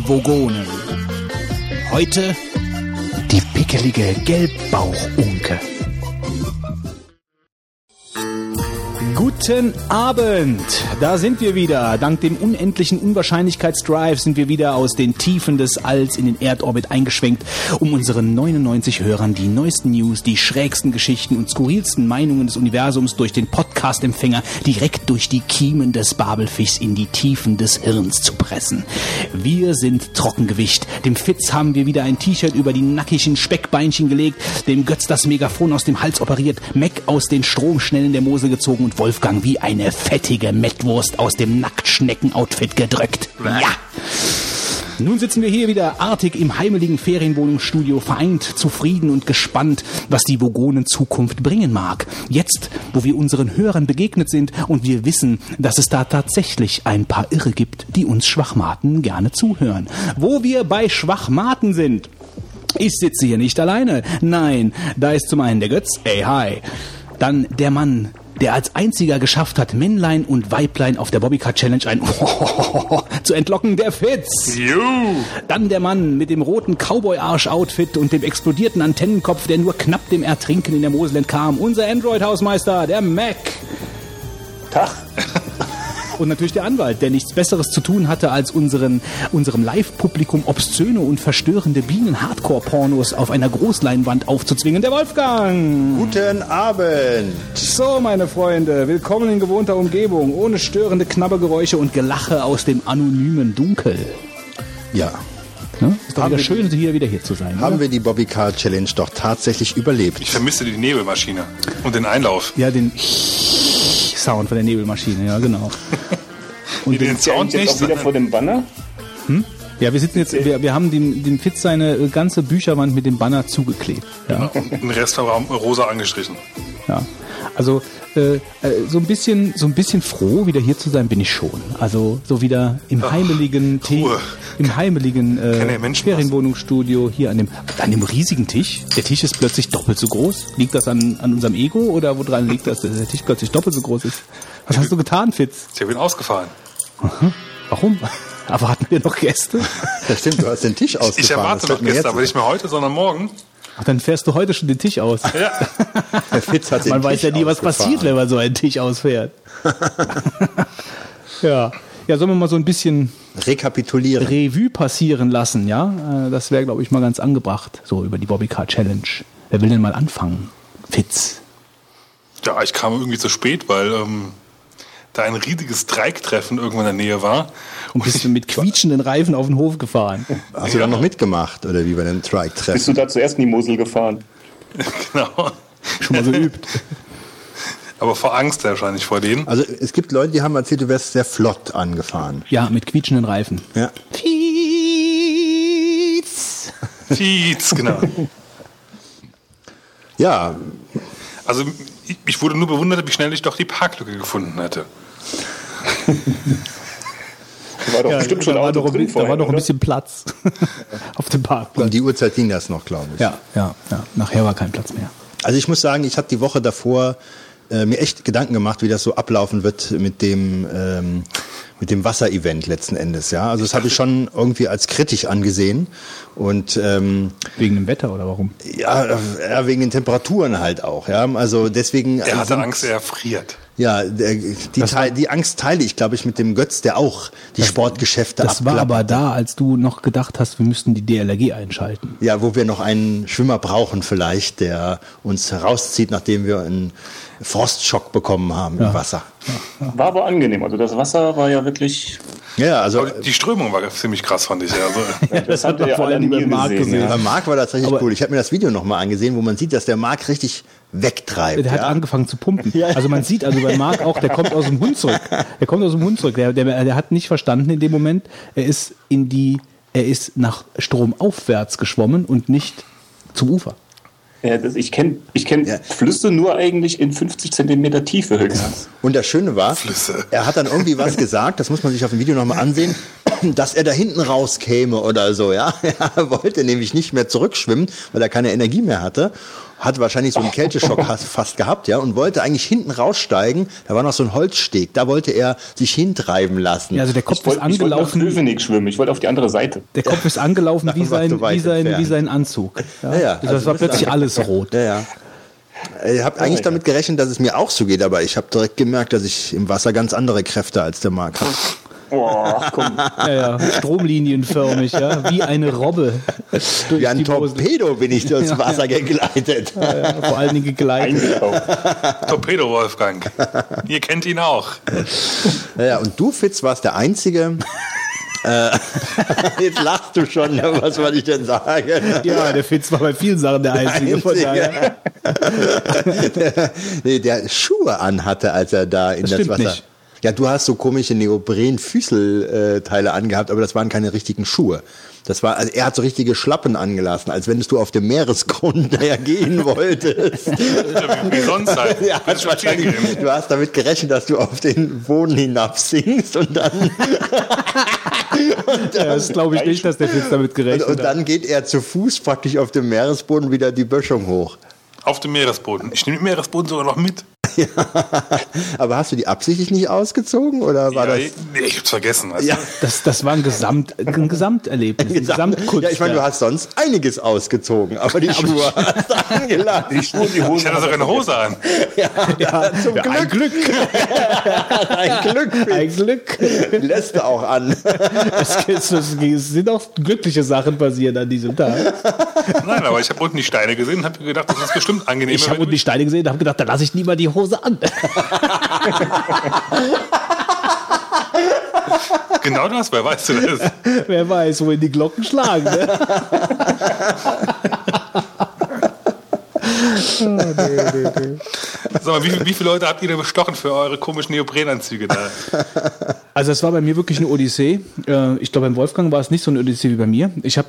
Drei. Heute die pickelige Gelbbauchunke. Guten Abend, da sind wir wieder. Dank dem unendlichen Unwahrscheinlichkeitsdrive sind wir wieder aus den Tiefen des Alls in den Erdorbit eingeschwenkt, um unseren 99 Hörern die neuesten News, die schrägsten Geschichten und skurrilsten Meinungen des Universums durch den Podcast-Empfänger direkt durch die Kiemen des Babelfischs in die Tiefen des Hirns zu pressen. Wir sind Trockengewicht. Dem Fitz haben wir wieder ein T-Shirt über die nackigen Speckbeinchen gelegt, dem Götz das Megafon aus dem Hals operiert, Mac aus den Stromschnellen der Mosel gezogen und Wolfgang wie eine fettige Mettwurst aus dem Nacktschnecken-Outfit gedrückt. Ja! Nun sitzen wir hier wieder artig im heimeligen Ferienwohnungsstudio, vereint, zufrieden und gespannt, was die Vogonen Zukunft bringen mag. Jetzt, wo wir unseren Hörern begegnet sind und wir wissen, dass es da tatsächlich ein paar Irre gibt, die uns Schwachmaten gerne zuhören. Wo wir bei Schwachmaten sind. Ich sitze hier nicht alleine. Nein, da ist zum einen der Götz, ey hi. Dann der Mann, der als einziger geschafft hat, Männlein und Weiblein auf der Bobbycar Challenge ein zu entlocken, der Fitz. Juhu. Dann der Mann mit dem roten Cowboy-Arsch-Outfit und dem explodierten Antennenkopf, der nur knapp dem Ertrinken in der Mosel entkam. Unser Android-Hausmeister, der Mac. Tag. Und natürlich der Anwalt, der nichts Besseres zu tun hatte, als unseren, unserem Live-Publikum obszöne und verstörende Bienen-Hardcore-Pornos auf einer Großleinwand aufzuzwingen. Der Wolfgang! Guten Abend. So, meine Freunde, willkommen in gewohnter Umgebung, ohne störende Knabbergeräusche und Gelache aus dem anonymen Dunkel. Ja, Ne? Ist doch Haben wieder wir- schön, hier wieder hier zu sein. haben oder? wir die Bobbycar Challenge doch tatsächlich überlebt. Ich vermisse die Nebelmaschine und den Einlauf. Ja, den Sound von der Nebelmaschine, ja, genau. Und den Sound jetzt nicht, auch wieder vor dem Banner? Ja, wir sitzen jetzt, wir, wir haben dem, dem Fitz seine ganze Bücherwand mit dem Banner zugeklebt. Ja, den Rest war rosa angestrichen. ja. Also äh, äh, so ein bisschen, so ein bisschen froh, wieder hier zu sein, bin ich schon. Also so wieder im Ach, heimeligen Tee, Ruhe. im heimeligen äh. Ferienwohnungsstudio hier an dem, an dem riesigen Tisch. Der Tisch ist plötzlich doppelt so groß. Liegt das an, an unserem Ego oder woran liegt das, dass der Tisch plötzlich doppelt so groß ist? Was hast du getan, Fitz? Ich habe ihn ausgefahren. Warum? Erwarten wir noch Gäste? Das stimmt, du hast den Tisch ausgefahren. Ich erwarte noch Gäste, aber nicht mehr heute, sondern morgen. Ach, dann fährst du heute schon den Tisch aus. Ja. Der Fitz hat den Man weiß Tisch ja nie, was passiert, wenn man so einen Tisch ausfährt. ja. Ja, sollen wir mal so ein bisschen Rekapitulieren. Revue passieren lassen, ja? Äh, Das wäre, glaube ich, mal ganz angebracht, so über die Bobbycar Challenge. Wer will denn mal anfangen? Fitz. Ja, ich kam irgendwie zu spät, weil ähm, da ein riesiges Dreiktreffen irgendwo in der Nähe war. Und bist du mit quietschenden Reifen auf den Hof gefahren? Hast du dann noch mitgemacht oder wie bei dem Bist Trike-Treffen? du da zuerst in die Mosel gefahren? Genau. Schon mal geübt. Aber vor Angst wahrscheinlich vor denen. Also es gibt Leute, die haben erzählt, du wärst sehr flott angefahren. Ja, mit quietschenden Reifen. Ja. Fietz! Fietz, genau. Ja, Also ich- ich wurde nur bewundert, wie schnell ich doch die Parklücke gefunden hätte. Da war doch Ja, bestimmt schon da ein war Auto doch, ein, drin bi- da war vorher, doch ein bisschen Platz auf dem Parkplatz. um die Uhrzeit ging das noch, glaube ich. Ja, ja, ja. Nachher war kein Platz mehr. Also ich muss sagen, ich habe die Woche davor äh, mir echt Gedanken gemacht, wie das so ablaufen wird mit dem ähm, mit dem Wasserevent letzten Endes. Ja, also das habe ich schon irgendwie als kritisch angesehen und ähm, Wegen dem Wetter oder warum? ja, äh, ja, wegen den Temperaturen halt auch. Ja, also deswegen. Er hatte sind- Angst, er friert. Ja, der, die, Teil, die Angst teile ich, glaube ich, mit dem Götz, der auch die Sportgeschäfte Das war aber da, als du noch gedacht hast, wir müssten die DLRG einschalten. Ja, wo wir noch einen Schwimmer brauchen vielleicht, der uns herauszieht, nachdem wir einen Frostschock bekommen haben im Wasser. War aber angenehm. Also das Wasser war ja wirklich. Ja, also Aber die Strömung war ziemlich krass, fand ich. Also, Das hat er ja vor alle allem den Markt gesehen. gesehen. bei Ja. Marc war das richtig Aber- cool. Ich habe mir das Video nochmal angesehen, wo man sieht, dass der Marc richtig wegtreibt. Der hat ja? angefangen zu pumpen. Also man sieht also bei Marc auch, der kommt aus dem Hund zurück. Der kommt aus dem Hund zurück. Der, der, der hat nicht verstanden in dem Moment. Er ist in die, er ist nach Strom aufwärts geschwommen und nicht zum Ufer. Ja, das, ich kenne ich kenn Ja. Flüsse nur eigentlich in 50 Zentimeter Tiefe höchstens. Und das Schöne war, Flüsse. er hat dann irgendwie was gesagt, das muss man sich auf dem Video nochmal ansehen. dass er da hinten rauskäme oder so, ja. Er wollte nämlich nicht mehr zurückschwimmen, weil er keine Energie mehr hatte. Hat wahrscheinlich so einen Kälteschock fast gehabt, ja, und wollte eigentlich hinten raussteigen. Da war noch so ein Holzsteg, da wollte er sich hintreiben lassen. Ja, also der Kopf Ich wollte ist ich wollte nach angelaufen. Schwimmen. Ich wollte auf die andere Seite. Der Kopf ist angelaufen wie Davon sein, wie sein, entfernt. wie sein Anzug. Ja, Ja, ja, das also war du bist plötzlich alles rot. Ja, ja. Ich habe eigentlich damit gerechnet, dass es mir auch so geht, aber ich habe direkt gemerkt, dass ich im Wasser ganz andere Kräfte als der Marc habe. Oh, komm. Ja, ja, stromlinienförmig, ja, wie eine Robbe. durch Wie ein. Torpedo bin ich durchs Ja, Wasser gegleitet. Ja, vor allen Dingen gegleitet. Torpedo Wolfgang. Ihr kennt ihn auch. Ja, und du, Fitz, warst der Einzige. äh, jetzt lachst du schon, was soll ich denn sagen? Ja, der Fitz war bei vielen Sachen der Einzige. Von daher. nee, der Schuhe anhatte, als er da in Das das, Wasser. nicht. Ja, du hast so komische Neopren-Füßelteile angehabt, aber das waren keine richtigen Schuhe. Das war, also er hat so richtige Schlappen angelassen, als wenn du auf dem Meeresgrund daher gehen wolltest. Ja, wie, sonst halt. ja, Willst du hast damit gerechnet, dass du auf den Boden hinabsinkst und dann, Ja, das glaube ich nicht, dass der Fitz damit und, gerechnet und hat. dann geht er zu Fuß praktisch auf dem Meeresboden wieder die Böschung hoch. Auf dem Meeresboden. Ich nehme den Meeresboden sogar noch mit. Aber hast du die absichtlich nicht ausgezogen oder war ja, das? nee, ich hab's vergessen. Also, Ja. Das, das war ein, Gesamt, ein Gesamterlebnis, ein Gesamtkunst. ja, ich meine, du hast sonst einiges ausgezogen, aber die Schuhe hast du angeladen. Die Schuhe, die Hosen. Ich hatte sogar eine Hose an. ja, zum ja, ein Glück. Ein Glück, Ein Glück. lässt du auch an. Es, es, es sind auch glückliche Sachen passiert an diesem Tag. Nein, aber ich habe unten die Steine gesehen und habe mir gedacht, das ist bestimmt angenehmer. Ich habe unten die Steine gesehen und habe gedacht, da lasse ich nie mal die Hose an. du- Genau das, wer weiß du das? Wer weiß, wohin die Glocken schlagen. Ne? Sag mal, wie, wie viele Leute habt ihr denn bestochen für eure komischen Neoprenanzüge da? Also es war bei mir wirklich eine Odyssee. Äh, Ich glaube, beim Wolfgang war es nicht so eine Odyssee wie bei mir. Ich habe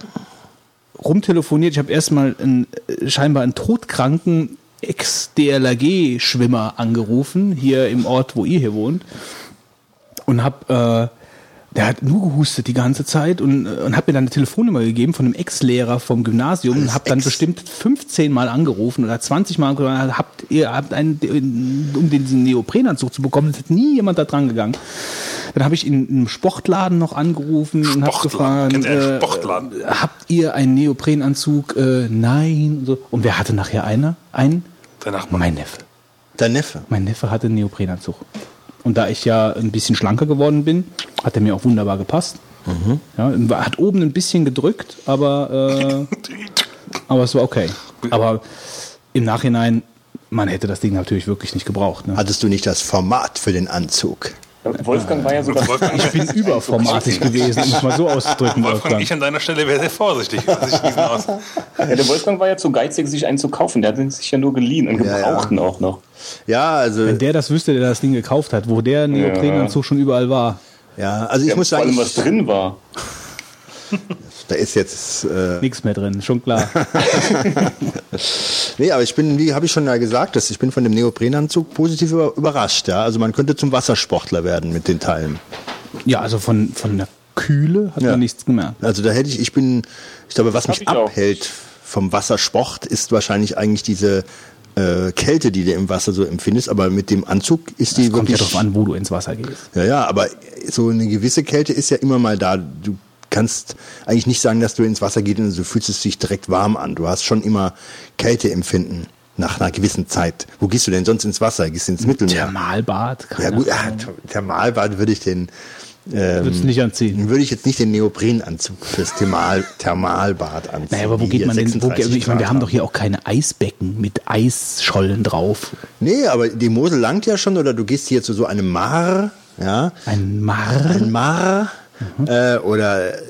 rumtelefoniert. Ich habe erstmal einen, äh, scheinbar einen todkranken Ex-DLRG-Schwimmer angerufen, hier im Ort, wo ihr hier wohnt. Und habe, äh, der hat nur gehustet die ganze Zeit und, äh, und hat mir dann eine Telefonnummer gegeben von einem Ex-Lehrer vom Gymnasium und habe dann Ex. bestimmt 15 Mal angerufen oder 20 Mal angerufen, habt ihr habt einen, um diesen Neoprenanzug zu bekommen, es hat nie jemand da dran gegangen. Dann habe ich in einem Sportladen noch angerufen und habe Sportladen. gefragt, einen äh, Sportladen? äh, habt ihr einen Neoprenanzug? Äh, nein. Und, so. und wer hatte nachher einer? Einen? Der Nachbar. Mein Neffe. Dein Neffe. Mein Neffe hatte einen Neoprenanzug. Und da ich ja ein bisschen schlanker geworden bin, hat er mir auch wunderbar gepasst. Ja, war- hat oben ein bisschen gedrückt, aber, äh, aber es war okay. Aber im Nachhinein, man hätte das Ding natürlich wirklich nicht gebraucht. Ne? Hattest du nicht das Format für den Anzug? Wolfgang war ja sogar. Wolfgang, Ich bin überformatig gewesen, um es mal so auszudrücken, Wolfgang, Wolfgang. ich an deiner Stelle wäre sehr vorsichtig. Ja, der Wolfgang war ja zu geizig, sich einen zu kaufen. Der hat den sich ja nur geliehen, einen Ja, ja. gebrauchten auch noch. Ja, also, Wenn der das wüsste, der das Ding gekauft hat, wo der Neoprenanzug schon überall war. ja, also ich Ja, muss vor sagen, allem, was drin war. da ist jetzt, äh, Nichts mehr drin, schon klar. nee, aber ich bin, wie habe ich schon ja gesagt, dass ich bin von dem Neoprenanzug positiv über, überrascht, ja. Also man könnte zum Wassersportler werden mit den Teilen. Ja, also von, von der Kühle hat Ja. man nichts gemerkt. Also da hätte ich, ich bin, ich glaube, was mich auch. abhält vom Wassersport, ist wahrscheinlich eigentlich diese äh, Kälte, die du im Wasser so empfindest. Aber mit dem Anzug ist die Kommt ja wirklich. drauf an, wo du ins Wasser gehst. Ja, ja, aber so eine gewisse Kälte ist ja immer mal da. Du kannst eigentlich nicht sagen, dass du ins Wasser gehst und du fühlst es dich direkt warm an. Du hast schon immer Kälteempfinden nach einer gewissen Zeit. Wo gehst du denn sonst ins Wasser? Gehst du ins Mittelmeer? Thermalbad, Ja gut, ja. Thermalbad würde ich den ähm, Würdest nicht anziehen. würde ich jetzt nicht den Neoprenanzug fürs Thermal, Thermalbad anziehen. Naja, aber wo geht man denn? Wo, 36 ich meine, wir haben doch hier auch keine Eisbecken mit Eisschollen drauf. Nee, aber die Mosel langt ja schon, oder du gehst hier zu so einem Mar, ja, Ein Mar. ein Mar, äh, oder äh,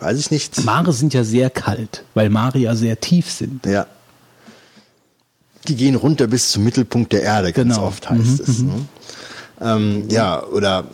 weiß ich nicht. Mare sind ja sehr kalt, weil Mare ja sehr tief sind. Ja. Die gehen runter bis zum Mittelpunkt der Erde, ganz Genau. oft heißt es. Ne? Ähm, ja, oder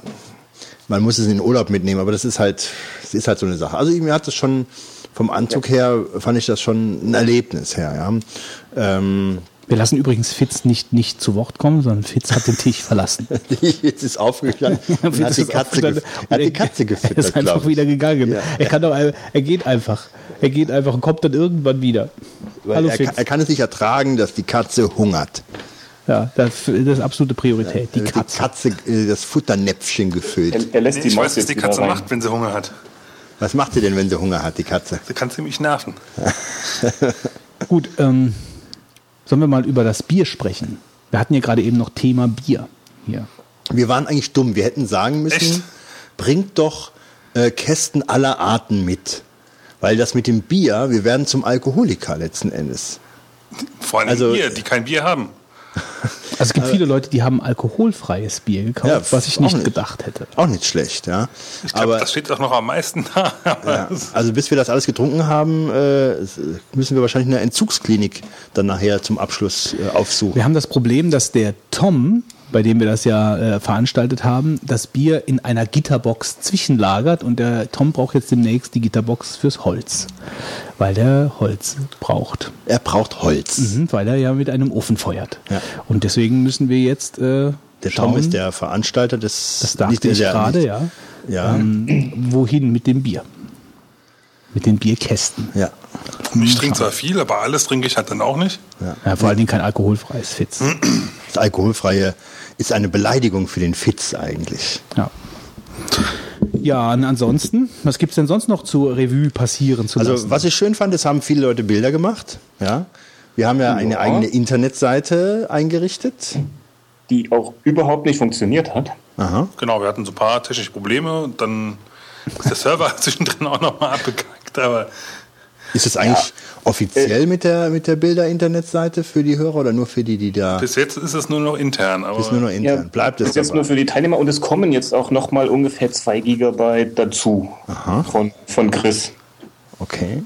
man muss es in den Urlaub mitnehmen, aber das ist halt, das ist halt so eine Sache. Also mir hat das schon vom Anzug her, fand ich das schon ein Erlebnis her, ja. Ähm, Wir lassen übrigens Fitz nicht, nicht zu Wort kommen, sondern Fitz hat den Tisch verlassen. Jetzt ist aufgestanden und Fitz hat die ist Katze, und hat die er- Katze Er gefüttert, ist einfach wieder gegangen. Ja. Er kann doch, er geht einfach. Er geht einfach und kommt dann irgendwann wieder. Weil Hallo er, Fitz. kann, er kann es nicht ertragen, dass die Katze hungert. Ja, das, das ist absolute Priorität. Die Die Katze. Katze, äh, das Futternäpfchen gefüllt. Er, er lässt Nee, die ich Maus weiß, was die Katze rein. macht, wenn sie Hunger hat. Was macht sie denn, wenn sie Hunger hat, die Katze? Sie kann ziemlich nerven. Gut, ähm, sollen wir mal über das Bier sprechen? Wir hatten ja gerade eben noch Thema Bier hier. Wir waren eigentlich dumm. Wir hätten sagen müssen, Echt? bringt doch äh, Kästen aller Arten mit. Weil das mit dem Bier, wir werden zum Alkoholiker letzten Endes. Vor allem Also- Bier, die kein Bier haben. Also es gibt viele Leute, die haben alkoholfreies Bier gekauft, Ja, was ich nicht nicht. gedacht hätte. Auch nicht schlecht, ja. Ich glaube, Aber das steht doch noch am meisten da. ja, also bis wir das alles getrunken haben, äh, es- müssen wir wahrscheinlich eine Entzugsklinik dann nachher zum Abschluss äh, aufsuchen. Wir haben das Problem, dass der Tom, bei dem wir das ja äh, veranstaltet haben, das Bier in einer Gitterbox zwischenlagert und der Tom braucht jetzt demnächst die Gitterbox fürs Holz, weil der Holz braucht, Er braucht Holz. mhm, weil er ja mit einem Ofen feuert. Ja. Und deswegen müssen wir jetzt äh, Der schauen, Tom ist der Veranstalter des. das dachte nicht ich der- gerade, ja, Ja, ähm, wohin mit dem Bier? Mit den Bierkästen. ja. Ich trinke zwar viel, aber alles trinke ich halt dann auch nicht. Ja, vor allen Dingen kein alkoholfreies Fitz. Das Alkoholfreie ist eine Beleidigung für den Fitz eigentlich. Ja. Ja, und ansonsten, was gibt's denn sonst noch zur Revue passieren zu Also lassen? was ich schön fand, es haben viele Leute Bilder gemacht. Ja, wir haben ja eine Ja. eigene Internetseite eingerichtet. Die auch überhaupt nicht funktioniert hat. Aha. Genau, wir hatten so ein paar technische Probleme und dann ist der Server zwischendrin auch nochmal abgekackt. Aber Ist es eigentlich offiziell mit der mit der Bilder-Internetseite für die Hörer oder nur für die, die da? bis jetzt ist es nur noch intern. Aber Ist nur noch intern. Bleibt das es ist jetzt dabei. nur für die Teilnehmer und es kommen jetzt auch noch mal ungefähr 2 Gigabyte dazu von, von Chris. Okay.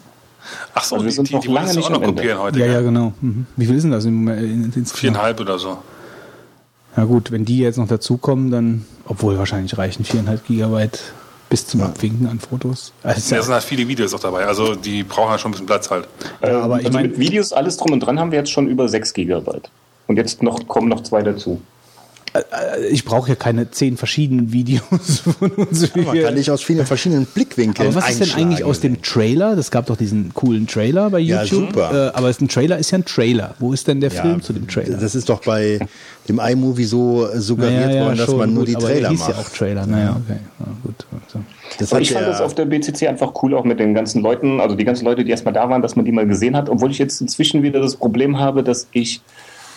ach so, Also wir die, sind die, noch die lange du auch nicht noch kopieren heute. ja, ja, genau. Mhm. Wie viel ist denn das im, äh, in- insgesamt? Viereinhalb oder so. Ja gut, wenn die jetzt noch dazukommen, dann, obwohl wahrscheinlich reichen viereinhalb Gigabyte bis zum Abwinken an Fotos. Also, Da sind halt viele Videos auch dabei. Also die brauchen halt schon ein bisschen Platz halt. Ja, aber ich also mein- mit Videos, alles drum und dran haben wir jetzt schon über 6 Gigabyte. Und jetzt noch, kommen noch zwei dazu. Ich brauche ja keine zehn verschiedenen Videos von uns. wie Man kann dich aus vielen verschiedenen Blickwinkeln aber was ist denn eigentlich aus dem Trailer? Das gab doch diesen coolen Trailer bei Ja, YouTube. super. Äh, aber ein Trailer ist ja ein Trailer. Wo ist denn der Ja, Film zu dem Trailer? Das ist doch bei dem iMovie so äh, suggeriert worden, dass schon, man nur gut, die aber Trailer der hieß macht. ja auch Trailer. Naja, okay. Ja, gut. Also. Das Aber ich fand das auf der BCC einfach cool, auch mit den ganzen Leuten, also die ganzen Leute, die erstmal da waren, dass man die mal gesehen hat, obwohl ich jetzt inzwischen wieder das Problem habe, dass ich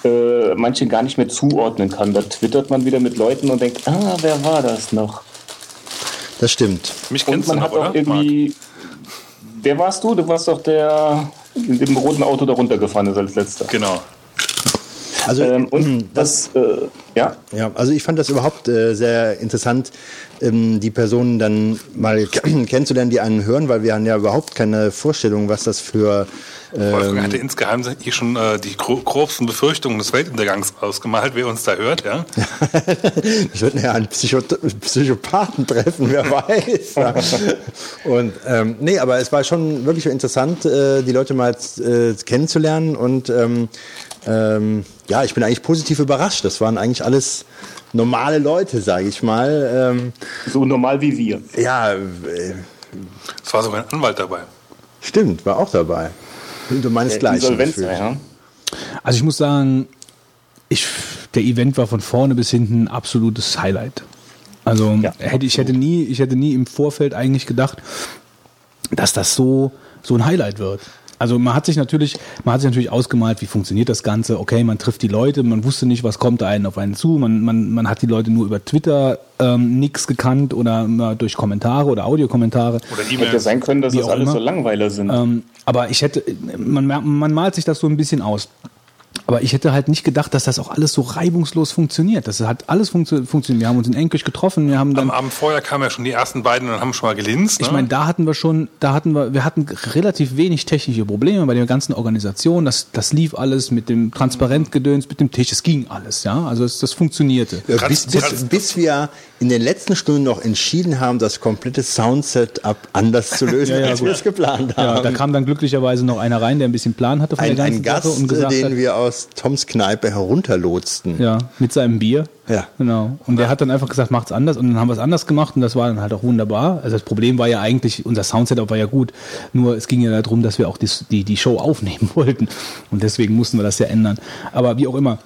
äh, manche gar nicht mehr zuordnen kann. Da twittert man wieder mit Leuten und denkt, ah, wer war das noch? das stimmt. Mich Und kennst du man noch, hat oder? auch irgendwie. Wer warst du? Du warst doch der in dem roten Auto da runtergefahren ist als letzter. Marc? Genau. Also Ähm, und das, äh, ja, Ja, also ich fand das überhaupt äh, sehr interessant, ähm, die Personen dann mal kennenzulernen, die einen hören, weil wir haben ja überhaupt keine Vorstellung, was das für Wolfgang ähm, hatte insgeheim hier schon äh, die gro grobsten Befürchtungen des Weltuntergangs ausgemalt, wer uns da hört, ja? Ich würde ja einen Psycho Psychopathen treffen, wer weiß. Ja. Und ähm, nee, aber es war schon wirklich interessant, äh, die Leute mal äh, kennenzulernen und ähm, ähm, ja, ich bin eigentlich positiv überrascht. Das waren eigentlich alles normale Leute, sage ich mal. Ähm, so normal wie wir. ja, äh, Es war sogar ein Anwalt dabei. stimmt, war auch dabei. Du meinst gleich. Insolvenz, ja. Also ich muss sagen, ich, der Event war von vorne bis hinten ein absolutes Highlight. Also Ja, hätte, ich hätte nie, ich hätte nie im Vorfeld eigentlich gedacht, dass das so, so ein Highlight wird. Also man hat sich natürlich, man hat sich natürlich ausgemalt, wie funktioniert das Ganze. Okay, man trifft die Leute, man wusste nicht, was kommt da einen auf einen zu. Man, man, man hat die Leute nur über Twitter ähm, nix gekannt oder durch Kommentare oder Audiokommentare. Oder Hätte E-Mails. sein können, dass das auch alles immer. so Langweiler sind. Ähm, aber ich hätte, man, man malt sich das so ein bisschen aus. Aber ich hätte halt nicht gedacht, dass das auch alles so reibungslos funktioniert. Das hat alles funktio funktioniert. Wir haben uns in Englisch getroffen, wir haben dann Am Abend vorher kamen ja schon die ersten beiden und haben schon mal gelinst. Ne? ich meine, da hatten wir schon, da hatten wir, wir hatten relativ wenig technische Probleme bei der ganzen Organisation. Das, das lief alles mit dem Transparentgedöns, mit dem Tisch. Es ging alles, ja. Also es, das funktionierte. Äh, Kratz- bis, bis, bis wir in den letzten Stunden noch entschieden haben, das komplette Soundsetup anders zu lösen, Ja, ja, als wir es geplant Ja, haben. da kam dann glücklicherweise noch einer rein, der ein bisschen Plan hatte von ein, der ganzen ein Gast, Sache und gesagt den hat, wir aus Toms Kneipe herunterlotsten. Ja, mit seinem Bier. Ja. Genau. Und der hat dann einfach gesagt, macht's anders. Und dann haben wir es anders gemacht und das war dann halt auch wunderbar. Also das Problem war ja eigentlich, unser Soundsetup war ja gut. Nur es ging ja darum, dass wir auch die, die, die Show aufnehmen wollten. Und deswegen mussten wir das ja ändern. Aber wie auch immer.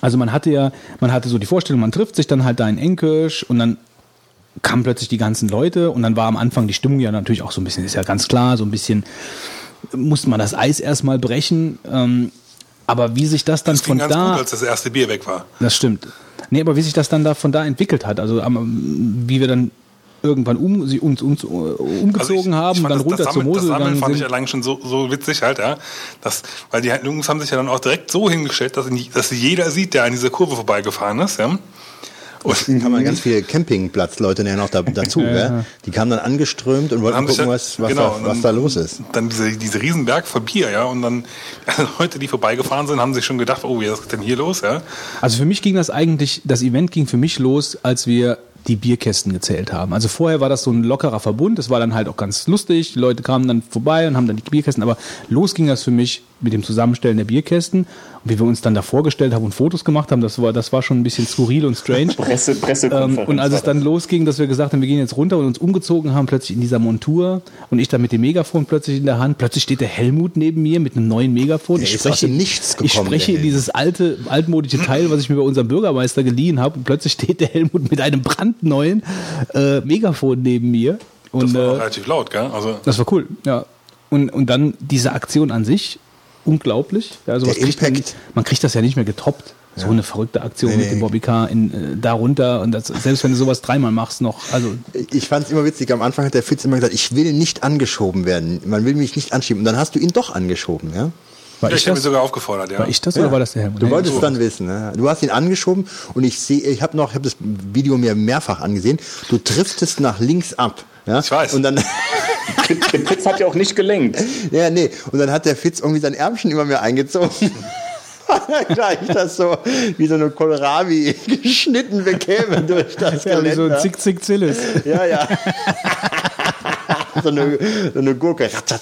Also man hatte ja, man hatte so die Vorstellung, man trifft sich dann halt da in Enkirch und dann kamen plötzlich die ganzen Leute und dann war am Anfang die Stimmung ja natürlich auch so ein bisschen, ist ja ganz klar, so ein bisschen musste man das Eis erstmal brechen. Ähm, aber wie sich das dann Das ging von ganz da. gut, als das erste Bier weg war. Das stimmt. Nee, aber wie sich das dann da von da entwickelt hat, also wie wir dann irgendwann um, sie uns, uns äh, umgezogen haben, Also fand dann das, runter das zur Sammeln, das Mosel Sammeln gegangen fand ich sind. allein schon so, so witzig halt, ja. Das, weil die Jungs haben sich ja dann auch direkt so hingestellt, dass, in- dass jeder sieht, der an dieser Kurve vorbeigefahren ist, ja. Und Kann man ganz viele Campingplatzleute ja noch da, dazu, gell? Die kamen dann angeströmt und wollten haben gucken, ja- was, was, genau, da, was dann- da los ist. Dann diese, diese Riesenberg von Bier, ja. Und dann Leute, die vorbeigefahren sind, haben sich schon gedacht, oh, was ist denn hier los, ja. Also für mich ging das eigentlich, das Event ging für mich los, als wir die Bierkästen gezählt haben. Also vorher war das so ein lockerer Verbund, das war dann halt auch ganz lustig, die Leute kamen dann vorbei und haben dann die Bierkästen, aber los ging das für mich mit dem Zusammenstellen der Bierkästen und wie wir uns dann da vorgestellt haben und Fotos gemacht haben, das war, das war schon ein bisschen skurril und strange. Presse, Ähm, Pressekonferenz. und als war es dann das. losging, dass wir gesagt haben, wir gehen jetzt runter und uns umgezogen haben, plötzlich in dieser Montur und ich dann mit dem Megafon plötzlich in der Hand, plötzlich steht der Helmut neben mir mit einem neuen Megafon. Der ich dem Nichts ich gekommen, spreche der in dieses alte, altmodische Teil, was ich mir bei unserem Bürgermeister geliehen habe und plötzlich steht der Helmut mit einem brandneuen äh, Megafon neben mir. Das Und war auch äh, relativ laut, gell. Also, das war cool, ja. Und, und dann diese Aktion an sich, unglaublich. Ja, sowas Der kriegt man, Impact. man kriegt das ja nicht mehr getoppt. So eine verrückte Aktion Nee, mit dem Bobby Car in, äh, da runter und das, selbst wenn du sowas dreimal machst noch, also Ich fand es immer witzig, am Anfang hat der Fitz immer gesagt, ich will nicht angeschoben werden. Man will mich nicht anschieben. Und dann hast du ihn doch angeschoben, ja? war ja, ich ich habe ihn sogar aufgefordert, ja. War ich das oder war das der Helmut? Du wolltest so. dann wissen, ne? Du hast ihn angeschoben und ich sehe, ich habe noch, ich habe das Video mir mehrfach angesehen. Du driftest nach links ab. Ja? Ich weiß. Und dann, Der Pritz hat ja auch nicht gelenkt. ja, nee. Und dann hat der Fitz irgendwie sein Ärmchen über mir eingezogen. Gleich das so wie so eine Kohlrabi geschnitten bekäme durch das Ja, wie so ein Geländer. Zick Zick Zillis. Ja, ja. so, eine, so eine Gurke. Ratz.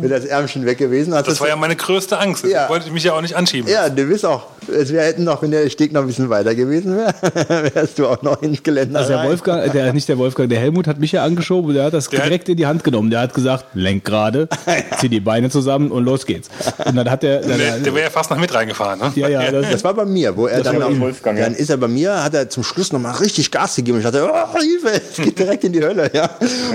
Mit das Ärmchen weg gewesen. Hat Das war ja meine größte Angst. Ja. Wollte ich mich ja auch nicht anschieben. ja, du bist auch. Es wäre hätten noch, wenn der Steg noch ein bisschen weiter gewesen wäre, wärst du auch noch ins Geländer. Also der. Wolfgang, der nicht der Wolfgang, der Helmut hat mich ja angeschoben und der hat das Der- direkt in die Hand genommen. Der hat gesagt, lenk gerade, zieh die Beine zusammen und los geht's. Und dann hat der, der, Der, der wäre ja fast noch mit reingefahren, ne? ja, ja, das, Das war bei mir, wo er dann bei Wolfgang, ja. dann ist er bei mir, hat er zum Schluss noch mal richtig Gas gegeben. Ich dachte, oh, Hilfe, es geht direkt in die Hölle, ja.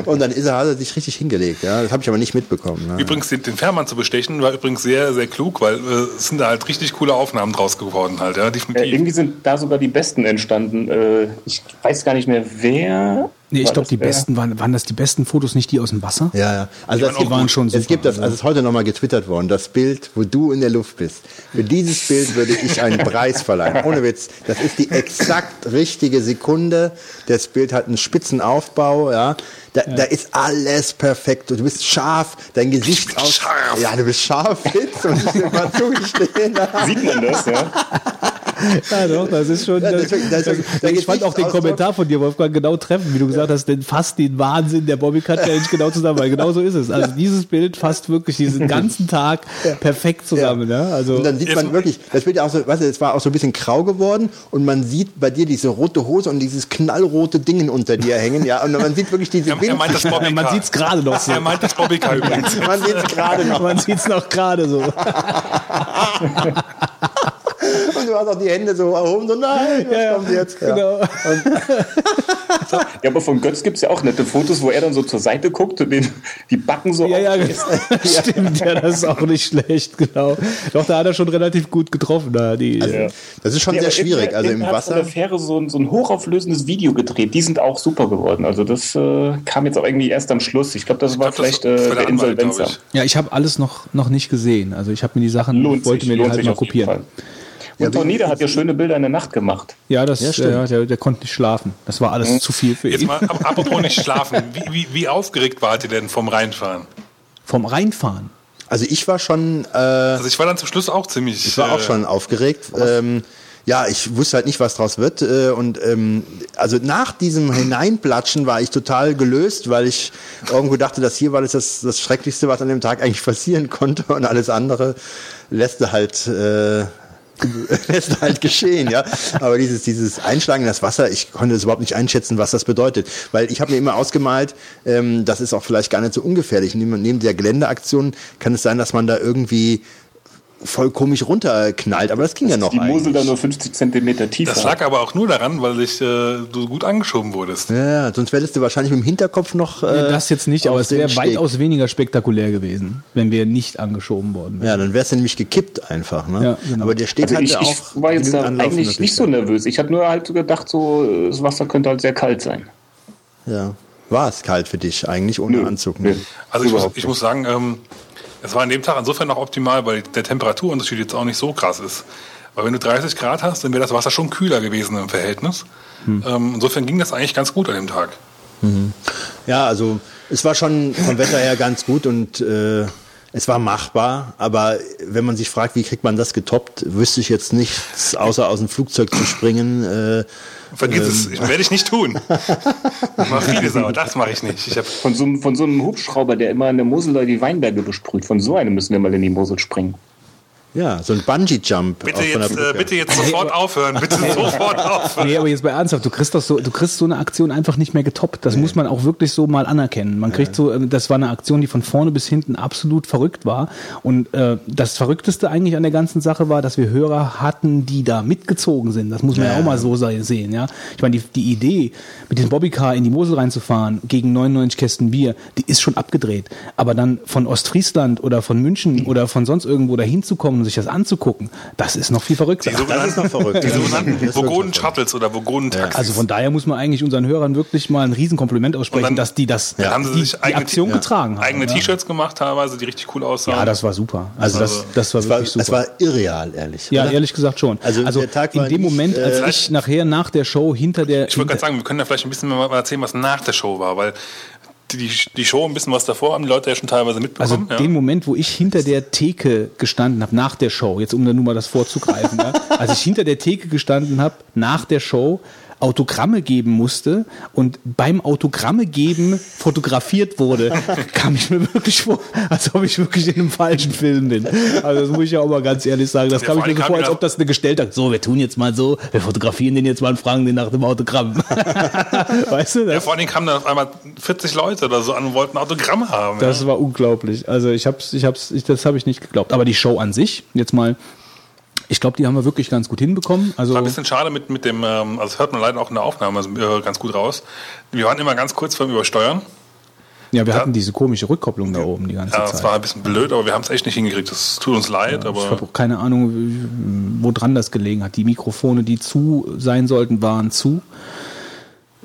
Und dann ist er, hat er sich richtig hingelegt, ja. Das habe ich aber nicht mitbekommen. Ne? Übrigens, den, den Fährmann zu bestechen, war übrigens sehr, sehr klug, weil äh, es sind da halt richtig coole Aufnahmen draus geworden halt, ja, Äh, definitiv. irgendwie sind da sogar die besten entstanden. Äh, ich weiß gar nicht mehr, wer. Nee, ich glaube, das, die besten waren, waren das die besten Fotos, nicht die aus dem Wasser? Ja, ja. Also waren es auch gibt, waren schon es super, gibt das, also. also es ist heute nochmal getwittert worden, das Bild, wo du in der Luft bist. Für dieses Bild würde ich einen Preis verleihen. Ohne Witz. Das ist die exakt richtige Sekunde. Das Bild hat einen spitzen Aufbau, ja. Da, da ist alles perfekt. Du bist scharf, dein Gesicht bin scharf. Ja, du bist scharf, Fitz, und ich mal zugestehen. Sieht man das, ja? Ja, doch, das ist schon. Ja, das- das- das- der ich fand auch den Kommentar von dir, Wolfgang, genau treffen, wie du gesagt hast, denn fasst den Wahnsinn der Bobby Cut Challenge genau zusammen, weil genau so ist es. Also dieses Bild fasst wirklich diesen ganzen Tag perfekt zusammen. Ja. Also Und dann sieht man wirklich, das wird ja auch so, weißt du, es war auch so ein bisschen grau geworden und man sieht bei dir diese rote Hose und dieses knallrote Ding unter dir hängen, ja, und man sieht wirklich diese er meint das Bobby man sieht's gerade noch so. Er meint das Bobby übrigens. man sieht es gerade noch. Man sieht's noch gerade so. Und du hast auch die Hände so erhoben, so nein, was Ja, kommt jetzt? Ja. Genau. Ja, aber von Götz gibt es ja auch nette Fotos, wo er dann so zur Seite guckt und den, die Backen so Ja, ja, genau. stimmt, ja, das ist auch nicht schlecht, genau. Doch, da hat er schon relativ gut getroffen, da, die. Also, Das ist schon Ja, sehr schwierig. Also im irgendwer hat von Wasser. der Fähre so ein, so ein hochauflösendes Video gedreht. Die sind auch super geworden. Also das äh, kam jetzt auch irgendwie erst am Schluss. Ich glaube, das war glaub, das vielleicht war äh, für der glaub ja, ich habe alles noch, noch nicht gesehen. Also ich habe mir die Sachen, Lohnt wollte sich, mir die halt mal kopieren. Und Ja, Tornida hat ja schöne Bilder in der Nacht gemacht. Ja, das, Ja, ja, stimmt. ja, der, der konnte nicht schlafen. Das war alles zu viel für Jetzt ihn. mal, ap- apropos nicht schlafen. Wie, wie, wie aufgeregt wart ihr denn vom Reinfahren? Vom Reinfahren. Also ich war schon, äh, Also ich war dann zum Schluss auch ziemlich. ich war auch äh, schon aufgeregt. Ähm, ja, ich wusste halt nicht, was draus wird. Äh, und ähm, also nach diesem Hineinplatschen war ich total gelöst, weil ich irgendwo dachte, dass hier war das, das das Schrecklichste, was an dem Tag eigentlich passieren konnte und alles andere lässt halt äh, lässt halt geschehen, ja. Aber dieses, dieses Einschlagen in das Wasser, ich konnte es überhaupt nicht einschätzen, was das bedeutet. Weil ich habe mir immer ausgemalt, ähm, das ist auch vielleicht gar nicht so ungefährlich. Neben, neben der Geländeaktion kann es sein, dass man da irgendwie voll komisch runterknallt, aber das ging ja noch. Die Mosel da eigentlich. nur 50 Zentimeter tiefer. Das lag aber auch nur daran, weil ich, äh, du gut angeschoben wurdest. Ja, sonst hättest du wahrscheinlich mit dem Hinterkopf noch. Äh, das jetzt nicht, aber es wäre weitaus weniger spektakulär gewesen, wenn wir nicht angeschoben worden wären. Ja, dann wär's ja nämlich gekippt einfach, ne? Ja, genau. Aber der Steg also hatte ich, auch. ich war jetzt da eigentlich nicht so nervös. Ich hatte nur halt so gedacht, so das Wasser könnte halt sehr kalt sein. Ja. War es kalt für dich eigentlich ohne Nö, Anzug? nö. Ne? Also ich muss, ich muss sagen, ähm, es war an dem Tag insofern noch optimal, weil der Temperaturunterschied jetzt auch nicht so krass ist. Weil wenn du 30 Grad hast, dann wäre das Wasser schon kühler gewesen im Verhältnis. Ähm, insofern ging das eigentlich ganz gut an dem Tag. Ja, also es war schon vom Wetter her ganz gut und äh, es war machbar, aber wenn man sich fragt, wie kriegt man das getoppt, wüsste ich jetzt nichts, außer aus dem Flugzeug zu springen. Äh, Vergiss es, ich, werde ich nicht tun. Ich mache vieles, aber das mache ich nicht. Ich hab, Von so, einem- von so einem Hubschrauber, der immer in der Mosel da die Weinberge besprüht, von so einem müssen wir mal in die Mosel springen. Ja, so ein Bungee-Jump. bitte, jetzt, äh, bitte jetzt sofort aufhören. Bitte sofort aufhören. Nee, aber jetzt bei ernsthaft, du kriegst doch so, du kriegst so eine Aktion einfach nicht mehr getoppt. Das muss man auch wirklich so mal anerkennen. Man kriegt so, äh, das war eine Aktion, die von vorne bis hinten absolut verrückt war. Und äh, das Verrückteste eigentlich an der ganzen Sache war, dass wir Hörer hatten, die da mitgezogen sind. Das muss man ja, Ja. auch mal so se- sehen, ja. Ich meine, die, die Idee, mit dem Bobbycar in die Mosel reinzufahren gegen 99 Kästen Bier, die ist schon abgedreht. Aber dann von Ostfriesland oder von München oder von sonst irgendwo dahin zu kommen und sich das anzugucken, das ist noch viel verrückter. Die sogenannten, ist noch verrückt. Die Das sogenannten Vogonen-Shuttles oder Vogonen-Taxis. Also von daher muss man eigentlich unseren Hörern wirklich mal ein Riesenkompliment aussprechen, dann- dass die das, Dann haben sie die, sich die eigene- Aktion ja. getragen haben. eigene ja. T-Shirts gemacht teilweise, die richtig cool aussahen. Ja, das war super. Also das, das war wirklich super. es war irreal, ehrlich. ja, oder? ehrlich gesagt schon. Also Also, der Tag in dem Moment, als äh, ich nachher nach der Show hinter der Ich wollte gerade sagen, wir können ja vielleicht ein bisschen mal erzählen, was nach der Show war, weil die, die Show ein bisschen was davor haben die Leute ja schon teilweise Also mitbekommen. ja. den Moment, wo ich hinter der Theke gestanden habe, nach der Show, jetzt um dann nur mal das vorzugreifen, ja, als ich hinter der Theke gestanden habe, nach der Show, Autogramme geben musste und beim Autogramme geben fotografiert wurde, kam ich mir wirklich vor, als ob ich wirklich in einem falschen Film bin. Also das muss ich ja auch mal ganz ehrlich sagen. Das Ja, kam ich mir so vor, als ob das eine gestellte hat. So, wir tun jetzt mal so, wir fotografieren den jetzt mal und fragen den nach dem Autogramm. weißt du, ja, das, vor allen Dingen kamen dann auf einmal 40 Leute oder so an und wollten Autogramme haben. Das ja. war unglaublich. Also ich hab's, ich hab's, ich, das habe ich nicht geglaubt. Aber die Show an sich, jetzt mal, ich glaube, die haben wir wirklich ganz gut hinbekommen. Also War ein bisschen schade mit, mit dem, ähm, also das hört man leider auch in der Aufnahme also, ganz gut raus. Wir waren immer ganz kurz vorm Übersteuern. ja, wir hatten diese komische Rückkopplung da oben die ganze Ja, Zeit. das war ein bisschen blöd, aber wir haben es echt nicht hingekriegt. Das tut uns leid, ich aber habe auch keine Ahnung, wo dran das gelegen hat. Die Mikrofone, die zu sein sollten, waren zu.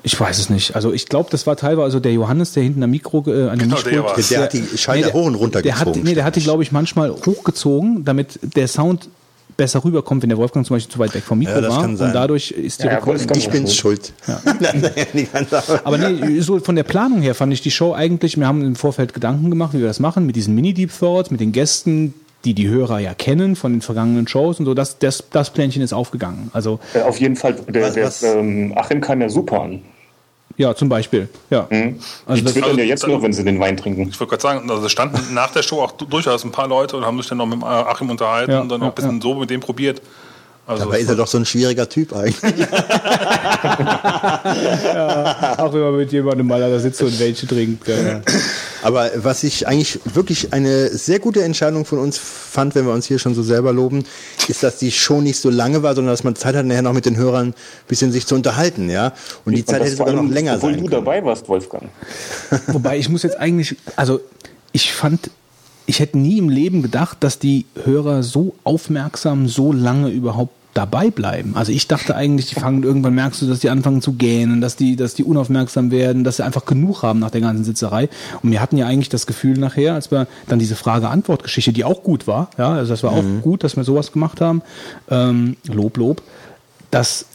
Ich weiß es nicht. Also ich glaube, das war teilweise also der Johannes, der hinten am Mikro äh, an dem Genau, Mischpult- der war's. Der hat die Schalter der- hoch und runter der hat, gezogen, nee, der hat die, glaube ich, manchmal hochgezogen, damit der Sound besser rüberkommt, wenn der Wolfgang zum Beispiel zu weit weg vom Mikro Ja, war. Und dadurch ist die Ja, Wolfgang- Ich bin's schuld. Sache. Aber nee, so von der Planung her fand ich die Show eigentlich, wir haben im Vorfeld Gedanken gemacht, wie wir das machen, mit diesen Mini-Deep Thoughts, mit den Gästen, die die Hörer ja kennen von den vergangenen Shows und so, das, das, das Plänchen ist aufgegangen. Also, Äh, auf jeden Fall, der, Was- der ähm, Achim kam ja super an. Ja, zum Beispiel, ja. Die Also das, twittern also- ja jetzt noch, wenn sie den Wein trinken. ich wollte gerade sagen, also es standen nach der Show auch du- durchaus ein paar Leute und haben sich dann noch mit Achim unterhalten Ja, und dann ja, auch ein bisschen so mit dem probiert. Also Aber ist er doch so ein schwieriger Typ eigentlich. auch wenn man mit jemandem mal da sitzt und welche trinkt. Ja. Aber was ich eigentlich wirklich eine sehr gute Entscheidung von uns fand, wenn wir uns hier schon so selber loben, ist, dass die Show nicht so lange war, sondern dass man Zeit hat, nachher noch mit den Hörern ein bisschen sich zu unterhalten, ja. Und die Zeit Und das hätte sogar noch länger Obwohl sein du können. dabei warst, Wolfgang. Wobei ich muss jetzt eigentlich, also ich fand, ich hätte nie im Leben gedacht, dass die Hörer so aufmerksam so lange überhaupt dabei bleiben. Also ich dachte eigentlich, die fangen irgendwann merkst du, dass die anfangen zu gähnen, dass die, dass die unaufmerksam werden, dass sie einfach genug haben nach der ganzen Sitzerei. Und wir hatten ja eigentlich das Gefühl nachher, als wir dann diese Frage-Antwort-Geschichte, die auch gut war, ja, also das war auch gut, dass wir sowas gemacht haben, ähm, Lob, Lob, dass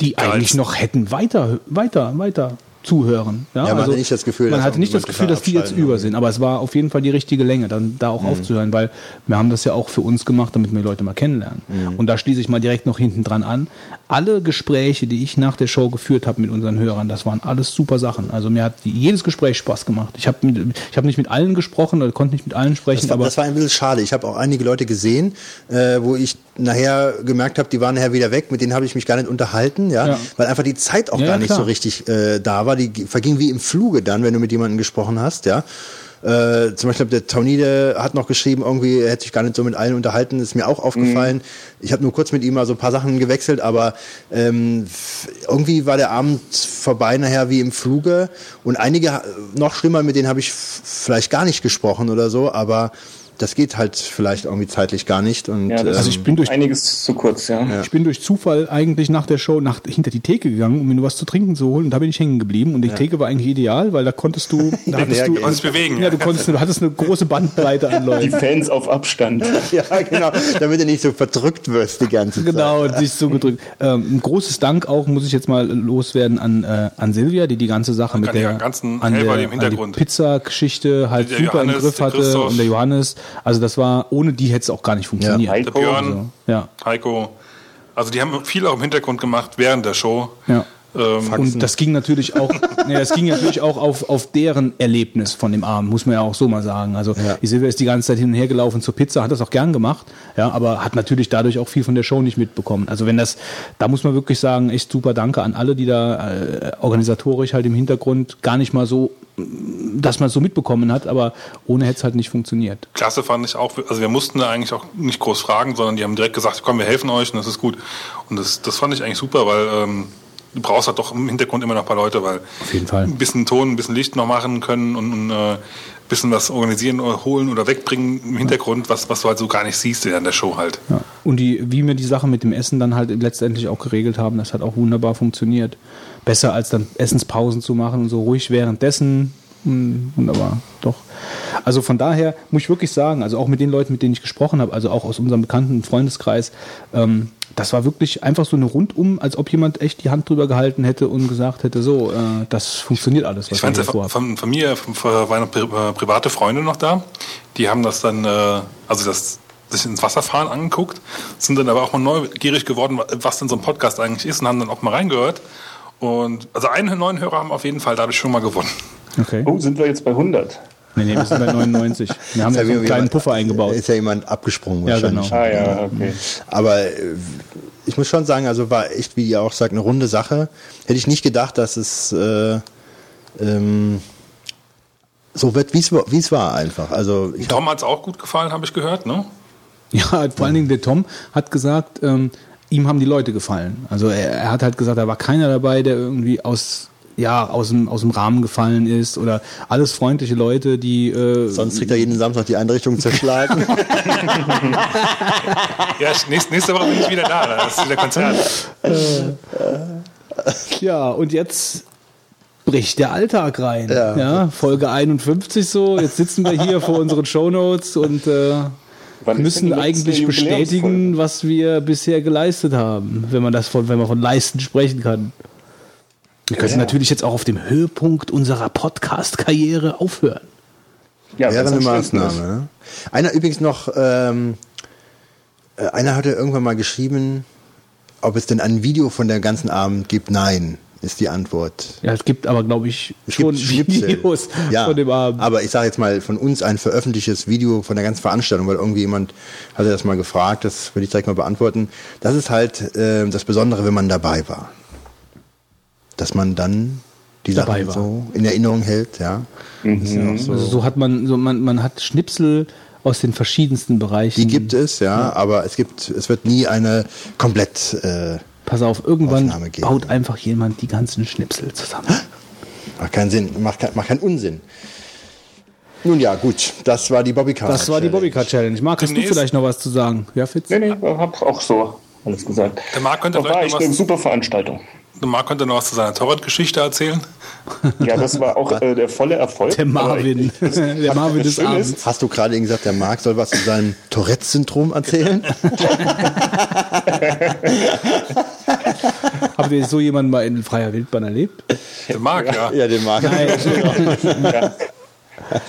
die eigentlich noch hätten weiter, weiter, weiter zuhören. Ja, Ja, man hatte nicht das Gefühl, man dass hatte nicht das Gefühl, dass die jetzt über sind, aber es war auf jeden Fall die richtige Länge, dann da Mhm. auch aufzuhören, weil wir haben das ja auch für uns gemacht, damit wir Leute mal kennenlernen. Mhm. Und da schließe ich mal direkt noch hinten dran an. Alle Gespräche, die ich nach der Show geführt habe mit unseren Hörern, das waren alles super Sachen. Also mir hat jedes Gespräch Spaß gemacht. Ich habe ich hab nicht mit allen gesprochen oder konnte nicht mit allen sprechen, Das war, aber das war ein bisschen schade. Ich habe auch einige Leute gesehen, äh, wo ich nachher gemerkt habe, die waren nachher wieder weg, mit denen habe ich mich gar nicht unterhalten, ja, Ja. weil einfach die Zeit auch Ja, gar nicht klar. so richtig äh, da war. Die verging wie im Fluge dann, wenn du mit jemandem gesprochen hast, ja. Äh, zum Beispiel der Taunide hat noch geschrieben, irgendwie er hätte sich gar nicht so mit allen unterhalten, ist mir auch aufgefallen. Ich habe nur kurz mit ihm mal so ein paar Sachen gewechselt, aber ähm, irgendwie war der Abend vorbei nachher wie im Fluge und einige äh, noch schlimmer, mit denen habe ich vielleicht gar nicht gesprochen oder so, aber das geht halt vielleicht irgendwie zeitlich gar nicht und Ja, das ähm, also ich bin durch Einiges zu kurz, ja. Ich bin durch Zufall eigentlich nach der Show nach, hinter die Theke gegangen, um mir nur was zu trinken zu holen. Und da bin ich hängen geblieben. Und die Theke war eigentlich ideal, weil da konntest du, da hattest du, Konntest bewegen. ja, du konntest, du hattest eine große Bandbreite an Die Leuten. Fans auf Abstand. ja genau, damit du nicht so verdrückt wirst die ganze Zeit. Genau, und sich so gedrückt. Ähm, ein großes Dank auch, muss ich jetzt mal loswerden, an, äh, an Silvia, die die ganze Sache mit die der ganzen an der, die im Hintergrund. An die Pizza-Geschichte halt Der super im Johannes, Griff der hatte und der Johannes. Also das war, ohne die hätte es auch gar nicht funktioniert. Heiko. Der Björn, Also, ja, Heiko. Also die haben viel auch im Hintergrund gemacht während der Show. ja. Ähm, Und das ging natürlich auch, ne, das ging natürlich auch auf, auf deren Erlebnis von dem Abend, muss man ja auch so mal sagen. Also die Silvia ist die ganze Zeit hin und her gelaufen zur Pizza, hat das auch gern gemacht, ja, aber hat natürlich dadurch auch viel von der Show nicht mitbekommen. Also wenn das, da muss man wirklich sagen, echt super Danke an alle, die da äh, organisatorisch halt im Hintergrund gar nicht mal so, dass man es so mitbekommen hat, aber ohne hätte es halt nicht funktioniert. Klasse fand ich auch. Also wir mussten da eigentlich auch nicht groß fragen, sondern die haben direkt gesagt, komm, wir helfen euch und das ist gut. Und das, das fand ich eigentlich super, weil ähm, du brauchst halt doch im Hintergrund immer noch ein paar Leute, weil Auf jeden Fall. ein bisschen Ton, ein bisschen Licht noch machen können und, äh, ein bisschen was organisieren oder holen oder wegbringen im Hintergrund, was, was du halt so gar nicht siehst in der Show halt. Ja. Und die, wie wir die Sache mit dem Essen dann halt letztendlich auch geregelt haben, das hat auch wunderbar funktioniert. Besser als dann Essenspausen zu machen und so ruhig währenddessen. Hm, Wunderbar, doch. Also von daher muss ich wirklich sagen, also auch mit den Leuten, mit denen ich gesprochen habe, also auch aus unserem bekannten Freundeskreis, ähm, das war wirklich einfach so eine Rundum, als ob jemand echt die Hand drüber gehalten hätte und gesagt hätte, so, äh, das funktioniert alles, was Ich fand hier von, von, mir, von, von meine pri- äh, private Freunde noch da. Die haben das dann, äh, also das sich ins Wasserfahren angeguckt, sind dann aber auch mal neugierig geworden, was denn so ein Podcast eigentlich ist und haben dann auch mal reingehört. Und also einen neuen Hörer haben auf jeden Fall dadurch schon mal gewonnen. Okay. Oh, sind wir jetzt bei 100? Nee, nee, wir sind bei 99. Wir haben ja so einen kleinen Puffer eingebaut. Ist ja jemand abgesprungen Ja, wahrscheinlich. genau. Ah ja, okay. Aber äh, ich muss schon sagen, also war echt, wie ihr auch sagt, eine runde Sache. Hätte ich nicht gedacht, dass es äh, ähm, so wird, wie es war- wie es war einfach. Also ich Tom hat es auch gut gefallen, habe ich gehört, ne? Ja, vor allen Dingen der Tom hat gesagt, ähm, ihm haben die Leute gefallen. Also er, er hat halt gesagt, da war keiner dabei, der irgendwie aus ja aus dem aus dem Rahmen gefallen ist oder alles freundliche Leute, die äh, sonst kriegt er jeden Samstag die Einrichtung zerschlagen. Ja, nächste, nächste Woche bin ich wieder da, da ist wieder Konzert. ja und jetzt bricht der Alltag rein. Ja. Ja. Folge 51 so. Jetzt sitzen wir hier vor unseren Shownotes und äh, Wann müssen eigentlich bestätigen, was wir bisher geleistet haben, wenn man das von, wenn man von leisten sprechen kann. Wir könnten Ja. natürlich jetzt auch auf dem Höhepunkt unserer Podcast-Karriere aufhören. Ja, Wäre eine Maßnahme. Ne? Einer übrigens noch, ähm, äh, einer hatte irgendwann mal geschrieben, ob es denn ein Video von der ganzen Abend gibt. Nein, ist die Antwort. Ja, es gibt aber, glaube ich, Es schon. Videos ja, von dem Abend. Aber ich sage jetzt mal von uns ein veröffentlichtes Video von der ganzen Veranstaltung, weil irgendwie jemand hatte das mal gefragt, das will ich direkt mal beantworten. Das ist halt äh, das Besondere, wenn man dabei war. Dass man dann die Dabei Sachen war. so in Erinnerung hält, ja. Ja auch so. Also so hat man, so man, man hat Schnipsel aus den verschiedensten Bereichen. Die gibt es, ja, aber es gibt, es wird nie eine komplett äh, Pass auf, irgendwann baut einfach jemand die ganzen Schnipsel zusammen. Macht keinen Sinn, macht, macht keinen Unsinn. Nun ja, gut, das war die Bobbycar. Das war die Bobbycar Challenge. Marc, hast du vielleicht noch was zu sagen? Ja, Fitz? Nee, nee, hab auch so alles gesagt. Der Marc könnte Das war vielleicht echt noch eine was, super Veranstaltung. Marc könnte noch was zu seiner Torrent-Geschichte erzählen. Ja, das war auch äh, der volle Erfolg. Der Marvin. Ich- Der Marvin des Abends. ist, Hast du gerade eben gesagt, der Marc soll was zu seinem Tourette-Syndrom erzählen? Habt ihr so jemanden mal in freier Wildbahn erlebt? Der Marc, ja. ja, den Marc. ja,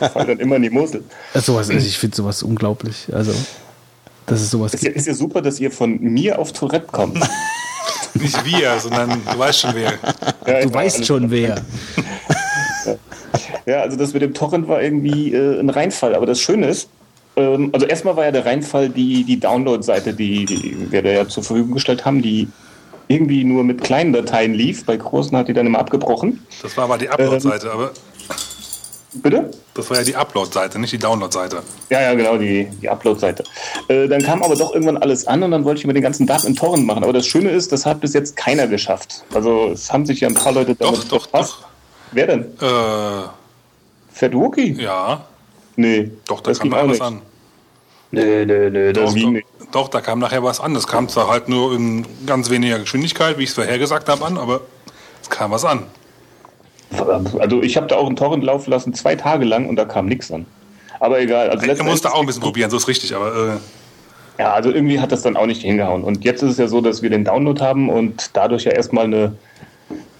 fall dann immer in die Mosel. Also sowas, also ich finde sowas unglaublich. Also, das ist sowas. Ist ja, ist ja super, dass ihr von mir auf Tourette kommt. Nicht wir, sondern du weißt schon wer. Ja, Du weißt schon wer. Ja, also das mit dem Torrent war irgendwie äh, ein Reinfall. Aber das Schöne ist, ähm, also erstmal war ja der Reinfall die, die Download-Seite, die, die wir da ja zur Verfügung gestellt haben, die irgendwie nur mit kleinen Dateien lief. Bei großen hat die dann immer abgebrochen. Das war aber die Upload-Seite, aber Bitte? das war ja die Upload-Seite, nicht die Download-Seite. Ja, ja, genau, die, die Upload-Seite. Äh, dann kam aber doch irgendwann alles an und dann wollte ich mit den ganzen Daten in Torrent machen. Aber das Schöne ist, das hat bis jetzt keiner geschafft. Also es haben sich ja ein paar Leute Doch, damit doch, befasst. doch. Wer denn? Äh, Fedwoki? ja, Nee. doch, da das kam auch was an. Nee, nee, nee, das Doch, ging doch, nicht. doch, da kam nachher was an. Das kam zwar halt nur in ganz weniger Geschwindigkeit, wie ich es vorher gesagt habe, an, aber es kam was an. Also ich habe da auch einen Torrent laufen lassen, zwei Tage lang und da kam nichts an. Aber egal. Also letzten musste auch ein bisschen probieren, so ist richtig, aber äh, Ja, also irgendwie hat das dann auch nicht hingehauen. Und jetzt ist es ja so, dass wir den Download haben und dadurch ja erstmal eine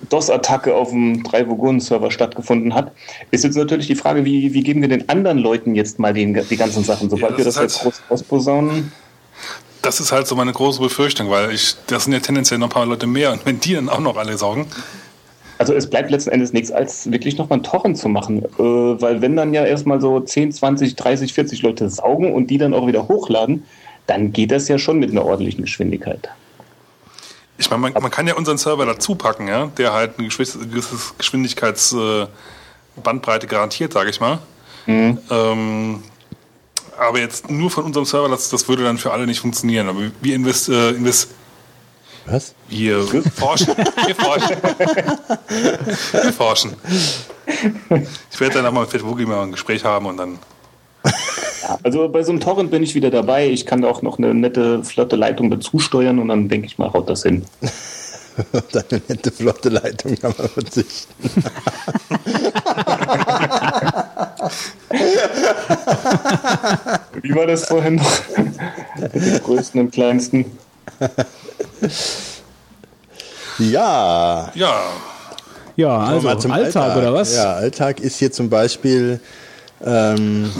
DOS-Attacke auf dem 3-Vogonen-Server stattgefunden hat. Ist jetzt natürlich die Frage, wie, wie geben wir den anderen Leuten jetzt mal den, die ganzen Sachen? Sobald Ja, wir das jetzt halt- groß ausposaunen. das ist halt so meine große Befürchtung, weil ich, das sind ja tendenziell noch ein paar Leute mehr und wenn die dann auch noch alle saugen, Also es bleibt letzten Endes nichts, als wirklich nochmal einen Torrent zu machen. Äh, weil wenn dann ja erstmal so 10, 20, 30, 40 Leute saugen und die dann auch wieder hochladen, dann geht das ja schon mit einer ordentlichen Geschwindigkeit. ich meine, man, man kann ja unseren Server dazu packen, ja, der halt eine gewisse Geschwindigkeitsbandbreite äh, garantiert, sage ich mal. Ähm, aber jetzt nur von unserem Server, das, das würde dann für alle nicht funktionieren. Aber wir invest, äh, invest, Was? wir forschen. Wir forschen. Wir forschen. Ich werde dann nochmal mit Fetwogi mal ein Gespräch haben und dann. Also bei so einem Torrent bin ich wieder dabei. Ich kann auch noch eine nette, flotte Leitung dazu steuern und dann denke ich mal, haut das hin. Deine nette, flotte Leitung kann man verzichten. Wie war das vorhin noch? Mit den größten und kleinsten. Ja. Ja, Ja, also zum Alltag, oder was? Ja, Alltag ist hier zum Beispiel ähm,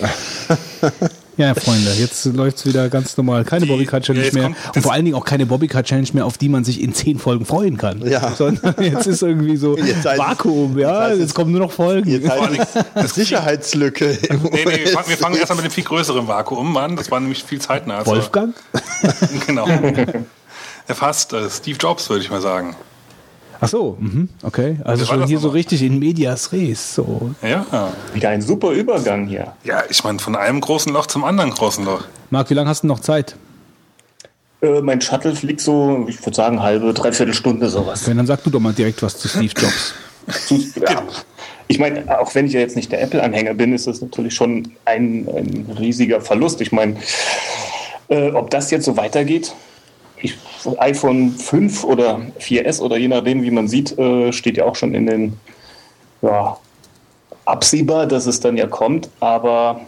Ja, Freunde, jetzt läuft's wieder ganz normal. Keine Die- Bobbycar Challenge ja, mehr. Und vor allen Dingen auch keine Bobbycar Challenge mehr, auf die man sich in zehn Folgen freuen kann. Ja. Sondern jetzt ist irgendwie so es- Vakuum, ja. jetzt Jetzt, es- kommen nur noch Folgen. jetzt halt Sicherheitslücke. im nee, nee, wir fangen, wir fangen erstmal mit dem viel größeren Vakuum an. Das war nämlich viel zeitnah. Also, Wolfgang? Genau. Ja, fast. Äh, Steve Jobs, würde ich mal sagen. Ach so, mhm, okay. Also schon hier so richtig in medias res. So. Ja. Wieder ein super Übergang hier. Ja, ich meine, von einem großen Loch zum anderen großen Loch. Marc, wie lange hast du noch Zeit? Äh, mein Shuttle fliegt so, ich würde sagen, halbe, dreiviertel Stunde sowas. Wenn, dann sag du doch mal direkt was zu Steve Jobs. Ja. Ich meine, auch wenn ich ja jetzt nicht der Apple-Anhänger bin, ist das natürlich schon ein, ein riesiger Verlust. Ich meine, äh, ob das jetzt so weitergeht, ich, iPhone 5 oder 4S oder je nachdem, wie man sieht, äh, steht ja auch schon in den, ja, absehbar, dass es dann ja kommt, aber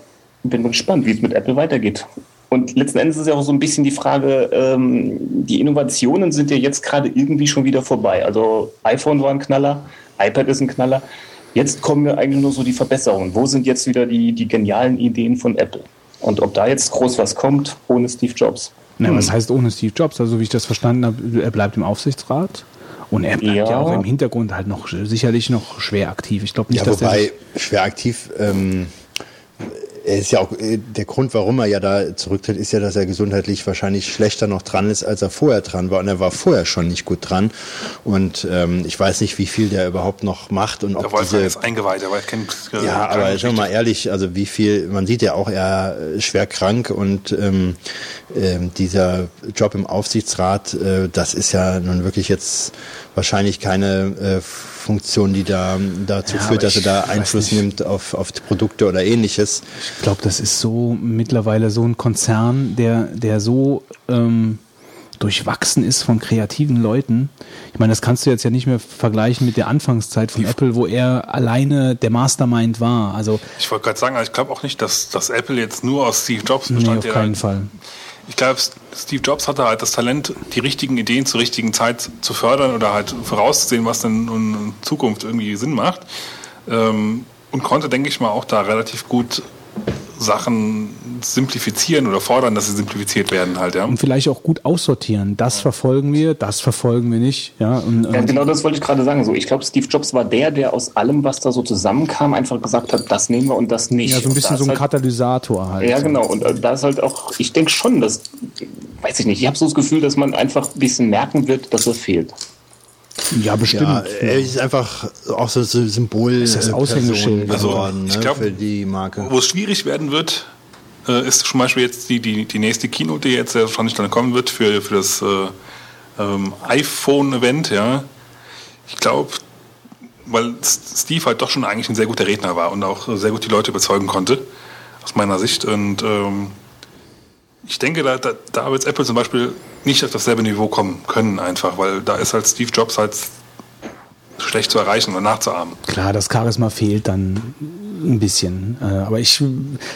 bin gespannt, wie es mit Apple weitergeht. Und letzten Endes ist ja auch so ein bisschen die Frage, ähm, die Innovationen sind ja jetzt gerade irgendwie schon wieder vorbei. Also iPhone war ein Knaller, iPad ist ein Knaller. Jetzt kommen ja eigentlich nur so die Verbesserungen. Wo sind jetzt wieder die, die genialen Ideen von Apple? Und ob da jetzt groß was kommt, ohne Steve Jobs. Na, was heißt ohne Steve Jobs? Also wie ich das verstanden habe, er bleibt im Aufsichtsrat. Und er bleibt ja, Ja. auch im Hintergrund halt noch sicherlich noch schwer aktiv. Ich glaube nicht, Ja, dass wobei sich- schwer aktiv, ähm, er ist ja auch, äh, der Grund, warum er ja da zurücktritt, ist ja, dass er gesundheitlich wahrscheinlich schlechter noch dran ist, als er vorher dran war. Und er war vorher schon nicht gut dran. Und ähm, ich weiß nicht, wie viel der überhaupt noch macht und Der ob Wolfgang diese ist eingeweiht, aber ich kenne ja, aber schon mal ehrlich, also wie viel, man sieht ja auch, er ist schwer krank und ähm, ähm, dieser Job im Aufsichtsrat, äh, das ist ja nun wirklich jetzt wahrscheinlich keine äh, Funktion, die da dazu Ja, führt, dass er da Einfluss nimmt auf, auf die Produkte oder ähnliches. Ich glaube, das ist so mittlerweile so ein Konzern, der, der so ähm, durchwachsen ist von kreativen Leuten. Ich meine, das kannst du jetzt ja nicht mehr vergleichen mit der Anfangszeit von Apple, wo er alleine der Mastermind war. Also Ich wollte gerade sagen, ich glaube auch nicht, dass, dass Apple jetzt nur aus Steve Jobs nee, bestand. auf der keinen Fall. Ich glaube, Steve Jobs hatte halt das Talent, die richtigen Ideen zur richtigen Zeit zu fördern oder halt vorauszusehen, was denn in Zukunft irgendwie Sinn macht. Ähm, und konnte, denke ich mal, auch da relativ gut Sachen simplifizieren oder fordern, dass sie simplifiziert werden halt, ja. Und vielleicht auch gut aussortieren. Das verfolgen wir, das verfolgen wir nicht. Ja, und, Ja, und genau das wollte ich gerade sagen. So, ich glaube, Steve Jobs war der, der aus allem, was da so zusammenkam, einfach gesagt hat, das nehmen wir und das nicht. ja, so ein bisschen so ein halt, Katalysator halt. Ja, genau. Und äh, da ist halt auch, ich denke schon, dass, weiß ich nicht, ich habe so das Gefühl, dass man einfach ein bisschen merken wird, dass er fehlt. Ja, bestimmt. Ja, er ist einfach auch so ein Symbol ist das äh, Aushängeschild. Also, geworden ich ne, für die Marke. Wo es schwierig werden wird, äh, ist zum Beispiel jetzt die, die, die nächste Keynote, die jetzt ja wahrscheinlich dann kommen wird für, für das äh, ähm, iPhone-Event, ja. Ich glaube, weil Steve halt doch schon eigentlich ein sehr guter Redner war und auch sehr gut die Leute überzeugen konnte, aus meiner Sicht. Und ähm, ich denke, da, da, da wird Apple zum Beispiel nicht auf dasselbe Niveau kommen können, einfach, weil da ist halt Steve Jobs halt schlecht zu erreichen oder nachzuahmen. Klar, das Charisma fehlt dann ein bisschen. Äh, Aber ich,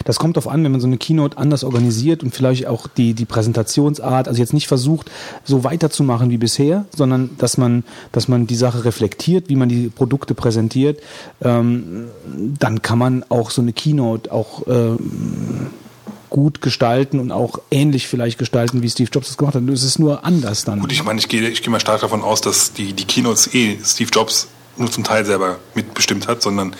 das kommt darauf an, wenn man so eine Keynote anders organisiert und vielleicht auch die, die Präsentationsart, also jetzt nicht versucht, so weiterzumachen wie bisher, sondern dass man, dass man die Sache reflektiert, wie man die Produkte präsentiert, ähm, dann kann man auch so eine Keynote auch ähm, gut gestalten und auch ähnlich vielleicht gestalten, wie Steve Jobs das gemacht hat. Es ist nur anders dann. Gut, ich meine, ich gehe, ich gehe mal stark davon aus, dass die, die Keynotes eh Steve Jobs nur zum Teil selber mitbestimmt hat, sondern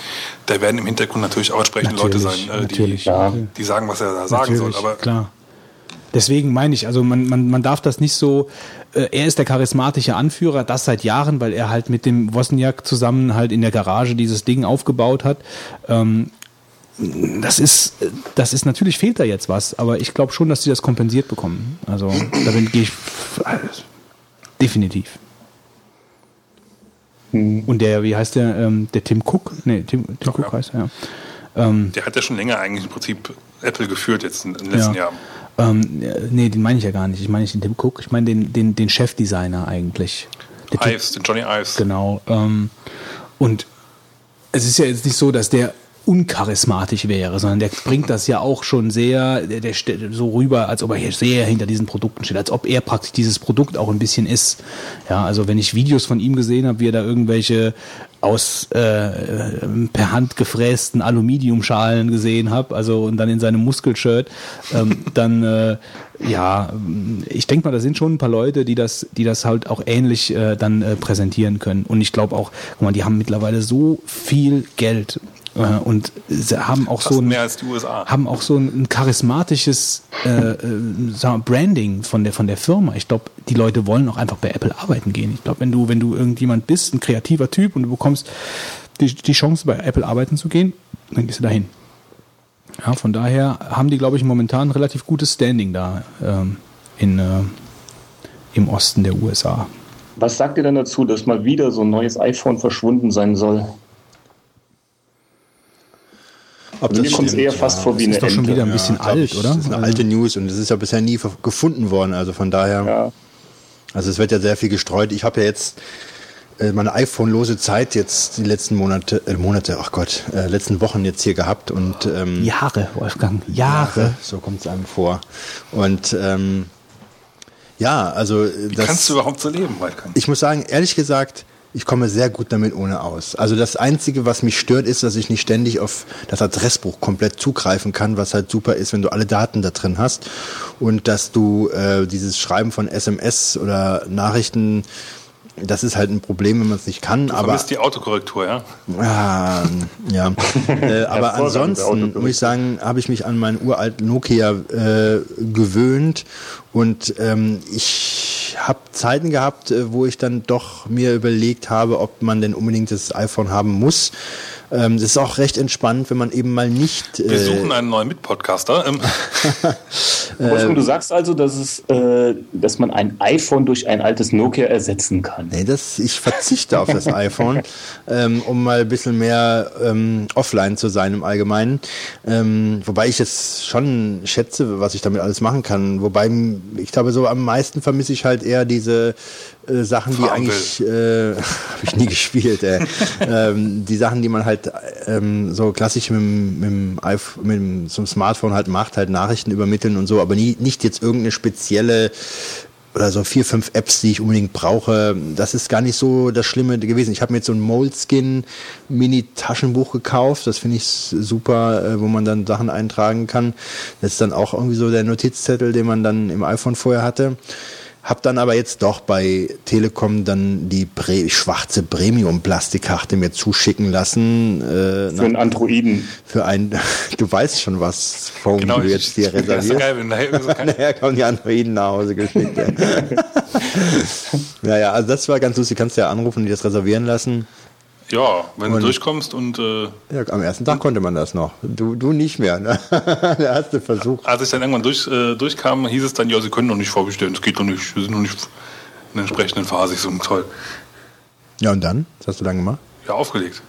da werden im Hintergrund natürlich auch entsprechende Leute sein, Natürlich, äh, die, natürlich. Ja. die sagen, was er da sagen soll. Aber klar. Deswegen meine ich, also man, man, man darf das nicht so, äh, er ist der charismatische Anführer, das seit Jahren, weil er halt mit dem Wozniak zusammen halt in der Garage dieses Ding aufgebaut hat. Ähm, das ist, das ist, natürlich fehlt da jetzt was, aber ich glaube schon, dass sie das kompensiert bekommen. Also, da bin gehe ich definitiv. Und der, wie heißt der, ähm, der Tim Cook? Nee, Tim, Tim Cook ja. heißt er, ja. Ähm, der hat ja schon länger eigentlich im Prinzip Apple geführt jetzt in, in den letzten Ja. Jahren. Ähm, äh, nee, den meine ich ja gar nicht. Ich meine nicht den Tim Cook, ich meine den, den, den Chefdesigner eigentlich. Der Ives, den Johnny Ives. Genau. Ähm, und es ist ja jetzt nicht so, dass der uncharismatisch wäre, sondern der bringt das ja auch schon sehr, der, der so rüber, als ob er hier sehr hinter diesen Produkten steht, als ob er praktisch dieses Produkt auch ein bisschen ist. Ja, also wenn ich Videos von ihm gesehen habe, wie er da irgendwelche aus äh, per Hand gefrästen Aluminiumschalen gesehen habe, also und dann in seinem Muskelshirt, ähm, dann äh, ja, ich denke mal, da sind schon ein paar Leute, die das, die das halt auch ähnlich äh, dann äh, präsentieren können. Und ich glaube auch, guck mal, die haben mittlerweile so viel Geld und sie haben auch Fast so ein, mehr als die USA. haben auch so ein, charismatisches äh, äh, Branding von der von der Firma. Ich glaube, die Leute wollen auch einfach bei Apple arbeiten gehen. Ich glaube, wenn du wenn du irgendjemand bist, ein kreativer Typ und du bekommst die, die Chance bei Apple arbeiten zu gehen, dann gehst du dahin. Ja, von daher haben die, glaube ich, momentan ein relativ gutes Standing da ähm, in, äh, im Osten der USA. Was sagt ihr denn dazu, dass mal wieder so ein neues iPhone verschwunden sein soll? Ob Also mir kommt es eher fast vor wie eine ist doch schon Ente. wieder ein bisschen glaub alt, ich, oder? Das ist eine Also- alte News und es ist ja bisher nie gefunden worden. Also von daher, Ja. also es wird ja sehr viel gestreut. Ich habe ja jetzt äh, meine iPhone-lose Zeit jetzt die letzten Monate, äh, Monate, ach Gott, äh, letzten Wochen jetzt hier gehabt und ähm, Jahre, Wolfgang, Jahre. so kommt es einem vor. Und ähm, ja, also Wie das, kannst du überhaupt so leben, Wolfgang? ich muss sagen, ehrlich gesagt, ich komme sehr gut damit ohne aus. Also das Einzige, was mich stört, ist, dass ich nicht ständig auf das Adressbuch komplett zugreifen kann, was halt super ist, wenn du alle Daten da drin hast. Und dass du äh, dieses Schreiben von SMS oder Nachrichten, das ist halt ein Problem, wenn man es nicht kann. Du aber vermisst die Autokorrektur, ja? Ah, ja. äh, aber ansonsten muss ich sagen, habe ich mich an meinen uralten Nokia äh, gewöhnt und ähm, ich habe Zeiten gehabt, äh, wo ich dann doch mir überlegt habe, ob man denn unbedingt das iPhone haben muss. Ähm, das ist auch recht entspannt, wenn man eben mal nicht. Wir Äh, suchen einen neuen Mitpodcaster. Ähm, Wolfgang, du sagst also, dass, es, äh, dass man ein iPhone durch ein altes Nokia ersetzen kann. Nee, das, ich verzichte auf das iPhone, ähm, um mal ein bisschen mehr ähm, offline zu sein im Allgemeinen. Ähm, wobei ich es schon schätze, was ich damit alles machen kann. Wobei ich glaube, so am meisten vermisse ich halt eher diese äh, Sachen, die eigentlich äh, habe ich nie gespielt. Äh. ähm, die Sachen, die man halt ähm, so klassisch mit, mit, dem iPhone, mit dem, zum Smartphone halt macht, halt Nachrichten übermitteln und so, aber nie, nicht jetzt irgendeine spezielle oder so vier, fünf Apps, die ich unbedingt brauche. Das ist gar nicht so das Schlimme gewesen. Ich habe mir jetzt so ein Moleskin Mini-Taschenbuch gekauft. Das finde ich super, äh, wo man dann Sachen eintragen kann. Das ist dann auch irgendwie so der Notizzettel, den man dann im iPhone vorher hatte. Hab dann aber jetzt doch bei Telekom dann die Pre schwarze Premium-Plastikkarte mir zuschicken lassen. Äh, für einen Androiden. Für ein, du weißt schon, was Phone genau, du jetzt hier reservierst. Das ist geil, wenn nachher, so nachher kommen die Androiden nach Hause geschickt. ja. naja, also das war ganz lustig. Kannst du ja anrufen und die das reservieren lassen. Ja, wenn und, du durchkommst und. Äh, ja, am ersten Tag konnte man das noch. Du, du nicht mehr, ne? Der erste Versuch. Als ich dann irgendwann durch, äh, durchkam, hieß es dann, ja, sie können noch nicht vorbestellen, es geht noch nicht, wir sind noch nicht in der entsprechenden Phase. Ich so, toll. Ja, und dann? Was hast du dann gemacht? Ja, aufgelegt.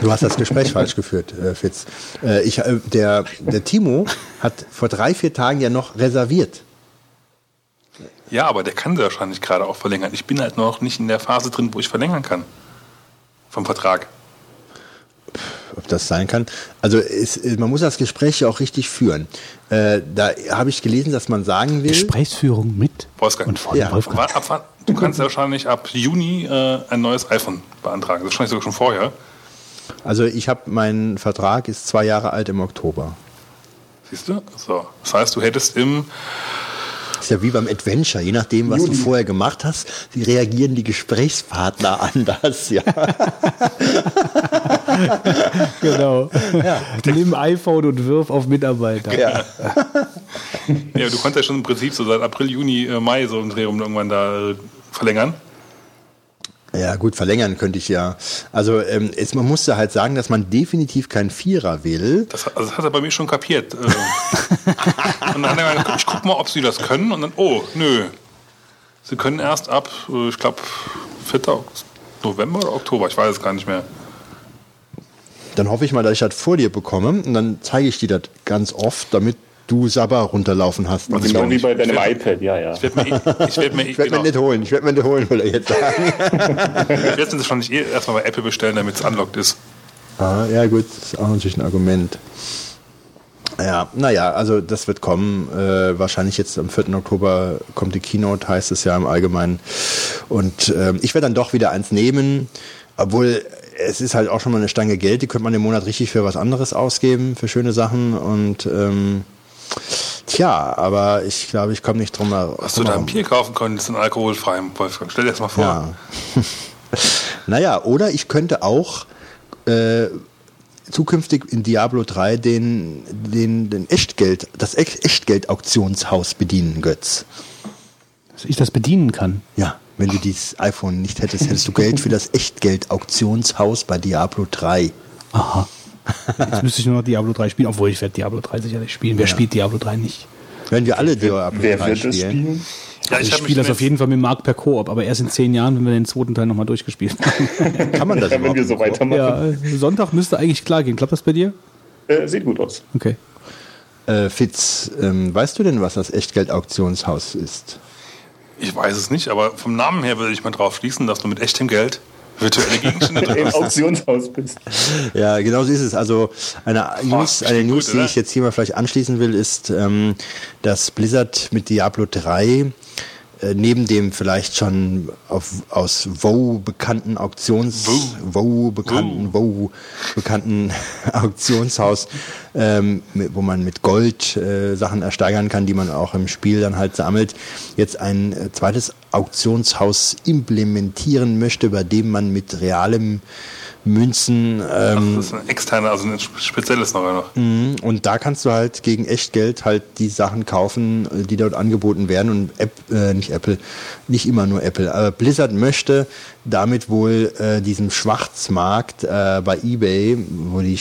Du hast das Gespräch falsch geführt, äh, Fitz. Äh, ich, äh, der, der Timo hat vor drei, vier Tagen ja noch reserviert. Ja, aber der kann sie wahrscheinlich gerade auch verlängern. Ich bin halt noch nicht in der Phase drin, wo ich verlängern kann vom Vertrag. Ob das sein kann. Also es, man muss das Gespräch ja auch richtig führen. Äh, da habe ich gelesen, dass man sagen will. Gesprächsführung mit Wolfgang. Und von ja. Wolfgang. Ab, ab, du kannst ja wahrscheinlich ab Juni äh, ein neues iPhone beantragen. Das ist wahrscheinlich sogar schon vorher. Also ich habe mein Vertrag ist zwei Jahre alt im Oktober. Siehst du? So. Das heißt, du hättest im ist ja wie beim Adventure, je nachdem, was du vorher gemacht hast, reagieren die Gesprächspartner anders, ja. genau. Ja. Nimm iPhone und wirf auf Mitarbeiter. Ja. ja, du konntest ja schon im Prinzip so seit April, Juni, äh, Mai so einen Dreh um irgendwann da äh, verlängern. Ja, gut, verlängern könnte ich ja. Also ähm, es, man musste halt sagen, dass man definitiv kein Vierer will. Das, also das hat er bei mir schon kapiert. Ähm. und dann hat er gesagt, ich guck mal, ob sie das können. Und dann, oh, nö. Sie können erst ab, äh, ich glaube, 4. November oder Oktober, ich weiß es gar nicht mehr. Dann hoffe ich mal, dass ich das vor dir bekomme und dann zeige ich dir das ganz oft, damit du Sabba runterlaufen hast. Also genau wie bei deinem iPad, ja, ja. Ich werde mir, ich werd mir, ich werd genau. mir nicht holen, ich werde mir nicht holen, will er jetzt sagen. ich werde es wahrscheinlich eh erstmal bei Apple bestellen, damit es unlocked ist. Ah, ja gut, das ist auch natürlich ein Argument. Ja, naja, also das wird kommen. Äh, wahrscheinlich jetzt am 4. Oktober kommt die Keynote, heißt es ja im Allgemeinen. Und äh, ich werde dann doch wieder eins nehmen, obwohl es ist halt auch schon mal eine Stange Geld, die könnte man im Monat richtig für was anderes ausgeben, für schöne Sachen. Und ähm, Tja, aber ich glaube, ich komme nicht drum herum. Was du da ein Bier kaufen könntest, in alkoholfreiem Wolfgang. Stell dir das mal vor. Ja. naja, oder ich könnte auch äh, zukünftig in Diablo 3 den, den, den Echtgeld, das Echtgeld-Auktionshaus bedienen, Götz. Dass ich das bedienen kann? Ja, wenn du dieses iPhone nicht hättest, hättest du Geld für das Echtgeld-Auktionshaus bei Diablo 3. Aha. Jetzt müsste ich nur noch Diablo 3 spielen, obwohl ich werde Diablo 3 sicherlich spielen. Wer ja. spielt Diablo 3 nicht? Wenn wir alle Diablo Wer 3 wird spielen. Das spielen? Ja, ich, ich spiele das auf jeden Fall mit Marc per Koop, aber erst in zehn Jahren, wenn wir den zweiten Teil nochmal durchgespielt haben. Kann man das ja, wenn wir so weitermachen? Ja, Sonntag müsste eigentlich klar gehen. Klappt das bei dir? Äh, sieht gut aus. Okay. Äh, Fitz, ähm, weißt du denn, was das Echtgeld-Auktionshaus ist? Ich weiß es nicht, aber vom Namen her würde ich mal drauf schließen, dass du mit echtem Geld virtuelle Gegenstände drin Im Auktionshaus bist. Ja, genau so ist es. Also eine News, eine News gut, die ich jetzt hier mal vielleicht anschließen will, ist, ähm, dass Blizzard mit Diablo 3 äh, neben dem vielleicht schon auf, aus WoW bekannten Auktions WoW bekannten WoW bekannten Auktionshaus, ähm, mit, wo man mit Gold äh, Sachen ersteigern kann, die man auch im Spiel dann halt sammelt, jetzt ein äh, zweites Auktionshaus implementieren möchte, bei dem man mit realem Münzen. Ähm, das ist ein externer, also ein spezielles noch. Mhm. Und da kannst du halt gegen Echtgeld halt die Sachen kaufen, äh, die dort angeboten werden. Und App, äh, nicht Apple, nicht immer nur Apple. Aber Blizzard möchte damit wohl äh, diesem Schwarzmarkt äh, bei eBay, wo die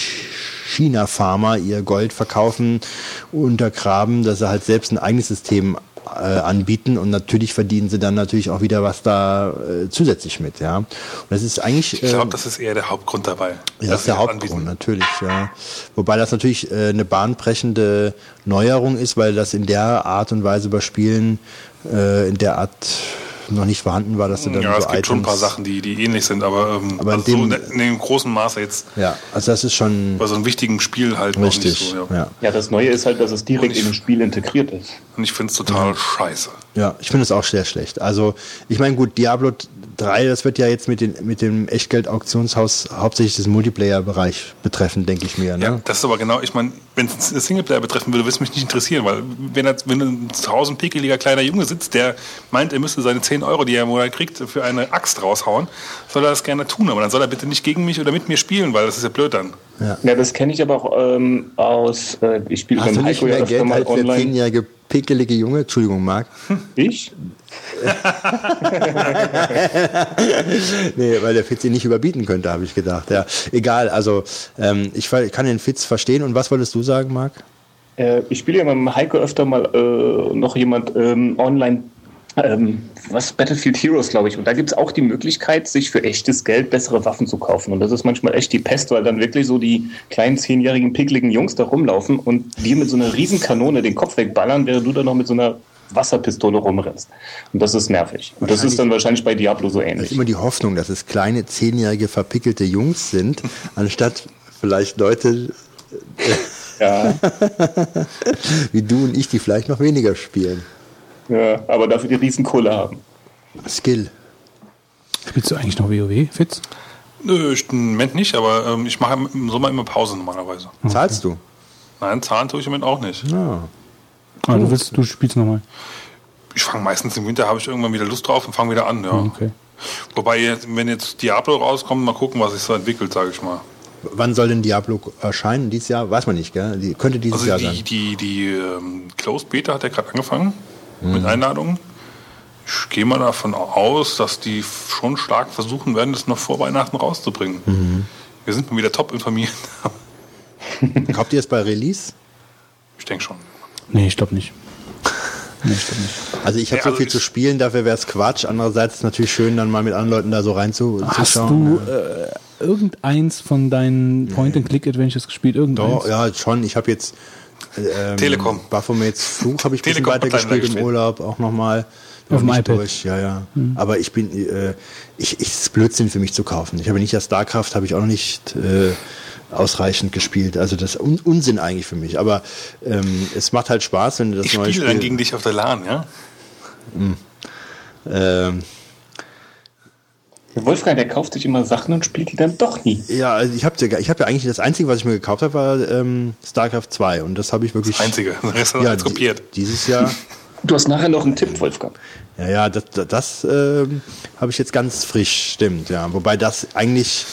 China-Farmer ihr Gold verkaufen, untergraben, dass sie halt selbst ein eigenes System anbieten und natürlich verdienen sie dann natürlich auch wieder was da äh, zusätzlich mit, ja. Und das ist eigentlich. ich glaube, das ist eher der Hauptgrund dabei. Ja, das ist der Hauptgrund, anbieten. natürlich, ja. Wobei das natürlich äh, eine bahnbrechende Neuerung ist, weil das in der Art und Weise bei Spielen, äh, in der Art noch nicht vorhanden war, dass du dann ja, so es gibt Items schon ein paar Sachen, die, die ähnlich sind, aber, ähm, aber also in, dem, so in, in dem großen Maße jetzt. Ja, also das ist schon bei so einem wichtigen Spiel halt richtig. So, ja. Ja. ja. das Neue ist halt, dass es direkt ich, in dem Spiel integriert ist. Und ich finde es total ja. scheiße. Ja, ich finde es auch sehr schlecht. Also ich meine, gut, Diablo 3, das wird ja jetzt mit, den, mit dem Echtgeld-Auktionshaus hauptsächlich das Multiplayer-Bereich betreffen, denke ich mir. Ne? Ja, das ist aber genau, ich meine, wenn es Singleplayer betreffen würde, würde es mich nicht interessieren, weil wenn, er, wenn ein zu Hause ein pekeliger kleiner Junge sitzt, der meint, er müsste seine 10 Euro, die er im Monat kriegt, für eine Axt raushauen, soll er das gerne tun, aber dann soll er bitte nicht gegen mich oder mit mir spielen, weil das ist ja blöd dann. Ja, ja das kenne ich aber auch ähm, aus, äh, ich spiele beim Heiko ja öfter mal online. Der zehnjährige pekelige Junge, Entschuldigung, Marc. Ich? nee, weil der Fitz ihn nicht überbieten könnte, habe ich gedacht. Ja, egal, also ähm, ich kann den Fitz verstehen. Und was wolltest du sagen, Marc? Äh, ich spiele ja mit Heiko öfter mal äh, noch jemand ähm, online ähm, was Battlefield Heroes, glaube ich. Und da gibt es auch die Möglichkeit, sich für echtes Geld bessere Waffen zu kaufen. Und das ist manchmal echt die Pest, weil dann wirklich so die kleinen zehnjährigen, pickligen Jungs da rumlaufen und dir mit so einer Riesenkanone den Kopf wegballern, während du dann noch mit so einer Wasserpistole rumrennst. Und das ist nervig. Und das ist dann wahrscheinlich bei Diablo so ähnlich. Das ist immer die Hoffnung, dass es kleine, zehnjährige, verpickelte Jungs sind, anstatt vielleicht Leute, ja. wie du und ich, die vielleicht noch weniger spielen. Ja, aber dafür die Riesenkohle haben. Skill. Spielst du eigentlich noch WoW, Fitz? Nö, ich, im Moment nicht, aber ähm, ich mache im Sommer immer Pause normalerweise. Okay. Zahlst du? Nein, zahlen tue ich im Moment auch nicht. Ja. Ah, du, willst, du spielst nochmal? Ich fange meistens im Winter, habe ich irgendwann wieder Lust drauf und fange wieder an, ja. Okay. Wobei, wenn jetzt Diablo rauskommt, mal gucken, was sich so entwickelt, sage ich mal. Wann soll denn Diablo erscheinen? Dieses Jahr? Weiß man nicht, gell? Die, könnte dieses also Jahr die, sein. Die, die, die ähm, Closed Beta hat ja gerade angefangen mhm. mit Einladungen. Ich gehe mal davon aus, dass die schon stark versuchen werden, das noch vor Weihnachten rauszubringen. Mhm. Wir sind mal wieder top informiert. Kauft ihr es bei Release? Ich denke schon. Nee, ich glaube nicht. Nee, ich nicht. Also ich habe ja, so also viel zu spielen, dafür wäre es Quatsch. Andererseits ist es natürlich schön, dann mal mit anderen Leuten da so reinzuschauen. Hast du äh, irgendeins von deinen Point-and-Click-Adventures gespielt? Irgendeins? Doch, ja, schon. Ich habe jetzt ähm, Telekom. Baphomets Fluch habe ich ein bisschen weitergespielt im Urlaub, auch nochmal. Auf dem iPad. Durch, ja, ja. Mhm. Aber ich bin, äh, ich, ich, ist Blödsinn für mich zu kaufen. Ich habe nicht das StarCraft, habe ich auch noch nicht äh, ausreichend gespielt. Also das ist Un Unsinn eigentlich für mich. Aber ähm, es macht halt Spaß, wenn du das ich neue Spiel. dann gegen dich auf der LAN, ja? Mhm. Ähm, Wolfgang, der kauft sich immer Sachen und spielt die dann doch nie. Ja, also ich habe ich hab ja eigentlich das Einzige, was ich mir gekauft habe, war ähm, StarCraft 2 und das habe ich wirklich. Das Einzige, das Rest ja, kopiert. Dieses Jahr. Du hast nachher noch einen Tipp, Wolfgang. Ja, ja, das, das, das äh, habe ich jetzt ganz frisch, stimmt, ja. Wobei das eigentlich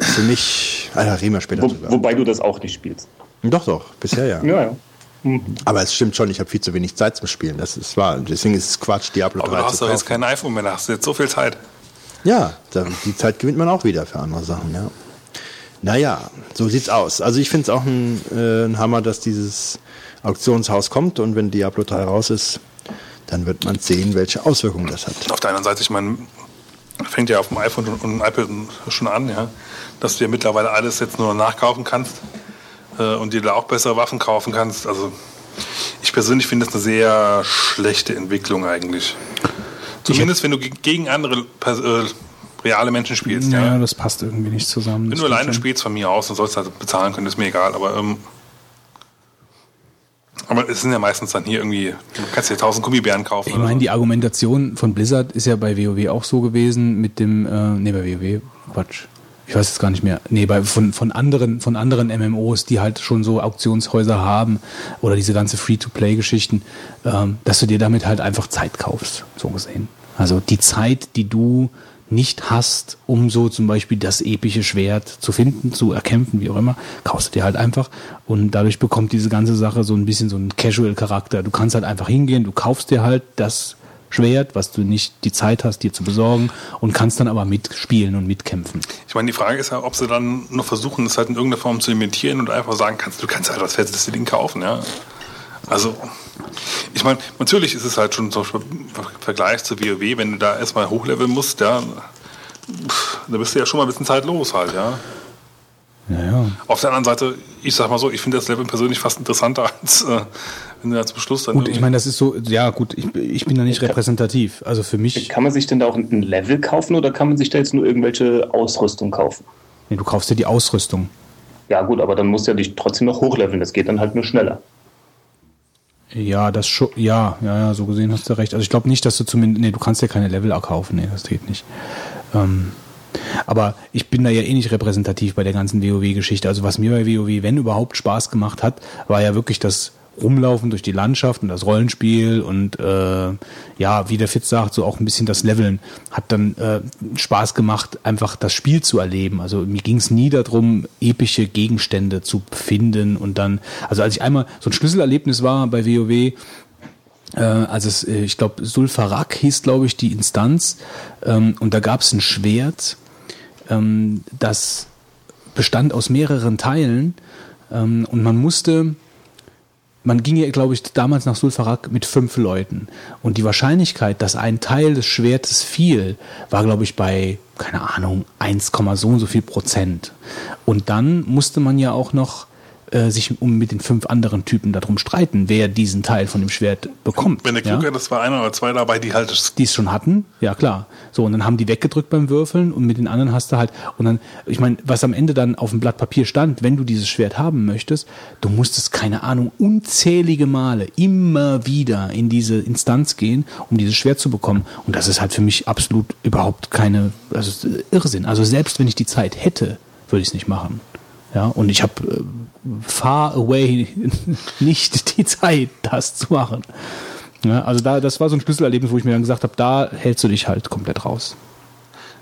für mich. Ah, reden wir später Wo, drüber. Wobei du das auch nicht spielst. Doch, doch, bisher ja. ja, ja. Mhm. Aber es stimmt schon, ich habe viel zu wenig Zeit zum Spielen. Das ist wahr. Deswegen ist es Quatsch, Diablo Aber 3 Aber du hast doch jetzt kein iPhone mehr, da hast du jetzt so viel Zeit. Ja, die Zeit gewinnt man auch wieder für andere Sachen, ja. Naja, so sieht's aus. Also ich finde es auch ein, äh, ein Hammer, dass dieses Auktionshaus kommt und wenn Diablo 3 raus ist, dann wird man sehen, welche Auswirkungen das hat. Auf der anderen Seite, ich meine, fängt ja auf dem iPhone und iPad schon an, ja, dass du ja mittlerweile alles jetzt nur nachkaufen kannst äh, und dir da auch bessere Waffen kaufen kannst. Also ich persönlich finde das eine sehr schlechte Entwicklung eigentlich. Zumindest wenn du gegen andere äh, reale Menschen spielst. Ja, ja, das passt irgendwie nicht zusammen. Wenn das du alleine spielst von mir aus, dann sollst du halt bezahlen können, ist mir egal. Aber, ähm, aber es sind ja meistens dann hier irgendwie, du kannst dir tausend Gummibären kaufen. Ich meine, die Argumentation von Blizzard ist ja bei WoW auch so gewesen mit dem, äh, nee, bei WoW, Quatsch ich weiß es gar nicht mehr, nee, bei, von, von, anderen, von anderen MMOs, die halt schon so Auktionshäuser haben oder diese ganze Free-to-Play-Geschichten, ähm, dass du dir damit halt einfach Zeit kaufst, so gesehen. Also die Zeit, die du nicht hast, um so zum Beispiel das epische Schwert zu finden, zu erkämpfen, wie auch immer, kaufst du dir halt einfach und dadurch bekommt diese ganze Sache so ein bisschen so einen Casual-Charakter. Du kannst halt einfach hingehen, du kaufst dir halt das Schwert, was du nicht die Zeit hast, dir zu besorgen und kannst dann aber mitspielen und mitkämpfen. Ich meine, die Frage ist ja, ob sie dann noch versuchen, das halt in irgendeiner Form zu imitieren und einfach sagen kannst, du kannst halt das fetteste Ding kaufen, ja. Also, ich meine, natürlich ist es halt schon zum Beispiel im Vergleich zu WoW, wenn du da erstmal hochleveln musst, ja, da bist du ja schon mal ein bisschen Zeit los halt, ja. Ja, ja. Auf der anderen Seite, ich sag mal so, ich finde das Level persönlich fast interessanter, als äh, wenn du da zum Schluss dann. Gut, ich meine, das ist so, ja gut, ich, ich bin da nicht repräsentativ. Also für mich. Kann man sich denn da auch ein Level kaufen oder kann man sich da jetzt nur irgendwelche Ausrüstung kaufen? Nee, du kaufst dir die Ausrüstung. Ja gut, aber dann musst du ja dich trotzdem noch hochleveln, das geht dann halt nur schneller. Ja, das schon, ja, ja, ja, so gesehen hast du recht. Also ich glaube nicht, dass du zumindest, nee, du kannst ja keine Level kaufen, nee, das geht nicht. Ähm, aber ich bin da ja eh nicht repräsentativ bei der ganzen WoW-Geschichte. Also was mir bei WoW, wenn überhaupt Spaß gemacht hat, war ja wirklich das Rumlaufen durch die Landschaft und das Rollenspiel und äh, ja, wie der Fitz sagt, so auch ein bisschen das Leveln hat dann äh, Spaß gemacht, einfach das Spiel zu erleben. Also mir ging es nie darum, epische Gegenstände zu finden und dann, also als ich einmal so ein Schlüsselerlebnis war bei WoW, äh, also es, äh, ich glaube, Sulfarak hieß, glaube ich, die Instanz. Ähm, und da gab es ein Schwert, ähm, das bestand aus mehreren Teilen. Ähm, und man musste man ging ja, glaube ich, damals nach Sulfarak mit fünf Leuten. Und die Wahrscheinlichkeit, dass ein Teil des Schwertes fiel, war, glaube ich, bei, keine Ahnung, 1, so und so viel Prozent. Und dann musste man ja auch noch äh, sich um mit den fünf anderen Typen darum streiten, wer diesen Teil von dem Schwert bekommt. Wenn der Glück ja? hat, das war einer oder zwei dabei, die halt die es schon hatten, ja klar. So und dann haben die weggedrückt beim Würfeln und mit den anderen hast du halt und dann, ich meine, was am Ende dann auf dem Blatt Papier stand, wenn du dieses Schwert haben möchtest, du musstest keine Ahnung unzählige Male immer wieder in diese Instanz gehen, um dieses Schwert zu bekommen und das ist halt für mich absolut überhaupt keine also Irrsinn. Also selbst wenn ich die Zeit hätte, würde ich es nicht machen. Ja, und ich habe äh, far away nicht die Zeit, das zu machen. Ja, also da, das war so ein Schlüsselerlebnis, wo ich mir dann gesagt habe, da hältst du dich halt komplett raus.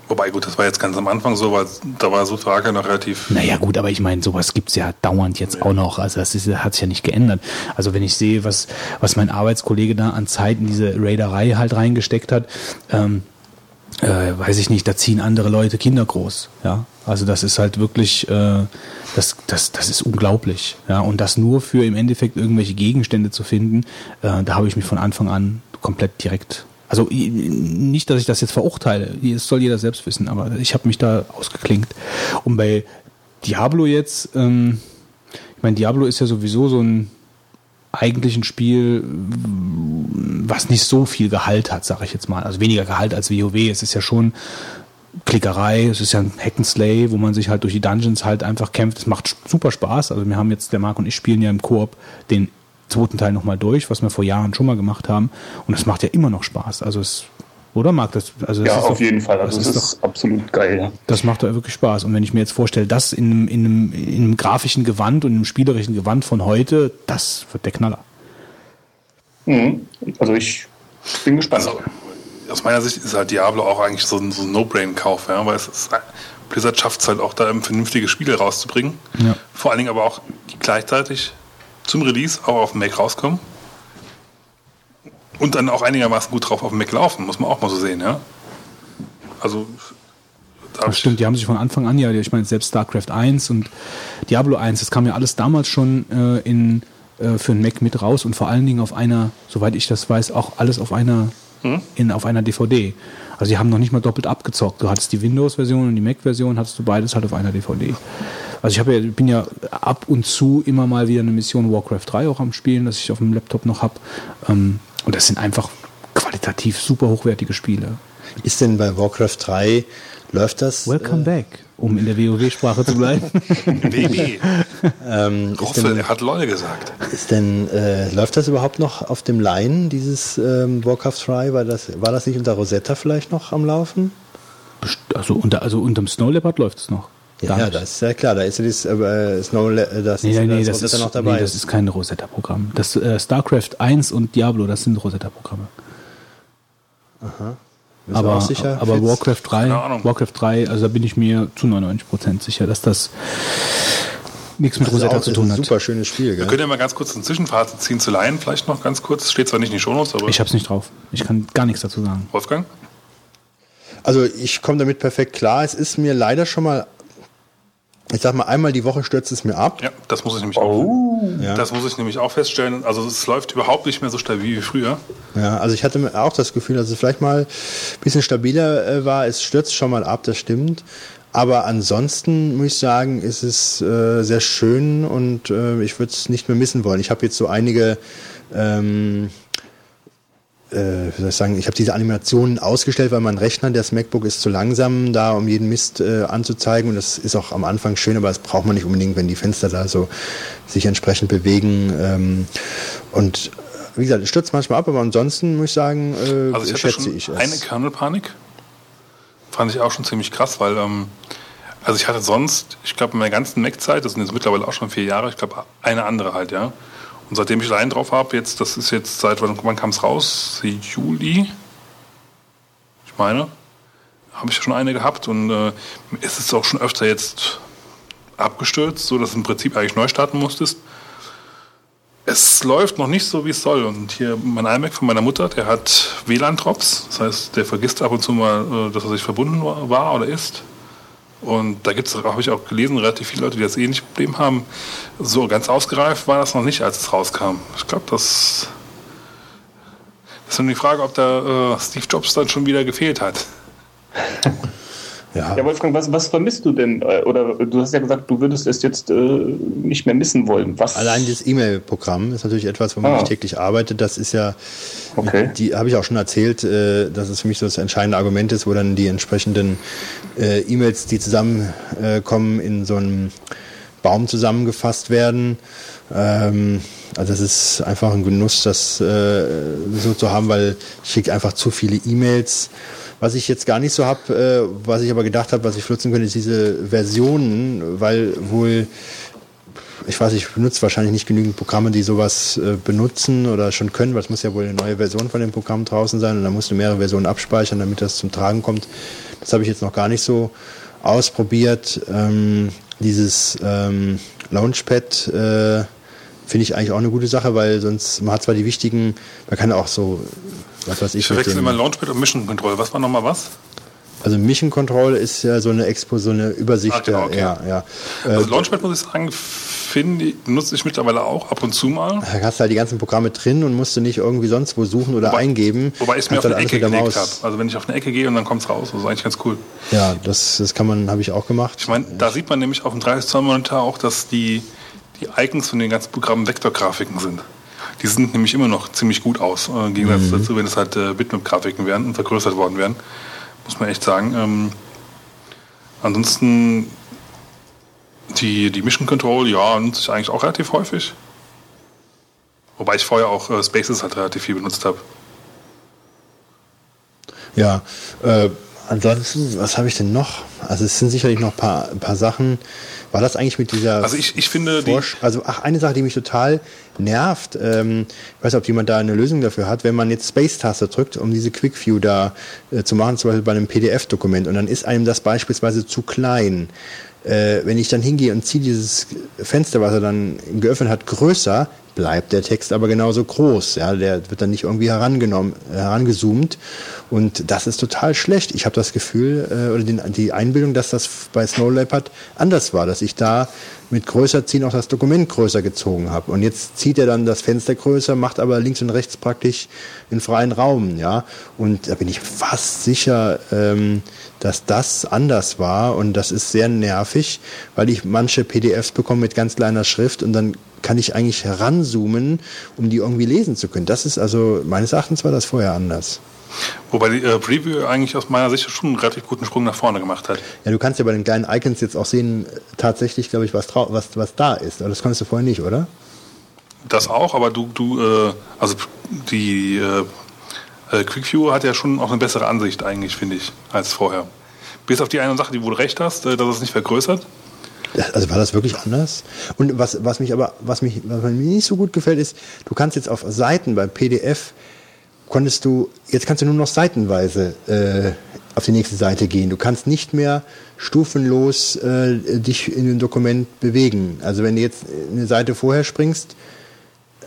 Wobei, gut, das war jetzt ganz am Anfang so, weil da war so Frage noch relativ. Naja, gut, aber ich meine, sowas gibt's ja dauernd jetzt ja. auch noch. Also das ist, hat sich ja nicht geändert. Also wenn ich sehe, was, was mein Arbeitskollege da an Zeit in diese Raiderei halt reingesteckt hat, ähm, äh, weiß ich nicht, da ziehen andere Leute Kinder groß. Ja, also das ist halt wirklich, äh, das, das, das ist unglaublich. Ja, und das nur für im Endeffekt irgendwelche Gegenstände zu finden, äh, da habe ich mich von Anfang an komplett direkt also nicht, dass ich das jetzt verurteile, das soll jeder selbst wissen, aber ich habe mich da ausgeklinkt. Und bei Diablo jetzt, ähm, ich meine, Diablo ist ja sowieso so ein eigentlich ein Spiel, was nicht so viel Gehalt hat, sage ich jetzt mal. Also weniger Gehalt als WoW. Es ist ja schon Klickerei, es ist ja ein Hack'n'Slay, wo man sich halt durch die Dungeons halt einfach kämpft. Es macht super Spaß. Also wir haben jetzt, der Marc und ich spielen ja im Koop den zweiten Teil nochmal durch, was wir vor Jahren schon mal gemacht haben. Und es macht ja immer noch Spaß. Also es oder Marc? Das, also das ja, auf doch, jeden Fall. Also das ist, ist doch, absolut geil. Ja. Das macht doch wirklich Spaß. Und wenn ich mir jetzt vorstelle, das in einem, in, einem, in einem grafischen Gewand und in einem spielerischen Gewand von heute, das wird der Knaller. Mhm. Also ich bin gespannt. Also, aus meiner Sicht ist halt Diablo auch eigentlich so ein, so ein No-Brain-Kauf, ja, weil es ist, Blizzard schafft es halt auch da vernünftige Spiele rauszubringen. Ja. Vor allen Dingen aber auch die gleichzeitig zum Release auch auf dem Mac rauskommen. Und dann auch einigermaßen gut drauf auf dem Mac laufen, muss man auch mal so sehen, ja. Also. Da das stimmt, die haben sich von Anfang an ja, ich meine, selbst StarCraft 1 und Diablo 1, das kam ja alles damals schon äh, in, äh, für den Mac mit raus und vor allen Dingen auf einer, soweit ich das weiß, auch alles auf einer, hm? in, auf einer DVD. Also die haben noch nicht mal doppelt abgezockt. Du hattest die Windows-Version und die Mac-Version, hattest du beides halt auf einer DVD. Also ich habe ja, bin ja ab und zu immer mal wieder eine Mission Warcraft 3 auch am Spielen, das ich auf dem Laptop noch habe. Ähm, und das sind einfach qualitativ super hochwertige Spiele. Ist denn bei Warcraft 3, läuft das? Welcome äh, back, um in der WoW-Sprache zu bleiben. WoW. ähm, Hoffe, denn, er hat LOL gesagt. Ist denn, äh, läuft das überhaupt noch auf dem Line, dieses ähm, Warcraft 3? War das, war das nicht unter Rosetta vielleicht noch am Laufen? Also unter, also unterm Snow Leopard läuft es noch. Ja, ja, das ist ja klar, da ist ja dieses äh, Snow, das, nee, ist, nee, das, das ist, noch dabei. Nee, das ist kein Rosetta-Programm. Das äh, StarCraft 1 und Diablo, das sind Rosetta-Programme. Aha. Bist du aber, auch sicher, aber Fitz? Warcraft 3, Keine Ahnung. Warcraft 3, also da bin ich mir zu 99% sicher, dass das nichts mit Das ist Rosetta auch zu tun ein hat. super schönes Spiel, Wir gell? können ja mal ganz kurz ein Zwischenfazit ziehen zu Laien, vielleicht noch ganz kurz. Steht zwar nicht in die Shownotes, aber Ich hab's nicht drauf. Ich kann gar nichts dazu sagen. Wolfgang? Also ich komme damit perfekt klar. Es ist mir leider schon mal, ich sag mal, einmal die Woche stürzt es mir ab. Ja, das muss ich nämlich Oh. auch. Ja. Das muss ich nämlich auch feststellen. Also es läuft überhaupt nicht mehr so stabil wie früher. Ja, also ich hatte auch das Gefühl, dass es vielleicht mal ein bisschen stabiler äh, war. Es stürzt schon mal ab, das stimmt. Aber ansonsten muss ich sagen, ist es äh, sehr schön und äh, ich würde es nicht mehr missen wollen. Ich habe jetzt so einige, ähm, äh, wie soll ich sagen, ich habe diese Animationen ausgestellt, weil mein Rechner, das MacBook ist zu langsam, da um jeden Mist äh, anzuzeigen. Und das ist auch am Anfang schön, aber das braucht man nicht unbedingt, wenn die Fenster da so sich entsprechend bewegen. Ähm, und wie gesagt, es stürzt manchmal ab, aber ansonsten muss ich sagen, äh, Also ich schätze schon ich es. eine Kernelpanik. Fand ich auch schon ziemlich krass, weil ähm, also ich hatte sonst, ich glaube in meiner ganzen Mac-Zeit, das sind jetzt mittlerweile auch schon vier Jahre, ich glaube eine andere halt, ja. Und seitdem ich Line drauf habe, jetzt, das ist jetzt seit wann, wann kam es raus? Juli? Ich meine, habe ich schon eine gehabt und äh, es ist auch schon öfter jetzt abgestürzt, so dass du im Prinzip eigentlich neu starten musstest. Es läuft noch nicht so, wie es soll. Und hier mein iMac von meiner Mutter, der hat WLAN-Drops. Das heißt, der vergisst ab und zu mal, äh, dass er sich verbunden war oder ist. Und da gibt es, habe ich auch gelesen, relativ viele Leute, die das ähnliche Problem haben. So ganz ausgereift war das noch nicht, als es rauskam. Ich glaube, das, das ist nur die Frage, ob da äh, Steve Jobs dann schon wieder gefehlt hat. Ja, Ja, Wolfgang, was, was vermisst du denn? Äh, Oder du hast ja gesagt, du würdest es jetzt äh, nicht mehr missen wollen. Was? Allein das E-Mail-Programm ist natürlich etwas, womit Ah. ich täglich arbeite. Das ist ja, Okay. die habe ich auch schon erzählt, äh, dass es für mich so das entscheidende Argument ist, wo dann die entsprechenden äh, E-Mails, die zusammenkommen, in so einem Baum zusammengefasst werden. Ähm, also es ist einfach ein Genuss, das äh, so zu haben, weil ich kriege einfach zu viele E-Mails. Was ich jetzt gar nicht so habe, äh, was ich aber gedacht habe, was ich nutzen könnte, ist diese Versionen, weil wohl ich weiß, ich benutze wahrscheinlich nicht genügend Programme, die sowas äh, benutzen oder schon können, weil es muss ja wohl eine neue Version von dem Programm draußen sein und dann musst du mehrere Versionen abspeichern, damit das zum Tragen kommt. Das habe ich jetzt noch gar nicht so ausprobiert. Ähm, dieses ähm, Launchpad äh, finde ich eigentlich auch eine gute Sache, weil sonst, man hat zwar die wichtigen, man kann auch so, was weiß ich, Ich verwechsel immer Launchpad und Mission Control. Was war nochmal was? also Mission Control ist ja so eine Expo, so eine Übersicht, Ah, genau, okay. ja, ja. Äh, Also Launchpad muss ich sagen, finde nutze ich mittlerweile auch ab und zu mal. Da hast du halt die ganzen Programme drin und musst du nicht irgendwie sonst wo suchen oder eingeben. Wobei ich es mir auf eine Ecke gelegt habe. Also wenn ich auf eine Ecke gehe und dann kommt es raus, das ist eigentlich ganz cool. Ja, das, das kann man, habe ich auch gemacht. Ich meine, da sieht man nämlich auf dem 30 Zoll Monitor auch, dass die, die Icons von den ganzen Programmen Vektorgrafiken sind. Die sind nämlich immer noch ziemlich gut aus, äh, im Gegensatz Mhm. dazu, wenn es halt äh, Bitmap-Grafiken wären und vergrößert worden wären. Muss man echt sagen. Ähm, ansonsten die, die Mission Control, ja, nutze ich eigentlich auch relativ häufig. Wobei ich vorher auch äh, Spaces halt relativ viel benutzt habe. Ja, äh, ansonsten, was habe ich denn noch? Also es sind sicherlich noch ein paar, ein paar Sachen. War das eigentlich mit dieser Also ich, ich finde, die, Forsch also ach, eine Sache, die mich total nervt, ähm, ich weiß nicht, ob jemand da eine Lösung dafür hat, wenn man jetzt Space-Taste drückt, um diese Quick View da äh, zu machen, zum Beispiel bei einem PDF-Dokument, und dann ist einem das beispielsweise zu klein. Äh, wenn ich dann hingehe und ziehe dieses Fenster, was er dann geöffnet hat, größer, bleibt der Text aber genauso groß. Ja, der wird dann nicht irgendwie herangenommen, herangezoomt. Und das ist total schlecht. Ich habe das Gefühl äh, oder den, die Einbildung, dass das bei Snow Leopard anders war, dass ich da mit größer ziehen auch das Dokument größer gezogen habe. Und jetzt zieht er dann das Fenster größer, macht aber links und rechts praktisch einen freien Raum, ja. Und da bin ich fast sicher, ähm, dass das anders war und das ist sehr nervig, weil ich manche PDFs bekomme mit ganz kleiner Schrift und dann kann ich eigentlich heranzoomen, um die irgendwie lesen zu können. Das ist also, meines Erachtens war das vorher anders. wobei die äh, Preview eigentlich aus meiner Sicht schon einen relativ guten Sprung nach vorne gemacht hat. Ja, du kannst ja bei den kleinen Icons jetzt auch sehen, äh, tatsächlich, glaube ich, was, was, was da ist. Aber das konntest du vorher nicht, oder? Das auch, aber du, du, äh, also die äh, äh, QuickView hat ja schon auch eine bessere Ansicht eigentlich, finde ich, als vorher. Bis auf die eine Sache, die wo du recht hast, äh, dass es nicht vergrößert. Also war das wirklich anders? Und was, was mich aber, was mich, was mir nicht so gut gefällt, ist, du kannst jetzt auf Seiten beim PDF konntest du, jetzt kannst du nur noch seitenweise äh, auf die nächste Seite gehen. Du kannst nicht mehr stufenlos äh, dich in dem Dokument bewegen. Also wenn du jetzt eine Seite vorher springst,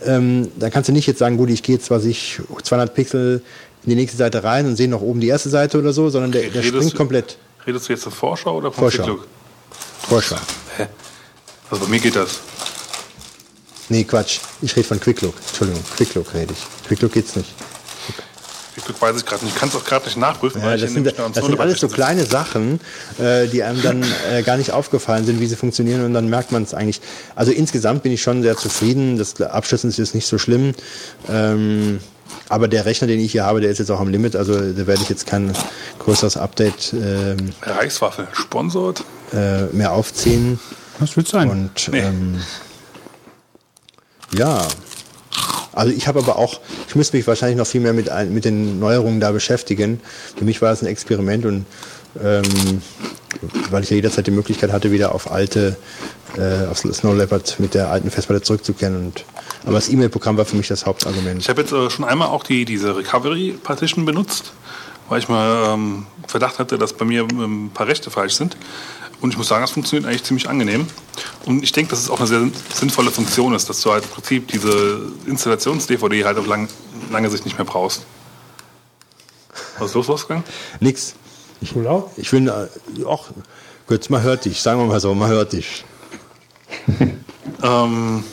ähm, dann kannst du nicht jetzt sagen, gut, ich gehe jetzt was ich 200 Pixel in die nächste Seite rein und sehe noch oben die erste Seite oder so, sondern der, der Redest springt du- komplett. Redest du jetzt zur Vorschau oder vom Vorschau. Quick Look? Vorschau. Hä? Also bei mir geht das. Nee, Quatsch. Ich rede von Quicklook. Entschuldigung, Quicklook rede ich. Quicklook geht's nicht. Quick Look weiß ich gerade nicht. Ich kann es auch gerade nicht nachprüfen, Ja, weil ich das sind, nämlich noch am das sind alles so kleine Sachen, äh, die einem dann äh, gar nicht aufgefallen sind, wie sie funktionieren und dann merkt man es eigentlich. Also insgesamt bin ich schon sehr zufrieden. Das Abschützen ist jetzt nicht so schlimm. Ähm, aber der Rechner, den ich hier habe, der ist jetzt auch am Limit. Also da werde ich jetzt kein größeres Update ähm. Reichswaffe sponsort. äh, mehr aufziehen. Das wird sein. Und Nee. ähm, ja, also ich habe aber auch, ich müsste mich wahrscheinlich noch viel mehr mit, mit den Neuerungen da beschäftigen. Für mich war das ein Experiment und ähm, weil ich ja jederzeit die Möglichkeit hatte, wieder auf alte, äh, auf Snow Leopard mit der alten Festplatte zurückzukehren. Und, aber das E-Mail-Programm war für mich das Hauptargument. Ich habe jetzt äh, schon einmal auch die, diese Recovery Partition benutzt, weil ich mal ähm, Verdacht hatte, dass bei mir ähm, ein paar Rechte falsch sind. Und ich muss sagen, das funktioniert eigentlich ziemlich angenehm. Und ich denke, dass es auch eine sehr sinnvolle Funktion ist, dass du halt im Prinzip diese Installations-DVD halt auf lang, lange Sicht nicht mehr brauchst. Was ist los, Wolfgang? Nix. Ich, ich finde, äh, ach, Götz, man hört dich, sagen wir mal so, man hört dich. Ähm,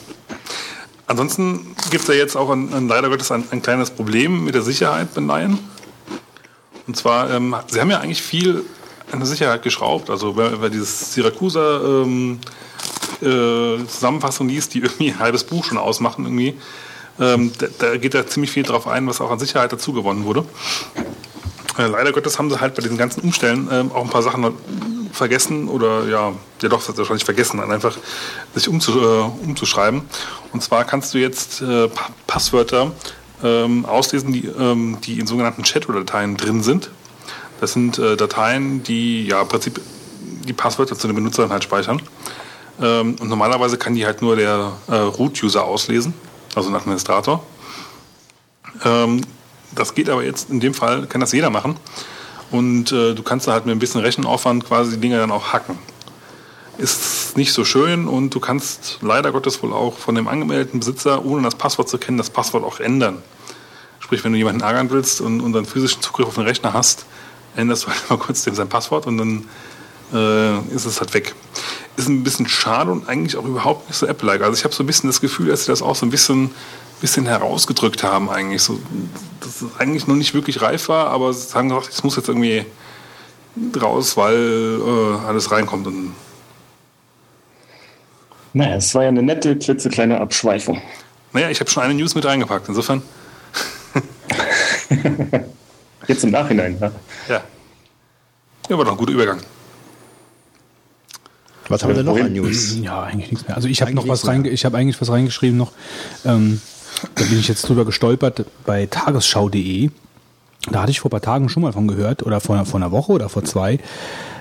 ansonsten gibt es ja jetzt auch ein, ein, leider Gottes ein, ein kleines Problem mit der Sicherheit bei Lion. Und zwar, ähm, sie haben ja eigentlich viel an der Sicherheit geschraubt. Also wer, wer dieses Syracusa ähm, äh, Zusammenfassung liest, die irgendwie ein halbes Buch schon ausmachen irgendwie, ähm, da, da geht da ziemlich viel drauf ein, was auch an Sicherheit dazu gewonnen wurde. Äh, leider Gottes haben sie halt bei diesen ganzen Umstellen ähm, auch ein paar Sachen vergessen oder ja, ja doch, wahrscheinlich vergessen, einfach sich umzu, äh, umzuschreiben. Und zwar kannst du jetzt äh, pa Passwörter ähm, auslesen, die, ähm, die in sogenannten Chat-Dateien drin sind. Das sind äh, Dateien, die ja im Prinzip die Passwörter zu den Benutzern halt speichern. Ähm, und normalerweise kann die halt nur der äh, Root-User auslesen, also ein Administrator. Ähm, das geht aber jetzt in dem Fall, kann das jeder machen. Und äh, du kannst da halt mit ein bisschen Rechenaufwand quasi die Dinge dann auch hacken. Ist nicht so schön und du kannst leider Gottes wohl auch von dem angemeldeten Besitzer, ohne das Passwort zu kennen, das Passwort auch ändern. Sprich, wenn du jemanden ärgern willst und, dann physischen Zugriff auf den Rechner hast, änderst du halt mal kurz sein Passwort und dann äh, ist es halt weg. Ist ein bisschen schade und eigentlich auch überhaupt nicht so Apple-like. Also ich habe so ein bisschen das Gefühl, dass sie das auch so ein bisschen, bisschen herausgedrückt haben eigentlich. So, dass es eigentlich noch nicht wirklich reif war, aber sie haben gesagt, es muss jetzt irgendwie raus, weil äh, alles reinkommt. Und Naja, es war ja eine nette, klitzekleine Abschweifung. naja, ich habe schon eine News mit reingepackt. Insofern, Jetzt im Nachhinein, ja. ja. Ja, war doch ein guter Übergang. Was haben wir denn noch an News? Ja, eigentlich nichts mehr. Also ich habe Eigentlich noch was reinge ich habe eigentlich was reingeschrieben noch. Ähm, da bin ich jetzt drüber gestolpert bei tagesschau.de. Da hatte ich vor ein paar Tagen schon mal von gehört oder vor, vor einer Woche oder vor zwei.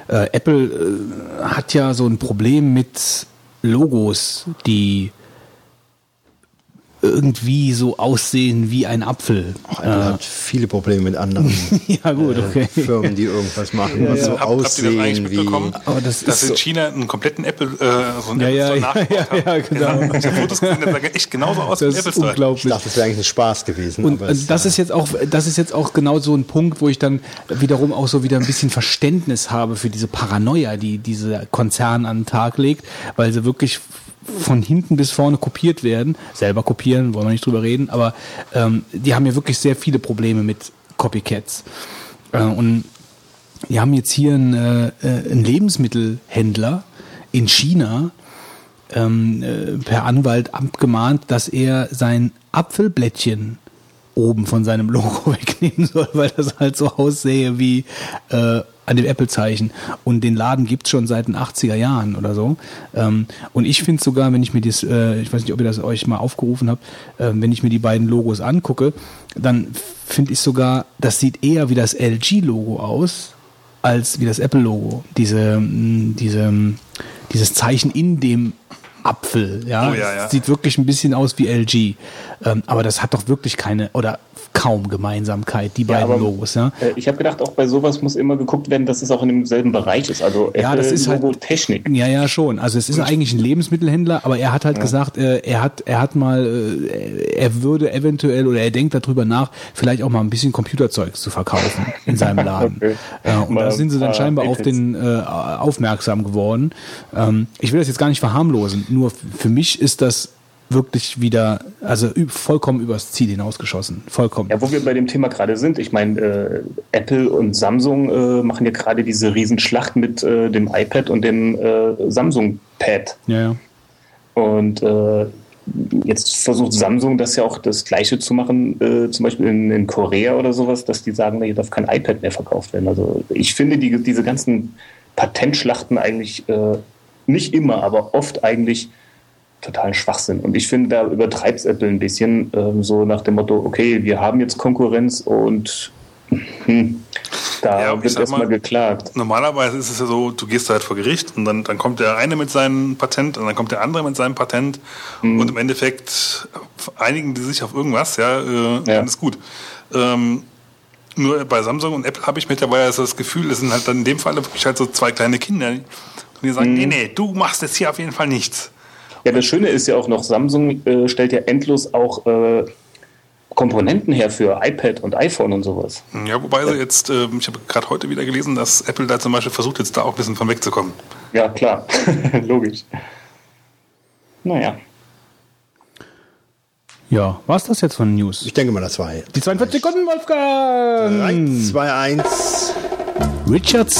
Äh, Apple äh, hat ja so ein Problem mit Logos, die irgendwie so aussehen wie ein Apfel. Apple hat viele Probleme mit anderen ja gut, okay. Firmen, die irgendwas machen, was so Hab, habt ihr das eigentlich aussehen wie. mitbekommen? Aber das dass ist in so- China einen kompletten Apple, äh, so einen Ja, Apple ja, ja, ja, ja, genau. Ich habe Fotos gesehen, das sah echt genauso aus wie Das ein Apple ist Store. Ich unglaublich. dachte, das wäre eigentlich ein Spaß gewesen. Und aber es, das ist jetzt auch, das ist jetzt auch genau so ein Punkt, wo ich dann wiederum auch so wieder ein bisschen Verständnis habe für diese Paranoia, die dieser Konzern an den Tag legt, weil sie wirklich von hinten bis vorne kopiert werden. Selber kopieren, wollen wir nicht drüber reden, aber ähm, die haben ja wirklich sehr viele Probleme mit Copycats. Äh, und die haben jetzt hier einen, äh, einen Lebensmittelhändler in China, ähm, äh, per Anwalt abgemahnt, dass er sein Apfelblättchen oben von seinem Logo wegnehmen soll, weil das halt so aussähe wie äh, an dem Apple-Zeichen. Und den Laden gibt's schon seit den 80er Jahren oder so. Ähm, und ich finde sogar, wenn ich mir das, äh, ich weiß nicht, ob ihr das euch mal aufgerufen habt, äh, wenn ich mir die beiden Logos angucke, dann finde ich sogar, das sieht eher wie das LG-Logo aus, als wie das Apple-Logo. Diese, mh, diese, dieses Zeichen in dem Apfel, ja. Oh, ja, ja. Sieht wirklich ein bisschen aus wie LG. Ähm, aber das hat doch wirklich keine oder kaum Gemeinsamkeit, die beiden aber, Logos, ja. Äh, Ich habe gedacht, auch bei sowas muss immer geguckt werden, dass es auch in demselben Bereich ist. Also Ja, das ist halt- Logo Technik. Ja, ja, schon. Also es ist eigentlich ein Lebensmittelhändler, aber er hat halt gesagt, äh, er hat, er hat mal, äh, er würde eventuell oder er denkt darüber nach, vielleicht auch mal ein bisschen Computerzeug zu verkaufen in seinem Laden. Okay. Ja, und da Mal sind sie dann scheinbar auf den äh, aufmerksam geworden. Ähm, ich will das jetzt gar nicht verharmlosen. Nur für mich ist das wirklich wieder, also vollkommen übers Ziel hinausgeschossen. Vollkommen. Ja, wo wir bei dem Thema gerade sind, ich meine, äh, Apple und Samsung äh, machen ja gerade diese Riesenschlacht mit äh, dem iPad und dem äh, Samsung Pad. Ja, ja. Und äh, jetzt versucht Samsung das ja auch das Gleiche zu machen, äh, zum Beispiel in, in Korea oder sowas, dass die sagen, hier darf kein iPad mehr verkauft werden. Also ich finde die, diese ganzen Patentschlachten eigentlich äh, nicht immer, aber oft eigentlich totalen Schwachsinn. Und ich finde, da übertreibt Apple ein bisschen, ähm, so nach dem Motto, okay, wir haben jetzt Konkurrenz und hm, da Ja, wird erstmal mal- geklagt. Normalerweise ist es ja so, du gehst halt vor Gericht und dann, dann kommt der eine mit seinem Patent und dann kommt der andere mit seinem Patent und im Endeffekt einigen die sich auf irgendwas, ja, äh, dann ist gut. Ähm, nur bei Samsung und Apple habe ich mittlerweile so das Gefühl, es sind halt dann in dem Fall wirklich halt so zwei kleine Kinder, die sagen, nee, nee, du machst jetzt hier auf jeden Fall nichts. Ja, das Schöne ist ja auch noch, Samsung äh, stellt ja endlos auch äh, Komponenten her für iPad und iPhone und sowas. Ja, wobei sie jetzt, ähm, ich habe gerade heute wieder gelesen, dass Apple da zum Beispiel versucht, jetzt da auch ein bisschen von wegzukommen. Ja, klar. Logisch. Naja. Ja, war's das jetzt von News? Ich denke mal, das war Die 42 Sekunden, Wolfgang! 3, 2, 1. Richard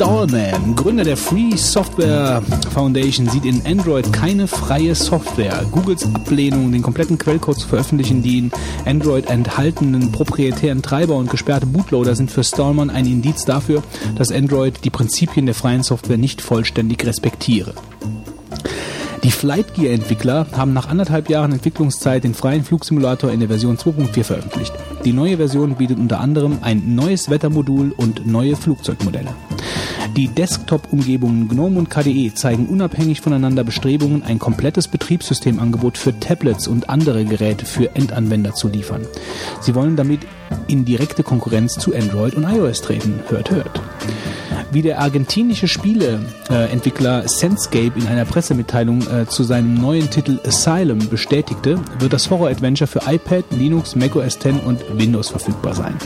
Stallman, Gründer der Free Software Foundation, sieht in Android keine freie Software. Googles Ablehnung, den kompletten Quellcode zu veröffentlichen, die in Android enthaltenen proprietären Treiber und gesperrte Bootloader sind für Stallman ein Indiz dafür, dass Android die Prinzipien der freien Software nicht vollständig respektiere. Die Flightgear-Entwickler haben nach anderthalb Jahren Entwicklungszeit den freien Flugsimulator in der Version 2.4 veröffentlicht. Die neue Version bietet unter anderem ein neues Wettermodul und neue Flugzeugmodelle. Die Desktop-Umgebungen GNOME und KDE zeigen unabhängig voneinander Bestrebungen, ein komplettes Betriebssystemangebot für Tablets und andere Geräte für Endanwender zu liefern. Sie wollen damit in direkte Konkurrenz zu Android und iOS treten. Hört, hört. Wie der argentinische Spieleentwickler Senscape in einer Pressemitteilung äh, zu seinem neuen Titel Asylum bestätigte, wird das Horror-Adventure für iPad, Linux, macOS X und Windows verfügbar sein.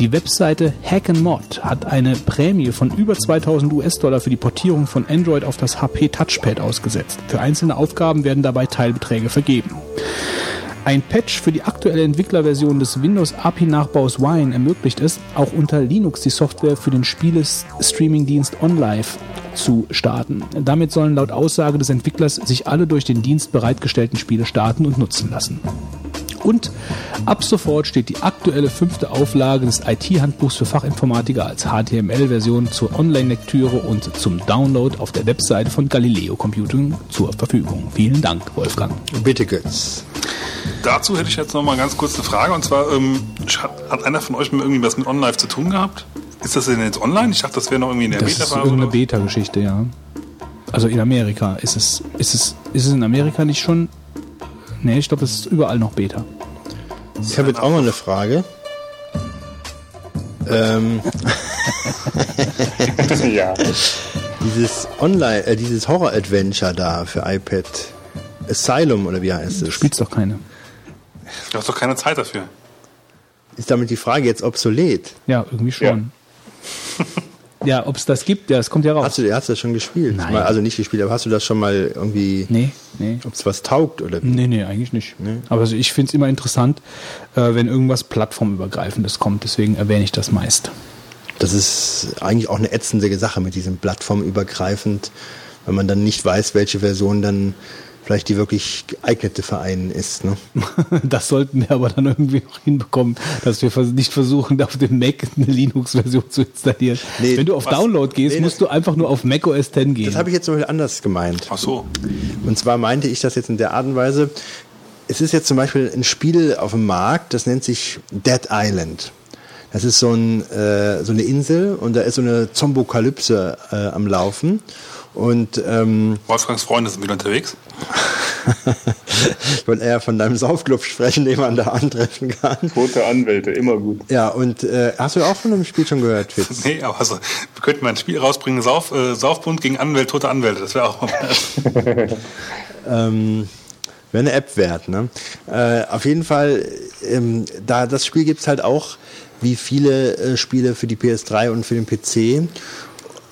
Die Webseite Hack Mod hat eine Prämie von über 2000 US-Dollar für die Portierung von Android auf das HP Touchpad ausgesetzt. Für einzelne Aufgaben werden dabei Teilbeträge vergeben. Ein Patch für die aktuelle Entwicklerversion des Windows API-Nachbaus Wine ermöglicht es, auch unter Linux die Software für den Spiele-Streaming-Dienst OnLive zu starten. Damit sollen laut Aussage des Entwicklers sich alle durch den Dienst bereitgestellten Spiele starten und nutzen lassen. Und ab sofort steht die aktuelle fünfte Auflage des IT-Handbuchs für Fachinformatiker als HTML-Version zur Online-Lektüre und zum Download auf der Webseite von Galileo Computing zur Verfügung. Vielen Dank, Wolfgang. Bitte, Götz. Dazu hätte ich jetzt noch mal ganz kurz eine Frage. Und zwar, ähm, hat, hat einer von euch mal irgendwie was mit OnLive zu tun gehabt? Ist das denn jetzt online? Ich dachte, das wäre noch irgendwie in der Das ist Beta-Phase. irgendeine? Beta-Geschichte, ja. Also in Amerika ist es, ist es, ist es in Amerika nicht schon? Nee, ich glaube, das ist überall noch Beta. Ich habe jetzt auch mal eine Frage. Ähm, ja. dieses Online, äh, dieses Horror-Adventure da für iPad, Asylum oder wie heißt Du es? spielst doch keine. Du hast doch keine Zeit dafür. Ist damit die Frage jetzt obsolet? Ja, irgendwie schon. Ja, ob es das gibt, ja, es kommt ja raus. Hast du, hast du das schon gespielt? Nein. Also nicht gespielt, aber hast du das schon mal irgendwie, nee, nee. ob es was taugt oder wie? Nee, nee, eigentlich nicht. Aber also ich finde es immer interessant, äh, wenn irgendwas plattformübergreifendes kommt. Deswegen erwähne ich das meist. Das ist eigentlich auch eine ätzende Sache mit diesem plattformübergreifend, wenn man dann nicht weiß, welche Version dann vielleicht die wirklich geeignete für einen ist. Ne? Das sollten wir aber dann irgendwie noch hinbekommen, dass wir nicht versuchen, auf dem Mac eine Linux-Version zu installieren. Nee, Wenn du auf was? Download gehst, Nee, musst du einfach nur auf Mac OS X gehen. Das habe ich jetzt zum Beispiel anders gemeint. Ach so. Und zwar meinte ich das jetzt in der Art und Weise, es ist jetzt zum Beispiel ein Spiel auf dem Markt, das nennt sich Dead Island. Das ist so, ein, äh, so eine Insel und da ist so eine Zombokalypse äh, am Laufen. Und ähm, Wolfgangs Freunde sind wieder unterwegs. ich wollte eher von deinem Saufclub sprechen, den man da antreffen kann. Tote Anwälte, immer gut. Ja, und äh, hast du auch von dem Spiel schon gehört, Fitz? Nee, aber also, wir könnten mal ein Spiel rausbringen, Sauf, äh, Saufbund gegen Anwälte, tote Anwälte. Das wäre auch mal ähm, Wäre eine App wert, ne? Äh, auf jeden Fall, ähm, da das Spiel gibt's halt auch wie viele äh, Spiele für die PS3 und für den PC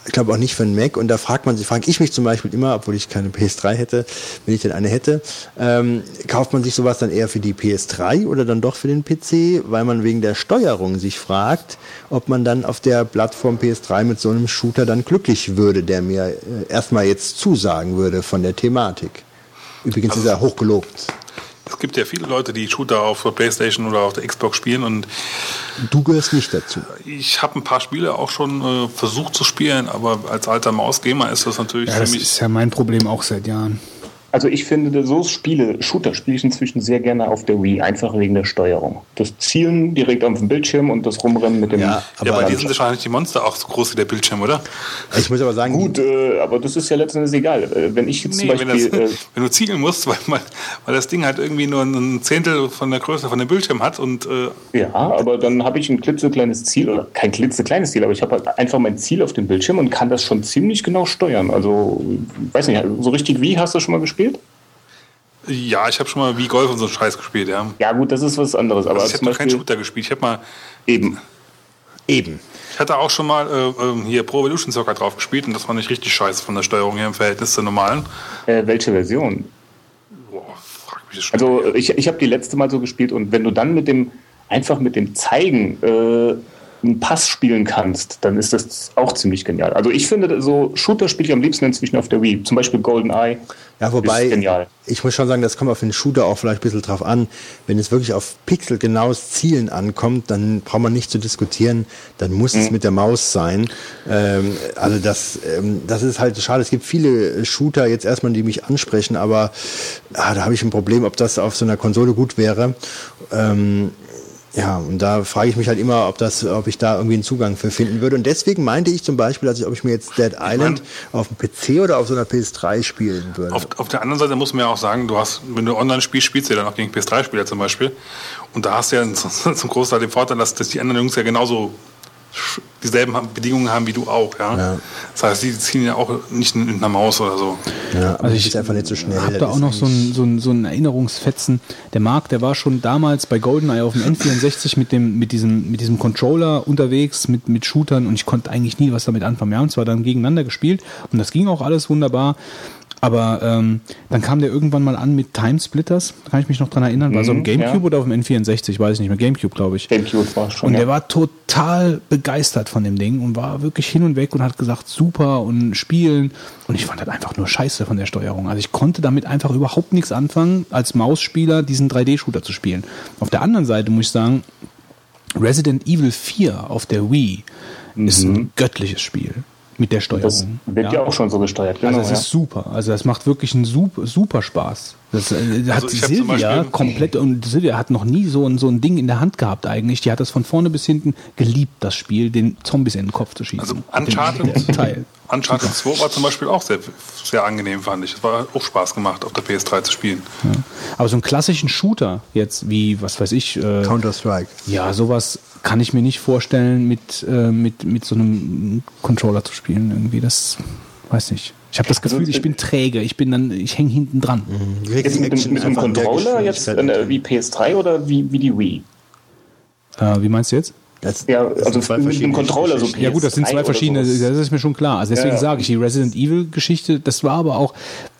ich glaube auch nicht für einen Mac. Und da fragt man sich, frage ich mich zum Beispiel immer, obwohl ich keine PS3 hätte, wenn ich denn eine hätte, ähm, kauft man sich sowas dann eher für die PS3 oder dann doch für den PC, weil man wegen der Steuerung sich fragt, ob man dann auf der Plattform PS3 mit so einem Shooter dann glücklich würde, der mir äh, erstmal jetzt zusagen würde von der Thematik. Übrigens ist er hochgelobt. Es gibt ja viele Leute, die Shooter auf der Playstation oder auf der Xbox spielen und du gehörst nicht dazu. Ich habe ein paar Spiele auch schon äh, versucht zu spielen, aber als alter Mausgamer ist das natürlich ja, für das mich. Das ist ja mein Problem auch seit Jahren. Also ich finde, so Spiele, Shooter spiele ich inzwischen sehr gerne auf der Wii, einfach wegen der Steuerung. Das Zielen direkt auf dem Bildschirm und das Rumrennen mit dem... Ja, aber, ja, aber die sind wahrscheinlich die Monster auch so groß wie der Bildschirm, oder? Ich muss aber sagen... Gut, äh, aber das ist ja letztendlich egal. Äh, wenn ich jetzt nee, zum Beispiel... Wenn, das, äh, wenn, du zielen musst, weil, man, weil das Ding halt irgendwie nur ein Zehntel von der Größe von dem Bildschirm hat und... Äh, ja, aber dann habe ich ein klitzekleines Ziel, oder kein klitzekleines Ziel, aber ich habe halt einfach mein Ziel auf dem Bildschirm und kann das schon ziemlich genau steuern. Also, weiß nicht, so richtig wie hast du schon mal gespielt? Ja, ich habe schon mal wie Golf und so einen Scheiß gespielt, ja. Ja, gut, das ist was anderes. Aber also ich habe noch keinen Shooter gespielt. Ich habe mal. Eben. Eben. Ich hatte auch schon mal äh, ähm, hier Pro Evolution Soccer drauf gespielt und das war nicht richtig scheiße von der Steuerung her im Verhältnis zur normalen. Äh, welche Version? Boah, frag mich das schon. Also, ich, ich habe die letzte Mal so gespielt und wenn du dann mit dem, einfach mit dem Zeigen äh, einen Pass spielen kannst, dann ist das auch ziemlich genial. Also ich finde, so Shooter spiele ich am liebsten inzwischen auf der Wii. Zum Beispiel GoldenEye. Ja, wobei, ich muss schon sagen, das kommt auf den Shooter auch vielleicht ein bisschen drauf an. Wenn es wirklich auf pixelgenaues Zielen ankommt, dann braucht man nicht zu diskutieren, dann muss mhm. es mit der Maus sein. Ähm, also das, ähm, das ist halt schade. Es gibt viele Shooter jetzt erstmal, die mich ansprechen, aber ah, da habe ich ein Problem, ob das auf so einer Konsole gut wäre. Ähm, ja, und da frage ich mich halt immer, ob das, ob ich da irgendwie einen Zugang für finden würde. Und deswegen meinte ich zum Beispiel, dass ich, ob ich mir jetzt Dead Island meine, auf dem PC oder auf so einer PS3 spielen würde. Auf, auf der anderen Seite muss man ja auch sagen, du hast, wenn du online spielst, spielst du ja dann auch gegen PS3-Spieler zum Beispiel. Und da hast du ja zum Großteil den Vorteil, dass, dass die anderen Jungs ja genauso dieselben Bedingungen haben wie du auch, ja. ja. Das heißt, die ziehen ja auch nicht mit einer Maus oder so. Ja, also ich einfach nicht so schnell. habe da auch noch so ein, so, ein, so ein Erinnerungsfetzen. Der Marc, der war schon damals bei GoldenEye auf dem N64 mit dem, mit diesem, mit diesem Controller unterwegs, mit, mit Shootern und ich konnte eigentlich nie was damit anfangen. Wir haben zwar dann gegeneinander gespielt und das ging auch alles wunderbar, aber ähm, dann kam der irgendwann mal an mit Timesplitters, kann ich mich noch dran erinnern. War so ein mhm, Gamecube ja. oder auf dem N64, weiß ich nicht mehr. Gamecube, glaube ich. Gamecube war schon. Und der ja. war total begeistert von dem Ding und war wirklich hin und weg und hat gesagt, super und spielen. Und ich fand das einfach nur scheiße von der Steuerung. Also ich konnte damit einfach überhaupt nichts anfangen, als Mausspieler diesen 3D-Shooter zu spielen. Auf der anderen Seite muss ich sagen, Resident Evil 4 auf der Wii mhm. ist ein mhm. göttliches Spiel mit der Steuerung. Das wird ja, ja auch schon so gesteuert. Genau, also es ja. ist super. Also das macht wirklich einen super, super Spaß. Das äh, hat also Silvia komplett und Silvia hat noch nie so ein, so ein Ding in der Hand gehabt eigentlich. Die hat das von vorne bis hinten geliebt, das Spiel, den Zombies in den Kopf zu schießen. Also Uncharted, Teil. Uncharted 2 war zum Beispiel auch sehr, sehr angenehm, fand ich. Es war auch Spaß gemacht, auf der PS3 zu spielen. Ja. Aber so einen klassischen Shooter jetzt wie, was weiß ich, äh, Counter-Strike. Ja, sowas kann ich mir nicht vorstellen, mit, äh, mit, mit so einem Controller zu spielen. Irgendwie, das weiß nicht. Ich habe das also Gefühl, ich bin träge, ich bin dann, ich hänge hinten dran. Mhm. Jetzt mit, dem, mit dem Controller jetzt äh, wie PS3 oder wie, wie die Wii? Äh, wie meinst du jetzt? Das, ja, also mit dem Controller so Ja gut, das sind zwei verschiedene, das ist mir schon klar. Also deswegen ja, ja. sage ich, die Resident Evil Geschichte, das war aber auch,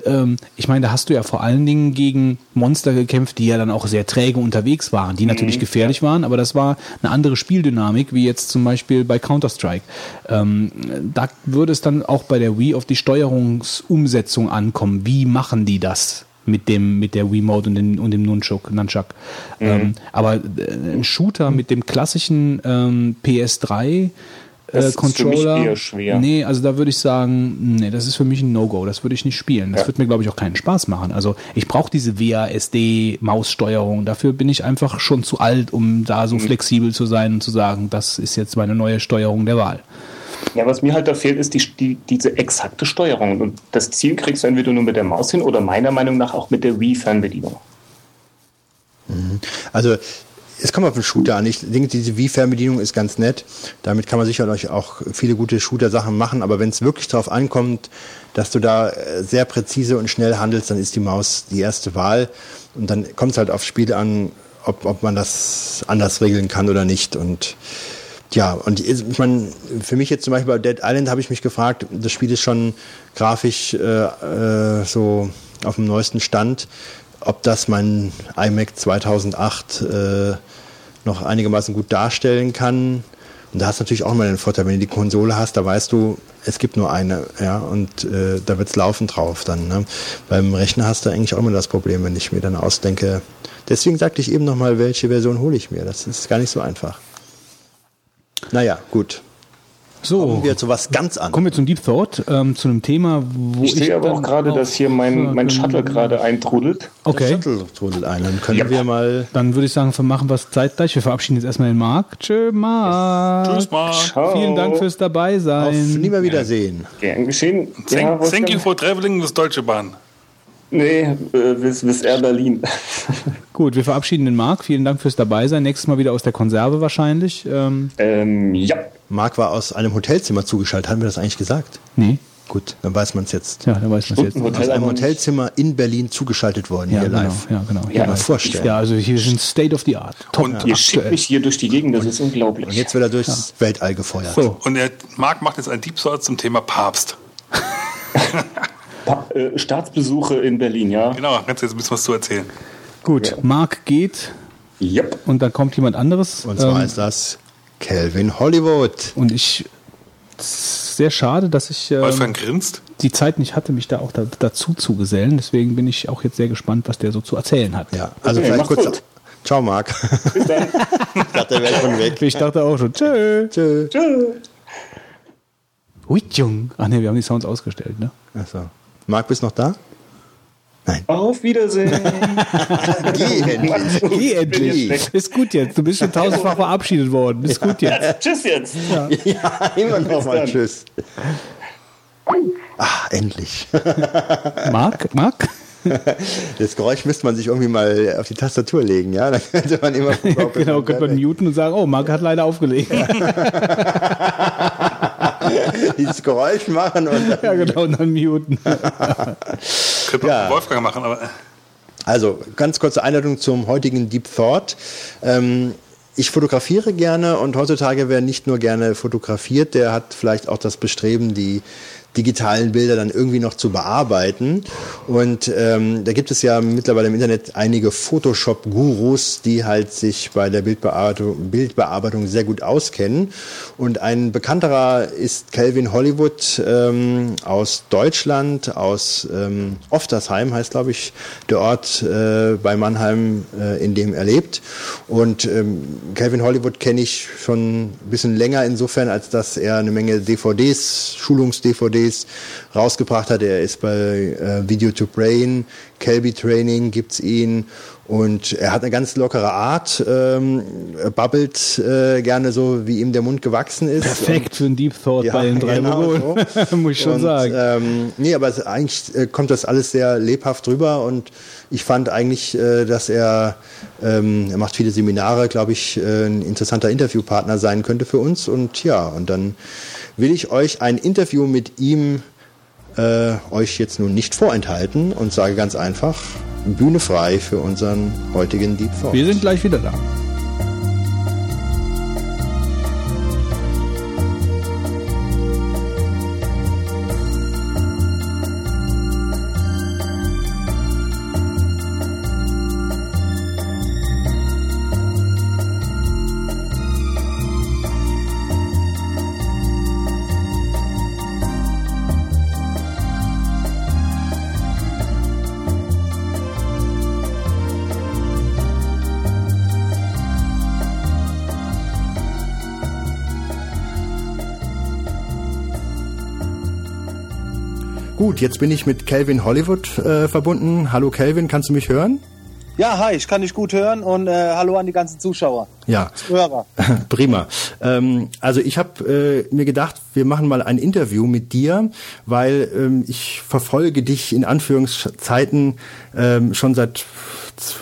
ähm, ich meine, da hast du ja vor allen Dingen gegen Monster gekämpft, die ja dann auch sehr träge unterwegs waren, die natürlich mhm, gefährlich ja. waren, aber das war eine andere Spieldynamik, wie jetzt zum Beispiel bei Counter-Strike. Ähm, da würde es dann auch bei der Wii auf die Steuerungsumsetzung ankommen. Wie machen die das? Mit dem mit der Wiimote und, den, und dem Nunchuk, Nunchuck. Mhm. Ähm, aber äh, ein Shooter mit dem klassischen ähm, PS3 äh, Controller. Nee, also da würde ich sagen, nee, das ist für mich ein No-Go. Das würde ich nicht spielen. Das ja. wird mir, glaube ich, auch keinen Spaß machen. Also ich brauche diese WASD-Maussteuerung. Dafür bin ich einfach schon zu alt, um da so mhm. flexibel zu sein und zu sagen, das ist jetzt meine neue Steuerung der Wahl. Ja, was mir halt da fehlt, ist die, die, diese exakte Steuerung. Und das Ziel kriegst du entweder nur mit der Maus hin oder meiner Meinung nach auch mit der Wii-Fernbedienung. Also es kommt auf den Shooter an. Ich denke, diese Wii-Fernbedienung ist ganz nett. Damit kann man sicherlich auch viele gute Shooter-Sachen machen. Aber wenn es wirklich darauf ankommt, dass du da äh, sehr präzise und schnell handelst, dann ist die Maus die erste Wahl. Und dann kommt es halt aufs Spiel an, ob, ob man das anders regeln kann oder nicht. Und ja, und ich meine, für mich jetzt zum Beispiel bei Dead Island habe ich mich gefragt, das Spiel ist schon grafisch äh, äh, so auf dem neuesten Stand, ob das mein iMac 2008 äh, noch einigermaßen gut darstellen kann. Und da hast du natürlich auch mal den Vorteil, wenn du die Konsole hast, da weißt du, es gibt nur eine, ja, und äh, da wird's laufen drauf dann. Ne? Beim Rechner hast du eigentlich auch immer das Problem, wenn ich mir dann ausdenke. Deswegen sagte ich eben nochmal, welche Version hole ich mir. Das ist gar nicht so einfach. Naja, gut. So, Kommen wir zu was ganz anderem. kommen wir zum Deep Thought, ähm, zu einem Thema, wo Ich ich, sehe aber auch gerade, dass hier mein, mein Shuttle gerade eintrudelt. Okay, Shuttle trudelt ein. Dann können wir mal. dann würde ich sagen, wir machen was zeitgleich. Wir verabschieden jetzt erstmal den Marc. Tschö, Marc. Tschüss, Marc. Ciao. Vielen Dank fürs dabei Auf sein. nie mehr wiedersehen. Gern geschehen. Thank, Ja, thank you for traveling with Deutsche Bahn. Nee, äh, bis, bis Air Berlin. Gut, wir verabschieden den Marc. Vielen Dank fürs dabei sein. Nächstes Mal wieder aus der Konserve wahrscheinlich. Ähm, ähm, ja. Marc war aus einem Hotelzimmer zugeschaltet. Haben wir das eigentlich gesagt? nee. Gut, dann weiß man es jetzt. Ja, da weiß man es jetzt. Stundenhotel. Aus einem. Hotelzimmer in Berlin zugeschaltet worden, Ja, hier genau. live. Ja, genau. Ja, Ja, vorstellen. ja, also hier sind State of the Art. Top. Und Ihr schickt mich hier durch die Gegend, das ist unglaublich. Und jetzt wird er durchs Weltall gefeuert. So. Und der Marc macht jetzt ein Deep Thought zum Thema Papst. Pa äh, Staatsbesuche in Berlin, ja? Genau, kannst du jetzt ein bisschen was zu erzählen. Gut, Marc geht Yep. und dann kommt jemand anderes. Und zwar Ähm, ist das Calvin Hollywood. und ich sehr schade, dass ich ähm, Wolfgang grinst. die Zeit nicht hatte, mich da auch da, dazu zu gesellen. Deswegen bin ich auch jetzt sehr gespannt, was der so zu erzählen hat. Ja, also Okay, vielleicht kurz. gut. Ciao, Marc. Bis dann. ich dachte, er wäre schon weg. Ich dachte auch schon, tschö. Tschö. Tschüss. Huitjung. Ach nee, wir haben die Sounds ausgestellt, ne? Achso. Marc, bist du noch da? Auf Wiedersehen. Geh endlich. Geh endlich. Ist gut jetzt. Du bist schon tausendfach verabschiedet worden. Ist gut jetzt. Tschüss jetzt. Ja, immer noch mal. Tschüss. Ah, endlich. Marc? Marc? Das Geräusch müsste man sich irgendwie mal auf die Tastatur legen, ja? Dann könnte man immer genau, könnte man muten und sagen, oh, Marc hat leider aufgelegt. dieses Geräusch machen und dann ja, genau, und dann muten. Könnte man Ja. Wolfgang machen, aber äh, Also, ganz kurze Einleitung zum heutigen Deep Thought. Ähm, ich fotografiere gerne und heutzutage, wer nicht nur gerne fotografiert, der hat vielleicht auch das Bestreben, die digitalen Bilder dann irgendwie noch zu bearbeiten. Und ähm, da gibt es ja mittlerweile im Internet einige Photoshop-Gurus, die halt sich bei der Bildbearbeitung, Bildbearbeitung sehr gut auskennen. Und ein bekannterer ist Calvin Hollywood ähm, aus Deutschland, aus ähm, Oftersheim heißt, glaube ich, der Ort äh, bei Mannheim, äh, in dem er lebt. Und ähm, Calvin Hollywood kenne ich schon ein bisschen länger insofern, als dass er eine Menge DVDs, Schulungs-DVDs rausgebracht hat. Er ist bei äh, Video to Brain, Kelby Training gibt's ihn und er hat eine ganz lockere Art, ähm, babbelt äh, gerne so, wie ihm der Mund gewachsen ist. Perfekt für einen Deep Thought Ja, bei den drei genau so. Muss ich schon und, sagen. Ähm, nee, aber es, eigentlich äh, kommt das alles sehr lebhaft rüber und ich fand eigentlich, äh, dass er, ähm, er macht viele Seminare, glaube ich, äh, ein interessanter Interviewpartner sein könnte für uns und ja, und dann will ich euch ein Interview mit ihm äh, euch jetzt nun nicht vorenthalten und sage ganz einfach, Bühne frei für unseren heutigen Deep Thought. Wir sind gleich wieder da. Jetzt bin ich mit Calvin Hollywood äh, verbunden. Hallo Calvin, kannst du mich hören? Ja, hi, ich kann dich gut hören und äh, hallo an die ganzen Zuschauer. Ja, Hörer. prima. Ähm, also ich habe äh, mir gedacht, wir machen mal ein Interview mit dir, weil ähm, ich verfolge dich in Anführungszeiten ähm, schon seit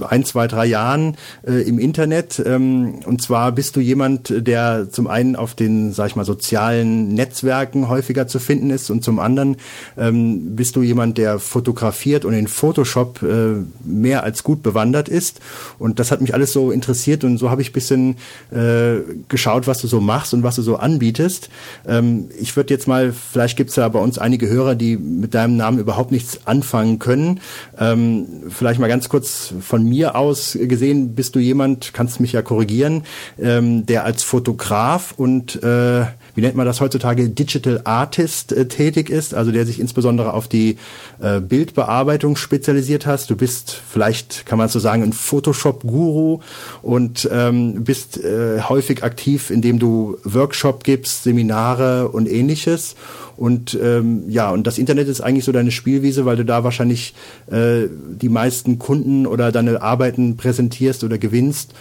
ein, zwei, drei Jahren äh, im Internet. Ähm, und zwar bist du jemand, der zum einen auf den, sag ich mal, sozialen Netzwerken häufiger zu finden ist und zum anderen ähm, bist du jemand, der fotografiert und in Photoshop äh, mehr als gut bewandert ist. Und das hat mich alles so interessiert und so habe ich bisschen äh, geschaut, was du so machst und was du so anbietest. Ähm, ich würde jetzt mal, vielleicht gibt's ja bei uns einige Hörer, die mit deinem Namen überhaupt nichts anfangen können. Ähm, vielleicht mal ganz kurz von mir aus gesehen bist du jemand, kannst mich ja korrigieren, ähm, der als Fotograf und äh, wie nennt man das heutzutage, Digital Artist äh, tätig ist, also der sich insbesondere auf die äh, Bildbearbeitung spezialisiert hast. Du bist vielleicht, kann man so sagen, ein Photoshop-Guru und ähm, bist äh, häufig aktiv, indem du Workshop gibst, Seminare und ähnliches. Und ähm, ja, und das Internet ist eigentlich so deine Spielwiese, weil du da wahrscheinlich äh, die meisten Kunden oder deine Arbeiten präsentierst oder gewinnst.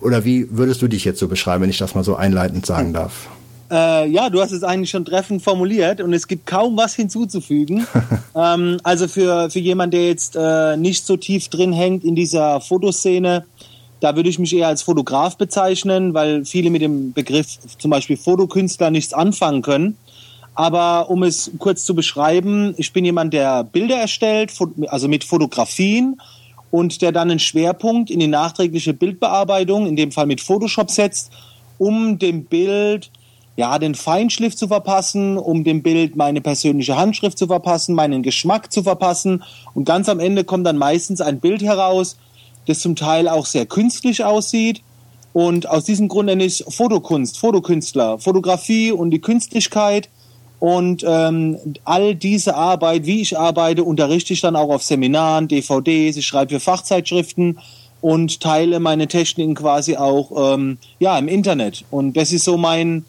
Oder wie würdest du dich jetzt so beschreiben, wenn ich das mal so einleitend sagen darf? Äh, ja, du hast es eigentlich schon treffend formuliert und es gibt kaum was hinzuzufügen. ähm, also für, für jemanden, der jetzt äh, nicht so tief drin hängt in dieser Fotoszene, da würde ich mich eher als Fotograf bezeichnen, weil viele mit dem Begriff zum Beispiel Fotokünstler nichts anfangen können. Aber um es kurz zu beschreiben, ich bin jemand, der Bilder erstellt, also mit Fotografien und der dann einen Schwerpunkt in die nachträgliche Bildbearbeitung, in dem Fall mit Photoshop setzt, um dem Bild ja, den Feinschliff zu verpassen, um dem Bild meine persönliche Handschrift zu verpassen, meinen Geschmack zu verpassen. Und ganz am Ende kommt dann meistens ein Bild heraus, das zum Teil auch sehr künstlich aussieht. Und aus diesem Grund nenne ich Fotokunst, Fotokünstler, Fotografie und die Künstlichkeit und ähm, all diese Arbeit, wie ich arbeite, unterrichte ich dann auch auf Seminaren, DVDs, ich schreibe für Fachzeitschriften und teile meine Techniken quasi auch ähm, ja, im Internet. Und das ist so mein,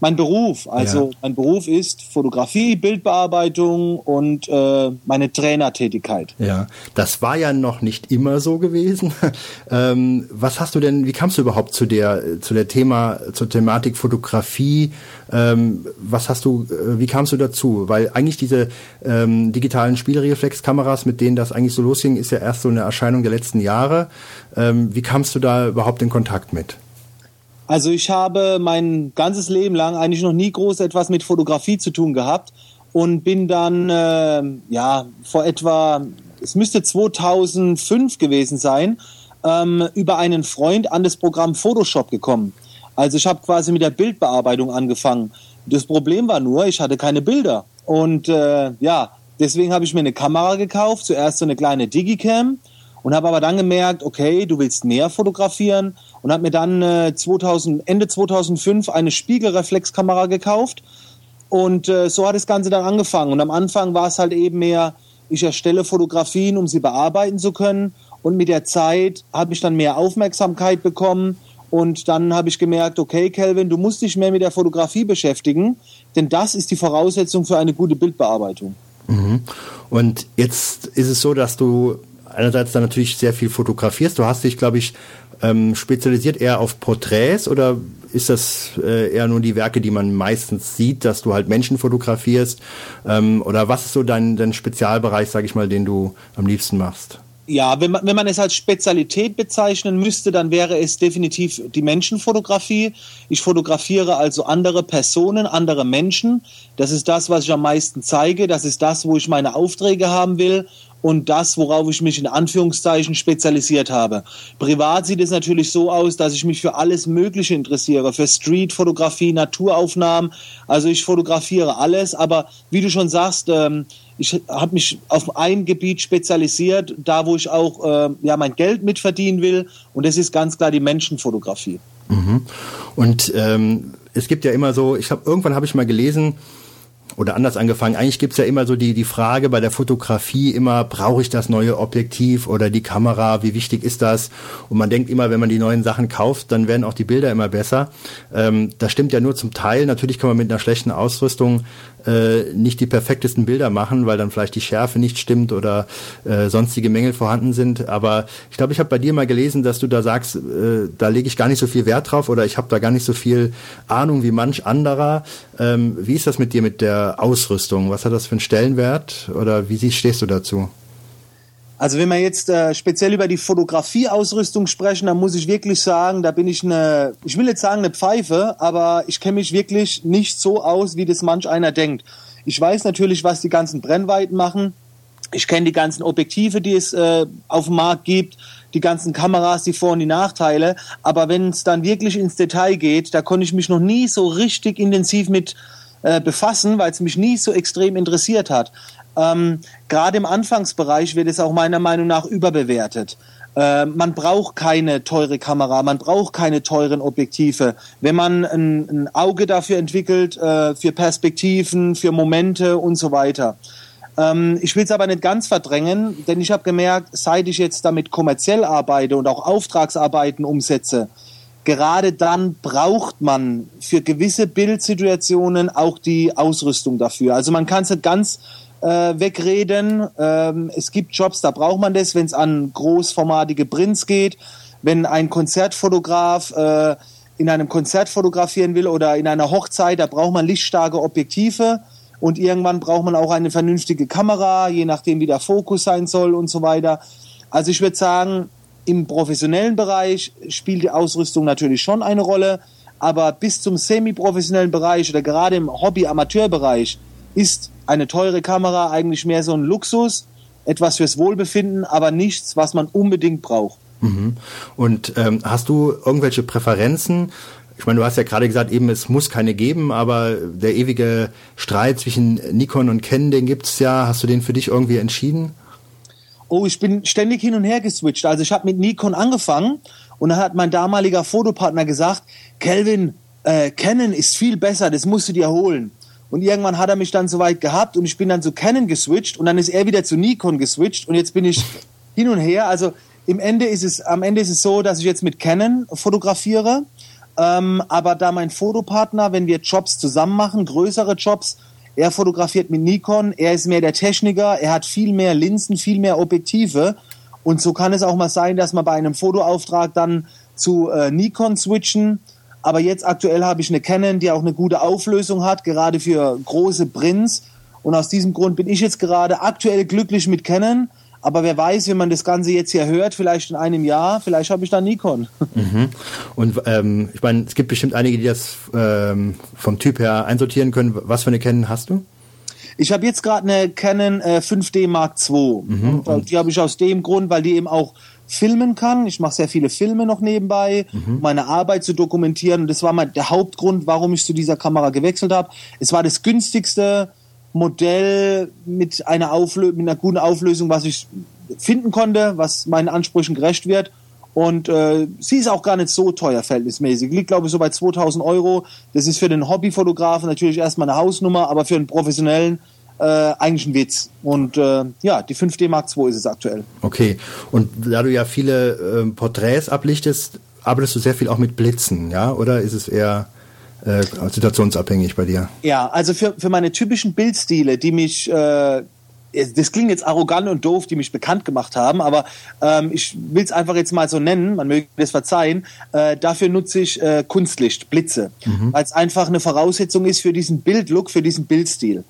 mein Beruf. Also ja. mein Beruf ist Fotografie, Bildbearbeitung und äh, meine Trainertätigkeit. Ja, das war ja noch nicht immer so gewesen. ähm, was hast du denn, wie kamst du überhaupt zu der, zu der Thema, zur Thematik Fotografie? Ähm, was hast du, äh, wie kamst du dazu? Weil eigentlich diese ähm, digitalen Spiegelreflexkameras, mit denen das eigentlich so losging, ist ja erst so eine Erscheinung der letzten Jahre. Ähm, wie kamst du da überhaupt in Kontakt mit? Also ich habe mein ganzes Leben lang eigentlich noch nie groß etwas mit Fotografie zu tun gehabt und bin dann äh, ja vor etwa es müsste 2005 gewesen sein ähm, über einen Freund an das Programm Photoshop gekommen. Also ich habe quasi mit der Bildbearbeitung angefangen. Das Problem war nur, ich hatte keine Bilder und äh, ja deswegen habe ich mir eine Kamera gekauft. Zuerst so eine kleine Digicam und habe aber dann gemerkt, okay, du willst mehr fotografieren und habe mir dann äh, 2000, Ende 2005 eine Spiegelreflexkamera gekauft und äh, so hat das Ganze dann angefangen und am Anfang war es halt eben mehr, ich erstelle Fotografien, um sie bearbeiten zu können und mit der Zeit habe ich dann mehr Aufmerksamkeit bekommen und dann habe ich gemerkt, okay, Kelvin, du musst dich mehr mit der Fotografie beschäftigen, denn das ist die Voraussetzung für eine gute Bildbearbeitung. Mhm. Und jetzt ist es so, dass du einerseits dann natürlich sehr viel fotografierst. Du hast dich, glaube ich, ähm, spezialisiert eher auf Porträts oder ist das äh, eher nur die Werke, die man meistens sieht, dass du halt Menschen fotografierst? Ähm, oder was ist so dein, dein Spezialbereich, sage ich mal, den du am liebsten machst? Ja, wenn man, wenn man es als Spezialität bezeichnen müsste, dann wäre es definitiv die Menschenfotografie. Ich fotografiere also andere Personen, andere Menschen. Das ist das, was ich am meisten zeige. Das ist das, wo ich meine Aufträge haben will und das, worauf ich mich in Anführungszeichen spezialisiert habe. Privat sieht es natürlich so aus, dass ich mich für alles Mögliche interessiere, für Streetfotografie, Naturaufnahmen. Also ich fotografiere alles, aber wie du schon sagst, ähm, ich habe mich auf ein Gebiet spezialisiert, da wo ich auch äh, ja mein Geld mitverdienen will, und das ist ganz klar die Menschenfotografie. Mhm. Und ähm, es gibt ja immer so, ich habe irgendwann habe ich mal gelesen, oder anders angefangen, eigentlich gibt's ja immer so die, die Frage bei der Fotografie immer, brauche ich das neue Objektiv oder die Kamera, wie wichtig ist das? Und man denkt immer, wenn man die neuen Sachen kauft, dann werden auch die Bilder immer besser. Ähm, das stimmt ja nur zum Teil. Natürlich kann man mit einer schlechten Ausrüstung äh, nicht die perfektesten Bilder machen, weil dann vielleicht die Schärfe nicht stimmt oder äh, sonstige Mängel vorhanden sind. Aber ich glaube, ich habe bei dir mal gelesen, dass du da sagst, äh, da lege ich gar nicht so viel Wert drauf oder ich habe da gar nicht so viel Ahnung wie manch anderer. Ähm, wie ist das mit dir mit der Ausrüstung? Was hat das für einen Stellenwert oder wie stehst du dazu? Also wenn wir jetzt äh, speziell über die Fotografieausrüstung sprechen, dann muss ich wirklich sagen, da bin ich eine, ich will jetzt sagen eine Pfeife, aber ich kenne mich wirklich nicht so aus, wie das manch einer denkt. Ich weiß natürlich, was die ganzen Brennweiten machen. Ich kenne die ganzen Objektive, die es äh, auf dem Markt gibt, die ganzen Kameras, die Vor- und die Nachteile. Aber wenn es dann wirklich ins Detail geht, da konnte ich mich noch nie so richtig intensiv mit äh, befassen, weil es mich nie so extrem interessiert hat. Ähm, Gerade im Anfangsbereich wird es auch meiner Meinung nach überbewertet. Äh, man braucht keine teure Kamera, man braucht keine teuren Objektive. Wenn man ein, ein Auge dafür entwickelt, äh, für Perspektiven, für Momente und so weiter. Ähm, ich will es aber nicht ganz verdrängen, denn ich habe gemerkt, seit ich jetzt damit kommerziell arbeite und auch Auftragsarbeiten umsetze, gerade dann braucht man für gewisse Bildsituationen auch die Ausrüstung dafür. Also man kann es nicht ganz äh, wegreden. Ähm, es gibt Jobs, da braucht man das, wenn es an großformatige Prints geht, wenn ein Konzertfotograf äh, in einem Konzert fotografieren will oder in einer Hochzeit, da braucht man lichtstarke Objektive und irgendwann braucht man auch eine vernünftige Kamera, je nachdem wie der Fokus sein soll und so weiter. Also ich würde sagen, im professionellen Bereich spielt die Ausrüstung natürlich schon eine Rolle, aber bis zum semi-professionellen Bereich oder gerade im Hobby-Amateur-Bereich ist eine teure Kamera eigentlich mehr so ein Luxus, etwas fürs Wohlbefinden, aber nichts, was man unbedingt braucht. Mhm. Und ähm, hast du irgendwelche Präferenzen? Ich meine, du hast ja gerade gesagt, eben es muss keine geben, aber der ewige Streit zwischen Nikon und Canon, den gibt's ja. Hast du den für dich irgendwie entschieden? Oh, ich bin ständig hin und her geswitcht. Also ich habe mit Nikon angefangen und dann hat mein damaliger Fotopartner gesagt, Kelvin, äh, Canon ist viel besser, das musst du dir holen. Und irgendwann hat er mich dann so weit gehabt und ich bin dann zu Canon geswitcht und dann ist er wieder zu Nikon geswitcht und jetzt bin ich hin und her. Also im Ende ist es, am Ende ist es so, dass ich jetzt mit Canon fotografiere. Ähm, aber da mein Fotopartner, wenn wir Jobs zusammen machen, größere Jobs, er fotografiert mit Nikon, er ist mehr der Techniker, er hat viel mehr Linsen, viel mehr Objektive. Und so kann es auch mal sein, dass man bei einem Fotoauftrag dann zu äh, Nikon switchen aber jetzt aktuell habe ich eine Canon, die auch eine gute Auflösung hat, gerade für große Prints. Und aus diesem Grund bin ich jetzt gerade aktuell glücklich mit Canon. Aber wer weiß, wenn man das Ganze jetzt hier hört, vielleicht in einem Jahr, vielleicht habe ich dann Nikon. Mhm. Und ähm, ich meine, es gibt bestimmt einige, die das ähm, vom Typ her einsortieren können. Was für eine Canon hast du? Ich habe jetzt gerade eine Canon äh, 5D Mark II. Mhm. Und die habe ich aus dem Grund, weil die eben auch filmen kann. Ich mache sehr viele Filme noch nebenbei, mhm. meine Arbeit zu dokumentieren. Und das war mal der Hauptgrund, warum ich zu dieser Kamera gewechselt habe. Es war das günstigste Modell mit einer, Auflö mit einer guten Auflösung, was ich finden konnte, was meinen Ansprüchen gerecht wird. Und äh, sie ist auch gar nicht so teuer verhältnismäßig. Liegt, glaube ich, so bei 2000 Euro. Das ist für den Hobbyfotografen natürlich erstmal eine Hausnummer, aber für einen professionellen äh, eigentlich ein Witz. Und äh, ja, die 5D Mark II ist es aktuell. Okay. Und da du ja viele äh, Porträts ablichtest, arbeitest du sehr viel auch mit Blitzen, ja? Oder ist es eher äh, situationsabhängig bei dir? Ja, also für, für meine typischen Bildstile, die mich äh, das klingt jetzt arrogant und doof, die mich bekannt gemacht haben, aber ähm, ich will es einfach jetzt mal so nennen, man möge das verzeihen. Äh, dafür nutze ich äh, Kunstlicht, Blitze, mhm. weil es einfach eine Voraussetzung ist für diesen Bildlook, für diesen Bildstil.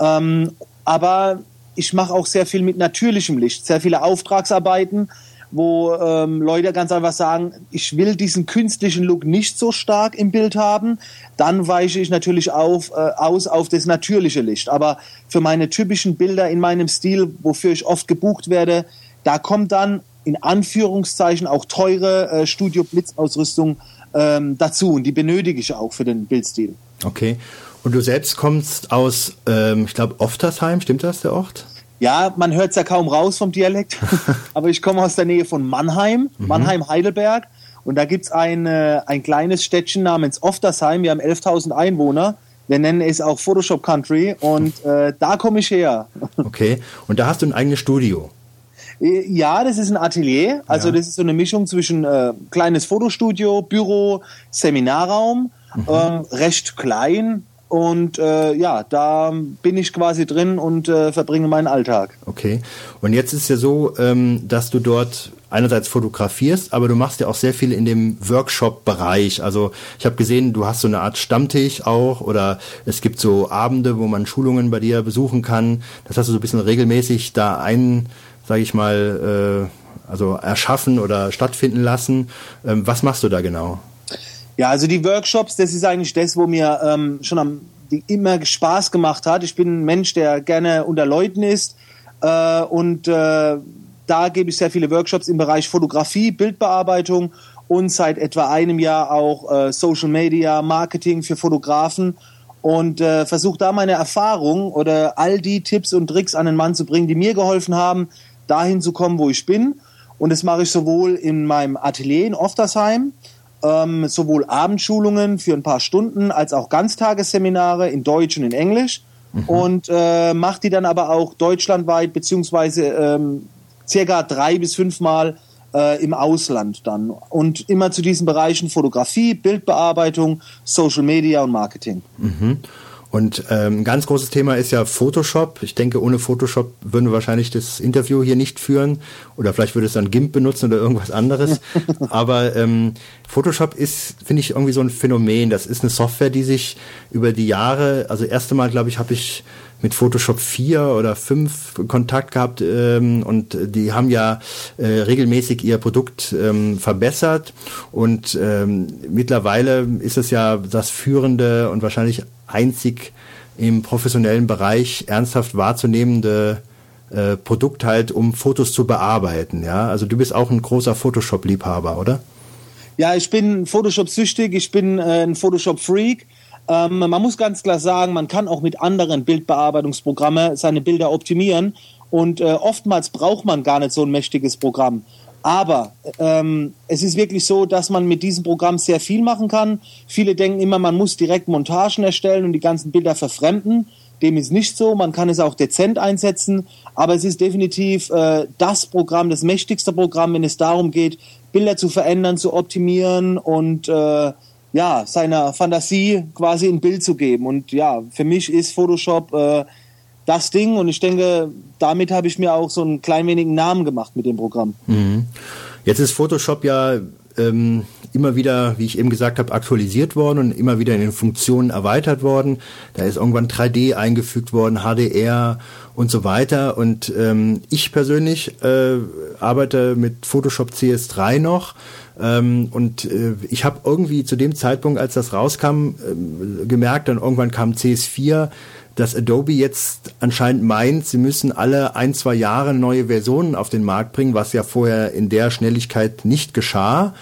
Ähm, aber ich mache auch sehr viel mit natürlichem Licht, sehr viele Auftragsarbeiten, wo ähm, Leute ganz einfach sagen, ich will diesen künstlichen Look nicht so stark im Bild haben, dann weiche ich natürlich auf, äh, aus auf das natürliche Licht. Aber für meine typischen Bilder in meinem Stil, wofür ich oft gebucht werde, da kommt dann in Anführungszeichen auch teure äh, Studio-Blitzausrüstung ähm, dazu und die benötige ich auch für den Bildstil. Okay. Und du selbst kommst aus, ähm, ich glaube, Oftersheim, stimmt das, der Ort? Ja, man hört es ja kaum raus vom Dialekt, aber ich komme aus der Nähe von Mannheim, mhm. Mannheim-Heidelberg. Und da gibt's ein, äh, ein kleines Städtchen namens Oftersheim. Wir haben 11.000 Einwohner. Wir nennen es auch Photoshop Country und äh, da komme ich her. Okay, und da hast du ein eigenes Studio. Äh, ja, das ist ein Atelier. Also Ja. das ist so eine Mischung zwischen äh, kleines Fotostudio, Büro, Seminarraum, Mhm. ähm, recht klein. Und äh, ja, da bin ich quasi drin und äh, verbringe meinen Alltag. Okay. Und jetzt ist ja so, ähm, dass du dort einerseits fotografierst, aber du machst ja auch sehr viel in dem Workshop-Bereich. Also ich habe gesehen, du hast so eine Art Stammtisch auch oder es gibt so Abende, wo man Schulungen bei dir besuchen kann. Das hast du so ein bisschen regelmäßig da ein, sage ich mal, äh, also erschaffen oder stattfinden lassen. Ähm, was machst du da genau? Ja, also die Workshops, das ist eigentlich das, wo mir ähm, schon am, die immer Spaß gemacht hat. Ich bin ein Mensch, der gerne unter Leuten ist äh, und äh, da gebe ich sehr viele Workshops im Bereich Fotografie, Bildbearbeitung und seit etwa einem Jahr auch äh, Social Media, Marketing für Fotografen und äh, versuche da meine Erfahrung oder all die Tipps und Tricks an den Mann zu bringen, die mir geholfen haben, dahin zu kommen, wo ich bin. Und das mache ich sowohl in meinem Atelier in Oftersheim, ähm, sowohl Abendschulungen für ein paar Stunden als auch Ganztagesseminare in Deutsch und in Englisch. Und äh, mache die dann aber auch deutschlandweit beziehungsweise ähm, circa drei bis fünfmal äh, im Ausland dann. Und immer zu diesen Bereichen Fotografie, Bildbearbeitung, Social Media und Marketing. Und ähm, ein ganz großes Thema ist ja Photoshop. Ich denke, ohne Photoshop würden wir wahrscheinlich das Interview hier nicht führen. Oder vielleicht würde es dann GIMP benutzen oder irgendwas anderes. Aber ähm, Photoshop ist, finde ich, irgendwie so ein Phänomen. Das ist eine Software, die sich über die Jahre, also erste Mal, glaube ich, habe ich mit Photoshop 4 oder 5 Kontakt gehabt ähm, und die haben ja äh, regelmäßig ihr Produkt ähm, verbessert und ähm, mittlerweile ist es ja das führende und wahrscheinlich einzig im professionellen Bereich ernsthaft wahrzunehmende äh, Produkt halt, um Fotos zu bearbeiten. Ja, also du bist auch ein großer Photoshop-Liebhaber, oder? Ja, ich bin Photoshop-süchtig, ich bin äh, ein Photoshop-Freak. Ähm, man muss ganz klar sagen, man kann auch mit anderen Bildbearbeitungsprogrammen seine Bilder optimieren und äh, oftmals braucht man gar nicht so ein mächtiges Programm. Aber ähm, es ist wirklich so, dass man mit diesem Programm sehr viel machen kann. Viele denken immer, man muss direkt Montagen erstellen und die ganzen Bilder verfremden. Dem ist nicht so. Man kann es auch dezent einsetzen. Aber es ist definitiv äh, das Programm, das mächtigste Programm, wenn es darum geht, Bilder zu verändern, zu optimieren und äh, ja, seiner Fantasie quasi ein Bild zu geben. Und ja, für mich ist Photoshop äh, das Ding und ich denke, damit habe ich mir auch so einen klein wenig Namen gemacht mit dem Programm. Jetzt ist Photoshop ja ähm, immer wieder, wie ich eben gesagt habe, aktualisiert worden und immer wieder in den Funktionen erweitert worden. Da ist irgendwann 3D eingefügt worden, HDR und so weiter. Und ähm, ich persönlich äh, arbeite mit Photoshop CS3 noch. Ähm, und äh, ich habe irgendwie zu dem Zeitpunkt, als das rauskam, ähm, gemerkt, dann irgendwann kam CS4, dass Adobe jetzt anscheinend meint, sie müssen alle ein, zwei Jahre neue Versionen auf den Markt bringen, was ja vorher in der Schnelligkeit nicht geschah.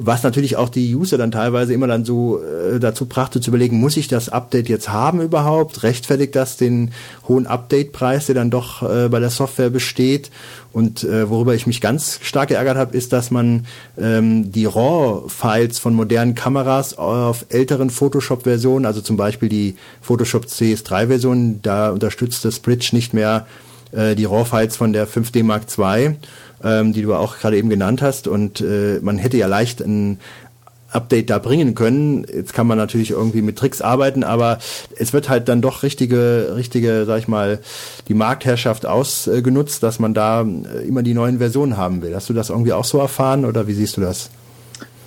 Was natürlich auch die User dann teilweise immer dann so äh, dazu brachte zu überlegen, muss ich das Update jetzt haben überhaupt? Rechtfertigt das den hohen Update-Preis, der dann doch äh, bei der Software besteht? Und äh, worüber ich mich ganz stark geärgert habe, ist, dass man ähm, die RAW-Files von modernen Kameras auf älteren Photoshop-Versionen, also zum Beispiel die Photoshop CS3-Version, da unterstützt das Bridge nicht mehr äh, die RAW-Files von der 5D Mark II, ähm, die du auch gerade eben genannt hast. Und äh, man hätte ja leicht ein Update da bringen können. Jetzt kann man natürlich irgendwie mit Tricks arbeiten, aber es wird halt dann doch richtige, richtige, sag ich mal, die Marktherrschaft ausgenutzt, dass man da äh, immer die neuen Versionen haben will. Hast du das irgendwie auch so erfahren oder wie siehst du das?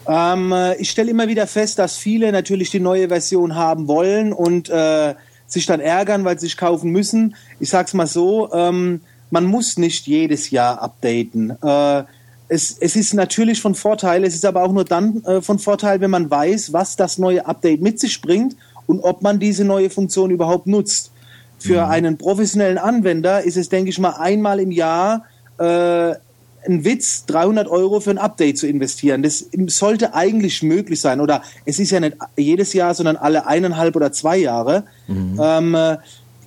Ähm, äh, ich stelle immer wieder fest, dass viele natürlich die neue Version haben wollen und äh, sich dann ärgern, weil sie sich kaufen müssen. Ich sag's mal so, ähm, man muss nicht jedes Jahr updaten. Äh, es, es ist natürlich von Vorteil, es ist aber auch nur dann äh, von Vorteil, wenn man weiß, was das neue Update mit sich bringt und ob man diese neue Funktion überhaupt nutzt. Für einen professionellen Anwender ist es, denke ich mal, einmal im Jahr äh, ein Witz, 300 Euro für ein Update zu investieren. Das sollte eigentlich möglich sein. Oder es ist ja nicht jedes Jahr, sondern alle eineinhalb oder zwei Jahre. Ähm, äh,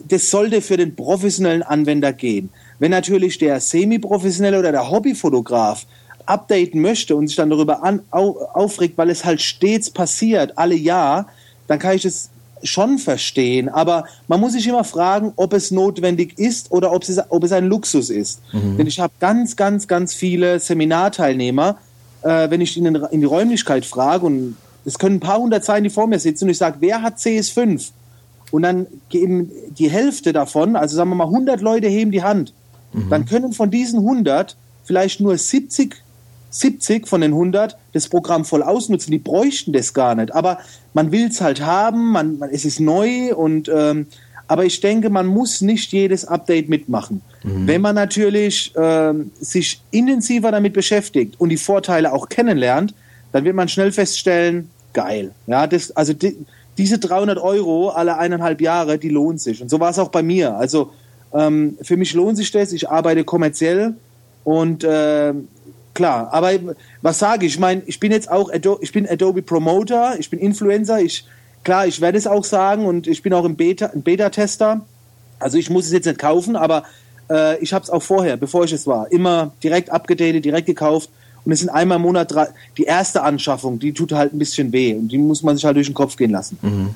das sollte für den professionellen Anwender gehen. Wenn natürlich der semi-professionelle oder der Hobbyfotograf updaten möchte und sich dann darüber an, au, aufregt, weil es halt stets passiert, alle Jahr, dann kann ich das schon verstehen, aber man muss sich immer fragen, ob es notwendig ist oder ob es, ob es ein Luxus ist. Mhm. Denn ich habe ganz, ganz, ganz viele Seminarteilnehmer, äh, wenn ich ihnen in die Räumlichkeit frage, und es können ein paar hundert sein, die vor mir sitzen, und ich sage, wer hat CS5? Und dann geben die Hälfte davon, also sagen wir mal 100 Leute heben die Hand, mhm. dann können von diesen 100 vielleicht nur 70 70 von den 100 das Programm voll ausnutzen. Die bräuchten das gar nicht. Aber man will es halt haben, man, man, es ist neu und ähm, aber ich denke, man muss nicht jedes Update mitmachen. Mhm. Wenn man natürlich ähm, sich intensiver damit beschäftigt und die Vorteile auch kennenlernt, dann wird man schnell feststellen, geil. Ja, das, also die, diese 300 Euro alle eineinhalb Jahre, die lohnt sich. Und so war es auch bei mir. Also ähm, für mich lohnt sich das. Ich arbeite kommerziell und äh, klar. Aber was sage ich? Ich meine, ich bin jetzt auch Ado ich bin Adobe Promoter, ich bin Influencer. Ich klar, ich werde es auch sagen und ich bin auch ein Beta ein Beta-Tester. Also ich muss es jetzt nicht kaufen, aber äh, ich habe es auch vorher, bevor ich es war, immer direkt abgedatet, direkt gekauft. Und es sind einmal im Monat die erste Anschaffung, die tut halt ein bisschen weh und die muss man sich halt durch den Kopf gehen lassen. Mhm.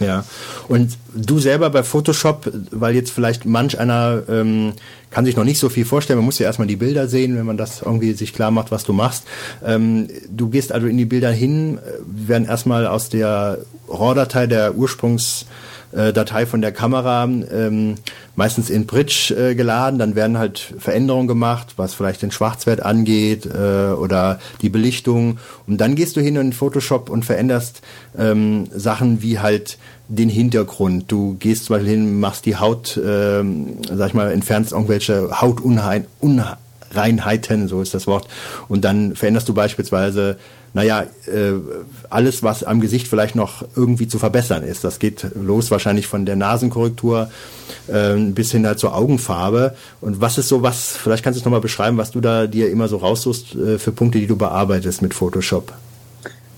Ja, und du selber bei Photoshop, weil jetzt vielleicht manch einer ähm, kann sich noch nicht so viel vorstellen, man muss ja erstmal die Bilder sehen, wenn man das irgendwie sich klar macht, was du machst. Ähm, du gehst also in die Bilder hin, äh, werden erstmal aus der RAW-Datei der Ursprungs- äh, Datei von der Kamera ähm, meistens in Bridge äh, geladen, dann werden halt Veränderungen gemacht, was vielleicht den Schwarzwert angeht äh, oder die Belichtung. Und dann gehst du hin in Photoshop und veränderst ähm, Sachen wie halt den Hintergrund. Du gehst zum Beispiel hin, machst die Haut, ähm, sag ich mal, entfernst irgendwelche Hautunreinheiten, so ist das Wort, und dann veränderst du beispielsweise naja, äh, alles, was am Gesicht vielleicht noch irgendwie zu verbessern ist. Das geht los wahrscheinlich von der Nasenkorrektur äh, bis hin halt zur Augenfarbe. Und was ist so was, vielleicht kannst du es nochmal beschreiben, was du da dir immer so raussuchst äh, für Punkte, die du bearbeitest mit Photoshop.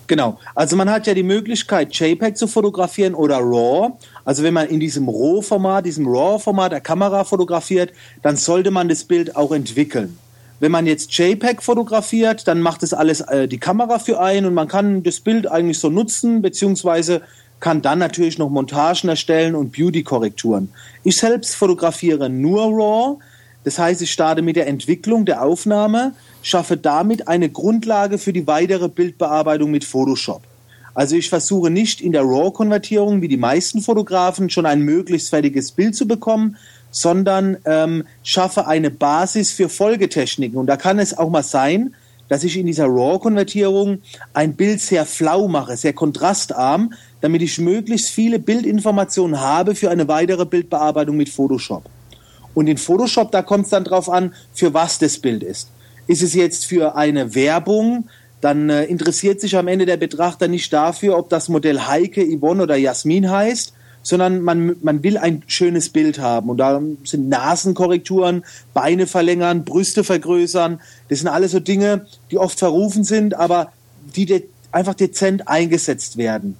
Genau. Also man hat ja die Möglichkeit, JPEG zu fotografieren oder RAW. Also wenn man in diesem RAW-Format, diesem RAW-Format der Kamera fotografiert, dann sollte man das Bild auch entwickeln. Wenn man jetzt JPEG fotografiert, dann macht es alles äh, die Kamera für einen und man kann das Bild eigentlich so nutzen, beziehungsweise kann dann natürlich noch Montagen erstellen und Beauty-Korrekturen. Ich selbst fotografiere nur RAW, das heißt, ich starte mit der Entwicklung der Aufnahme, schaffe damit eine Grundlage für die weitere Bildbearbeitung mit Photoshop. Also ich versuche nicht in der RAW-Konvertierung wie die meisten Fotografen schon ein möglichst fertiges Bild zu bekommen, sondern ähm, schaffe eine Basis für Folgetechniken. Und da kann es auch mal sein, dass ich in dieser RAW-Konvertierung ein Bild sehr flau mache, sehr kontrastarm, damit ich möglichst viele Bildinformationen habe für eine weitere Bildbearbeitung mit Photoshop. Und in Photoshop, da kommt es dann drauf an, für was das Bild ist. Ist es jetzt für eine Werbung, dann äh, interessiert sich am Ende der Betrachter nicht dafür, ob das Modell Heike, Yvonne oder Jasmin heißt, sondern man, man will ein schönes Bild haben. Und da sind Nasenkorrekturen, Beine verlängern, Brüste vergrößern. Das sind alles so Dinge, die oft verrufen sind, aber die de einfach dezent eingesetzt werden.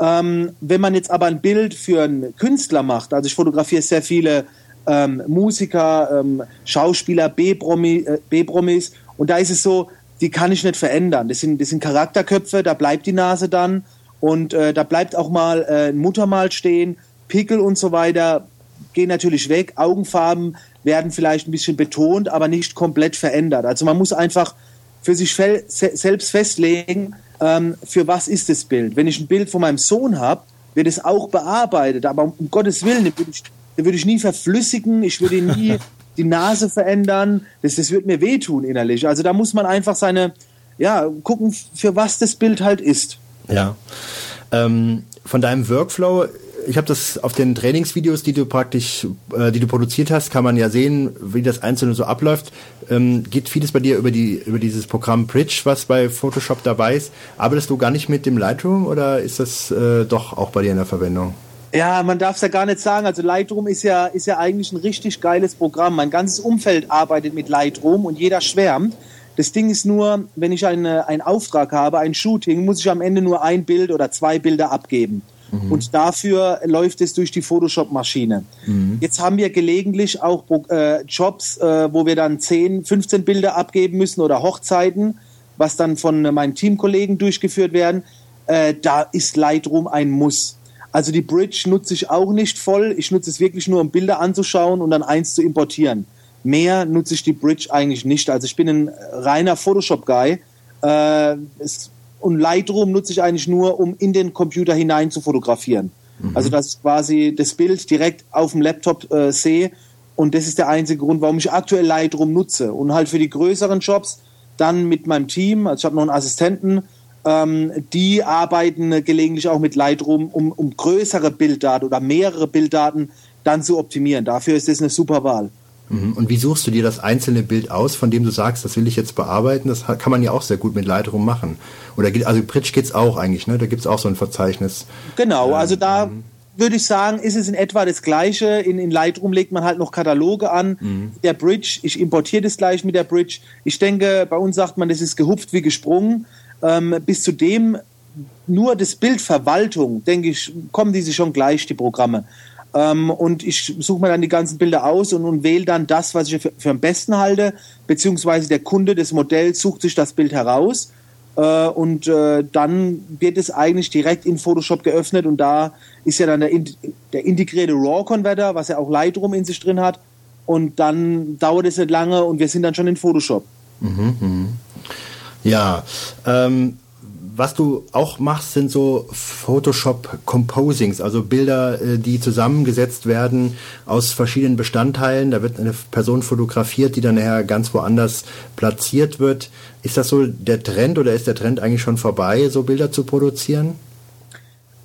Ähm, wenn man jetzt aber ein Bild für einen Künstler macht, also ich fotografiere sehr viele ähm, Musiker, ähm, Schauspieler, B-Promis, äh, und da ist es so, die kann ich nicht verändern. Das sind, das sind Charakterköpfe, da bleibt die Nase dann und äh, da bleibt auch mal äh, ein Muttermal stehen, Pickel und so weiter gehen natürlich weg, Augenfarben werden vielleicht ein bisschen betont, aber nicht komplett verändert. Also man muss einfach für sich selbst festlegen, ähm, für was ist das Bild. Wenn ich ein Bild von meinem Sohn habe, wird es auch bearbeitet, aber um Gottes Willen, den würde ich, den würde ich nie verflüssigen, ich würde nie die Nase verändern, das, das wird mir wehtun innerlich. Also da muss man einfach seine, ja, gucken, für was das Bild halt ist. Ja. Ähm, von deinem Workflow, ich habe das auf den Trainingsvideos, die du praktisch, äh, die du produziert hast, kann man ja sehen, wie das Einzelne so abläuft. Ähm, geht vieles bei dir über die über dieses Programm Bridge, was bei Photoshop dabei ist. Arbeitest du gar nicht mit dem Lightroom oder ist das äh, doch auch bei dir in der Verwendung? Ja, man darf es ja gar nicht sagen. Also Lightroom ist ja, ist ja eigentlich ein richtig geiles Programm. Mein ganzes Umfeld arbeitet mit Lightroom und jeder schwärmt. Das Ding ist nur, wenn ich eine, einen Auftrag habe, ein Shooting, muss ich am Ende nur ein Bild oder zwei Bilder abgeben. Mhm. Und dafür läuft es durch die Photoshop-Maschine. Mhm. Jetzt haben wir gelegentlich auch äh, Jobs, äh, wo wir dann 10, 15 Bilder abgeben müssen oder Hochzeiten, was dann von äh, meinen Teamkollegen durchgeführt werden. Äh, da ist Lightroom ein Muss. Also die Bridge nutze ich auch nicht voll. Ich nutze es wirklich nur, um Bilder anzuschauen und dann eins zu importieren. Mehr nutze ich die Bridge eigentlich nicht. Also ich bin ein reiner Photoshop-Guy. Äh, und Lightroom nutze ich eigentlich nur, um in den Computer hinein zu fotografieren. Mhm. Also dass ich quasi das Bild direkt auf dem Laptop äh, sehe. Und das ist der einzige Grund, warum ich aktuell Lightroom nutze. Und halt für die größeren Jobs dann mit meinem Team, also ich habe noch einen Assistenten, ähm, die arbeiten gelegentlich auch mit Lightroom, um, um größere Bilddaten oder mehrere Bilddaten dann zu optimieren. Dafür ist es eine super Wahl. Mhm. Und wie suchst du dir das einzelne Bild aus, von dem du sagst, das will ich jetzt bearbeiten? Das kann man ja auch sehr gut mit Lightroom machen. Oder also Pritsch geht's auch eigentlich, ne? Da gibt's auch so ein Verzeichnis. Genau, also da mhm. würde ich sagen, ist es in etwa das Gleiche. In, in Lightroom legt man halt noch Kataloge an. Mhm. Der Bridge, ich importiere das gleich mit der Bridge. Ich denke, bei uns sagt man, das ist gehupft wie gesprungen. Ähm, bis zu dem nur das Bildverwaltung, denke ich, kommen diese schon gleich, die Programme. Ähm, und ich suche mir dann die ganzen Bilder aus und, und wähle dann das, was ich für, für, am besten halte, beziehungsweise der Kunde des Modells sucht sich das Bild heraus äh, und äh, dann wird es eigentlich direkt in Photoshop geöffnet und da ist ja dann der, der integrierte RAW-Converter, was ja auch Lightroom in sich drin hat und dann dauert es nicht lange und wir sind dann schon in Photoshop. Mhm, mh. Ja, ähm, was du auch machst, sind so Photoshop Composings, also Bilder, äh, die zusammengesetzt werden aus verschiedenen Bestandteilen. Da wird eine Person fotografiert, die dann nachher ganz woanders platziert wird. Ist das so der Trend oder ist der Trend eigentlich schon vorbei, so Bilder zu produzieren?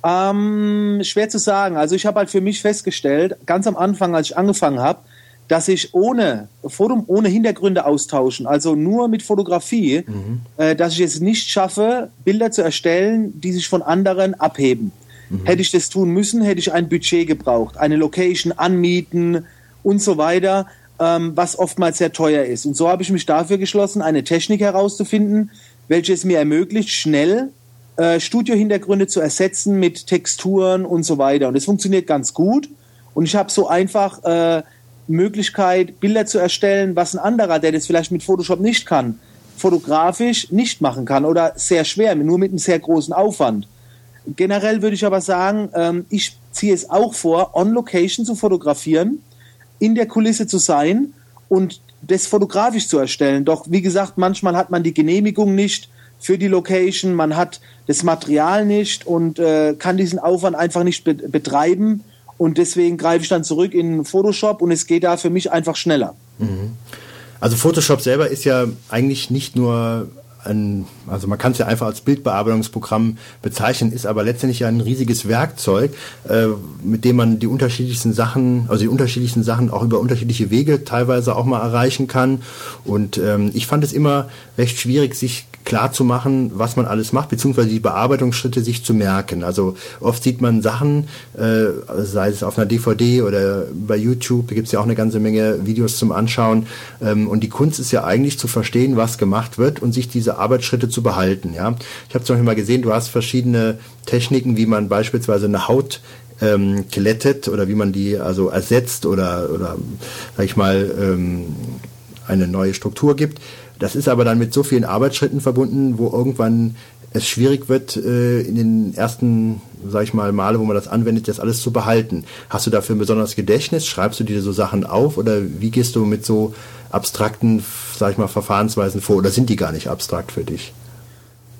Ähm, schwer zu sagen. Also ich habe halt für mich festgestellt, ganz am Anfang, als ich angefangen habe, dass ich ohne Foto, ohne Hintergründe austauschen, also nur mit Fotografie, mhm. äh, dass ich es nicht schaffe, Bilder zu erstellen, die sich von anderen abheben. Mhm. Hätte ich das tun müssen, hätte ich ein Budget gebraucht, eine Location anmieten und so weiter, ähm, was oftmals sehr teuer ist. Und so habe ich mich dafür geschlossen, eine Technik herauszufinden, welche es mir ermöglicht, schnell äh, Studiohintergründe zu ersetzen mit Texturen und so weiter. Und das funktioniert ganz gut. Und ich habe so einfach äh, Möglichkeit, Bilder zu erstellen, was ein anderer, der das vielleicht mit Photoshop nicht kann, fotografisch nicht machen kann oder sehr schwer, nur mit einem sehr großen Aufwand. Generell würde ich aber sagen, ähm, ich ziehe es auch vor, on Location zu fotografieren, in der Kulisse zu sein und das fotografisch zu erstellen. Doch wie gesagt, manchmal hat man die Genehmigung nicht für die Location, man hat das Material nicht und äh, kann diesen Aufwand einfach nicht be betreiben und deswegen greife ich dann zurück in Photoshop und es geht da für mich einfach schneller. Mhm. Also Photoshop selber ist ja eigentlich nicht nur ein, also man kann es ja einfach als Bildbearbeitungsprogramm bezeichnen, ist aber letztendlich ja ein riesiges Werkzeug, äh, mit dem man die unterschiedlichsten Sachen, also die unterschiedlichsten Sachen auch über unterschiedliche Wege teilweise auch mal erreichen kann. Und ähm, ich fand es immer recht schwierig, sich klar zu machen, was man alles macht, beziehungsweise die Bearbeitungsschritte sich zu merken. Also oft sieht man Sachen, äh, sei es auf einer DVD oder bei YouTube, da gibt es ja auch eine ganze Menge Videos zum Anschauen. Ähm, und die Kunst ist ja eigentlich zu verstehen, was gemacht wird und sich diese Arbeitsschritte zu behalten. Ja? Ich habe zum Beispiel mal gesehen, du hast verschiedene Techniken, wie man beispielsweise eine Haut ähm, glättet oder wie man die also ersetzt oder, oder sag ich mal, ähm, eine neue Struktur gibt. Das ist aber dann mit so vielen Arbeitsschritten verbunden, wo irgendwann es schwierig wird, äh, in den ersten, sag ich mal, Male, wo man das anwendet, das alles zu behalten. Hast du dafür ein besonderes Gedächtnis? Schreibst du dir so Sachen auf oder wie gehst du mit so abstrakten, sag ich mal, Verfahrensweisen vor oder sind die gar nicht abstrakt für dich?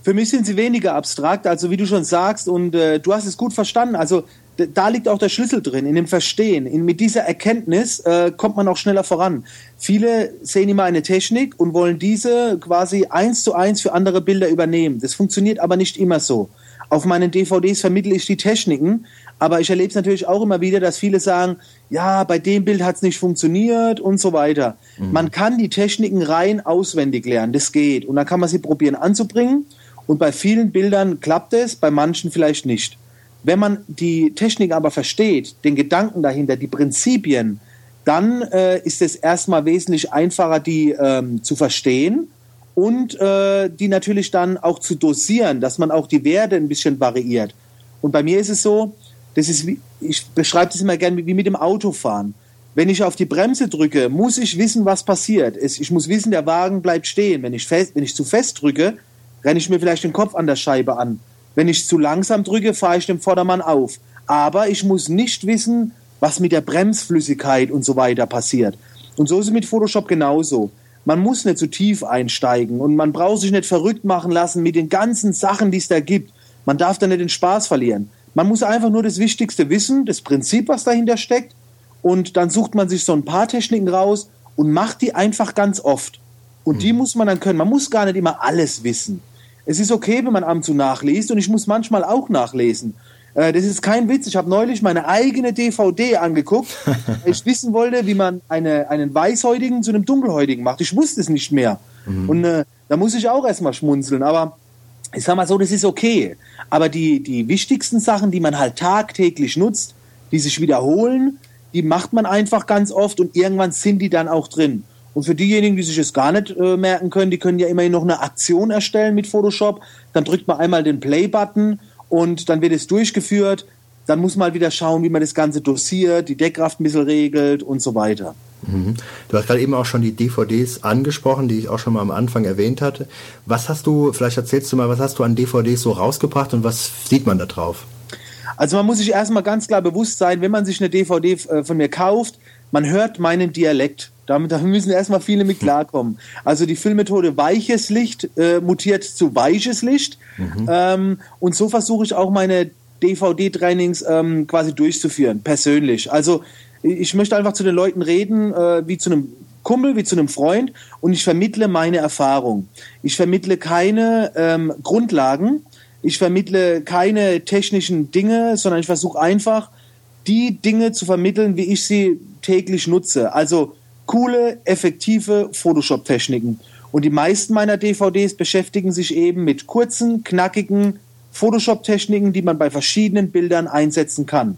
Für mich sind sie weniger abstrakt, also wie du schon sagst, und äh, du hast es gut verstanden. Also da liegt auch der Schlüssel drin, in dem Verstehen. In, mit dieser Erkenntnis äh, kommt man auch schneller voran. Viele sehen immer eine Technik und wollen diese quasi eins zu eins für andere Bilder übernehmen. Das funktioniert aber nicht immer so. Auf meinen DVDs vermittle ich die Techniken, aber ich erlebe es natürlich auch immer wieder, dass viele sagen, ja, bei dem Bild hat es nicht funktioniert und so weiter. Mhm. Man kann die Techniken rein auswendig lernen, das geht. Und dann kann man sie probieren anzubringen. Und bei vielen Bildern klappt es, bei manchen vielleicht nicht. Wenn man die Technik aber versteht, den Gedanken dahinter, die Prinzipien, dann äh, ist es erstmal wesentlich einfacher, die ähm, zu verstehen und äh, die natürlich dann auch zu dosieren, dass man auch die Werte ein bisschen variiert. Und bei mir ist es so, das ist wie, ich beschreibe das immer gerne wie mit dem Autofahren. Wenn ich auf die Bremse drücke, muss ich wissen, was passiert. Ich muss wissen, der Wagen bleibt stehen. Wenn ich, fest, wenn ich zu fest drücke, renne ich mir vielleicht den Kopf an der Scheibe an. Wenn ich zu langsam drücke, fahre ich dem Vordermann auf. aber ich muss nicht wissen, was mit der Bremsflüssigkeit und so weiter passiert. Und so ist es mit Photoshop genauso. Man muss nicht zu tief einsteigen und man braucht sich nicht verrückt machen lassen mit den ganzen Sachen, die es da gibt. Man darf da nicht den Spaß verlieren. Man muss einfach nur das Wichtigste wissen, das Prinzip, was dahinter steckt. Und dann sucht man sich so ein paar Techniken raus und macht die einfach ganz oft. Und die muss man dann können. Man muss gar nicht immer alles wissen. Es ist okay, wenn man ab und zu nachliest und ich muss manchmal auch nachlesen. Äh, das ist kein Witz. Ich habe neulich meine eigene DVD angeguckt, weil ich wissen wollte, wie man eine, einen Weißhäutigen zu einem Dunkelhäutigen macht. Ich wusste es nicht mehr. Und äh, da muss ich auch erstmal schmunzeln. Aber ich sag mal so, das ist okay. Aber die, die wichtigsten Sachen, die man halt tagtäglich nutzt, die sich wiederholen, die macht man einfach ganz oft und irgendwann sind die dann auch drin. Und für diejenigen, die sich es gar nicht äh, merken können, die können ja immerhin noch eine Aktion erstellen mit Photoshop. Dann drückt man einmal den Play-Button und dann wird es durchgeführt. Dann muss man halt wieder schauen, wie man das Ganze dosiert, die Deckkraft ein bisschen regelt und so weiter. Mhm. Du hast gerade eben auch schon die DVDs angesprochen, die ich auch schon mal am Anfang erwähnt hatte. Was hast du, vielleicht erzählst du mal, was hast du an DVDs so rausgebracht und was sieht man da drauf? Also man muss sich erstmal ganz klar bewusst sein, wenn man sich eine DVD äh, von mir kauft, man hört meinen Dialekt. Damit da müssen erstmal viele mit klarkommen. Also die Filmmethode weiches Licht äh, mutiert zu weiches Licht. Mhm. Ähm, und so versuche ich auch meine DVD-Trainings ähm, quasi durchzuführen, persönlich. Also ich möchte einfach zu den Leuten reden, äh, wie zu einem Kumpel, wie zu einem Freund und ich vermittle meine Erfahrung. Ich vermittle keine ähm, Grundlagen, ich vermittle keine technischen Dinge, sondern ich versuche einfach, die Dinge zu vermitteln, wie ich sie täglich nutze. Also coole, effektive Photoshop-Techniken. Und die meisten meiner DVDs beschäftigen sich eben mit kurzen, knackigen Photoshop-Techniken, die man bei verschiedenen Bildern einsetzen kann.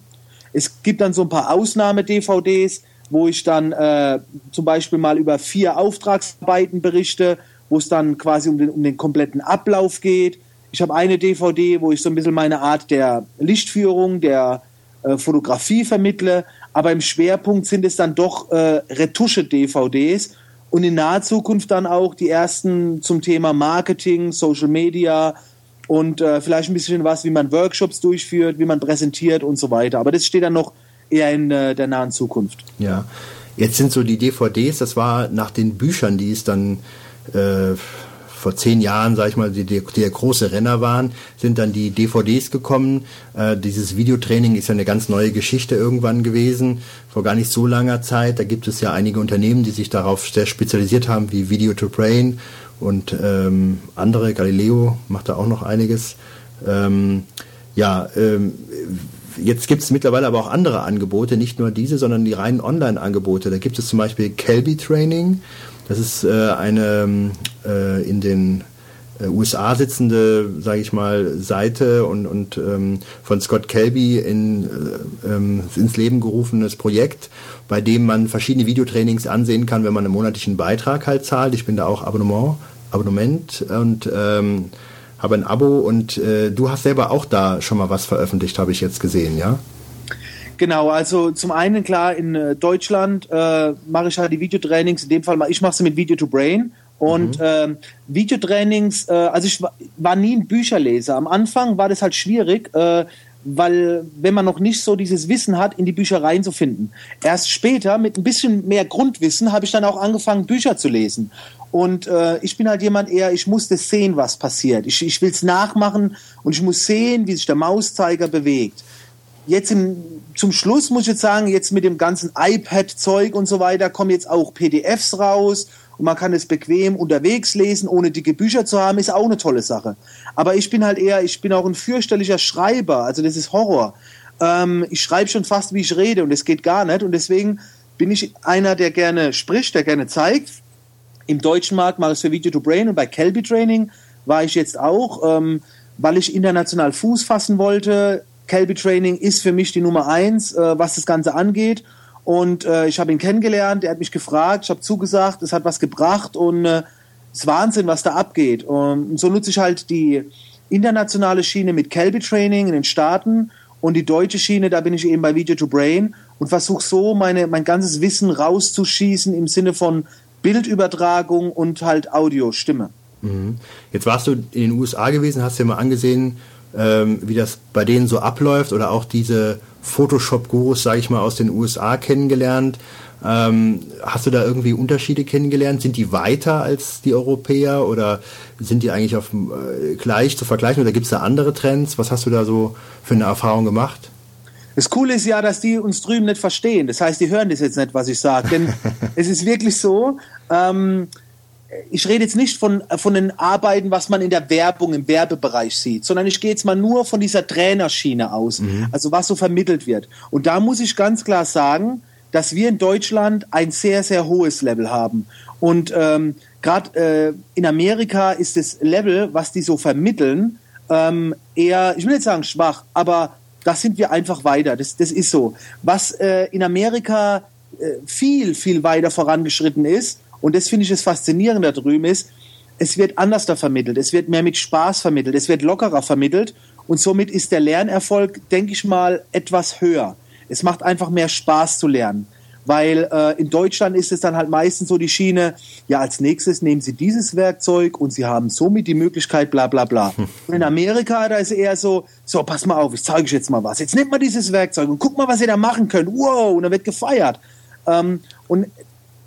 Es gibt dann so ein paar Ausnahme-DVDs, wo ich dann äh, zum Beispiel mal über vier Auftragsarbeiten berichte, wo es dann quasi um den, um den kompletten Ablauf geht. Ich habe eine DVD, wo ich so ein bisschen meine Art der Lichtführung, der äh, Fotografie vermittle, aber im Schwerpunkt sind es dann doch äh, Retusche-DVDs und in naher Zukunft dann auch die ersten zum Thema Marketing, Social Media und äh, vielleicht ein bisschen was, wie man Workshops durchführt, wie man präsentiert und so weiter. Aber das steht dann noch eher in äh, der nahen Zukunft. Ja, jetzt sind so die DVDs, das war nach den Büchern, die es dann äh, vor zehn Jahren, sag ich mal, die, die, der große Renner waren, sind dann die DVDs gekommen. Äh, dieses Videotraining ist ja eine ganz neue Geschichte irgendwann gewesen, vor gar nicht so langer Zeit. Da gibt es ja einige Unternehmen, die sich darauf sehr spezialisiert haben, wie Video to Brain und ähm, andere. Galileo macht da auch noch einiges. Ähm, ja, ähm, jetzt gibt es mittlerweile aber auch andere Angebote, nicht nur diese, sondern die reinen Online-Angebote. Da gibt es zum Beispiel Kelby Training. Das ist äh, eine äh, in den äh, USA sitzende, sage ich mal, Seite und, und ähm, von Scott Kelby in, äh, ähm, ins Leben gerufenes Projekt, bei dem man verschiedene Videotrainings ansehen kann, wenn man einen monatlichen Beitrag halt zahlt. Ich bin da auch Abonnement, Abonnement und ähm, habe ein Abo und äh, du hast selber auch da schon mal was veröffentlicht, habe ich jetzt gesehen, ja? Genau, also zum einen klar in äh, Deutschland äh, mache ich halt die Videotrainings, in dem Fall ich mache sie mit Video to Brain und mhm. ähm, Videotrainings, äh, also ich war, war, nie ein Bücherleser. Am Anfang war das halt schwierig, äh, weil wenn man noch nicht so dieses Wissen hat, in die Bücher reinzufinden. Erst später mit ein bisschen mehr Grundwissen habe ich dann auch angefangen, Bücher zu lesen. Und äh, ich bin halt jemand eher, ich muss das sehen, was passiert. Ich, ich will es nachmachen und ich muss sehen, wie sich der Mauszeiger bewegt jetzt im, zum Schluss muss ich jetzt sagen, jetzt mit dem ganzen iPad-Zeug und so weiter kommen jetzt auch PDFs raus und man kann es bequem unterwegs lesen, ohne dicke Bücher zu haben, ist auch eine tolle Sache. Aber ich bin halt eher, ich bin auch ein fürchterlicher Schreiber, also das ist Horror. Ähm, ich schreibe schon fast, wie ich rede und das geht gar nicht und deswegen bin ich einer, der gerne spricht, der gerne zeigt. Im deutschen Markt mache ich es für Video to Brain und bei Kelby Training war ich jetzt auch, ähm, weil ich international Fuß fassen wollte, Kelby Training ist für mich die Nummer eins, äh, was das Ganze angeht. Und äh, ich habe ihn kennengelernt, er hat mich gefragt, ich habe zugesagt, es hat was gebracht und äh, es ist Wahnsinn, was da abgeht. Und so nutze ich halt die internationale Schiene mit Kelby Training in den Staaten und die deutsche Schiene, da bin ich eben bei Video to Brain und versuche so meine, mein ganzes Wissen rauszuschießen im Sinne von Bildübertragung und halt Audio, Stimme. Mhm. Jetzt warst du in den USA gewesen, hast dir mal angesehen, ähm, wie das bei denen so abläuft oder auch diese Photoshop-Gurus, sage ich mal, aus den USA kennengelernt. Ähm, hast du da irgendwie Unterschiede kennengelernt? Sind die weiter als die Europäer oder sind die eigentlich auf, äh, gleich zu vergleichen oder gibt es da andere Trends? Was hast du da so für eine Erfahrung gemacht? Das Coole ist ja, dass die uns drüben nicht verstehen. Das heißt, die hören das jetzt nicht, was ich sage. Denn es ist wirklich so, ähm, ich rede jetzt nicht von, von den Arbeiten, was man in der Werbung, im Werbebereich sieht, sondern ich gehe jetzt mal nur von dieser Trainerschiene aus, mhm. also was so vermittelt wird. Und da muss ich ganz klar sagen, dass wir in Deutschland ein sehr, sehr hohes Level haben. Und ähm, gerade äh, in Amerika ist das Level, was die so vermitteln, ähm, eher, ich will nicht sagen schwach, aber da sind wir einfach weiter. Das, das ist so. Was äh, in Amerika äh, viel, viel weiter vorangeschritten ist, und das finde ich das Faszinierende da drüben ist, es wird anders da vermittelt, es wird mehr mit Spaß vermittelt, es wird lockerer vermittelt und somit ist der Lernerfolg, denke ich mal, etwas höher. Es macht einfach mehr Spaß zu lernen. Weil äh, in Deutschland ist es dann halt meistens so die Schiene, ja, als nächstes nehmen Sie dieses Werkzeug und Sie haben somit die Möglichkeit, bla bla bla. Und in Amerika, da ist eher so, so, pass mal auf, ich zeige euch jetzt mal was. Jetzt nehmt mal dieses Werkzeug und guck mal, was ihr da machen könnt. Wow, und dann wird gefeiert. Ähm, und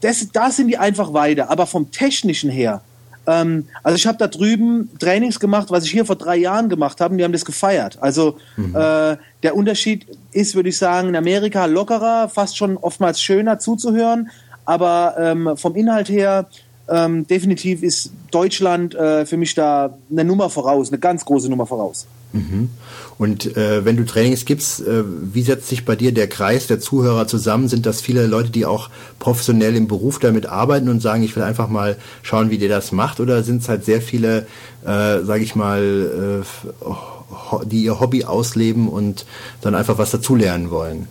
das, da sind die einfach weiter. Aber vom Technischen her, ähm, also ich habe da drüben Trainings gemacht, was ich hier vor drei Jahren gemacht habe, und die haben das gefeiert. Also mhm. äh, der Unterschied ist, würde ich sagen, in Amerika lockerer, fast schon oftmals schöner zuzuhören, aber ähm, vom Inhalt her ähm, definitiv ist Deutschland äh, für mich da eine Nummer voraus, eine ganz große Nummer voraus. Mhm. Und äh, wenn du Trainings gibst, äh, wie setzt sich bei dir der Kreis der Zuhörer zusammen? Sind das viele Leute, die auch professionell im Beruf damit arbeiten und sagen, ich will einfach mal schauen, wie der das macht? Oder sind es halt sehr viele, äh, sage ich mal, äh, die ihr Hobby ausleben und dann einfach was dazulernen wollen?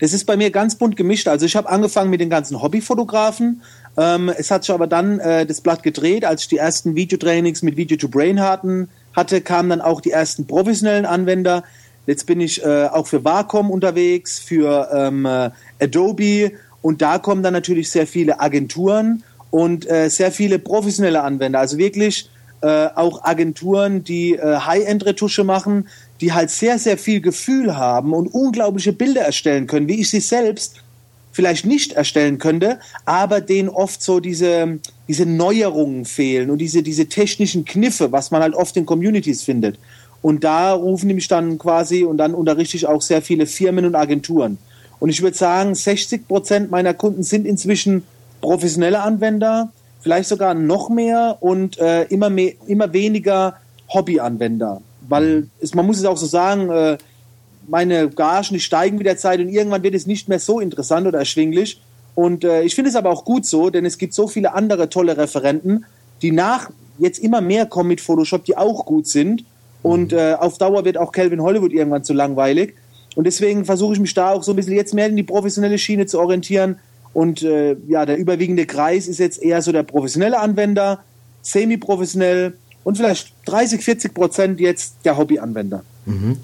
Das ist bei mir ganz bunt gemischt. Also ich habe angefangen mit den ganzen Hobbyfotografen. Ähm, es hat sich aber dann äh, das Blatt gedreht, als ich die ersten Videotrainings mit Video to Brain hatten hatte, kamen dann auch die ersten professionellen Anwender. Jetzt bin ich äh, auch für Wacom unterwegs, für ähm, äh, Adobe und da kommen dann natürlich sehr viele Agenturen und äh, sehr viele professionelle Anwender. Also wirklich äh, auch Agenturen, die äh, High-End-Retusche machen, die halt sehr, sehr viel Gefühl haben und unglaubliche Bilder erstellen können, wie ich sie selbst vielleicht nicht erstellen könnte, aber denen oft so diese, diese Neuerungen fehlen und diese, diese technischen Kniffe, was man halt oft in Communities findet. Und da rufen die mich dann quasi und dann unterrichte ich auch sehr viele Firmen und Agenturen. Und ich würde sagen, 60 Prozent meiner Kunden sind inzwischen professionelle Anwender, vielleicht sogar noch mehr und äh, immer, mehr, immer weniger Hobbyanwender. Weil es, man muss es auch so sagen, äh, meine Gagen, die steigen mit der Zeit und irgendwann wird es nicht mehr so interessant oder erschwinglich. Und äh, ich finde es aber auch gut so, denn es gibt so viele andere tolle Referenten, die nach jetzt immer mehr kommen mit Photoshop, die auch gut sind. Und äh, auf Dauer wird auch Calvin Hollywood irgendwann zu langweilig. Und deswegen versuche ich mich da auch so ein bisschen jetzt mehr in die professionelle Schiene zu orientieren. Und äh, ja, der überwiegende Kreis ist jetzt eher so der professionelle Anwender, semi-professionell und vielleicht 30, 40 Prozent jetzt der Hobbyanwender. Mhm.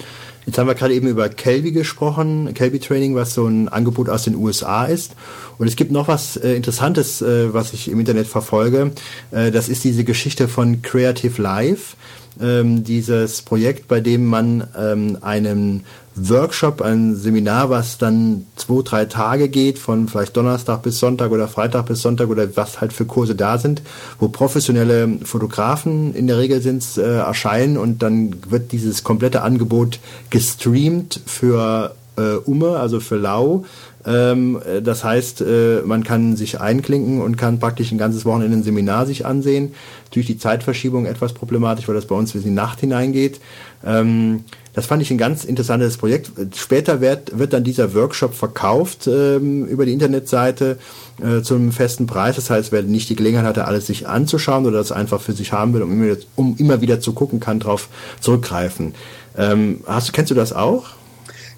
Jetzt haben wir gerade eben über Kelby gesprochen, Kelby Training, was so ein Angebot aus den USA ist. Und es gibt noch was äh, Interessantes, äh, was ich im Internet verfolge. Äh, das ist diese Geschichte von Creative Life ähm, dieses Projekt, bei dem man ähm, einen Workshop, ein Seminar, was dann zwei, drei Tage geht, von vielleicht Donnerstag bis Sonntag oder Freitag bis Sonntag oder was halt für Kurse da sind, wo professionelle Fotografen in der Regel sind, äh, erscheinen und dann wird dieses komplette Angebot gestreamt für äh, Umme, also für Lau. Ähm, das heißt, äh, man kann sich einklinken und kann praktisch ein ganzes Wochenende ein Seminar sich ansehen. Durch die Zeitverschiebung etwas problematisch, weil das bei uns bis in die Nacht hineingeht. Ähm, das fand ich ein ganz interessantes Projekt. Später wird, wird dann dieser Workshop verkauft ähm, über die Internetseite äh, zu einem festen Preis. Das heißt, wer nicht die Gelegenheit hatte, alles sich anzuschauen oder das einfach für sich haben will, um immer, um immer wieder zu gucken, kann darauf zurückgreifen. Ähm, hast, kennst du das auch?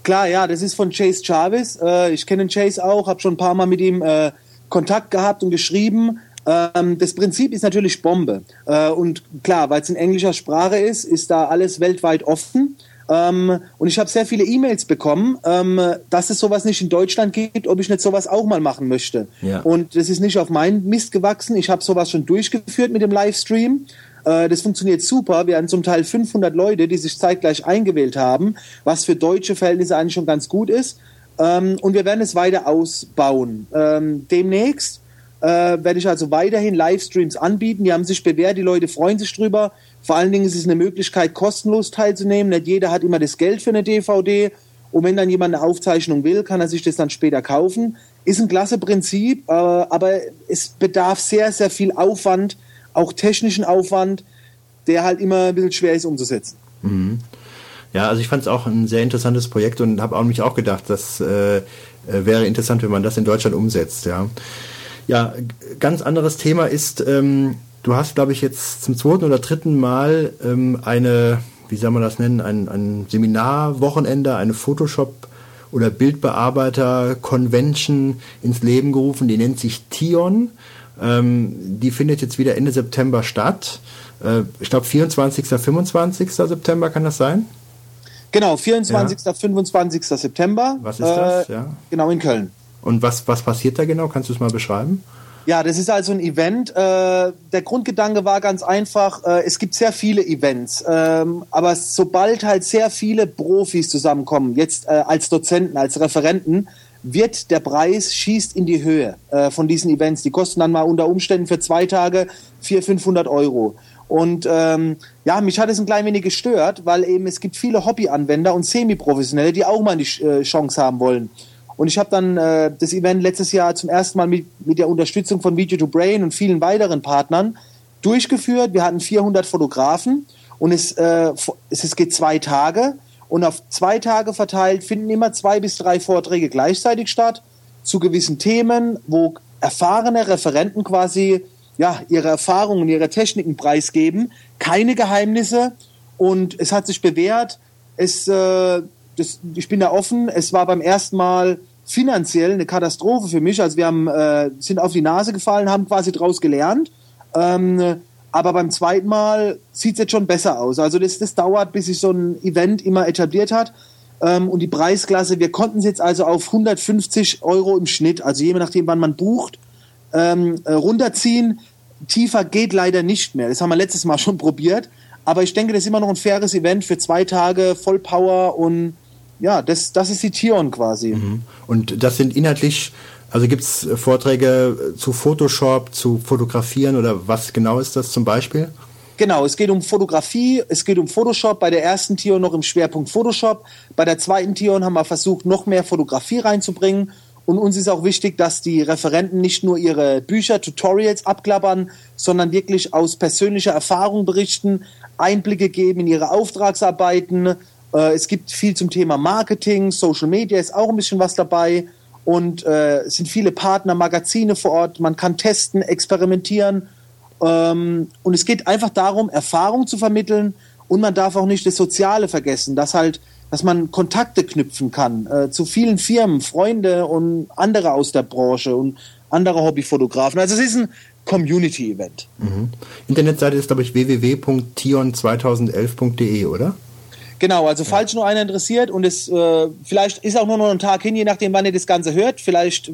Klar, ja, das ist von Chase Jarvis. Äh, ich kenne Chase auch, habe schon ein paar Mal mit ihm äh, Kontakt gehabt und geschrieben. Ähm, das Prinzip ist natürlich Bombe. Äh, und klar, weil es in englischer Sprache ist, ist da alles weltweit offen. Ähm, und ich habe sehr viele E-Mails bekommen, ähm, dass es sowas nicht in Deutschland gibt, ob ich nicht sowas auch mal machen möchte. Ja. Und das ist nicht auf meinen Mist gewachsen. Ich habe sowas schon durchgeführt mit dem Livestream. Äh, das funktioniert super. Wir haben zum Teil 500 Leute, die sich zeitgleich eingewählt haben, was für deutsche Verhältnisse eigentlich schon ganz gut ist. Ähm, und wir werden es weiter ausbauen. Ähm, demnächst äh, werde ich also weiterhin Livestreams anbieten. Die haben sich bewährt, die Leute freuen sich drüber. Vor allen Dingen ist es eine Möglichkeit, kostenlos teilzunehmen. Nicht jeder hat immer das Geld für eine DVD. Und wenn dann jemand eine Aufzeichnung will, kann er sich das dann später kaufen. Ist ein klasse Prinzip, äh, aber es bedarf sehr, sehr viel Aufwand, auch technischen Aufwand, der halt immer ein bisschen schwer ist umzusetzen. Mhm. Ja, also ich fand es auch ein sehr interessantes Projekt und habe mich auch gedacht, das äh, wäre interessant, wenn man das in Deutschland umsetzt. Ja, ja ganz anderes Thema ist, ähm, du hast, glaube ich, jetzt zum zweiten oder dritten Mal ähm, eine, wie soll man das nennen, ein, ein Seminarwochenende, eine Photoshop- oder Bildbearbeiter-Convention ins Leben gerufen. Die nennt sich Tion. Ähm, die findet jetzt wieder Ende September statt. Äh, ich glaube 24. 25. September kann das sein? Genau, 24. Ja. 25. September. Was ist das? Äh, ja. Genau in Köln. Und was, was passiert da genau? Kannst du es mal beschreiben? Ja, das ist also ein Event. Äh, der Grundgedanke war ganz einfach, äh, es gibt sehr viele Events, ähm, aber sobald halt sehr viele Profis zusammenkommen, jetzt äh, als Dozenten, als Referenten, wird der Preis schießt in die Höhe äh, von diesen Events. Die kosten dann mal unter Umständen für zwei Tage 400, 500 Euro. Und ähm, ja, mich hat es ein klein wenig gestört, weil eben es gibt viele Hobbyanwender und Semi-Professionelle, die auch mal die äh, Chance haben wollen. Und ich habe dann äh, das Event letztes Jahr zum ersten Mal mit, mit der Unterstützung von Video to Brain und vielen weiteren Partnern durchgeführt. Wir hatten 400 Fotografen und es, äh, es, es geht zwei Tage. Und auf zwei Tage verteilt finden immer zwei bis drei Vorträge gleichzeitig statt zu gewissen Themen, wo erfahrene Referenten quasi ja, ihre Erfahrungen, ihre Techniken preisgeben. Keine Geheimnisse. Und es hat sich bewährt. Es, äh, das, ich bin da offen. Es war beim ersten Mal finanziell eine Katastrophe für mich. Also wir haben, äh, sind auf die Nase gefallen, haben quasi draus gelernt. Ähm, aber beim zweiten Mal sieht es jetzt schon besser aus. Also das, das dauert, bis sich so ein Event immer etabliert hat. Ähm, und die Preisklasse, wir konnten es jetzt also auf 150 Euro im Schnitt, also je nachdem, wann man bucht, ähm, äh, runterziehen. Tiefer geht leider nicht mehr. Das haben wir letztes Mal schon probiert. Aber ich denke, das ist immer noch ein faires Event für zwei Tage Vollpower und ja, das, das ist die Tion quasi. Mhm. Und das sind inhaltlich, also gibt es Vorträge zu Photoshop, zu Fotografieren oder was genau ist das zum Beispiel? Genau, es geht um Fotografie, es geht um Photoshop. Bei der ersten Tion noch im Schwerpunkt Photoshop. Bei der zweiten Tion haben wir versucht, noch mehr Fotografie reinzubringen. Und uns ist auch wichtig, dass die Referenten nicht nur ihre Bücher, Tutorials abklappern, sondern wirklich aus persönlicher Erfahrung berichten, Einblicke geben in ihre Auftragsarbeiten, äh, es gibt viel zum Thema Marketing, Social Media ist auch ein bisschen was dabei und äh, es sind viele Partner, Magazine vor Ort. Man kann testen, experimentieren ähm, und es geht einfach darum, Erfahrung zu vermitteln und man darf auch nicht das Soziale vergessen, dass halt dass man Kontakte knüpfen kann äh, zu vielen Firmen, Freunde und andere aus der Branche und andere Hobbyfotografen. Also es ist ein Community-Event. Mhm. Internetseite ist, glaube ich, www.tion2011.de, oder? Genau, also falls nur einer interessiert und es äh, vielleicht ist auch nur noch ein Tag hin, je nachdem, wann ihr das Ganze hört. Vielleicht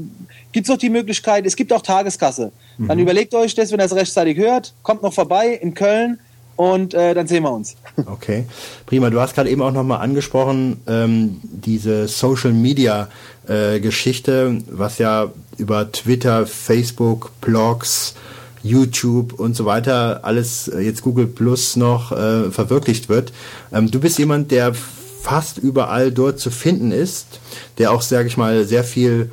gibt es auch die Möglichkeit, es gibt auch Tageskasse. Mhm. Dann überlegt euch das, wenn ihr es rechtzeitig hört, kommt noch vorbei in Köln und äh, dann sehen wir uns. Okay, prima. Du hast gerade eben auch nochmal angesprochen, ähm, diese Social Media äh, Geschichte, was ja über Twitter, Facebook, Blogs, YouTube und so weiter, alles äh, jetzt Google Plus noch äh, verwirklicht wird. Ähm, du bist jemand, der fast überall dort zu finden ist, der auch, sage ich mal, sehr viel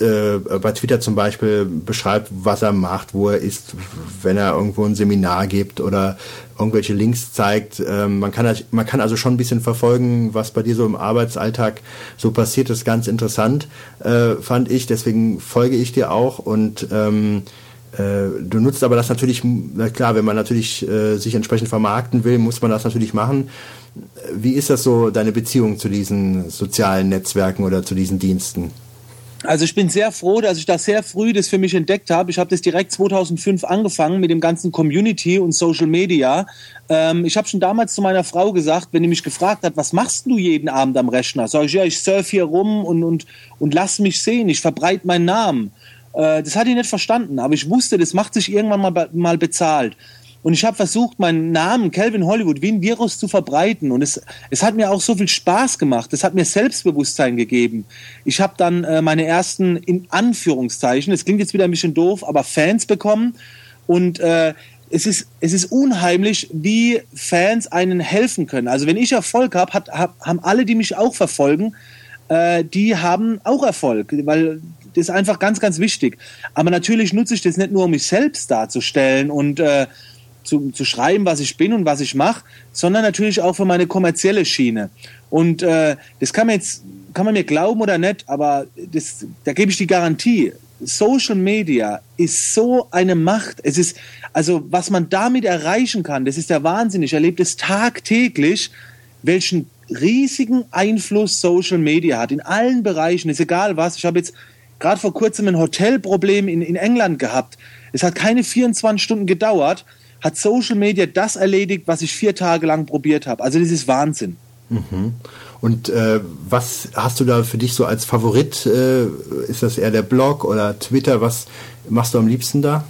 äh, bei Twitter zum Beispiel beschreibt, was er macht, wo er ist, wenn er irgendwo ein Seminar gibt oder irgendwelche Links zeigt. Ähm, man, kann, man kann also schon ein bisschen verfolgen, was bei dir so im Arbeitsalltag so passiert. Das ist ganz interessant, äh, fand ich. Deswegen folge ich dir auch und ähm, äh, du nutzt aber das natürlich, na klar, wenn man natürlich äh, sich entsprechend vermarkten will, muss man das natürlich machen. Wie ist das so, deine Beziehung zu diesen sozialen Netzwerken oder zu diesen Diensten? Also ich bin sehr froh, dass ich da sehr früh das für mich entdeckt habe. Ich habe das direkt 2005 angefangen mit dem ganzen Community und Social Media. Ähm, ich habe schon damals zu meiner Frau gesagt, wenn die mich gefragt hat, was machst du jeden Abend am Rechner? Sag ich, ja, ich surf hier rum und, und, und lass mich sehen, ich verbreite meinen Namen. Äh, das hat ich nicht verstanden, aber ich wusste, das macht sich irgendwann mal, mal bezahlt. Und ich habe versucht, meinen Namen Calvin Hollywood wie ein Virus zu verbreiten. Und es, es hat mir auch so viel Spaß gemacht. Es hat mir Selbstbewusstsein gegeben. Ich habe dann äh, meine ersten, in Anführungszeichen, es klingt jetzt wieder ein bisschen doof, aber Fans bekommen. Und äh, es ist, es ist unheimlich, wie Fans einen helfen können. Also wenn ich Erfolg habe, hab, haben alle, die mich auch verfolgen, äh, die haben auch Erfolg, weil ist einfach ganz, ganz wichtig. Aber natürlich nutze ich das nicht nur, um mich selbst darzustellen und äh, zu, zu schreiben, was ich bin und was ich mache, sondern natürlich auch für meine kommerzielle Schiene. Und äh, das kann man jetzt, kann man mir glauben oder nicht, aber das, da gebe ich die Garantie. Social Media ist so eine Macht. Es ist, also was man damit erreichen kann, das ist der Wahnsinn. Ich erlebe das tagtäglich, welchen riesigen Einfluss Social Media hat in allen Bereichen. Ist egal was. Ich habe jetzt gerade vor kurzem ein Hotelproblem in, in England gehabt. Es hat keine 24 Stunden gedauert, hat Social Media das erledigt, was ich vier Tage lang probiert habe. Also das ist Wahnsinn. Mhm. Und äh, was hast du da für dich so als Favorit? Äh, ist das eher der Blog oder Twitter? Was machst du am liebsten da?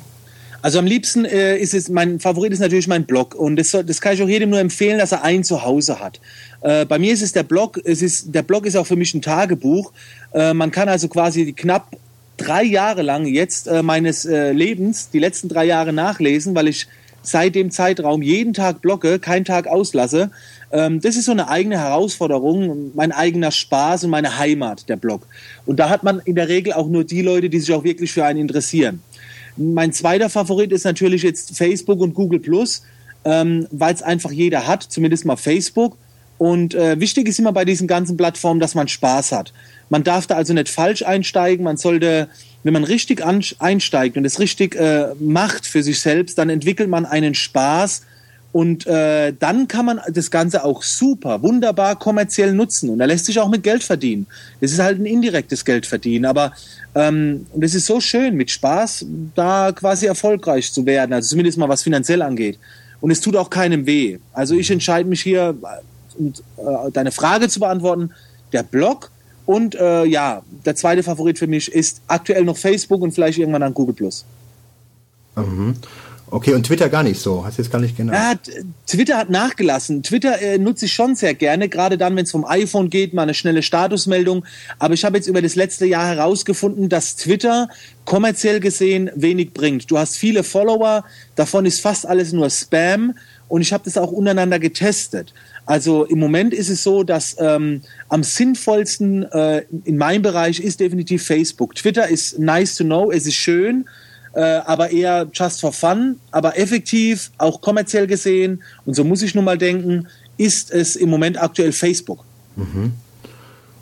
Also am liebsten äh, ist es, mein Favorit ist natürlich mein Blog und das, das kann ich auch jedem nur empfehlen, dass er einen zu Hause hat. Äh, bei mir ist es der Blog, es ist, der Blog ist auch für mich ein Tagebuch. Äh, man kann also quasi knapp drei Jahre lang jetzt äh, meines äh, Lebens, die letzten drei Jahre nachlesen, weil ich seit dem Zeitraum jeden Tag blogge, keinen Tag auslasse. Ähm, das ist so eine eigene Herausforderung, mein eigener Spaß und meine Heimat, der Blog. Und da hat man in der Regel auch nur die Leute, die sich auch wirklich für einen interessieren. Mein zweiter Favorit ist natürlich jetzt Facebook und Google Plus, ähm, weil es einfach jeder hat, zumindest mal Facebook. Und äh, wichtig ist immer bei diesen ganzen Plattformen, dass man Spaß hat. Man darf da also nicht falsch einsteigen. Man sollte, wenn man richtig einsteigt und es richtig äh, macht für sich selbst, dann entwickelt man einen Spaß und äh, dann kann man das Ganze auch super, wunderbar kommerziell nutzen. Und da lässt sich auch mit Geld verdienen. Das ist halt ein indirektes Geld verdienen. Aber ähm, und es ist so schön, mit Spaß da quasi erfolgreich zu werden. Also zumindest mal was finanziell angeht. Und es tut auch keinem weh. Also ich entscheide mich hier, um äh, deine Frage zu beantworten, der Blog. Und äh, ja, der zweite Favorit für mich ist aktuell noch Facebook und vielleicht irgendwann dann Google Plus. Mhm. Okay, und Twitter gar nicht so. Hast du jetzt gar nicht genau. Ja, Twitter hat nachgelassen. Twitter äh, nutze ich schon sehr gerne, gerade dann, wenn es vom iPhone geht, mal eine schnelle Statusmeldung. Aber ich habe jetzt über das letzte Jahr herausgefunden, dass Twitter kommerziell gesehen wenig bringt. Du hast viele Follower, davon ist fast alles nur Spam und ich habe das auch untereinander getestet. Also im Moment ist es so, dass ähm, am sinnvollsten äh, in meinem Bereich ist definitiv Facebook. Twitter ist nice to know, es ist schön äh, aber eher just for fun, aber effektiv, auch kommerziell gesehen, und so muss ich nun mal denken, ist es im Moment aktuell Facebook. Mhm.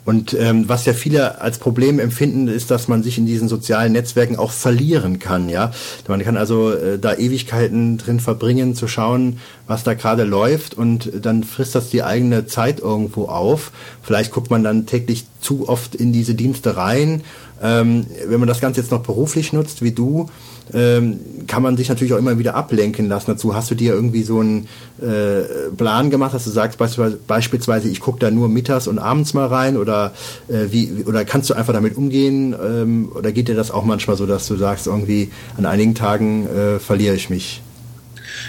Und ähm, was ja viele als Problem empfinden, ist, dass man sich in diesen sozialen Netzwerken auch verlieren kann. Ja, man kann also äh, da Ewigkeiten drin verbringen, zu schauen, was da gerade läuft, und dann frisst das die eigene Zeit irgendwo auf. Vielleicht guckt man dann täglich zu oft in diese Dienste rein ähm, wenn man das Ganze jetzt noch beruflich nutzt, wie du, ähm, kann man sich natürlich auch immer wieder ablenken lassen. Dazu hast du dir irgendwie so einen äh, Plan gemacht, dass du sagst beispielsweise, ich gucke da nur mittags und abends mal rein oder äh, wie oder kannst du einfach damit umgehen ähm, oder geht dir das auch manchmal so, dass du sagst, irgendwie an einigen Tagen äh, verliere ich mich?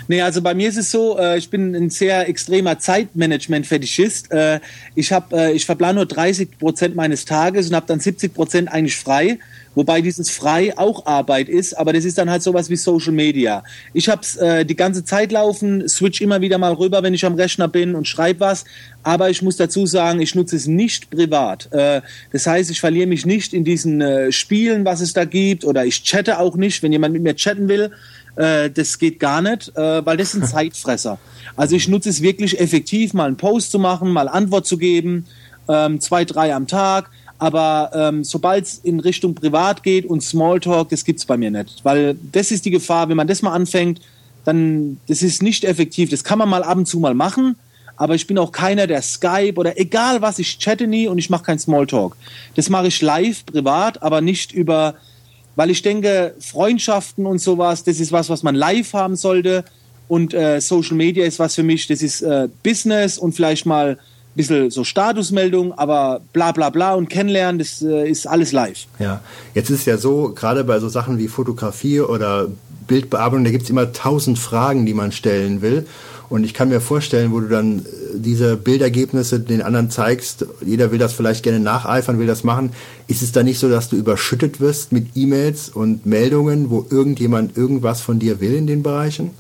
Nee, also bei mir ist es so, äh, ich bin ein sehr extremer Zeitmanagement-Fetischist. Äh, ich, hab, äh, ich verplane nur 30 Prozent meines Tages und habe dann 70 Prozent eigentlich frei. Wobei dieses frei auch Arbeit ist, aber das ist dann halt sowas wie Social Media. Ich habe äh, die ganze Zeit laufen, switch immer wieder mal rüber, wenn ich am Rechner bin und schreibe was. Aber ich muss dazu sagen, ich nutze es nicht privat. Äh, das heißt, ich verliere mich nicht in diesen äh, Spielen, was es da gibt, oder ich chatte auch nicht, wenn jemand mit mir chatten will äh, das geht gar nicht, äh, weil das sind Zeitfresser. Also ich nutze es wirklich effektiv, mal einen Post zu machen, mal Antwort zu geben, ähm, zwei, drei am Tag. Aber ähm, sobald es in Richtung Privat geht und Smalltalk, das gibt's bei mir nicht. Weil das ist die Gefahr, wenn man das mal anfängt, dann das ist nicht effektiv. Das kann man mal ab und zu mal machen, aber ich bin auch keiner, der Skype oder egal was, ich chatte nie und ich mache kein Smalltalk. Das mache ich live, privat, aber nicht über weil ich denke, Freundschaften und sowas, das ist was, was man live haben sollte. Und äh, Social Media ist was für mich, das ist äh, Business und vielleicht mal bisschen so Statusmeldung, aber bla bla bla und kennenlernen, das äh, ist alles live. Ja, jetzt ist ja so, gerade bei so Sachen wie Fotografie oder Bildbearbeitung, da gibt es immer tausend Fragen, die man stellen will. Und ich kann mir vorstellen, wo du dann äh, diese Bildergebnisse den anderen zeigst, jeder will das vielleicht gerne nacheifern, will das machen. Ist es da nicht so, dass du überschüttet wirst mit E-Mails und Meldungen, wo irgendjemand irgendwas von dir will in den Bereichen?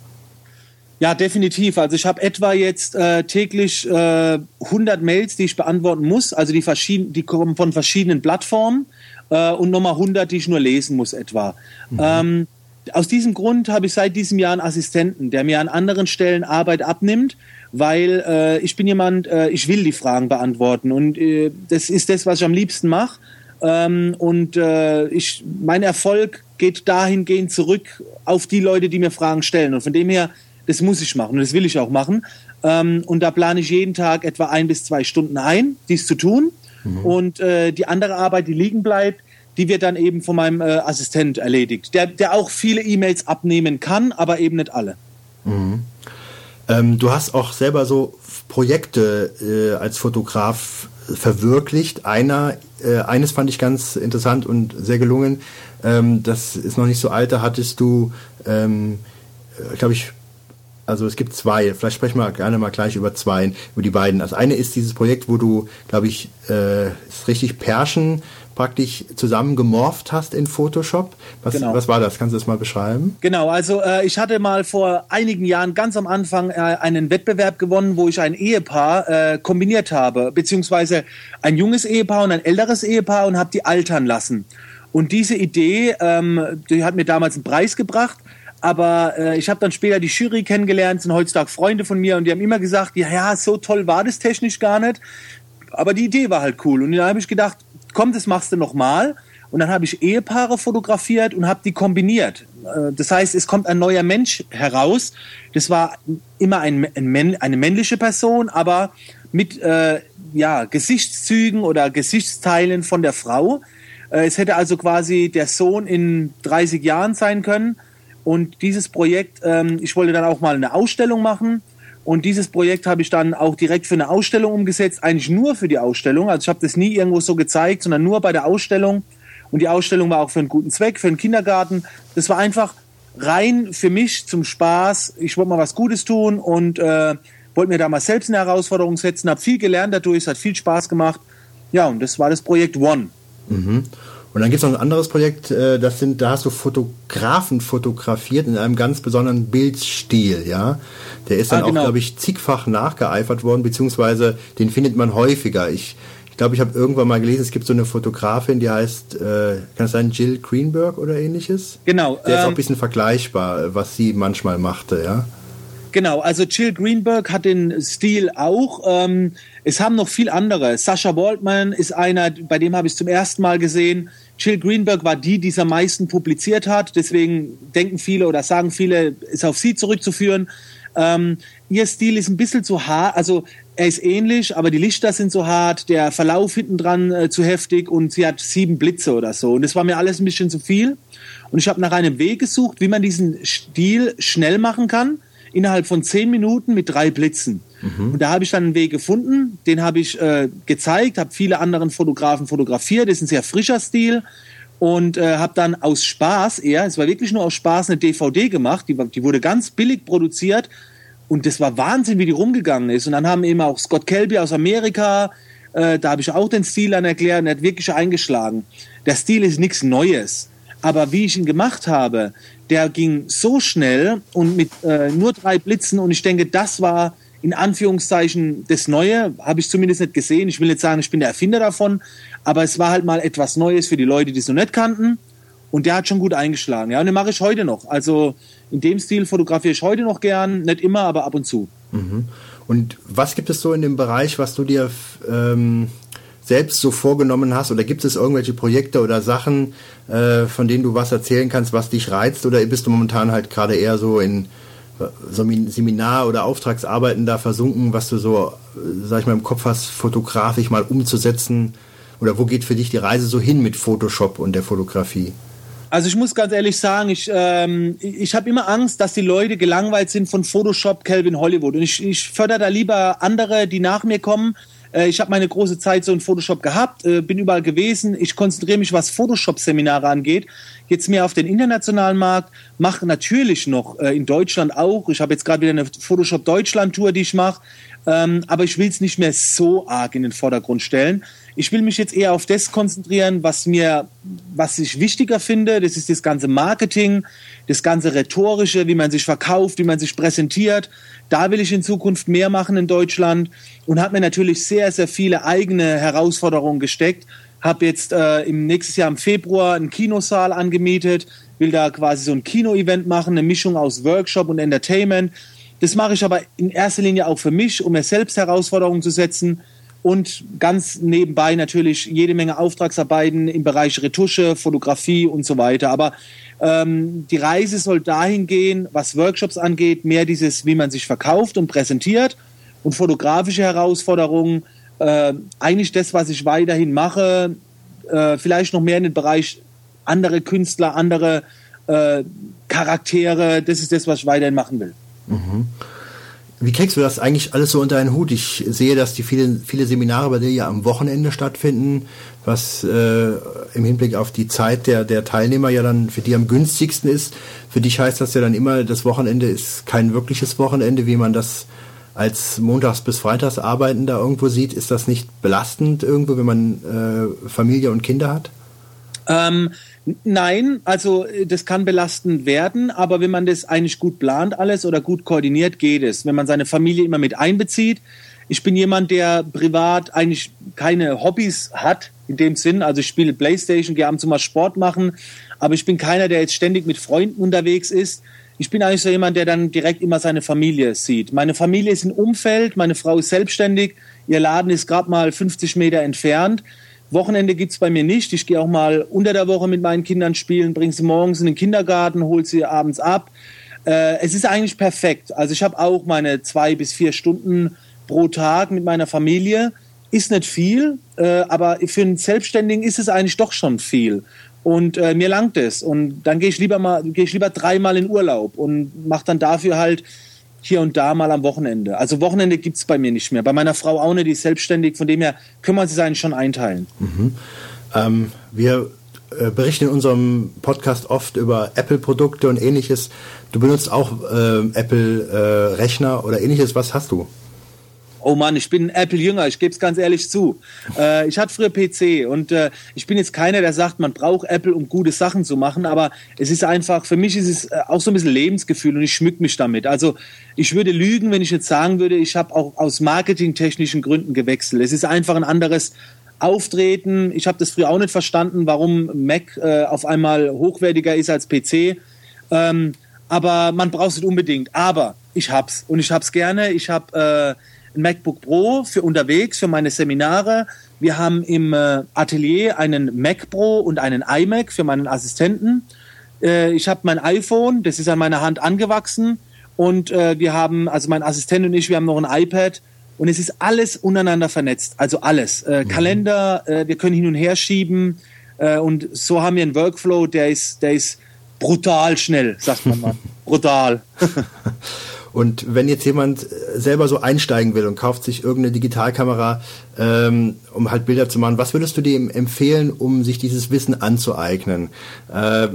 Ja, definitiv. Also ich habe etwa jetzt äh, täglich äh, 100 Mails, die ich beantworten muss. Also die, verschieden, die kommen von verschiedenen Plattformen äh, und nochmal 100, die ich nur lesen muss etwa. Mhm. Ähm, aus diesem Grund habe ich seit diesem Jahr einen Assistenten, der mir an anderen Stellen Arbeit abnimmt, weil äh, ich bin jemand, äh, ich will die Fragen beantworten und äh, das ist das, was ich am liebsten mache. Ähm, und äh, ich, mein Erfolg geht dahingehend zurück auf die Leute, die mir Fragen stellen. Und von dem her, das muss ich machen und das will ich auch machen. Ähm, und da plane ich jeden Tag etwa ein bis zwei Stunden ein, dies zu tun. Mhm. Und äh, die andere Arbeit, die liegen bleibt, die wird dann eben von meinem äh, Assistent erledigt, der, der auch viele E-Mails abnehmen kann, aber eben nicht alle. Mhm. Ähm, du hast auch selber so Projekte äh, als Fotograf verwirklicht. Einer, äh, eines fand ich ganz interessant und sehr gelungen. Ähm, das ist noch nicht so alt, da hattest du, ähm, äh, glaube ich, also es gibt zwei, vielleicht sprechen wir gerne mal gleich über zwei, über die beiden. Das eine ist dieses Projekt, wo du, glaube ich, äh, ist richtig Perschen praktisch zusammen gemorpht hast in Photoshop. Was, genau. was war das? Kannst du das mal beschreiben? Genau, also äh, ich hatte mal vor einigen Jahren ganz am Anfang äh, einen Wettbewerb gewonnen, wo ich ein Ehepaar äh, kombiniert habe, beziehungsweise ein junges Ehepaar und ein älteres Ehepaar und habe die altern lassen. Und diese Idee, ähm, die hat mir damals einen Preis gebracht. Aber äh, ich habe dann später die Jury kennengelernt, sind heutzutage Freunde von mir und die haben immer gesagt, ja, ja, so toll war das technisch gar nicht. Aber die Idee war halt cool. Und dann habe ich gedacht, komm, das machst du nochmal. Und dann habe ich Ehepaare fotografiert und habe die kombiniert. Äh, das heißt, es kommt ein neuer Mensch heraus. Das war immer ein, ein, eine männliche Person, aber mit äh, ja, Gesichtszügen oder Gesichtsteilen von der Frau. Äh, es hätte also quasi der Sohn in 30 Jahren sein können. Und dieses Projekt, ähm, ich wollte dann auch mal eine Ausstellung machen und dieses Projekt habe ich dann auch direkt für eine Ausstellung umgesetzt, eigentlich nur für die Ausstellung. Also ich habe das nie irgendwo so gezeigt, sondern nur bei der Ausstellung. Und die Ausstellung war auch für einen guten Zweck, für einen Kindergarten. Das war einfach rein für mich zum Spaß. Ich wollte mal was Gutes tun und äh, wollte mir da mal selbst eine Herausforderung setzen. Habe viel gelernt dadurch, es hat viel Spaß gemacht. Ja, und das war das Projekt One. Mhm. Und dann gibt es noch ein anderes Projekt, äh, das sind, da hast du Fotografen fotografiert in einem ganz besonderen Bildstil, ja. Der ist dann ah, genau. auch, glaube ich, zigfach nachgeeifert worden, beziehungsweise den findet man häufiger. Ich ich glaube, ich habe irgendwann mal gelesen, es gibt so eine Fotografin, die heißt, äh, kann es sein, Jill Greenberg oder ähnliches? Genau. Der ähm, ist auch ein ähm, bisschen vergleichbar, was sie manchmal machte, ja. Genau, also Jill Greenberg hat den Stil auch. Ähm, es haben noch viel andere. Sascha Waldman ist einer, bei dem habe ich es zum ersten Mal gesehen. Jill Greenberg war die, die es am meisten publiziert hat. Deswegen denken viele oder sagen viele, ist auf sie zurückzuführen. Ähm, ihr Stil ist ein bisschen zu hart, also er ist ähnlich, aber die Lichter sind so hart, der Verlauf hinten dran äh, zu heftig und sie hat sieben Blitze oder so. Und das war mir alles ein bisschen zu viel. Und ich habe nach einem Weg gesucht, wie man diesen Stil schnell machen kann innerhalb von zehn Minuten mit drei Blitzen. Mhm. Und da habe ich dann einen Weg gefunden, den habe ich äh, gezeigt, habe viele anderen Fotografen fotografiert, das ist ein sehr frischer Stil und äh, habe dann aus Spaß eher, es war wirklich nur aus Spaß eine DVD gemacht, die, die wurde ganz billig produziert und das war Wahnsinn, wie die rumgegangen ist. Und dann haben eben auch Scott Kelby aus Amerika, äh, da habe ich auch den Stil dann erklärt und er hat wirklich eingeschlagen. Der Stil ist nichts Neues. Aber wie ich ihn gemacht habe, der ging so schnell und mit äh, nur drei Blitzen und ich denke, das war in Anführungszeichen das Neue, habe ich zumindest nicht gesehen. Ich will nicht sagen, ich bin der Erfinder davon, aber es war halt mal etwas Neues für die Leute, die es noch nicht kannten und der hat schon gut eingeschlagen. Ja, und den mache ich heute noch. Also in dem Stil fotografiere ich heute noch gern, nicht immer, aber ab und zu. Mhm. Und was gibt es so in dem Bereich, was du dir ähm, selbst so vorgenommen hast? Oder gibt es irgendwelche Projekte oder Sachen, äh, von denen du was erzählen kannst, was dich reizt? Oder bist du momentan halt gerade eher so in Seminar- oder Auftragsarbeiten da versunken, was du so, sag ich mal, im Kopf hast, fotografisch mal umzusetzen? Oder wo geht für dich die Reise so hin mit Photoshop und der Fotografie? Also ich muss ganz ehrlich sagen, ich, ähm, ich habe immer Angst, dass die Leute gelangweilt sind von Photoshop, Calvin Hollywood. Und ich, ich fördere da lieber andere, die nach mir kommen. Äh, ich habe meine große Zeit so in Photoshop gehabt, äh, bin überall gewesen. Ich konzentriere mich, was Photoshop-Seminare angeht, jetzt mehr auf den internationalen Markt, mache natürlich noch äh, in Deutschland auch. Ich habe jetzt gerade wieder eine Photoshop Deutschland-Tour, die ich mache. Ähm, aber ich will es nicht mehr so arg in den Vordergrund stellen. Ich will mich jetzt eher auf das konzentrieren, was mir, was ich wichtiger finde. Das ist das ganze Marketing, das ganze Rhetorische, wie man sich verkauft, wie man sich präsentiert. Da will ich in Zukunft mehr machen in Deutschland und habe mir natürlich sehr, sehr viele eigene Herausforderungen gesteckt. Habe jetzt äh, im nächsten Jahr im Februar einen Kinosaal angemietet, will da quasi so ein Kino-Event machen, eine Mischung aus Workshop und Entertainment. Das mache ich aber in erster Linie auch für mich, um mir selbst Herausforderungen zu setzen und ganz nebenbei natürlich jede Menge Auftragsarbeiten im Bereich Retusche, Fotografie und so weiter. Aber ähm, die Reise soll dahin gehen, was Workshops angeht, mehr dieses, wie man sich verkauft und präsentiert und fotografische Herausforderungen. Äh, eigentlich das, was ich weiterhin mache, äh, vielleicht noch mehr in den Bereich andere Künstler, andere äh, Charaktere. Das ist das, was ich weiterhin machen will. Mhm. Wie kriegst du das eigentlich alles so unter einen Hut? Ich sehe, dass die viele, viele Seminare bei dir ja am Wochenende stattfinden, was äh, im Hinblick auf die Zeit der, der Teilnehmer ja dann für die am günstigsten ist. Für dich heißt das ja dann immer, das Wochenende ist kein wirkliches Wochenende, wie man das als Montags bis Freitags arbeiten da irgendwo sieht. Ist das nicht belastend irgendwo, wenn man äh, Familie und Kinder hat? Ähm, Nein, also äh, das kann belastend werden, aber wenn man das eigentlich gut plant alles oder gut koordiniert, geht es. Wenn man seine Familie immer mit einbezieht. Ich bin jemand, der privat eigentlich keine Hobbys hat, in dem Sinn. Also ich spiele Playstation, gehe abends mal Sport machen, aber ich bin keiner, der jetzt ständig mit Freunden unterwegs ist. Ich bin eigentlich so jemand, der dann direkt immer seine Familie sieht. Meine Familie ist ein Umfeld, meine Frau ist selbstständig, ihr Laden ist gerade mal 50 Meter entfernt. Wochenende gibt's bei mir nicht. Ich gehe auch mal unter der Woche mit meinen Kindern spielen, bringe sie morgens in den Kindergarten, hol sie abends ab. Äh, es ist eigentlich perfekt. Also ich habe auch meine zwei bis vier Stunden pro Tag mit meiner Familie. Ist nicht viel, äh, aber für einen Selbstständigen ist es eigentlich doch schon viel. Und äh, mir langt es. Und dann gehe ich lieber mal, gehe ich lieber dreimal in Urlaub und mache dann dafür halt hier und da mal am Wochenende. Also Wochenende gibt es bei mir nicht mehr. Bei meiner Frau auch nicht, die ist selbstständig, von dem her können wir das eigentlich schon einteilen. Mhm. Ähm, wir äh, berichten in unserem Podcast oft über Apple-Produkte und ähnliches. Du benutzt auch äh, Apple-Rechner äh, oder ähnliches. Was hast du? Oh Mann, ich bin Apple-Jünger, ich gebe es ganz ehrlich zu. Äh, ich hatte früher PC und äh, ich bin jetzt keiner, der sagt, man braucht Apple, um gute Sachen zu machen, aber es ist einfach, für mich ist es äh, auch so ein bisschen Lebensgefühl und ich schmück mich damit. Also ich würde lügen, wenn ich jetzt sagen würde, ich habe auch aus marketingtechnischen Gründen gewechselt. Es ist einfach ein anderes Auftreten. Ich habe das früher auch nicht verstanden, warum Mac äh, auf einmal hochwertiger ist als PC. Ähm, aber man braucht es unbedingt. Aber ich hab's und ich hab's gerne. Ich habe äh, ein MacBook Pro für unterwegs, für meine Seminare. Wir haben im äh, Atelier einen Mac Pro und einen iMac für meinen Assistenten. Äh, ich habe mein iPhone, das ist an meiner Hand angewachsen. Und äh, wir haben, also mein Assistent und ich, wir haben noch ein iPad. Und es ist alles untereinander vernetzt. Also alles. Mhm. Kalender, wir können hin und her schieben. Und so haben wir einen Workflow, der ist, der ist brutal schnell, sagt man mal. brutal. Und wenn jetzt jemand äh, selber so einsteigen will und kauft sich irgendeine Digitalkamera, ähm, um halt Bilder zu machen, was würdest du dem empfehlen, um sich dieses Wissen anzueignen? Äh,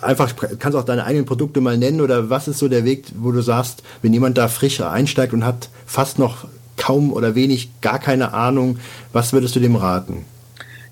einfach, kannst du auch deine eigenen Produkte mal nennen oder was ist so der Weg, wo du sagst, wenn jemand da frisch einsteigt und hat fast noch kaum oder wenig, gar keine Ahnung, was würdest du dem raten?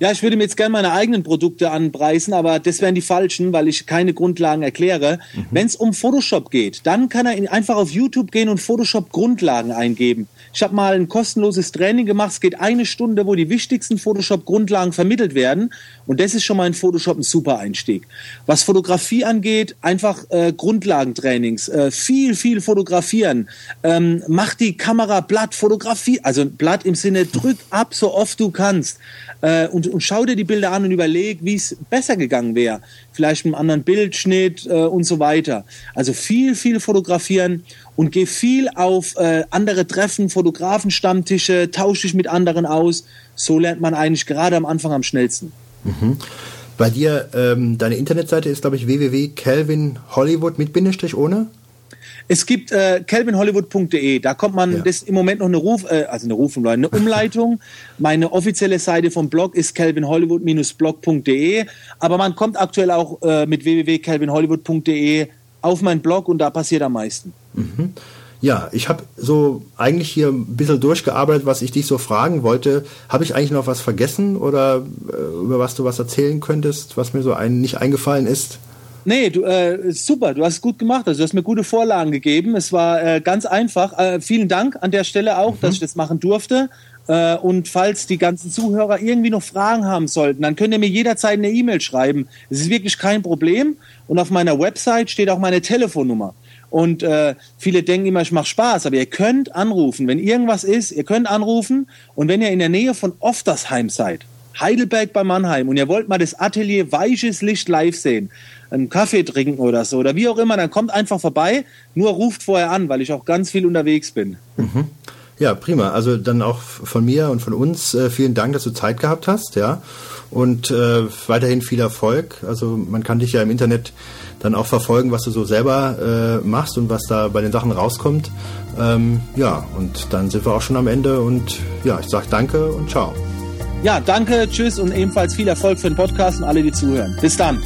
Ja, ich würde mir jetzt gerne meine eigenen Produkte anpreisen, aber das wären die falschen, weil ich keine Grundlagen erkläre. Mhm. Wenn es um Photoshop geht, dann kann er einfach auf YouTube gehen und Photoshop Grundlagen eingeben. Ich habe mal ein kostenloses Training gemacht. Es geht eine Stunde, wo die wichtigsten Photoshop-Grundlagen vermittelt werden. Und das ist schon mal in Photoshop ein super Einstieg. Was Fotografie angeht, einfach äh, Grundlagentrainings. Äh, viel, viel fotografieren. Ähm, mach die Kamera blatt, Fotografie, also blatt im Sinne, drück ab, so oft du kannst. Äh, und, und schau dir die Bilder an und überleg, wie es besser gegangen wäre. Vielleicht mit einem anderen Bildschnitt äh, und so weiter. Also viel, viel fotografieren und geh viel auf äh, andere Treffen, Fotografenstammtische, tausche dich mit anderen aus. So lernt man eigentlich gerade am Anfang am schnellsten. Mhm. Bei dir, ähm, deine Internetseite ist, glaube ich, www.calvinhollywood mit Bindestrich ohne? Es gibt äh, calvinhollywood.de, da kommt man, Ja. das ist im Moment noch eine Ruf, äh, also eine Rufung, eine Umleitung. Meine offizielle Seite vom Blog ist calvinhollywood-blog.de, aber man kommt aktuell auch äh, mit www.calvinhollywood.de auf meinen Blog und da passiert am meisten. Ja, ich habe so eigentlich hier ein bisschen durchgearbeitet, was ich dich so fragen wollte. Habe ich eigentlich noch was vergessen oder äh, über was du was erzählen könntest, was mir so ein, nicht eingefallen ist? Nee, du, äh, super, du hast es gut gemacht. Also du hast mir gute Vorlagen gegeben. Es war äh, ganz einfach. Äh, vielen Dank an der Stelle auch, dass ich das machen durfte. Äh, und falls die ganzen Zuhörer irgendwie noch Fragen haben sollten, dann könnt ihr mir jederzeit eine E-Mail schreiben. Es ist wirklich kein Problem. Und auf meiner Website steht auch meine Telefonnummer. Und äh, viele denken immer, ich mache Spaß, aber ihr könnt anrufen. Wenn irgendwas ist, ihr könnt anrufen. Und wenn ihr in der Nähe von Oftersheim seid, Heidelberg bei Mannheim und ihr wollt mal das Atelier Weiches Licht live sehen, einen Kaffee trinken oder so oder wie auch immer, dann kommt einfach vorbei, nur ruft vorher an, weil ich auch ganz viel unterwegs bin. Ja, prima. Also dann auch von mir und von uns äh, vielen Dank, dass du Zeit gehabt hast, ja. Und äh, weiterhin viel Erfolg. Also man kann dich ja im Internet dann auch verfolgen, was du so selber äh, machst und was da bei den Sachen rauskommt. Ähm, ja, und dann sind wir auch schon am Ende und ja, ich sag danke und ciao. Ja, danke, tschüss und ebenfalls viel Erfolg für den Podcast und alle, die zuhören. Bis dann.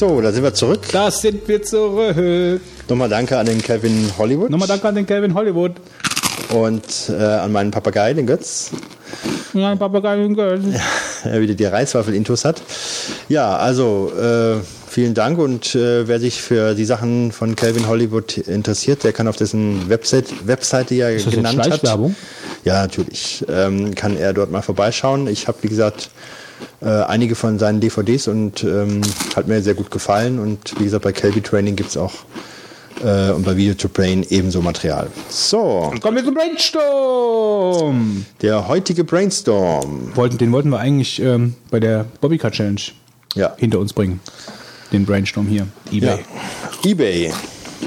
So, da sind wir zurück. Das sind wir zurück. Nochmal danke an den Kevin Hollywood Nochmal danke an den Calvin Hollywood. und äh, an meinen Papagei, den Götz. Mein Papagei in Köln. er wieder die Reiswaffel-Intos hat. Ja, also äh, vielen Dank und äh, wer sich für die Sachen von Calvin Hollywood interessiert, der kann auf dessen Website, Webseite ja das jetzt genannt hat. Schleichwerbung? Ja, natürlich. Ähm, kann er dort mal vorbeischauen. Ich habe, wie gesagt, äh, einige von seinen DVDs und ähm, hat mir sehr gut gefallen. Und wie gesagt, bei Calvi Training gibt's auch äh, und bei Video to Brain ebenso Material. So, Kommen wir zum Brainstorm. der heutige Brainstorm. Wollten, den wollten wir eigentlich ähm, bei der Bobbycar Challenge Ja. hinter uns bringen. Den Brainstorm hier. Ebay. Ja. eBay.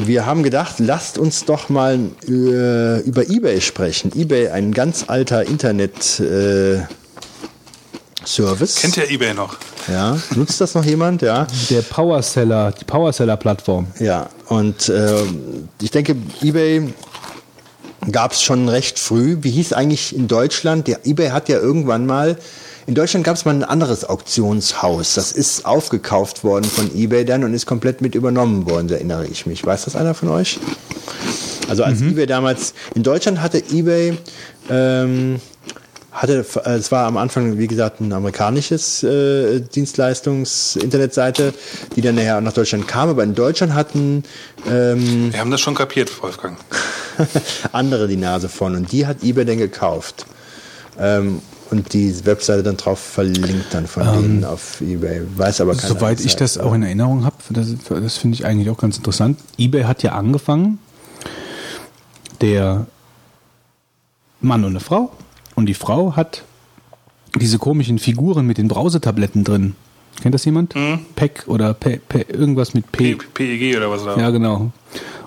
Wir haben gedacht, lasst uns doch mal äh, über eBay sprechen. eBay, ein ganz alter Internet äh, Service. Kennt ihr eBay noch? Ja, nutzt das noch jemand? Ja. Der Powerseller, die Powerseller-Plattform. Ja, und äh, ich denke, eBay gab es schon recht früh. Wie hieß eigentlich in Deutschland? Der eBay hat ja irgendwann mal, in Deutschland gab es mal ein anderes Auktionshaus. Das ist aufgekauft worden von eBay dann und ist komplett mit übernommen worden, so erinnere ich mich. Weiß das einer von euch? Also als eBay damals, in Deutschland hatte eBay, ähm, hatte, äh, es war am Anfang, wie gesagt, ein amerikanisches äh, Dienstleistungs-Internetseite, die dann nachher nach Deutschland kam. Aber in Deutschland hatten ähm, Wir haben das schon kapiert, Wolfgang. andere die Nase von und die hat eBay dann gekauft. Ähm, und die Webseite dann drauf verlinkt dann von denen auf eBay. Weiß aber keiner. Soweit ich das auch in Erinnerung habe, das, das finde ich eigentlich auch ganz interessant. eBay hat ja angefangen, der Mann und eine Frau, und die Frau hat diese komischen Figuren mit den Brausetabletten drin. Kennt das jemand? PEC oder Pe, Pe, irgendwas mit P. P PEG oder was da? Ja, genau.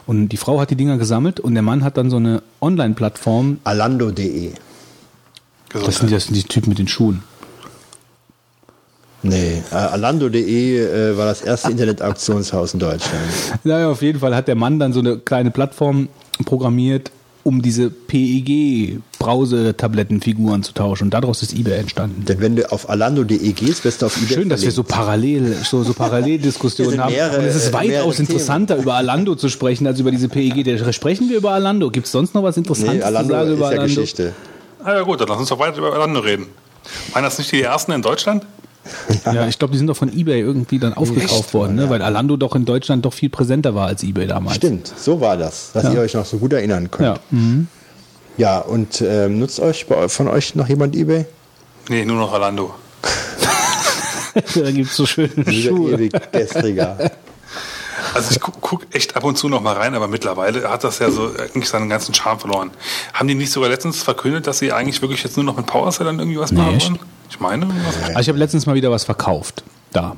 Und die Frau hat die Dinger gesammelt und der Mann hat dann so eine Online-Plattform. Alando.de. Das sind, das sind die Typen mit den Schuhen. Nee, äh, Alando.de äh, war das erste Internet-Auktionshaus in Deutschland. Naja, auf jeden Fall hat der Mann dann so eine kleine Plattform programmiert, um diese PEG-Brause-Tablettenfiguren zu tauschen. Und daraus ist eBay entstanden. Denn wenn du auf Alando.de gehst, wirst du auf eBay Schön, dass wir so parallel, so, so Paralleldiskussionen haben. mehrere, Und es ist weitaus interessanter, über Alando zu sprechen, als über diese PEG. Der- Sprechen wir über Alando? Gibt es sonst noch was Interessantes Nee, zu Alando sagen ist über ja Alando? Geschichte. Ah ja gut, dann lass uns doch weiter über Alando reden. Waren das nicht die ersten in Deutschland? Ja, ich glaube, die sind doch von eBay irgendwie dann aufgekauft worden, ne? weil Alando doch in Deutschland doch viel präsenter war als eBay damals. Stimmt, so war das, dass Ja. ihr euch noch so gut erinnern könnt. Ja. Mhm. Ja, und ähm, nutzt euch bei, von euch noch jemand eBay? Nee, nur noch Alando. da gibt es so schöne Lieber Schuhe. ewig gestriger. Also ich gucke guck echt ab und zu noch mal rein, aber mittlerweile hat das ja so eigentlich seinen ganzen Charme verloren. Haben die nicht sogar letztens verkündet, dass sie eigentlich wirklich jetzt nur noch mit Powercellern irgendwie was Nee, machen echt? wollen? Ich meine, Also ich habe letztens mal wieder was verkauft. Da.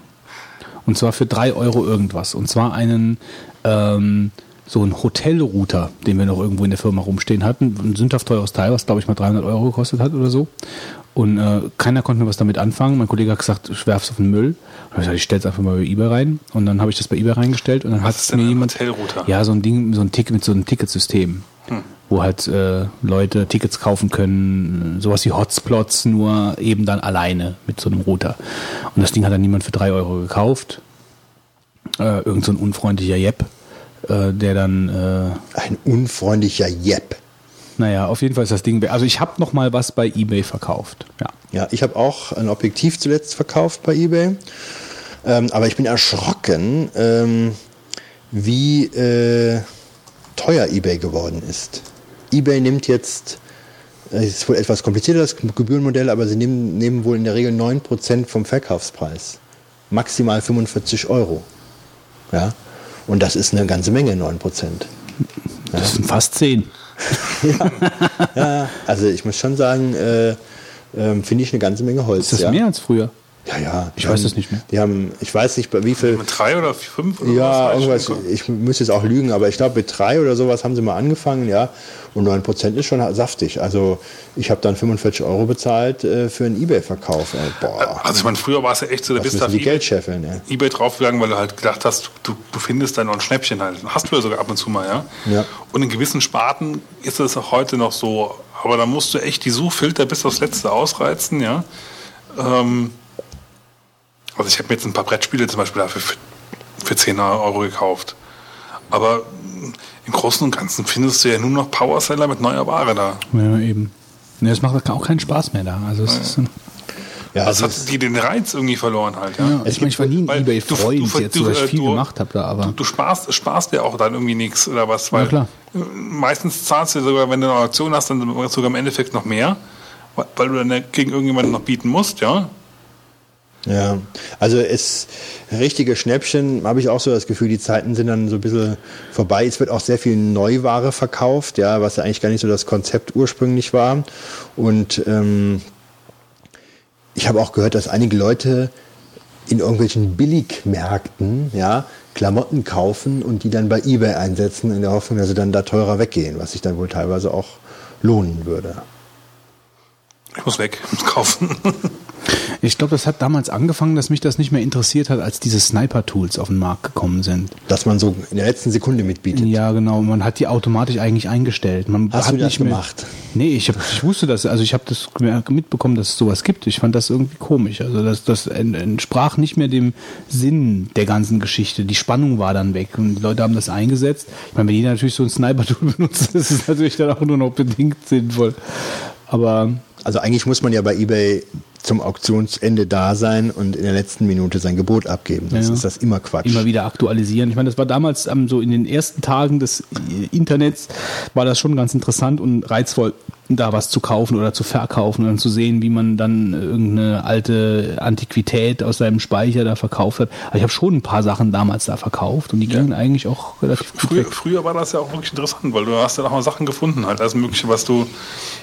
Und zwar für drei Euro irgendwas. Und zwar einen ähm, so einen Hotelrouter, den wir noch irgendwo in der Firma rumstehen hatten. Ein sündhaft teures Teil, was glaube ich mal 300 Euro gekostet hat oder so. Und äh, keiner konnte mir was damit anfangen. Mein Kollege hat gesagt, ich werf's auf den Müll. Und ich, gesagt, ich stell's einfach mal bei eBay rein. Und dann habe ich das bei eBay reingestellt und dann hat es mir jemand Hotelrouter? ja so ein Ding, so ein Ticket mit so einem Ticketsystem, wo halt äh, Leute Tickets kaufen können, sowas wie Hotsplots, nur eben dann alleine mit so einem Router. Und das Ding hat dann niemand für drei Euro gekauft. Äh, irgend so ein unfreundlicher Jepp, äh, der dann äh, Ein unfreundlicher Jepp. naja, auf jeden Fall ist das Ding. Also ich habe noch mal was bei eBay verkauft. Ja. Ja, ich habe auch ein Objektiv zuletzt verkauft bei eBay. Ähm, aber ich bin erschrocken, ähm, wie äh, teuer eBay geworden ist. eBay nimmt jetzt, äh, es ist wohl etwas komplizierter, das Gebührenmodell, aber sie nehmen, nehmen wohl in der Regel 9% vom Verkaufspreis. Maximal 45 Euro. Ja? Und das ist eine ganze Menge, 9%. Das sind fast zehn. Ja, also ich muss schon sagen, äh, ähm, finde ich eine ganze Menge Holz. Ist das ja. mehr als früher? Ja, ja. Ich weiß das nicht mehr. Die haben, ich weiß nicht, bei wie viel. mit drei oder fünf? Oder Ja, was? irgendwas, ich müsste jetzt auch lügen, aber ich glaube, mit drei oder sowas haben sie mal angefangen, ja. Und 9% ist schon saftig. Also ich habe dann 45 Euro bezahlt äh, für einen Ebay-Verkauf. Äh, boah, Also ich meine, früher war es ja echt so, da das bist du müssen auf die eBay, Geld scheffeln, ja. eBay draufgegangen, weil du halt gedacht hast, du, du findest da noch ein Schnäppchen halt. Hast du ja sogar ab und zu mal, ja. Ja. Und in gewissen Sparten ist es auch heute noch so. Aber da musst du echt die Suchfilter bis aufs Letzte ausreizen, ja. Ähm, also ich habe mir jetzt ein paar Brettspiele zum Beispiel dafür für, für 10 Euro gekauft. Aber im Großen und Ganzen findest du ja nur noch Powerseller mit neuer Ware da. Ja, eben. Ne, das macht auch keinen Spaß mehr da. Also es ist, Ja, Das also hat die den Reiz irgendwie verloren halt, ja. ja, ich, meine, ich war nie ein Weil du- Ebay-Freund du- jetzt, du- dass ich viel du- gemacht habe da, aber Du, du sparst, sparst ja auch dann irgendwie nichts oder was, weil klar. äh, meistens zahlst du sogar, wenn du eine Auktion hast, dann sogar im Endeffekt noch mehr, weil- weil du dann ja gegen irgendjemanden noch bieten musst, ja. Ja, also es richtige Schnäppchen, habe ich auch so das Gefühl, die Zeiten sind dann so ein bisschen vorbei. Es wird auch sehr viel Neuware verkauft, ja, was ja eigentlich gar nicht so das Konzept ursprünglich war. Und ähm, ich habe auch gehört, dass einige Leute in irgendwelchen Billigmärkten ja, Klamotten kaufen und die dann bei eBay einsetzen, in der Hoffnung, dass sie dann da teurer weggehen, was sich dann wohl teilweise auch lohnen würde. Ich muss weg, muss kaufen. ich glaube, das hat damals angefangen, dass mich das nicht mehr interessiert hat, als diese Sniper-Tools auf den Markt gekommen sind. Dass man so in der letzten Sekunde mitbietet. Ja, genau. Man hat die automatisch eigentlich eingestellt. Man Hast hat du das nicht mehr, gemacht? Nee, ich, hab, ich wusste das. Also ich habe das mitbekommen, dass es sowas gibt. Ich fand das irgendwie komisch. Also das, das en- entsprach nicht mehr dem Sinn der ganzen Geschichte. Die Spannung war dann weg und die Leute haben das eingesetzt. Ich meine, wenn jeder natürlich so ein Sniper-Tool benutzt, ist natürlich dann auch nur noch bedingt sinnvoll. Aber Also eigentlich muss man ja bei eBay zum Auktionsende da sein und in der letzten Minute sein Gebot abgeben. Sonst Ja. ist das immer Quatsch. immer wieder aktualisieren. Ich meine, das war damals ähm, so in den ersten Tagen des äh, Internets war das schon ganz interessant und reizvoll, da was zu kaufen oder zu verkaufen und dann zu sehen, wie man dann irgendeine alte Antiquität aus seinem Speicher da verkauft hat. Aber ich habe schon ein paar Sachen damals da verkauft und die gingen eigentlich auch relativ gut Früher, weg. früher war das ja auch wirklich interessant, weil du hast ja auch mal Sachen gefunden, halt alles Mögliche, was du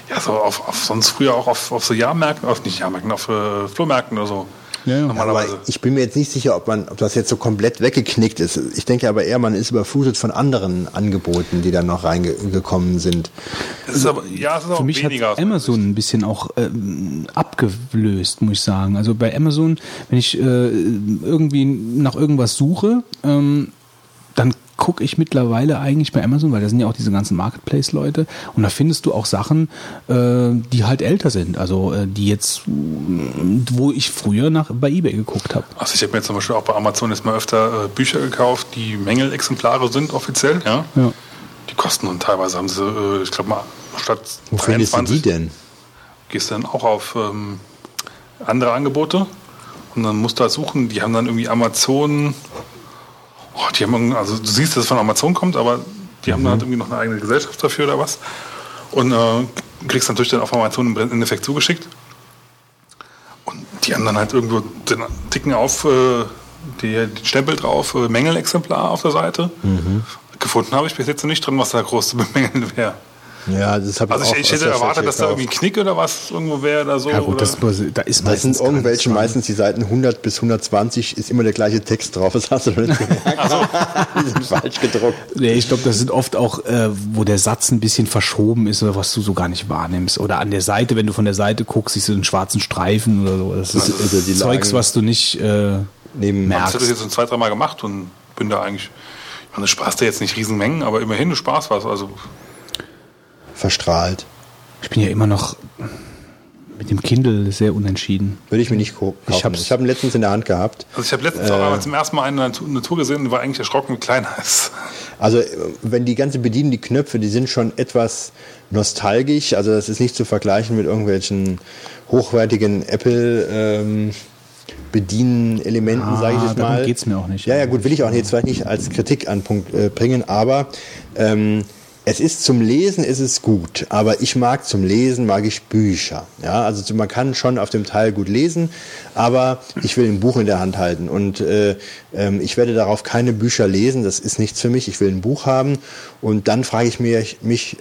ja so auf, auf sonst früher auch auf, auf so Jahrmärkten, auf nicht Jahrmärkten, auf äh, Flohmärkten oder so. Ja, ja. aber Normalerweise. ich bin mir jetzt nicht sicher, ob man, ob das jetzt so komplett weggeknickt ist. Ich denke aber eher, man ist überflutet von anderen Angeboten, die dann noch reingekommen sind. Aber, ja, es ist auch Für mich hat Amazon ein bisschen auch ähm, abgelöst, muss ich sagen. Also bei Amazon, wenn ich äh, irgendwie nach irgendwas suche, ähm, dann gucke ich mittlerweile eigentlich bei Amazon, weil da sind ja auch diese ganzen Marketplace-Leute und da findest du auch Sachen, äh, die halt älter sind, also äh, die jetzt, wo ich früher nach bei eBay geguckt habe. Also ich habe mir zum Beispiel auch bei Amazon jetzt mal öfter äh, Bücher gekauft, die Mängelexemplare sind offiziell, ja. Ja. Die kosten und teilweise haben sie, äh, ich glaube mal, statt Wo findest du die denn? gehst du dann auch auf ähm, andere Angebote und dann musst du halt suchen, die haben dann irgendwie Amazon, oh, die haben, also du siehst, dass es von Amazon kommt, aber die haben dann halt irgendwie noch eine eigene Gesellschaft dafür oder was und äh, kriegst natürlich dann auf Amazon im Endeffekt zugeschickt und die haben dann halt irgendwo den Ticken auf, äh, die, den Stempel drauf, äh, Mängelexemplar auf der Seite. Mhm. Gefunden habe ich bis jetzt noch nicht drin, was da groß zu bemängeln wäre. Ja, das habe Also ich auch ich, ich hätte erwartet, dass da irgendwie ein Knick oder was irgendwo wäre oder so. Ja gut, oder? das, muss- da ist Das sind meistens irgendwelche, meistens die Seiten 100 bis 120 ist immer der gleiche Text drauf. Das hast du nicht gemerkt. die sind falsch gedruckt. Nee, ich glaube, das sind oft auch, äh, wo der Satz ein bisschen verschoben ist oder was du so gar nicht wahrnimmst. Oder an der Seite, wenn du von der Seite guckst, siehst du einen schwarzen Streifen oder so. Das ist Also die Zeugs, was du nicht äh, Neben Ich habe das merkst. jetzt schon zwei, dreimal gemacht und bin da eigentlich. Ich meine, du sparst dir jetzt nicht Riesenmengen, aber immerhin, du sparst was. Also verstrahlt. Ich bin ja immer noch mit dem Kindle sehr unentschieden. Würde ich mir nicht kaufen. Ich Ich hab's- habe ihn letztens in der Hand gehabt. Also ich habe letztens auch einmal zum ersten Mal eine Natur, Natur gesehen und war eigentlich erschrocken, wie klein er ist. Also äh, wenn die ganze Bedienung, die Knöpfe, die sind schon etwas nostalgisch. Also das ist nicht zu vergleichen mit irgendwelchen hochwertigen Apple ähm, Bedienelementen, Ah, sage ich jetzt darum mal. geht's mir auch nicht. Ja, ja, gut, will ich auch nicht, jetzt vielleicht nicht als Kritik an Punkt äh, bringen, aber ähm, es ist zum Lesen ist es gut, aber ich mag zum Lesen mag ich Bücher. Ja, also man kann schon auf dem Teil gut lesen, aber ich will ein Buch in der Hand halten und äh, ähm, ich werde darauf keine Bücher lesen. Das ist nichts für mich. Ich will ein Buch haben und dann frage ich mich, mich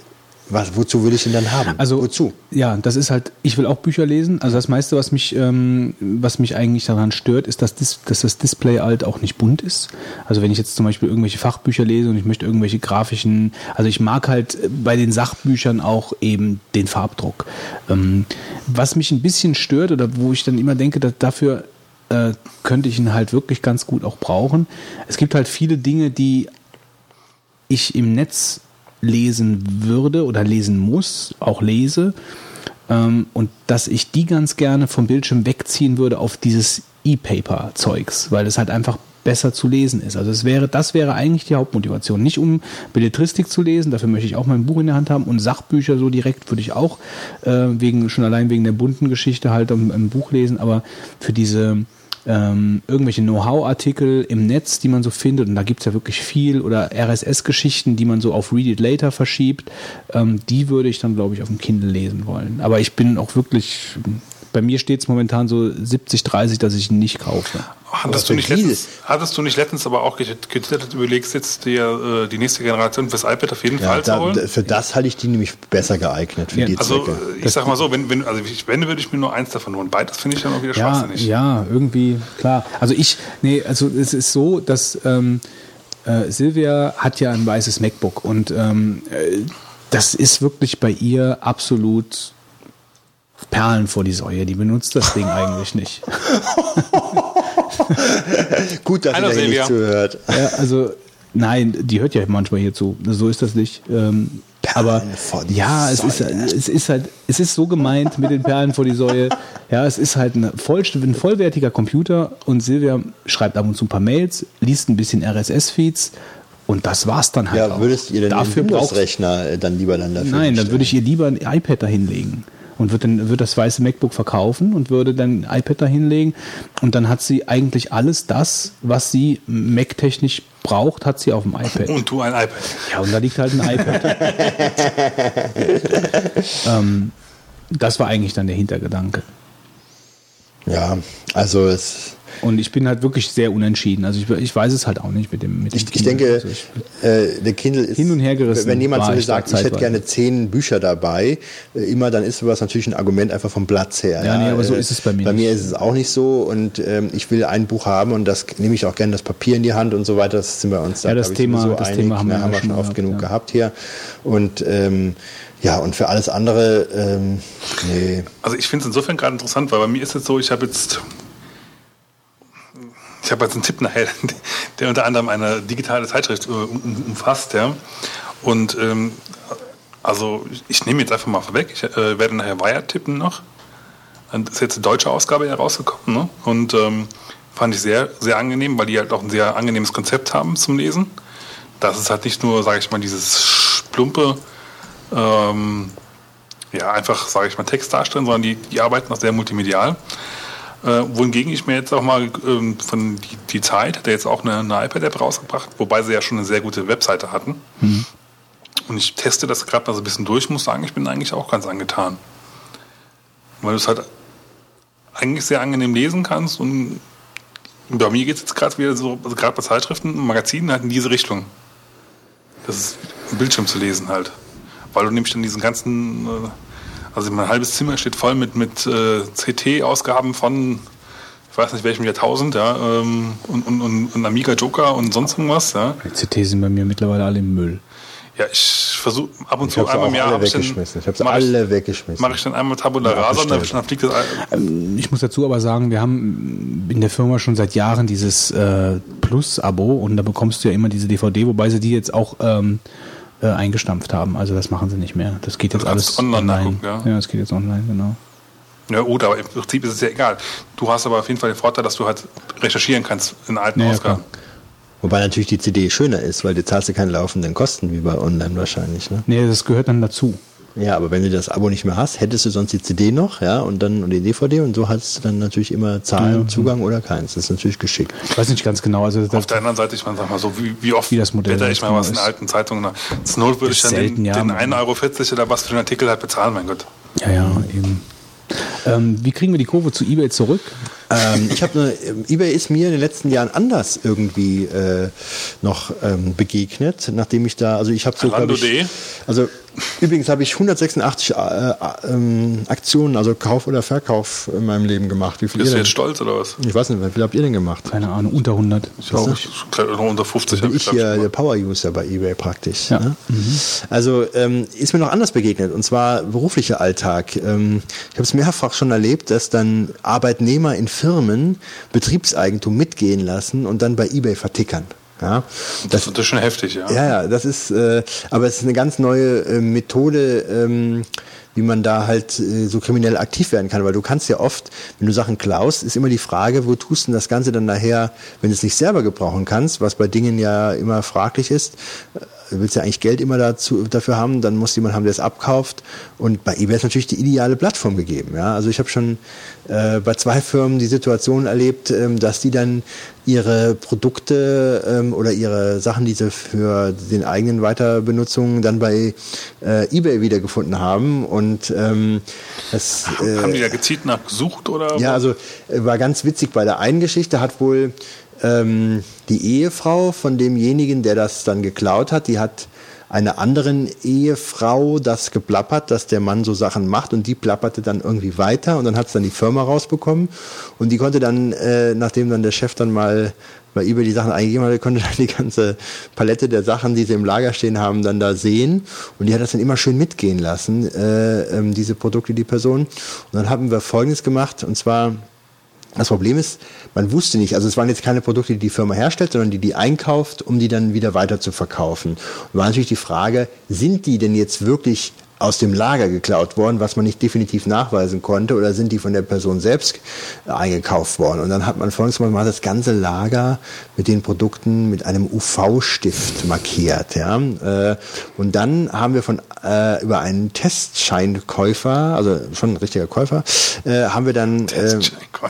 was, wozu will ich ihn dann haben? Also wozu? Ja, das ist halt. Ich will auch Bücher lesen. Also das meiste, was mich, ähm, was mich eigentlich daran stört, ist, dass, dis, dass das Display halt auch nicht bunt ist. Also wenn ich jetzt zum Beispiel irgendwelche Fachbücher lese und ich möchte irgendwelche grafischen, also ich mag halt bei den Sachbüchern auch eben den Farbdruck. Ähm, was mich ein bisschen stört oder wo ich dann immer denke, dass dafür äh, könnte ich ihn halt wirklich ganz gut auch brauchen. Es gibt halt viele Dinge, die ich im Netz lesen würde oder lesen muss, auch lese, ähm, und dass ich die ganz gerne vom Bildschirm wegziehen würde auf dieses E-Paper-Zeugs, weil es halt einfach besser zu lesen ist. Also es wäre, das wäre eigentlich die Hauptmotivation. Nicht um Belletristik zu lesen, dafür möchte ich auch mein Buch in der Hand haben und Sachbücher so direkt würde ich auch äh, wegen schon allein wegen der bunten Geschichte halt im, im Buch lesen, aber für diese ähm, irgendwelche Know-how-Artikel im Netz, die man so findet, und da gibt's ja wirklich viel, oder RSS-Geschichten, die man so auf Read It Later verschiebt, ähm, die würde ich dann, glaube ich, auf dem Kindle lesen wollen. Aber ich bin auch wirklich, bei mir steht's momentan so 70, 30, dass ich ihn nicht kaufe. Hattest du, nicht letztens, hattest du nicht letztens aber auch getwittert, überlegst jetzt dir äh, die nächste Generation fürs iPad auf jeden Ja, Fall zu da, holen? für das halte ich die nämlich besser geeignet, für Ja, die Also Zwecke. äh, ich sag mal so, wenn, wenn, also ich, wenn würde ich mir nur eins davon holen. Beides finde ich dann auch wieder Ja, schwachsinnig. ja, irgendwie, klar. Also ich, nee, also es ist so, dass ähm, äh, Silvia hat ja ein weißes MacBook und ähm, äh, das ist wirklich bei ihr absolut Perlen vor die Säue. Die benutzt das Ding eigentlich nicht. Gut, dass Hallo, ihr nicht zuhört. Ja, also nein, die hört ja manchmal hier zu. So ist das nicht. Ähm, aber ja, es ist, Säue. es ist halt, es ist so gemeint mit den Perlen vor die Säue. Ja, es ist halt ein, voll, ein vollwertiger Computer und Silvia schreibt ab und zu ein paar Mails, liest ein bisschen RSS-Feeds und das war's dann halt Ja, auch. würdest ihr denn Dafür den Windows-Rechner äh, dann lieber dann dafür Nein, dann würde ich ihr lieber ein iPad da hinlegen und würde dann würde das weiße MacBook verkaufen und würde dann ein iPad da hinlegen und dann hat sie eigentlich alles das, was sie Mac-technisch braucht, hat sie auf dem iPad. Und du ein iPad. Ja, und da liegt halt ein iPad. ähm, das war eigentlich dann der Hintergedanke. Ja, also es, Und ich bin halt wirklich sehr unentschieden. Also ich, ich weiß es halt auch nicht mit dem. Mit dem ich, ich Kindle. denke, Also ich, äh, der Kindle ist, Hin und her gerissen wenn jemand zu mir ich sagt, ich hätte gerne zehn Bücher dabei, äh, immer dann ist sowas natürlich ein Argument einfach vom Platz her. Ja, nee, aber so äh, ist es bei mir Bei mir nicht. ist es auch nicht so und ähm, ich will ein Buch haben und das nehme ich auch gerne das Papier in die Hand und so weiter. Das sind wir uns da Ja, das ich, Thema- sowieso das einig. Thema haben wir Da ja haben wir schon schon oft gehabt, genug ja. gehabt hier und ähm, ja, und für alles andere, ähm, nee. Also ich finde es insofern gerade interessant, weil bei mir ist es so, ich habe jetzt ich habe jetzt einen Tipp nachher, der unter anderem eine digitale Zeitschrift äh, um- um- umfasst, ja. Und ähm, also ich, nehme jetzt einfach mal vorweg, ich äh, werde nachher Wired tippen noch. Und ist jetzt eine deutsche Ausgabe herausgekommen, ne? Und ähm, fand ich sehr, sehr angenehm, weil die halt auch ein sehr angenehmes Konzept haben zum Lesen. Das ist halt nicht nur, sage ich mal, dieses plumpe, ähm, ja, einfach, sage ich mal, Text darstellen, sondern die, die arbeiten auch sehr multimedial. Äh, wohingegen ich mir jetzt auch mal ähm, von die, die Zeit, hat ja jetzt auch eine, eine iPad-App rausgebracht, wobei sie ja schon eine sehr gute Webseite hatten. Und ich teste das gerade mal so ein bisschen durch, muss sagen, ich bin eigentlich auch ganz angetan. Weil du es halt eigentlich sehr angenehm lesen kannst. Und bei mir geht es jetzt gerade wieder so, also gerade bei Zeitschriften, Magazinen halt in diese Richtung. Das ist Bildschirm zu lesen halt. Weil du nämlich dann diesen ganzen, äh, also mein halbes Zimmer steht voll mit, mit äh, CT-Ausgaben von, ich weiß nicht welchem Jahrtausend, ja, ähm, und, und, und, und Amiga Joker und sonst irgendwas, ja. Die CT sind bei mir mittlerweile alle im Müll. Ja, ich versuche ab und Ich zu einmal im Jahr alle ich weggeschmissen. Ich habe sie alle weggeschmissen. Mache ich dann einmal Tabula Ja, Rasa und dann, fliegt das ein- Ich muss dazu aber sagen, wir haben in der Firma schon seit Jahren dieses äh, Plus-Abo und da bekommst du ja immer diese DVD, wobei sie die jetzt auch ähm, äh, eingestampft haben. Also das machen sie nicht mehr. Das geht jetzt alles online online. ja. ja, das geht jetzt online, genau. Ja gut, aber im Prinzip ist es ja egal. Du hast aber auf jeden Fall den Vorteil, dass du halt recherchieren kannst in alten Ja, ja, Ausgaben. Wobei natürlich die CD schöner ist, weil du zahlst ja keine laufenden Kosten wie bei online wahrscheinlich. Ne? Nee, das gehört dann dazu. Ja, aber wenn du das Abo nicht mehr hast, hättest du sonst die CD noch, ja, und dann und die DVD und so hast du dann natürlich immer Zahlen, Ja. Zugang oder keins. Das ist natürlich geschickt. Ich weiß nicht ganz genau. Also das, Auf der anderen Seite, ich meine, sag mal so, wie, wie oft Wie das Modell blätter ich mal was in alten Zeitungen. Zur Not würde ich Ist dann selten, den, ja. den 1,40 Euro oder was für den Artikel halt bezahlen, mein Gott. ja, ja, eben. Ähm, wie kriegen wir die Kurve zu eBay zurück? ähm, ich habe eBay ist mir in den letzten Jahren anders irgendwie äh, noch ähm, begegnet, nachdem ich da, also ich habe so ich, Zalando.de? also übrigens habe ich 186 äh, äh, ähm, Aktionen, also Kauf oder Verkauf in meinem Leben gemacht. Wie viel Bist ihr du denn? jetzt stolz oder was? Ich weiß nicht, wie viel habt ihr denn gemacht? Keine Ahnung, unter 100. Ich glaube, ich, noch unter 50 bin habe ich hier der. Power-User bei eBay praktisch. Ja. Ne? Also ähm, ist mir noch anders begegnet und zwar beruflicher Alltag. Ähm, ich habe es mehrfach schon erlebt, dass dann Arbeitnehmer in Firmen Betriebseigentum mitgehen lassen und dann bei eBay vertickern. Ja, Das, das ist schon heftig, ja. ja, ja, das ist, äh, aber es ist eine ganz neue äh, Methode, ähm, wie man da halt äh, so kriminell aktiv werden kann, weil du kannst ja oft, wenn du Sachen klaust, ist immer die Frage, wo tust du denn das Ganze dann nachher, wenn du es nicht selber gebrauchen kannst, was bei Dingen ja immer fraglich ist, äh, du willst ja eigentlich Geld immer dazu, dafür haben, dann muss jemand haben, der es abkauft. Und bei eBay ist natürlich die ideale Plattform gegeben. Ja? Also ich habe schon äh, bei zwei Firmen die Situation erlebt, ähm, dass die dann ihre Produkte ähm, oder ihre Sachen, die sie für den eigenen Weiterbenutzung dann bei äh, eBay wiedergefunden haben. Und ähm, das äh, Haben die da gezielt nachgesucht oder? ja, also äh, war ganz witzig bei der einen Geschichte hat wohl ähm, die Ehefrau von demjenigen, der das dann geklaut hat, die hat einer anderen Ehefrau das geplappert, dass der Mann so Sachen macht und die plapperte dann irgendwie weiter und dann hat es dann die Firma rausbekommen und die konnte dann, äh, nachdem dann der Chef dann mal bei eBay die Sachen eingegeben hatte, konnte dann die ganze Palette der Sachen, die sie im Lager stehen haben, dann da sehen und die hat das dann immer schön mitgehen lassen, äh, ähm, diese Produkte, die Person. Und dann haben wir Folgendes gemacht und zwar das Problem ist, man wusste nicht, also es waren jetzt keine Produkte, die die Firma herstellt, sondern die die einkauft, um die dann wieder weiter zu verkaufen. Und war natürlich die Frage, sind die denn jetzt wirklich aus dem Lager geklaut worden, was man nicht definitiv nachweisen konnte, oder sind die von der Person selbst eingekauft worden? Und dann hat man folgendes hat das ganze Lager mit den Produkten mit einem UV-Stift markiert. Ja? Äh, Und dann haben wir von äh, über einen Testscheinkäufer, also schon ein richtiger Käufer, äh, haben wir dann äh,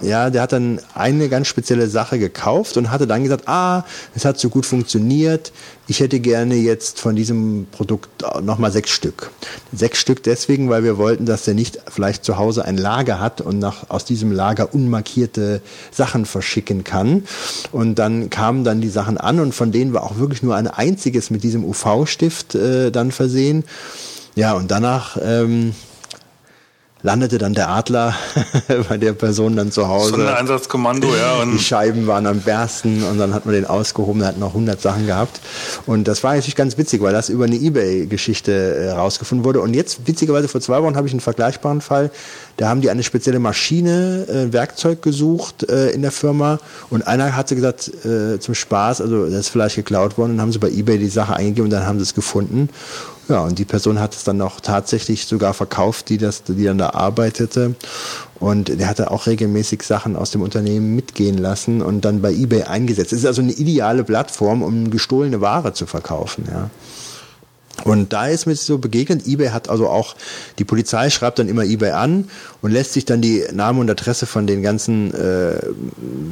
ja, der hat dann eine ganz spezielle Sache gekauft und hatte dann gesagt, ah, es hat so gut funktioniert, ich hätte gerne jetzt von diesem Produkt nochmal sechs Stück. Sechs Stück deswegen, weil wir wollten, dass der nicht vielleicht zu Hause ein Lager hat und nach, aus diesem Lager unmarkierte Sachen verschicken kann. Und dann kamen dann die Sachen an und von denen war auch wirklich nur ein einziges mit diesem UV-Stift äh, dann versehen. Ja, und danach ähm, landete dann der Adler bei der Person dann zu Hause. Sondereinsatzkommando, ja. Die Und Scheiben waren am bersten und dann hat man den ausgehoben, der hat noch 100 Sachen gehabt. Und das war natürlich ganz witzig, weil das über eine Ebay-Geschichte äh, herausgefunden wurde. Und jetzt, witzigerweise, vor zwei Wochen habe ich einen vergleichbaren Fall. Da haben die eine spezielle Maschine, äh, Werkzeug gesucht äh, in der Firma. Und einer hatte gesagt, äh, zum Spaß, also das ist vielleicht geklaut worden. Und haben sie bei Ebay die Sache eingegeben und dann haben sie es gefunden. Ja, und die Person hat es dann auch tatsächlich sogar verkauft, die das, die dann da arbeitete. Und der hatte auch regelmäßig Sachen aus dem Unternehmen mitgehen lassen und dann bei eBay eingesetzt. Es ist also eine ideale Plattform, um gestohlene Ware zu verkaufen, ja. Und da ist mir so begegnet, eBay hat also auch, die Polizei schreibt dann immer eBay an und lässt sich dann die Name und Adresse von den ganzen äh,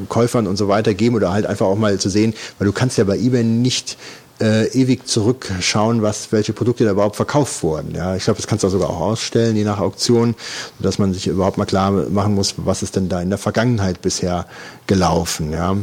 Käufern und so weiter geben oder halt einfach auch mal zu sehen, weil du kannst ja bei eBay nicht äh, ewig zurückschauen, was, welche Produkte da überhaupt verkauft wurden. Ja, ich glaube, das kannst du sogar auch ausstellen, je nach Auktion, dass man sich überhaupt mal klar machen muss, was ist denn da in der Vergangenheit bisher gelaufen. Ja,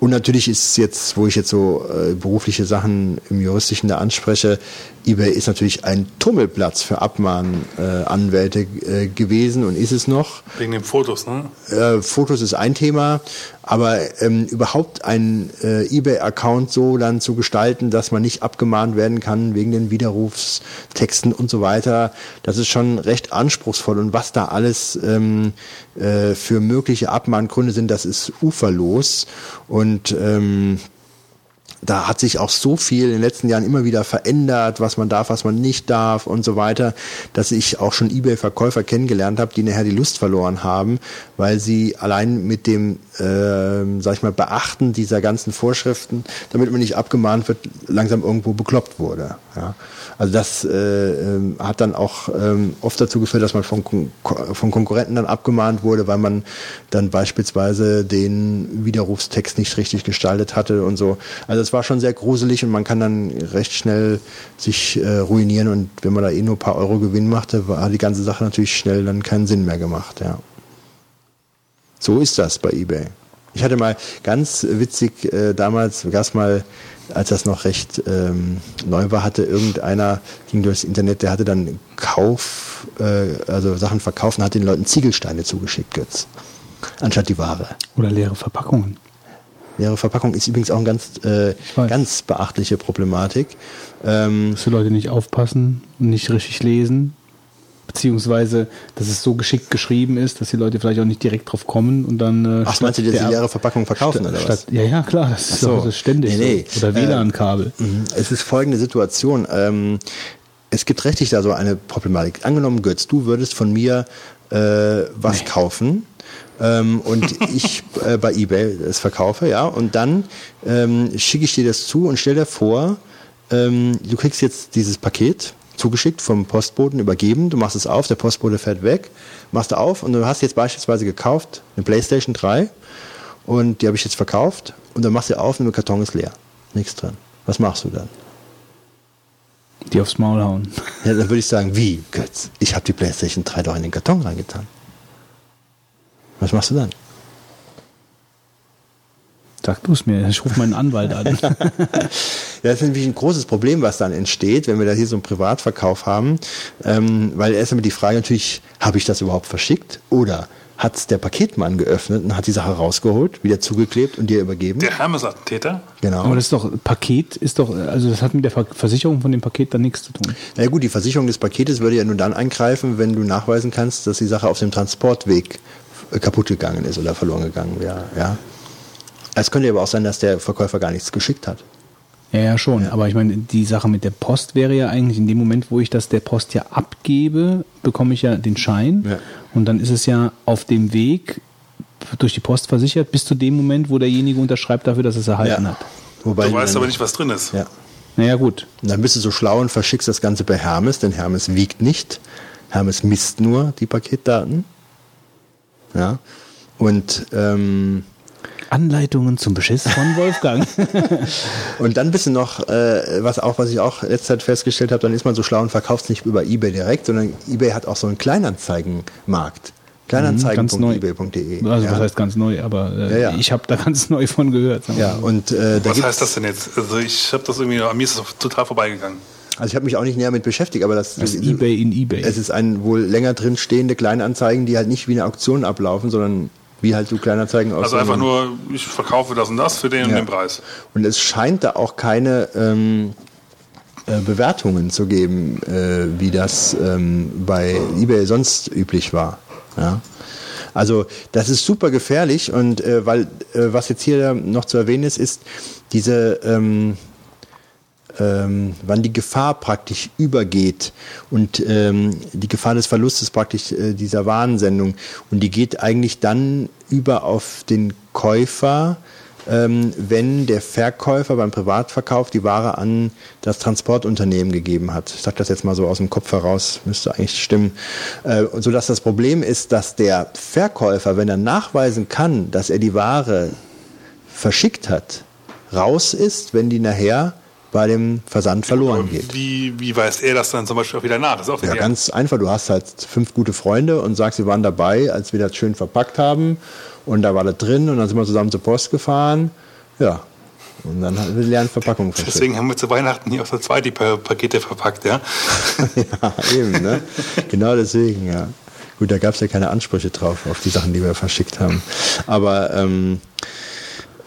und natürlich ist jetzt, wo ich jetzt so äh, berufliche Sachen im Juristischen da anspreche, eBay ist natürlich ein Tummelplatz für Abmahnanwälte äh, gewesen und ist es noch. Wegen den Fotos, ne? Äh, Fotos ist ein Thema, aber ähm, überhaupt einen äh, eBay-Account so dann zu gestalten, dass man nicht abgemahnt werden kann wegen den Widerrufstexten und so weiter, das ist schon recht anspruchsvoll. Und was da alles ähm, äh, für mögliche Abmahngründe sind, das ist uferlos. Und ähm, da hat sich auch so viel in den letzten Jahren immer wieder verändert, was man darf, was man nicht darf und so weiter, dass ich auch schon eBay-Verkäufer kennengelernt habe, die nachher die Lust verloren haben, weil sie allein mit dem, äh, sag ich mal, Beachten dieser ganzen Vorschriften, damit man nicht abgemahnt wird, langsam irgendwo bekloppt wurde. Ja. Also das äh, ähm, hat dann auch ähm, oft dazu geführt, dass man von, von Konkurrenten dann abgemahnt wurde, weil man dann beispielsweise den Widerrufstext nicht richtig gestaltet hatte und so. Also es war schon sehr gruselig und man kann dann recht schnell sich äh, ruinieren und wenn man da eh nur ein paar Euro Gewinn machte, war die ganze Sache natürlich schnell dann keinen Sinn mehr gemacht, ja. So ist das bei eBay. Ich hatte mal ganz witzig, äh, damals gab mal als das noch recht ähm, neu war, hatte irgendeiner, ging durchs Internet, der hatte dann Kauf, äh, also Sachen verkauft und hat den Leuten Ziegelsteine zugeschickt, Götz. Anstatt die Ware. Oder leere Verpackungen. Leere Verpackung ist übrigens auch eine ganz, äh, ganz beachtliche Problematik. Ähm, Dass die Leute nicht aufpassen und nicht richtig lesen beziehungsweise dass es so geschickt geschrieben ist, dass die Leute vielleicht auch nicht direkt drauf kommen und dann. Äh, Ach, meinst du, die leere Verpackung verkaufen oder was? ja, ja, klar, das ist so. das ständig. Nee, nee. So. Oder WLAN-Kabel. Ähm, es ist folgende Situation. Ähm, es gibt rechtlich da so eine Problematik. Angenommen, Götz, du würdest von mir äh, was nee. kaufen. Ähm, und ich äh, bei eBay es verkaufe, ja, und dann ähm, schicke ich dir das zu und stell dir vor, ähm, du kriegst jetzt dieses Paket zugeschickt vom Postboten übergeben. Du machst es auf, der Postbote fährt weg, machst du auf und du hast jetzt beispielsweise gekauft eine PlayStation 3 und die habe ich jetzt verkauft und dann machst du auf und der Karton ist leer. Nichts drin. Was machst du dann? Die aufs Maul hauen. Ja, dann würde ich sagen, wie, Götz? Ich habe die PlayStation 3 doch in den Karton reingetan. Was machst du dann? Sag du es mir, ich rufe meinen Anwalt an. das ist nämlich ein großes Problem, was dann entsteht, wenn wir da hier so einen Privatverkauf haben. Ähm, weil erst einmal die Frage natürlich, habe ich das überhaupt verschickt? Oder hat es der Paketmann geöffnet und hat die Sache rausgeholt, wieder zugeklebt und dir übergeben? Der Hermes-Attentäter? Genau. Aber das ist doch, Paket ist doch, also das hat mit der Versicherung von dem Paket dann nichts zu tun. Na ja, gut, die Versicherung des Paketes würde ja nur dann eingreifen, wenn du nachweisen kannst, dass die Sache auf dem Transportweg kaputt gegangen ist oder verloren gegangen wäre. Ja. Es könnte aber auch sein, dass der Verkäufer gar nichts geschickt hat. Ja, ja, schon. Ja. Aber ich meine, die Sache mit der Post wäre ja eigentlich in dem Moment, wo ich das der Post ja abgebe, bekomme ich ja den Schein. Ja. Und dann ist es ja auf dem Weg durch die Post versichert, bis zu dem Moment, wo derjenige unterschreibt dafür, dass es erhalten ja. hat. Wobei du weißt aber nicht, was drin ist. Ja. Naja, gut. Und dann bist du so schlau und verschickst das Ganze bei Hermes, denn Hermes wiegt nicht. Hermes misst nur die Paketdaten. Ja. Und ähm, Anleitungen zum Beschiss von Wolfgang. und dann bist du noch, äh, was auch, was ich auch letzte Zeit festgestellt habe, dann ist man so schlau und verkauft es nicht über eBay direkt, sondern eBay hat auch so einen Kleinanzeigenmarkt. Kleinanzeigen.ebay.de. Mhm, also ja. was heißt ganz neu, aber äh, ja, ja. ich habe da ganz neu von gehört. Ja, und, äh, da was heißt das denn jetzt? Also ich habe das irgendwie, an mir ist es total vorbeigegangen. Also ich habe mich auch nicht näher mit beschäftigt, aber das, das ist eBay in eBay. Es ist ein wohl länger drin stehende Kleinanzeigen, die halt nicht wie eine Auktion ablaufen, sondern wie halt so Kleinanzeigen aus. Also einfach nur, ich verkaufe das und das für den ja. und den Preis. Und es scheint da auch keine ähm, äh, Bewertungen zu geben, äh, wie das ähm, bei eBay sonst üblich war. Ja? Also das ist super gefährlich und äh, weil äh, was jetzt hier noch zu erwähnen ist, ist diese ähm, ähm, wann die Gefahr praktisch übergeht und ähm, die Gefahr des Verlustes praktisch äh, dieser Warnsendung und die geht eigentlich dann über auf den Käufer, ähm, wenn der Verkäufer beim Privatverkauf die Ware an das Transportunternehmen gegeben hat. Ich sage das jetzt mal so aus dem Kopf heraus, müsste eigentlich stimmen. Äh, sodass das Problem ist, dass der Verkäufer, wenn er nachweisen kann, dass er die Ware verschickt hat, raus ist, wenn die nachher bei dem Versand verloren geht. Wie, wie weiß er das dann zum Beispiel auch wieder nach? Das ist auch Ja, ganz einfach. Du hast halt fünf gute Freunde und sagst, sie waren dabei, als wir das schön verpackt haben. Und da war das drin und dann sind wir zusammen zur Post gefahren. Ja. Und dann haben wir Verpackungen verschickt. Deswegen haben wir zu Weihnachten hier auch so zwei die Pa- Pakete verpackt, ja. ja, eben, ne? Genau deswegen, ja. Gut, da gab es ja keine Ansprüche drauf, auf die Sachen, die wir verschickt haben. Aber ähm,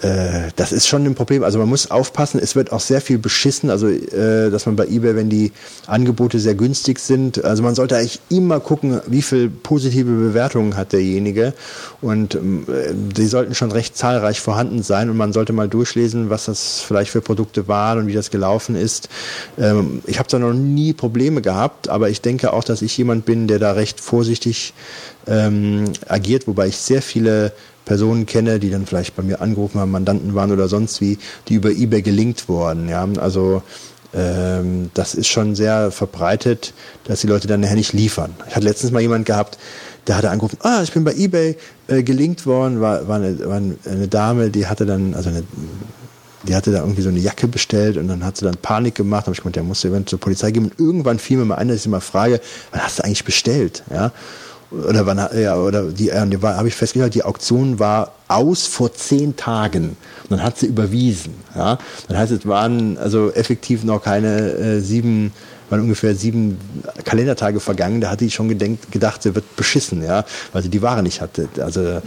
äh, das ist schon ein Problem. Also man muss aufpassen, es wird auch sehr viel beschissen, also äh, dass man bei eBay, wenn die Angebote sehr günstig sind, also man sollte eigentlich immer gucken, wie viel positive Bewertungen hat derjenige. Und äh, die sollten schon recht zahlreich vorhanden sein. Und man sollte mal durchlesen, was das vielleicht für Produkte waren und wie das gelaufen ist. Ähm, ich habe da noch nie Probleme gehabt, aber ich denke auch, dass ich jemand bin, der da recht vorsichtig ähm, agiert, wobei ich sehr viele Personen kenne, die dann vielleicht bei mir angerufen haben, Mandanten waren oder sonst wie, die über eBay gelinkt wurden. Ja, also ähm, das ist schon sehr verbreitet, dass die Leute dann nachher nicht liefern. Ich hatte letztens mal jemand gehabt, der hatte angerufen, ah, ich bin bei eBay äh, gelinkt worden, war, war, eine, war eine Dame, die hatte dann, also eine, die hatte da irgendwie so eine Jacke bestellt und dann hat sie dann Panik gemacht. Da habe ich gemeint, der musste eventuell zur Polizei gehen. Und irgendwann fiel mir mal ein, dass ich sie mal frage, wann hast du eigentlich bestellt? Ja? Oder wann ja, oder die, äh, die habe ich festgestellt, die Auktion war aus vor zehn Tagen. Und dann hat sie überwiesen. Ja? Dann heißt es, waren also effektiv noch keine äh, sieben waren ungefähr sieben Kalendertage vergangen, da hatte ich schon gedenkt, gedacht, sie wird beschissen, ja, weil sie die Ware nicht hatte. Also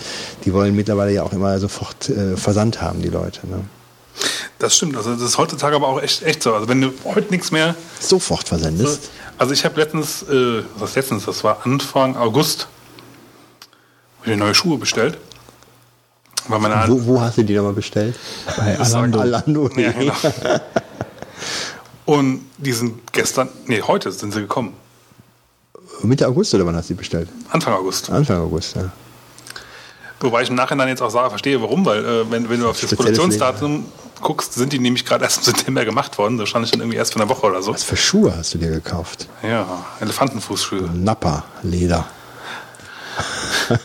die wollen mittlerweile ja auch immer sofort äh, Versand haben, die Leute. Ne? Das stimmt, also das ist heutzutage aber auch echt, echt so. Also wenn du heute nichts mehr Sofort versendest. Also ich habe letztens, äh, was letztens, das war Anfang August, habe ich neue Schuhe bestellt. Weil meine Wo, wo hast du die nochmal bestellt? Bei Alando. Alando. Ja, genau. Und die sind gestern, nee, heute sind sie gekommen. Mitte August oder wann hast du die bestellt? Anfang August. Anfang August, ja. Wobei ich im Nachhinein jetzt auch sage, verstehe warum, weil äh, wenn, wenn du auf das Produktionsdatum guckst, sind die nämlich gerade erst im September gemacht worden. Da stand ich dann irgendwie erst für eine Woche oder so. Was für Schuhe hast du dir gekauft? Ja, Elefantenfußschuhe. Nappa, Leder.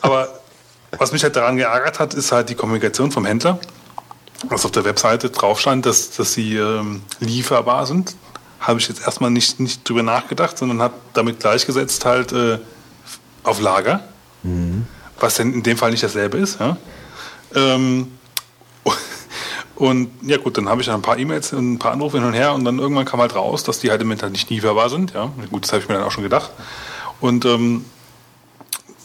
Aber was mich halt daran geärgert hat, ist halt die Kommunikation vom Händler. Was auf der Webseite drauf stand, dass, dass sie ähm, lieferbar sind, habe ich jetzt erstmal nicht, nicht drüber nachgedacht, sondern habe damit gleichgesetzt halt äh, auf Lager, was denn in dem Fall nicht dasselbe ist. Ja? Ähm, und ja gut, dann habe ich dann ein paar E-Mails und ein paar Anrufe hin und her und dann irgendwann kam halt raus, dass die halt im halt nicht lieferbar sind. Ja? Gut, das habe ich mir dann auch schon gedacht. Und ähm,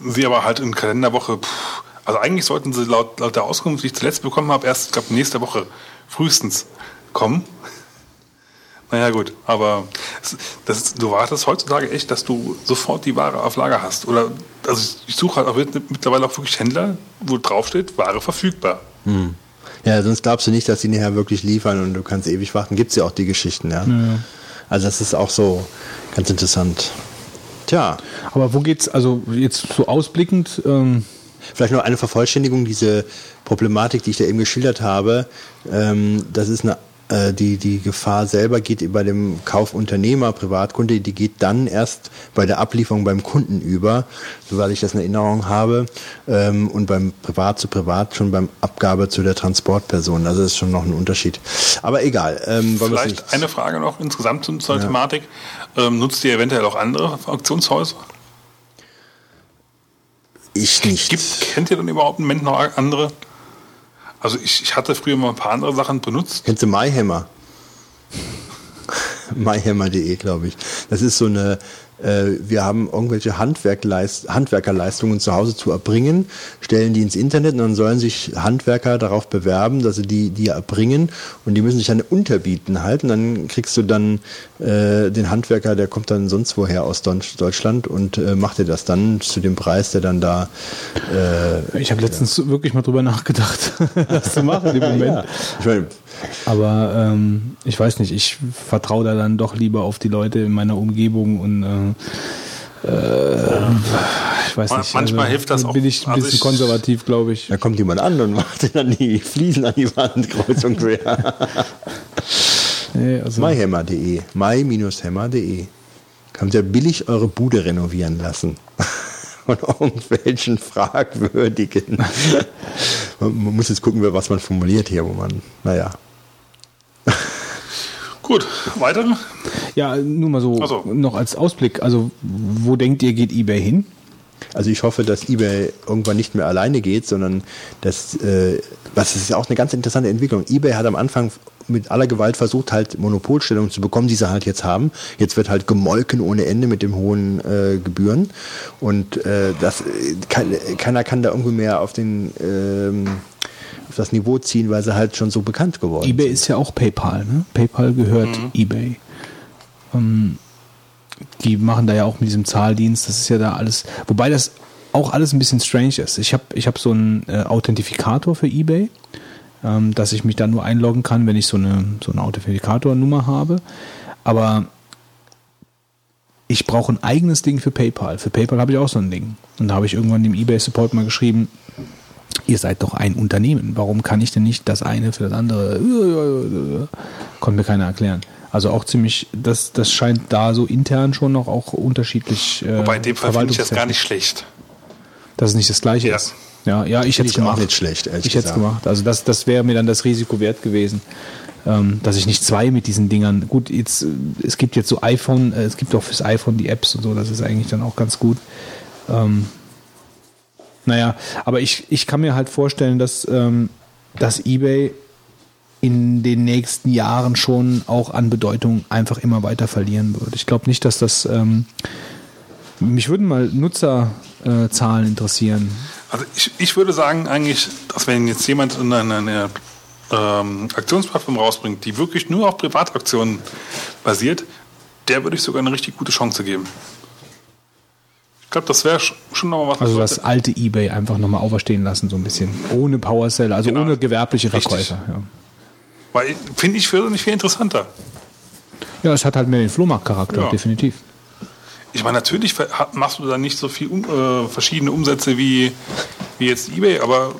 sie aber halt in Kalenderwoche, pff, also eigentlich sollten sie laut, laut der Auskunft, die ich zuletzt bekommen habe, erst, ich glaube, nächste Woche frühestens kommen. Naja, gut, aber das, du wartest heutzutage echt, dass du sofort die Ware auf Lager hast. Oder, also ich suche halt auch mit- mittlerweile auch wirklich Händler, wo draufsteht, Ware verfügbar. Ja, sonst glaubst du nicht, dass die nachher wirklich liefern und du kannst ewig warten. Gibt's ja auch die Geschichten, ja. Also das ist auch so ganz interessant. Tja, Aber wo geht's, also jetzt so ausblickend, ähm, vielleicht noch eine Vervollständigung, diese Problematik, die ich da eben geschildert habe, ähm, das ist eine die, die Gefahr selber geht bei dem Kaufunternehmer, Privatkunde, die geht dann erst bei der Ablieferung beim Kunden über, soweit ich das in Erinnerung habe, ähm, und beim Privat zu Privat schon beim Abgabe zu der Transportperson. Also das ist schon noch ein Unterschied. Aber egal. Ähm, Vielleicht eine Frage noch insgesamt zur Thematik. Ähm, nutzt ihr eventuell auch andere Auktionshäuser? Ich nicht. Gibt, kennt ihr denn überhaupt im Moment noch andere? Also ich, ich hatte früher mal ein paar andere Sachen benutzt. Kennst du MyHammer? myhammer.de, glaube ich. Das ist so eine, wir haben irgendwelche Handwerkerleistungen zu Hause zu erbringen, stellen die ins Internet und dann sollen sich Handwerker darauf bewerben, dass sie die, die erbringen und die müssen sich dann unterbieten halt und dann kriegst du dann äh, den Handwerker, der kommt dann sonst woher aus Deutschland und äh, macht dir das dann zu dem Preis, der dann da äh, ich habe letztens wirklich mal drüber nachgedacht, das zu machen im Moment. ja. Ich meine, Aber ähm, ich weiß nicht, ich vertraue da dann doch lieber auf die Leute in meiner Umgebung und äh, äh, ich weiß nicht. manchmal hilft das auch. Bin ich ein Also bisschen ich- konservativ, glaube ich. Da kommt jemand an und macht dann die Fliesen an die Wand kreuz und quer. Nee, also, myhammer.de, my-hammer.de. Könnt ihr billig eure Bude renovieren lassen. Von irgendwelchen fragwürdigen. man, man muss jetzt gucken, was man formuliert hier, wo man, naja. Gut, weitere? Ja, nur mal so so. noch als Ausblick. Also, wo denkt ihr, geht eBay hin? Also ich hoffe, dass eBay irgendwann nicht mehr alleine geht, sondern dass, äh, was ist ja auch eine ganz interessante Entwicklung. eBay hat am Anfang mit aller Gewalt versucht, halt Monopolstellungen zu bekommen, die sie halt jetzt haben. Jetzt wird halt gemolken ohne Ende mit den hohen äh, Gebühren. Und äh, das, äh, kann, keiner kann da irgendwie mehr auf den ähm, auf das Niveau ziehen, weil sie halt schon so bekannt geworden eBay sind. ist ja auch PayPal, ne? PayPal gehört eBay. Ähm, die machen da ja auch mit diesem Zahldienst, das ist ja da alles, wobei das auch alles ein bisschen strange ist. Ich habe ich hab so einen äh, Authentifikator für eBay, ähm, dass ich mich da nur einloggen kann, wenn ich so eine, so eine Authentifikator-Nummer habe. Aber ich brauche ein eigenes Ding für PayPal. Für PayPal habe ich auch so ein Ding. Und da habe ich irgendwann dem eBay-Support mal geschrieben, ihr seid doch ein Unternehmen. Warum kann ich denn nicht das eine für das andere? Konnte mir keiner erklären. Also auch ziemlich, das, das scheint da so intern schon noch auch unterschiedlich. Äh, Wobei in dem Fall finde ich das gar nicht schlecht. Dass es nicht das gleiche Ja. ist. Ja, ja, ich hätte es gemacht. nicht schlecht, ehrlich ich hätte es gemacht. Also das, das wäre mir dann das Risiko wert gewesen, ähm, dass ich nicht zwei mit diesen Dingern. Gut, jetzt äh, es gibt jetzt so iPhone, äh, es gibt auch fürs iPhone die Apps und so. Das ist eigentlich dann auch ganz gut. Ähm, naja, aber ich, ich kann mir halt vorstellen, dass, ähm, dass eBay in den nächsten Jahren schon auch an Bedeutung einfach immer weiter verlieren wird. Ich glaube nicht, dass das. Ähm, mich würden mal Nutzerzahlen äh, interessieren. Also ich, ich würde sagen eigentlich, dass wenn jetzt jemand eine, eine ähm, Aktionsplattform rausbringt, die wirklich nur auf Privataktionen basiert, der würde ich sogar eine richtig gute Chance geben. Ich glaube, das wäre sch- schon nochmal was. Also das alte eBay einfach nochmal auferstehen lassen, so ein bisschen. Ohne Powerseller, also Genau. ohne gewerbliche. Verkäufer. Ja. Weil finde ich für nicht viel interessanter. ja, es hat halt mehr den Flohmarktcharakter, Ja. definitiv. Ich meine, natürlich machst du da nicht so viel äh, verschiedene Umsätze wie, wie jetzt eBay, aber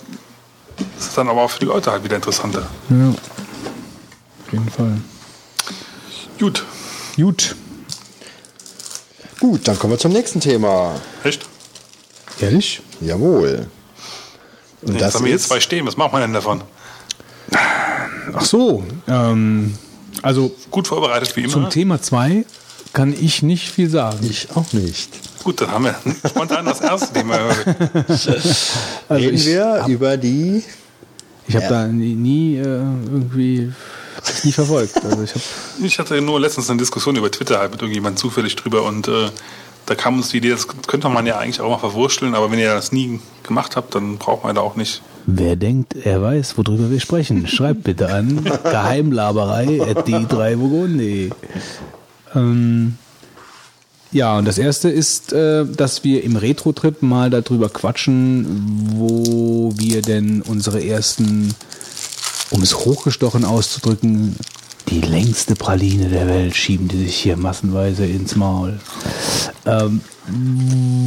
es ist dann aber auch für die Leute halt wieder interessanter. Ja. Auf jeden Fall. Gut, Gut. Gut, dann kommen wir zum nächsten Thema. echt? Ehrlich? Jawohl. Und Jetzt das haben wir jetzt zwei stehen. Was macht man denn davon? Ach so. Ähm, also Gut vorbereitet wie immer. zum Thema 2 kann ich nicht viel sagen. ich auch nicht. Gut, dann haben wir spontan das erste Thema. Also Reden ich wir über die ich habe Ja. da nie, nie äh, irgendwie hab's nie verfolgt. Also ich Ich hatte nur letztens eine Diskussion über Twitter halt mit irgendjemandem zufällig drüber und äh, da kam uns die Idee, das könnte man ja eigentlich auch mal verwursteln, aber wenn ihr das nie gemacht habt, dann braucht man da auch nicht. Wer denkt, er weiß, worüber wir sprechen, schreibt bitte an geheimlaberei at die drei Burgundi. Ähm, ja, und das erste ist, äh, dass wir im Retro-Trip mal darüber quatschen, wo wir denn unsere ersten, um es hochgestochen auszudrücken, die längste Praline der Welt schieben die sich hier massenweise ins Maul. Ähm,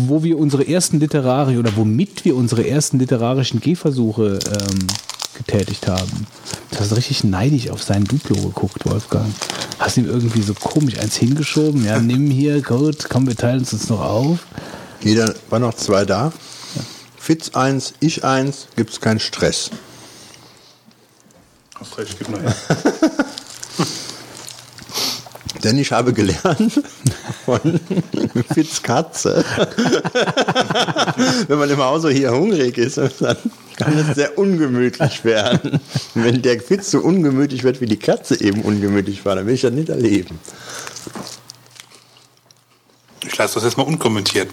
wo wir unsere ersten literarischen oder womit wir unsere ersten literarischen Gehversuche ähm, getätigt haben. Du hast richtig neidisch auf sein Duplo geguckt, Wolfgang. Hast ihm irgendwie so komisch eins hingeschoben. Ja, nimm hier, gut, komm, wir teilen es uns noch auf. Jeder war noch zwei da. Fitz eins, ich eins, gibt's keinen Stress. Hast recht, gib mal her. Denn ich habe gelernt von Fitz Katze, wenn man im Hause hier hungrig ist, dann kann es sehr ungemütlich werden. Wenn der Fitz so ungemütlich wird, wie die Katze eben ungemütlich war, dann will ich das nicht erleben. Ich lasse das jetzt mal unkommentiert.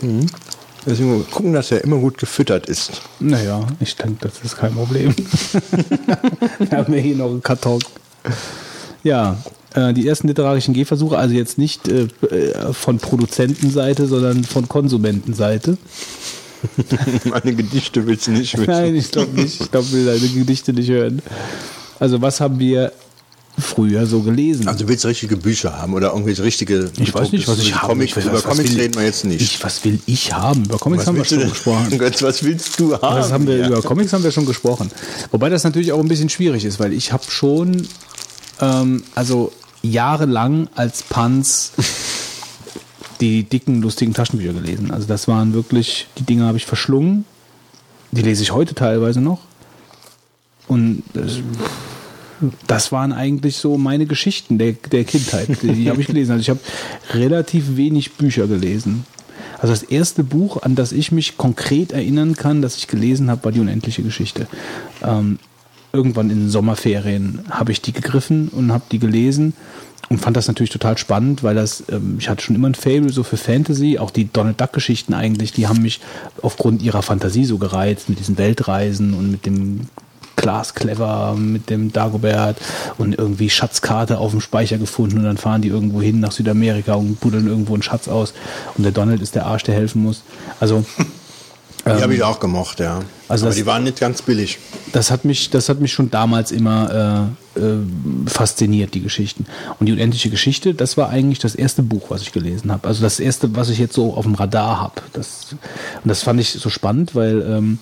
Deswegen gucken, dass er immer gut gefüttert ist. Naja, ich denke, das ist kein Problem. wir haben ja hier noch einen Karton. Ja, äh, die ersten literarischen Gehversuche, also jetzt nicht äh, äh, von Produzentenseite, sondern von Konsumentenseite. Meine Gedichte willst du nicht wissen. Nein, ich glaube nicht. Ich glaube, ich will deine Gedichte nicht hören. Also, was haben wir früher so gelesen? Also willst du richtige Bücher haben oder irgendwelche richtige ich weiß nicht, was ich habe. Comics, Was- über was Comics reden wir jetzt nicht. Ich, was will ich haben? Über Comics was haben wir schon gesprochen. Götz, was willst du haben? Das haben wir, Ja. Über Comics haben wir schon gesprochen. Wobei das natürlich auch ein bisschen schwierig ist, weil ich habe schon, ähm, also jahrelang als Panz die dicken, lustigen Taschenbücher gelesen. Also das waren wirklich, die Dinge habe ich verschlungen. Die lese ich heute teilweise noch. Und das, das waren eigentlich so meine Geschichten der, der Kindheit. Die, die habe ich gelesen. Also ich habe relativ wenig Bücher gelesen. Also das erste Buch, an das ich mich konkret erinnern kann, das ich gelesen habe, war die unendliche Geschichte. Ähm, irgendwann in den Sommerferien habe ich die gegriffen und habe die gelesen und fand das natürlich total spannend, weil das, ähm, ich hatte schon immer ein Fable so für Fantasy, auch die Donald Duck Geschichten eigentlich, die haben mich aufgrund ihrer Fantasie so gereizt mit diesen Weltreisen und mit dem Klaas Clever mit dem Dagobert und irgendwie Schatzkarte auf dem Speicher gefunden und dann fahren die irgendwo hin nach Südamerika und buddeln irgendwo einen Schatz aus und der Donald ist der Arsch, der helfen muss. Also die ähm, habe ich auch gemocht, ja. Also Aber das, die waren nicht ganz billig. Das hat mich, das hat mich schon damals immer äh, äh, fasziniert, die Geschichten. Und die unendliche Geschichte, das war eigentlich das erste Buch, was ich gelesen habe. Also das erste, was ich jetzt so auf dem Radar habe. Das, und das fand ich so spannend, weil ähm,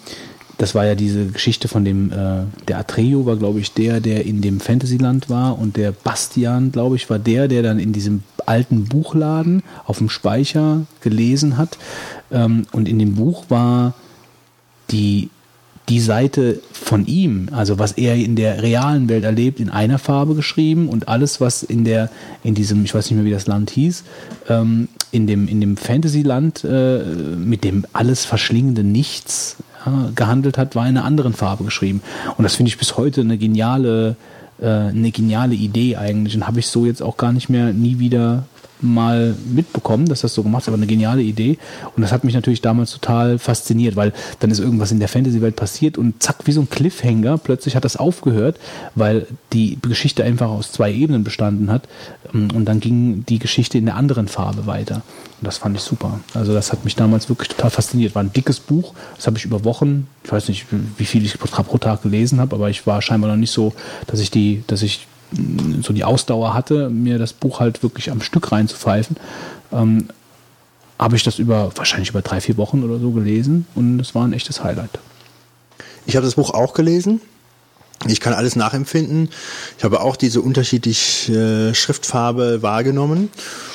das war ja diese Geschichte von dem, äh, der Atreo war, glaube ich, der, der in dem Fantasyland war und der Bastian, glaube ich, war der, der dann in diesem alten Buchladen auf dem Speicher gelesen hat. Ähm, und in dem Buch war die, die Seite von ihm, also was er in der realen Welt erlebt, in einer Farbe geschrieben und alles, was in der, in diesem, ich weiß nicht mehr, wie das Land hieß, ähm, in dem, in dem Fantasyland äh, mit dem alles verschlingenden Nichts, gehandelt hat, war in einer anderen Farbe geschrieben. Und das finde ich bis heute eine geniale, äh, eine geniale Idee eigentlich. Und habe ich so jetzt auch gar nicht mehr nie wieder mal mitbekommen, dass das so gemacht ist, aber eine geniale Idee. Und das hat mich natürlich damals total fasziniert, weil dann ist irgendwas in der Fantasy-Welt passiert und zack, wie so ein Cliffhanger, plötzlich hat das aufgehört, weil die Geschichte einfach aus zwei Ebenen bestanden hat. Und dann ging die Geschichte in der anderen Farbe weiter. Und das fand ich super. Also das hat mich damals wirklich total fasziniert. War ein dickes Buch, das habe ich über Wochen, ich weiß nicht, wie viel ich pro Tag gelesen habe, aber ich war scheinbar noch nicht so, dass ich die, dass ich so die Ausdauer hatte, mir das Buch halt wirklich am Stück reinzupfeifen, ähm, habe ich das über wahrscheinlich über drei, vier Wochen oder so gelesen und es war ein echtes Highlight. Ich habe das Buch auch gelesen. Ich kann alles nachempfinden. Ich habe auch diese unterschiedliche äh, Schriftfarbe wahrgenommen.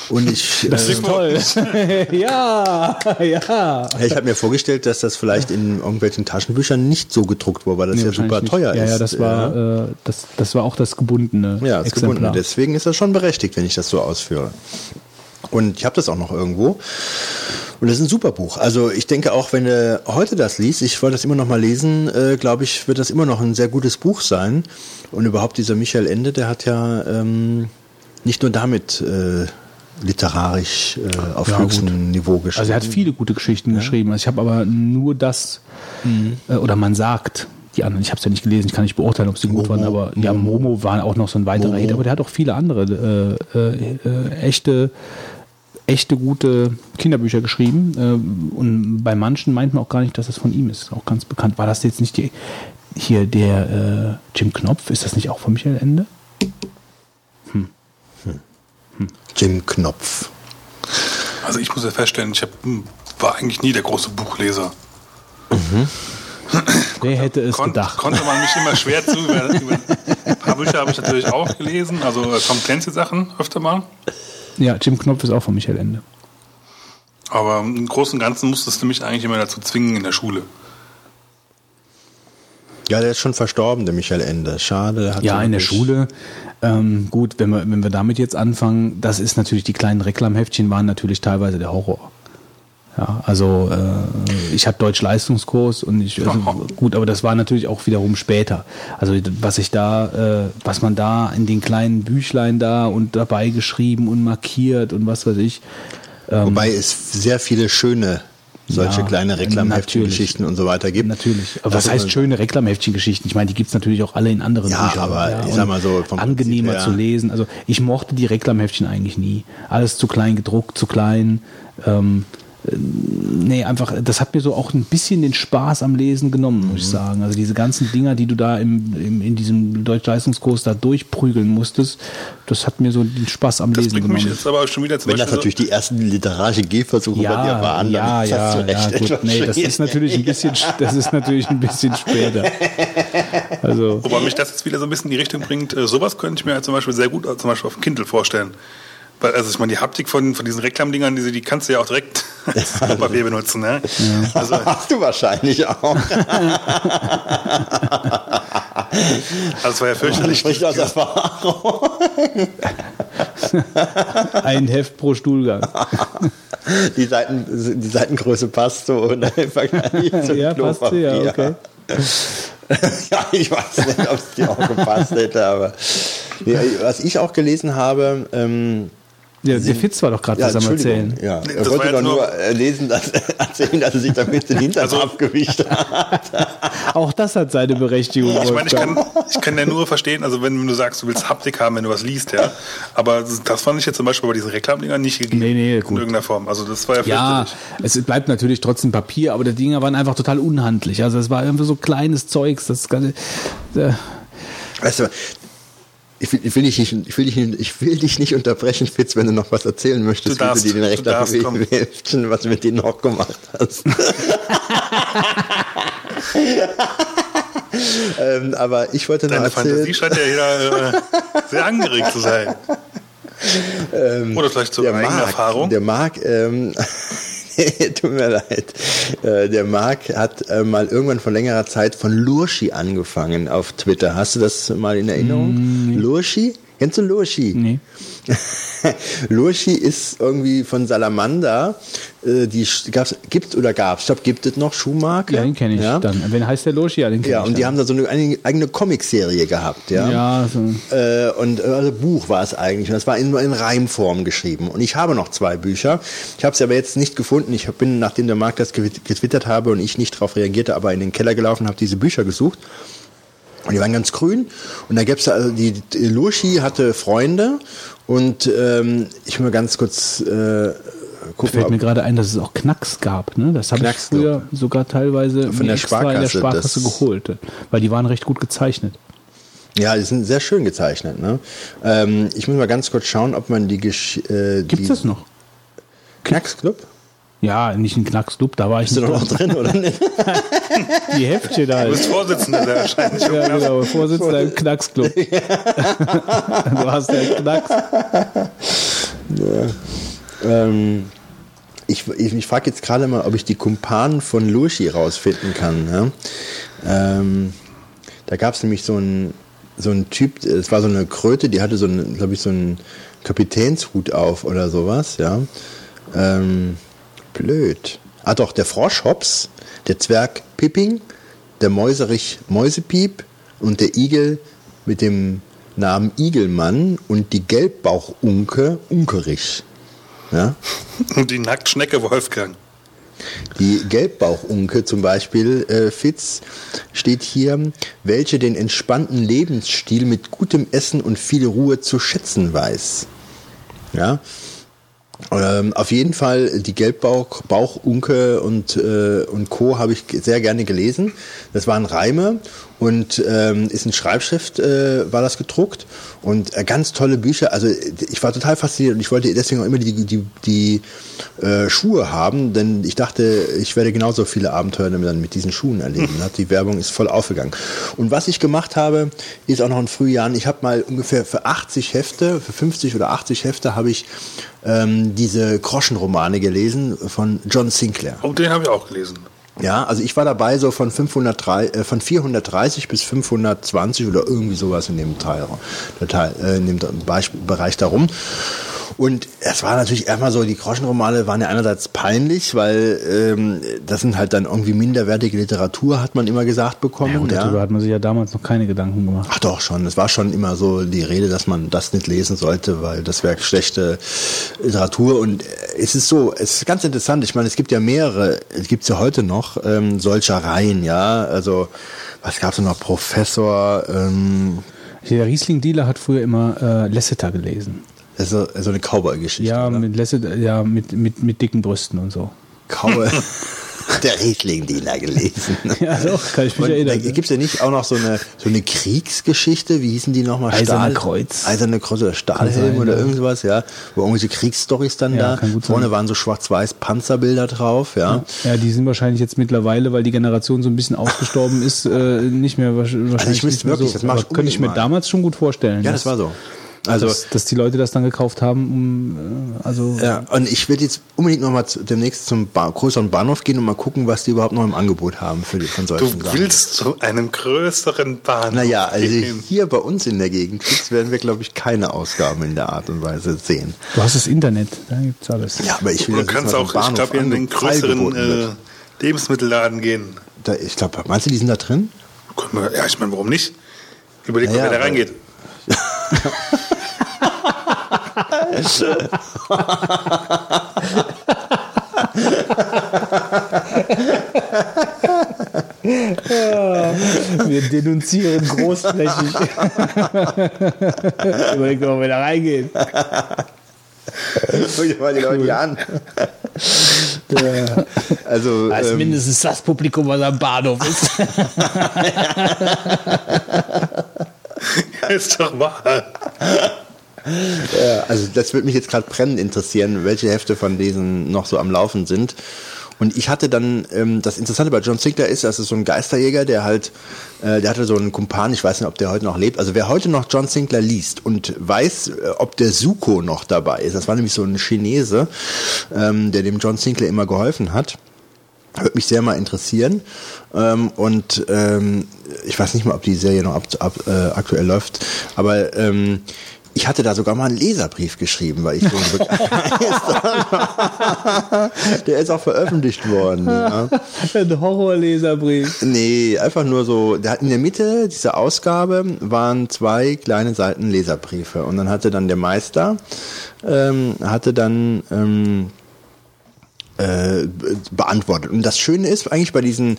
Und ich, das ist äh, toll. ja, ja. Ich habe mir vorgestellt, dass das vielleicht in irgendwelchen Taschenbüchern nicht so gedruckt wurde, weil das nee, ja super nicht. teuer ja, ist. Ja, das war, äh, das, das war auch das gebundene. Ja, das Exemplar. gebundene. Deswegen ist das schon berechtigt, wenn ich das so ausführe. Und ich habe das auch noch irgendwo. Und das ist ein super Buch. Also ich denke auch, wenn du heute das liest, ich wollte das immer noch mal lesen, äh, glaube ich, wird das immer noch ein sehr gutes Buch sein. Und überhaupt dieser Michael Ende, der hat ja ähm, nicht nur damit äh, literarisch äh, auf ja, höchstem gut. Niveau geschrieben. Also er hat viele gute Geschichten ja. geschrieben. Also ich habe aber nur das, mhm. äh, oder man sagt, die anderen, ich habe es ja nicht gelesen, ich kann nicht beurteilen, ob sie gut waren, aber ja, Momo war auch noch so ein weiterer Momo. Hit, aber der hat auch viele andere äh, äh, äh echte echte gute Kinderbücher geschrieben. Äh, und bei manchen meint man auch gar nicht, dass es von ihm ist. Auch ganz bekannt. War das jetzt nicht die, hier der äh, Jim Knopf? Ist das nicht auch von Michael Ende? Hm. Hm. Hm. Jim Knopf. Also ich muss ja feststellen, ich hab, hm, war eigentlich nie der große Buchleser. Mhm. Wer hätte es Kon gedacht? Konnte man mich immer schwer zu. Über, über ein paar Bücher habe ich natürlich auch gelesen, also äh, Tom Clancy Sachen öfter mal. Ja, Jim Knopf ist auch von Michael Ende. Aber im Großen und Ganzen musstest du mich eigentlich immer dazu zwingen in der Schule. Ja, der ist schon verstorben, der Michael Ende. Schade. ja, in der Schule. Ähm, gut, wenn wir, wenn wir damit jetzt anfangen, das ist natürlich, die kleinen Reklamheftchen waren natürlich teilweise der Horror. Ja, also äh, ich hatte Deutsch-Leistungskurs und ich also, gut, aber das war natürlich auch wiederum später. Also was ich da, äh, was man da in den kleinen Büchlein da und dabei geschrieben und markiert und was weiß ich. Ähm, Wobei es sehr viele schöne solche ja, kleine Reklamheftchen-Geschichten und so weiter gibt. Natürlich. Aber was heißt schöne Reklamheftchen-Geschichten? Ich meine, die gibt's natürlich auch alle in anderen ja, Büchern. Aber ja, ich sag mal so, vom angenehmer zu lesen. Also ich mochte die Reklamheftchen eigentlich nie. Alles zu klein gedruckt, zu klein. Ähm, nee, einfach, das hat mir so auch ein bisschen den Spaß am Lesen genommen, muss ich mhm. sagen. Also diese ganzen Dinger, die du da im, im in diesem Deutschleistungskurs da durchprügeln musstest, das hat mir so den Spaß am das Lesen genommen. Mich jetzt aber schon wieder Wenn das natürlich die ersten literarischen Gehversuche ja, bei dir waren, ja, ja, ja, gut, nee, das ist natürlich ein bisschen, das ist natürlich ein bisschen später. Also. Wobei mich das jetzt wieder so ein bisschen in die Richtung bringt, äh, sowas könnte ich mir zum Beispiel sehr gut zum Beispiel auf Kindle vorstellen. Also ich meine, die Haptik von, von diesen Reklamdingern, die, die kannst du ja auch direkt als Papier benutzen. Ne? Ja. Also, Hast du wahrscheinlich auch. das war ja fürchterlich. Spricht aus Erfahrung. Ein Heft pro Stuhlgang. Die, Seiten, die Seitengröße passt so im Vergleich zum ja, passt sie, Klopapier. ja, okay. ja, ich weiß nicht, ob es dir auch gepasst hätte, aber nee, was ich auch gelesen habe, ähm, Ja, der Fitz war doch gerade ja, Entschuldigung, Erzählen. ja, er das wollte war doch nur nur- äh, lesen, dass, erzählen, dass er sich damit den Hintern Also- abgewischt hat. Auch das hat seine Berechtigung. Ich meine, ich kann, ich kann ja nur verstehen, also wenn du sagst, du willst Haptik haben, wenn du was liest, ja. Aber das fand ich jetzt zum Beispiel bei diesen Reklamdingern nicht gegeben. Nee, nee, In gut. irgendeiner Form. Also das war ja Ja, es bleibt natürlich trotzdem Papier, aber die Dinger waren einfach total unhandlich. Also es war irgendwie so kleines Zeugs, das ganze, äh, Weißt du, ich will, ich, will dich nicht, ich, will dich, nicht- ich will dich nicht unterbrechen, Fitz, wenn du noch was erzählen möchtest, Du darfst, wie du den rechter. Hälften, was du mit denen noch gemacht hast. ähm, aber ich wollte noch Deine erzählen, Fantasie scheint ja hier äh, sehr angeregt zu sein. Oder vielleicht sogar eigene Erfahrung. Ähm, Der Marc, ähm, tut mir leid, äh, der Marc hat äh, mal irgendwann vor längerer Zeit von Lurchi angefangen auf Twitter. Hast du das mal in Erinnerung? Lurchi? Kennst du Lurchi? nee. Lurchi ist irgendwie von Salamander, äh, die gab's, gibt oder gab, ich glaube, gibt es noch Schuhmarke? Ja, den kenne ich ja? dann. Wenn heißt der Loshi? Ja, den kenne Ja, ich und die dann. haben da so eine eigene, eigene Comicserie gehabt, ja. Ja, so. Äh, und äh, also Buch war es eigentlich. Und das war in, nur in Reimform geschrieben. Und ich habe noch zwei Bücher. Ich habe sie aber jetzt nicht gefunden. Ich bin, nachdem der Marc das getwittert habe und ich nicht darauf reagierte, aber in den Keller gelaufen, habe diese Bücher gesucht. Und die waren ganz grün. Und da gab's also die, die Lushi hatte Freunde. Und ähm, ich will mal ganz kurz äh, gucken. Fällt mir gerade ein, dass es auch Knacks gab. Ne? Das habe ich Knacks, früher sogar teilweise Von der in der Sparkasse, Sparkasse geholt. Weil die waren recht gut gezeichnet. Ja, die sind sehr schön gezeichnet. Ne? Ähm, ich muss mal ganz kurz schauen, ob man die... Gesch äh, Gibt es das noch? Knacksclub? Ja, nicht ein Knacksclub, da war ich Bist du nicht doch noch drin, oder nicht? Die Heftchen da. Du bist Vorsitzender der wahrscheinlich. Ja, genau, Vorsitzender im Knacksclub. du hast ja Knacks. Ähm, ich ich, ich frage jetzt gerade mal, ob ich die Kumpanen von Lurchi rausfinden kann. Ja? Ähm, da gab es nämlich so einen so ein Typ, es war so eine Kröte, die hatte so einen, glaube ich, so einen Kapitänshut auf oder sowas, ja. Ähm, blöd. Ah doch, der Froschhops, der Zwerg Pipping, der Mäuserich Mäusepiep und der Igel mit dem Namen Igelmann und die Gelbbauchunke Unkerich. Ja? Und die Nacktschnecke Wolfgang. Die Gelbbauchunke zum Beispiel, äh, Fitz, steht hier, welche den entspannten Lebensstil mit gutem Essen und viel Ruhe zu schätzen weiß. Ja. Ähm, auf jeden Fall die Gelbbauch, Bauchunke und, äh, und Co. habe ich sehr gerne gelesen. Das waren Reime und ähm, ist in Schreibschrift äh, war das gedruckt und äh, ganz tolle Bücher. Also ich war total fasziniert und ich wollte deswegen auch immer die, die, die äh, Schuhe haben, denn ich dachte, ich werde genauso viele Abenteuer dann mit diesen Schuhen erleben. Die Werbung ist voll aufgegangen. Und was ich gemacht habe, ist auch noch in Frühjahren, ich habe mal ungefähr für 80 Hefte, für 50 oder 80 Hefte habe ich ähm, diese Groschenromane gelesen von John Sinclair. Oh, den habe ich auch gelesen. Ja, also ich war dabei so von 503, äh, von 430 bis 520 oder irgendwie sowas in dem Teil, Teil äh, in dem Bereich, Bereich darum. Und es war natürlich erstmal so, die Groschenromane waren ja einerseits peinlich, weil ähm, das sind halt dann irgendwie minderwertige Literatur, hat man immer gesagt bekommen. Ja. darüber hat man sich ja damals noch keine Gedanken gemacht. Ach doch schon, es war schon immer so die Rede, dass man das nicht lesen sollte, weil das wäre schlechte Literatur. Und äh, es ist so, es ist ganz interessant. Ich meine, es gibt ja mehrere, es gibt ja heute noch ähm, solcher Reihen, ja. Also was gab's denn noch? Professor, ähm, Der Riesling-Dealer hat früher immer äh, Lasseter gelesen. also so eine Cowboy-Geschichte. Ja, oder? mit Lasseter, ja, mit, mit, mit dicken Brüsten und so. Cowboy. Der Riesling-Diener gelesen. Ja, doch, kann ich mich Und erinnern. gibt's ja nicht auch noch so eine, so eine Kriegsgeschichte, wie hießen die nochmal? Eiserne Kreuz. Eiserne Kreuz oder Stahlhelm oder irgendwas, ja. Wo irgendwelche Kriegsstories dann Ja, da. Vorne sein. waren so schwarz-weiß Panzerbilder drauf, ja. Ja, die sind wahrscheinlich jetzt mittlerweile, weil die Generation so ein bisschen ausgestorben ist, äh, nicht mehr wahrsch- wahrscheinlich. müsste nicht mehr wirklich, so. das mach ich könnte ich mir damals schon gut vorstellen. Ja, das war so. Also dass, dass die Leute das dann gekauft haben, um äh, also Ja, und ich werde jetzt unbedingt nochmal demnächst zum ba größeren Bahnhof gehen und mal gucken, was die überhaupt noch im Angebot haben für die, von Du solchen Sachen. willst zu einem größeren Bahnhof Naja, also gehen. hier bei uns in der Gegend werden wir, glaube ich, keine Ausgaben in der Art und Weise sehen. du hast das Internet, da gibt's alles. Ja, aber ich will Du kannst jetzt mal auch, ich glaube, in den größeren äh. Lebensmittelladen gehen. Da, ich glaube, meinst du, die sind da drin? Ja, ich meine, warum nicht? Überleg mal, Naja, wer da reingeht. Wir denunzieren großflächig. Überleg doch mal, wer da reingeht. Guck dir mal die Leute an. Also, Das ähm, mindestens das Publikum, was am Bahnhof ist. ist doch wahr. Also das würde mich jetzt gerade brennend interessieren, welche Hefte von diesen noch so am Laufen sind. Und ich hatte dann, ähm, das Interessante bei John Sinclair ist, das ist so ein Geisterjäger, der halt, äh, der hatte so einen Kumpan, ich weiß nicht, ob der heute noch lebt. Also wer heute noch John Sinclair liest und weiß, äh, ob der Suko noch dabei ist, das war nämlich so ein Chinese, ähm, der dem John Sinclair immer geholfen hat. Würde mich sehr mal interessieren. Ähm, und ähm, ich weiß nicht mal, ob die Serie noch ab, ab, äh, aktuell läuft, aber ähm, ich hatte da sogar mal einen Leserbrief geschrieben, weil ich so Der ist auch veröffentlicht worden. Ja. Ein Horrorleserbrief. Nee, einfach nur so, der hat in der Mitte dieser Ausgabe waren zwei kleine Seiten Leserbriefe und dann hatte dann der Meister, ähm, hatte dann ähm, äh, be- beantwortet. Und das Schöne ist eigentlich bei diesen,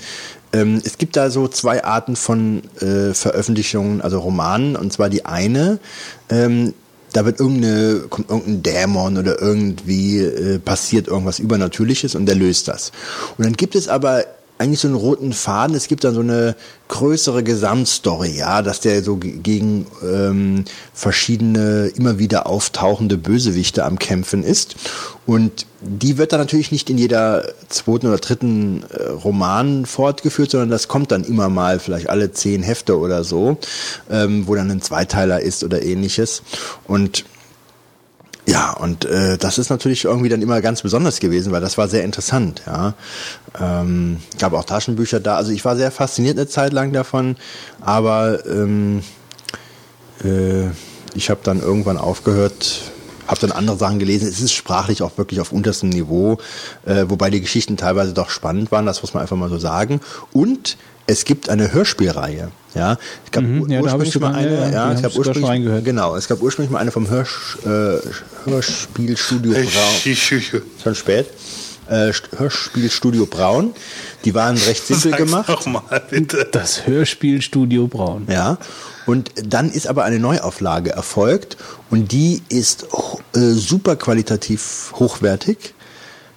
ähm, es gibt da so zwei Arten von äh, Veröffentlichungen, also Romanen, und zwar die eine, ähm, da wird irgendeine, kommt irgendein Dämon oder irgendwie äh, passiert irgendwas Übernatürliches und der löst das. Und dann gibt es aber eigentlich so einen roten Faden. Es gibt dann so eine größere Gesamtstory, ja, dass der so ge- gegen ähm, verschiedene immer wieder auftauchende Bösewichte am Kämpfen ist. Und die wird dann natürlich nicht in jeder zweiten oder dritten äh, Roman fortgeführt, sondern das kommt dann immer mal, vielleicht alle zehn Hefte oder so, ähm, wo dann ein Zweiteiler ist oder ähnliches. Und ja, und äh, das ist natürlich irgendwie dann immer ganz besonders gewesen, weil das war sehr interessant, ja. Ähm, gab auch Taschenbücher da. Also ich war sehr fasziniert eine Zeit lang davon, aber ähm, äh, ich habe dann irgendwann aufgehört, habe dann andere Sachen gelesen. Es ist sprachlich auch wirklich auf unterstem Niveau, äh, wobei die Geschichten teilweise doch spannend waren, das muss man einfach mal so sagen. Und es gibt eine Hörspielreihe. Ja, es gab Mhm, ja, ursprünglich mal eine, ja, ja, es hab gab ich sogar schon ursprünglich, reingehört. genau, es gab ursprünglich mal eine vom Hörsch, äh, Hörspielstudio Braun, schon spät, äh, Hörspielstudio Braun. Die waren recht simpel Sag's gemacht. Noch mal, bitte. Das Hörspielstudio Braun. Ja. Und dann ist aber eine Neuauflage erfolgt und die ist äh, super qualitativ hochwertig.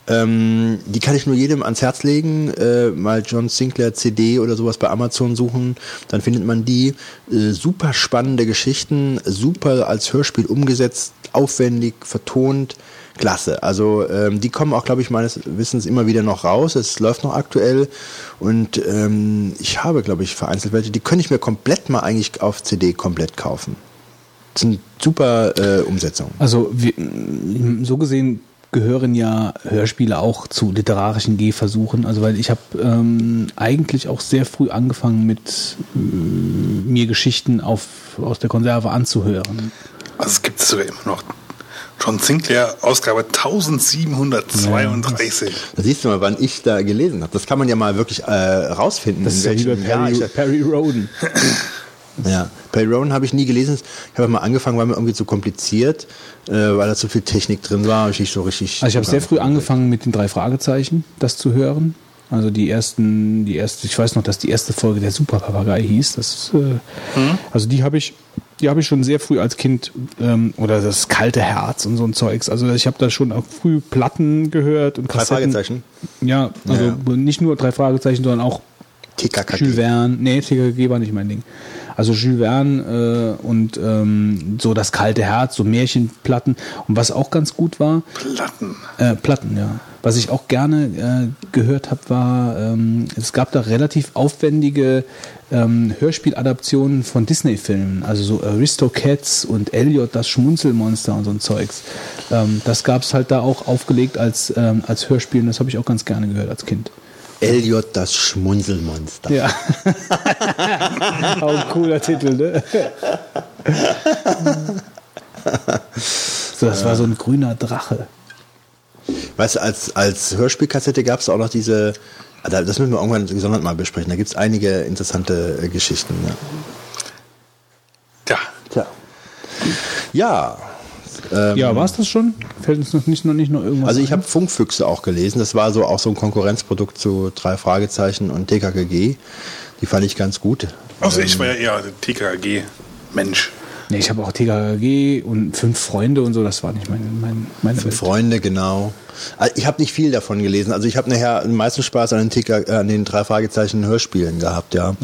Ähm, die kann ich nur jedem ans Herz legen. Äh, mal John Sinclair CD oder sowas bei Amazon suchen, dann findet man die. Äh, super spannende Geschichten, super als Hörspiel umgesetzt, aufwendig, vertont. Klasse. Also ähm, die kommen auch, glaube ich, meines Wissens immer wieder noch raus. Es läuft noch aktuell und ähm, ich habe, glaube ich, vereinzelt welche. Die könnte ich mir komplett mal eigentlich auf CD komplett kaufen. Das sind super äh, Umsetzungen. Also wir, so gesehen gehören ja Hörspiele auch zu literarischen Gehversuchen. Also weil ich habe ähm, eigentlich auch sehr früh angefangen mit ähm, mir Geschichten auf, aus der Konserve anzuhören. Also es gibt sogar immer noch John Sinclair, Ausgabe 1732. Da siehst du mal, wann ich da gelesen habe. Das kann man ja mal wirklich äh, rausfinden. Das ist ja wie bei Perry, Perry Roden. Ja, Perry Rowan habe ich nie gelesen. Ich habe mal angefangen, war mir irgendwie zu kompliziert, äh, weil da zu viel Technik drin war. Ich nicht so richtig. Also ich habe sehr früh angefangen mit den drei Fragezeichen, das zu hören. Also die ersten, die erste, ich weiß noch, dass die erste Folge der Super Papagei hieß. Das, äh, Also die habe ich, die habe ich schon sehr früh als Kind ähm, oder das kalte Herz und so ein Zeugs. Also ich habe da schon auch früh Platten gehört und Drei Kassetten. Fragezeichen. Ja, also Ja, nicht nur drei Fragezeichen, sondern auch TKKG. Jules Verne. Nee, TKG war nicht mein Ding. Also Jules Verne äh, und ähm, so das kalte Herz, so Märchenplatten. Und was auch ganz gut war. Platten. Äh, Platten, ja. Was ich auch gerne äh, gehört habe, war, ähm, es gab da relativ aufwendige ähm, Hörspieladaptionen von Disney-Filmen, also so Aristocats und Elliot das Schmunzelmonster und so ein Zeugs. Ähm, das gab es halt da auch aufgelegt als, ähm, als Hörspiel und das habe ich auch ganz gerne gehört als Kind. Elliot das Schmunzelmonster. Ja. auch ein cooler Titel, ne? so, das war so ein grüner Drache. Weißt du, als, als Hörspielkassette gab es auch noch diese, das müssen wir irgendwann gesondert mal besprechen, da gibt es einige interessante äh, Geschichten. Ja. Tja. Tja. Ja. Ähm, Ja, war es das schon? Fällt uns noch nicht noch, nicht noch irgendwas Also ich habe Funkfüchse auch gelesen. Das war so auch so ein Konkurrenzprodukt zu drei Fragezeichen und TKKG. Die fand ich ganz gut. Also ich war ja eher der TKG-Mensch. Nee, ich habe auch TKG und fünf Freunde und so, das war nicht mein, mein, meine Welt. Freunde, genau. Also Ich habe nicht viel davon gelesen. Also ich habe nachher den meisten Spaß an den, TK, an den drei Fragezeichen Hörspielen gehabt, ja.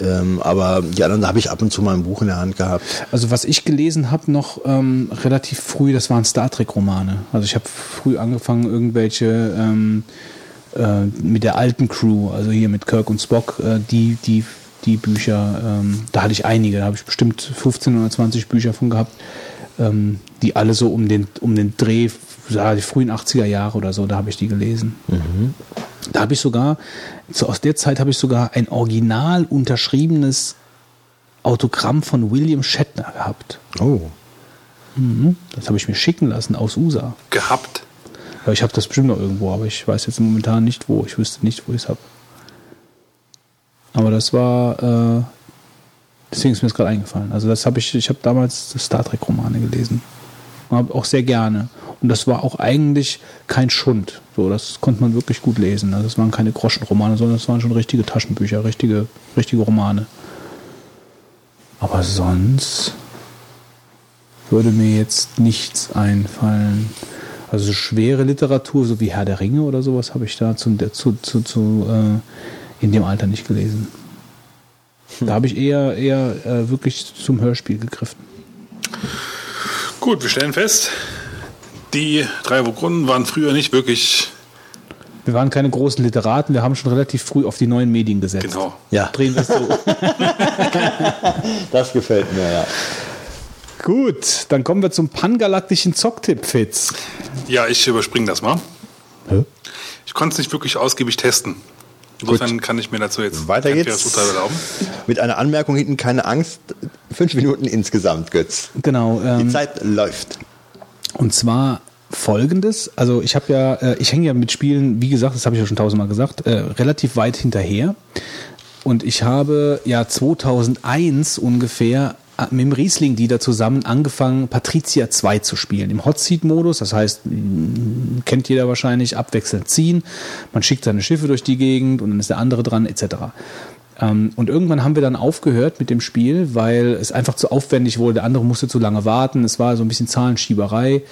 Ähm, aber die anderen habe ich ab und zu mal ein Buch in der Hand gehabt. Also was ich gelesen habe noch ähm, relativ früh, das waren Star Trek Romane. Also ich habe früh angefangen irgendwelche ähm, äh, mit der alten Crew, also hier mit Kirk und Spock, äh, die die die Bücher, ähm, da hatte ich einige, da habe ich bestimmt 15 oder 20 Bücher von gehabt, ähm, die alle so um den um den Dreh, ja, die frühen 80er Jahre oder so, da habe ich die gelesen. Da habe ich sogar, so aus der Zeit habe ich sogar ein original unterschriebenes Autogramm von William Shatner gehabt. Oh. Mhm. Das habe ich mir schicken lassen aus USA. Gehabt. Ich habe das bestimmt noch irgendwo, aber ich weiß jetzt momentan nicht wo. Ich wüsste nicht, wo ich es habe. Aber das war, äh, deswegen ist mir das gerade eingefallen. Also das habe ich, ich habe damals Star Trek Romane gelesen. Auch sehr gerne. Und das war auch eigentlich kein Schund. So, das konnte man wirklich gut lesen. Also das waren keine Groschenromane, sondern das waren schon richtige Taschenbücher, richtige, richtige Romane. Aber sonst würde mir jetzt nichts einfallen. Also schwere Literatur, so wie Herr der Ringe oder sowas, habe ich da zu, zu, zu, zu äh, in dem Alter nicht gelesen. Da habe ich eher, eher äh, wirklich zum Hörspiel gegriffen. Gut, wir stellen fest, die drei Burgunden waren früher nicht wirklich Wir waren keine großen Literaten, wir haben schon relativ früh auf die neuen Medien gesetzt. genau. Ja, Drehen wir es so. das gefällt mir, ja. Gut, dann kommen wir zum pangalaktischen Zocktipp, Fitz. Ja, ich überspringe das mal. Hä? Ich konnte es nicht wirklich ausgiebig testen. Insofern kann ich mir dazu jetzt Weiter geht's. Mit einer Anmerkung hinten, keine Angst. Fünf Minuten insgesamt, Götz. Genau. Die Ähm, Zeit läuft. Und zwar folgendes, also ich habe ja, äh, ich hänge ja mit Spielen, wie gesagt, das habe ich ja schon tausendmal gesagt, äh, relativ weit hinterher. Und ich habe ja 2001 ungefähr äh, mit dem Riesling-Dealer zusammen angefangen, Patricia 2 zu spielen. Im Hot-Seat-Modus, das heißt, mh, kennt jeder wahrscheinlich, abwechselnd ziehen. Man schickt seine Schiffe durch die Gegend und dann ist der andere dran, etc. Ähm, und irgendwann haben wir dann aufgehört mit dem Spiel, weil es einfach zu aufwendig wurde. Der andere musste zu lange warten. Es war so ein bisschen Zahlenschieberei.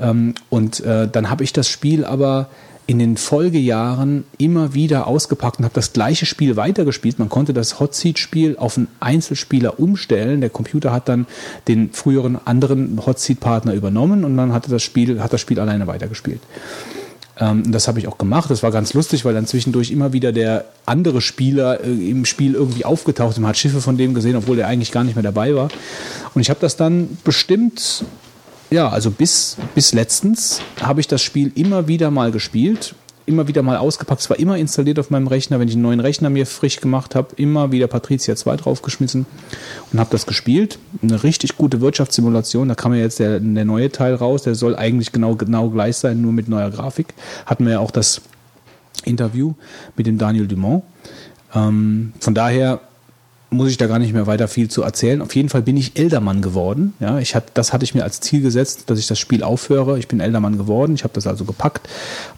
Ähm, und äh, dann habe ich das Spiel aber in den Folgejahren immer wieder ausgepackt und habe das gleiche Spiel weitergespielt. Man konnte das Hot Seat Spiel auf einen Einzelspieler umstellen. Der Computer hat dann den früheren anderen Hot Seat Partner übernommen und dann hatte das Spiel, hat das Spiel alleine weitergespielt. Ähm, das habe ich auch gemacht. Das war ganz lustig, weil dann zwischendurch immer wieder der andere Spieler äh, im Spiel irgendwie aufgetaucht ist. Man hat Schiffe von dem gesehen, obwohl der eigentlich gar nicht mehr dabei war. Und ich habe das dann bestimmt, ja, also bis, bis letztens habe ich das Spiel immer wieder mal gespielt. Immer wieder mal ausgepackt. Es war immer installiert auf meinem Rechner, wenn ich einen neuen Rechner mir frisch gemacht habe. Immer wieder Patricia 2 draufgeschmissen und habe das gespielt. Eine richtig gute Wirtschaftssimulation. Da kam ja jetzt der, der neue Teil raus. Der soll eigentlich genau, genau gleich sein, nur mit neuer Grafik. Hatten wir ja auch das Interview mit dem Daniel Dumont. Ähm, von daher muss ich da gar nicht mehr weiter viel zu erzählen. Auf jeden Fall bin ich Eldermann geworden. Ja, ich hat, das hatte ich mir als Ziel gesetzt, dass ich das Spiel aufhöre. Ich bin Eldermann geworden. Ich habe das also gepackt,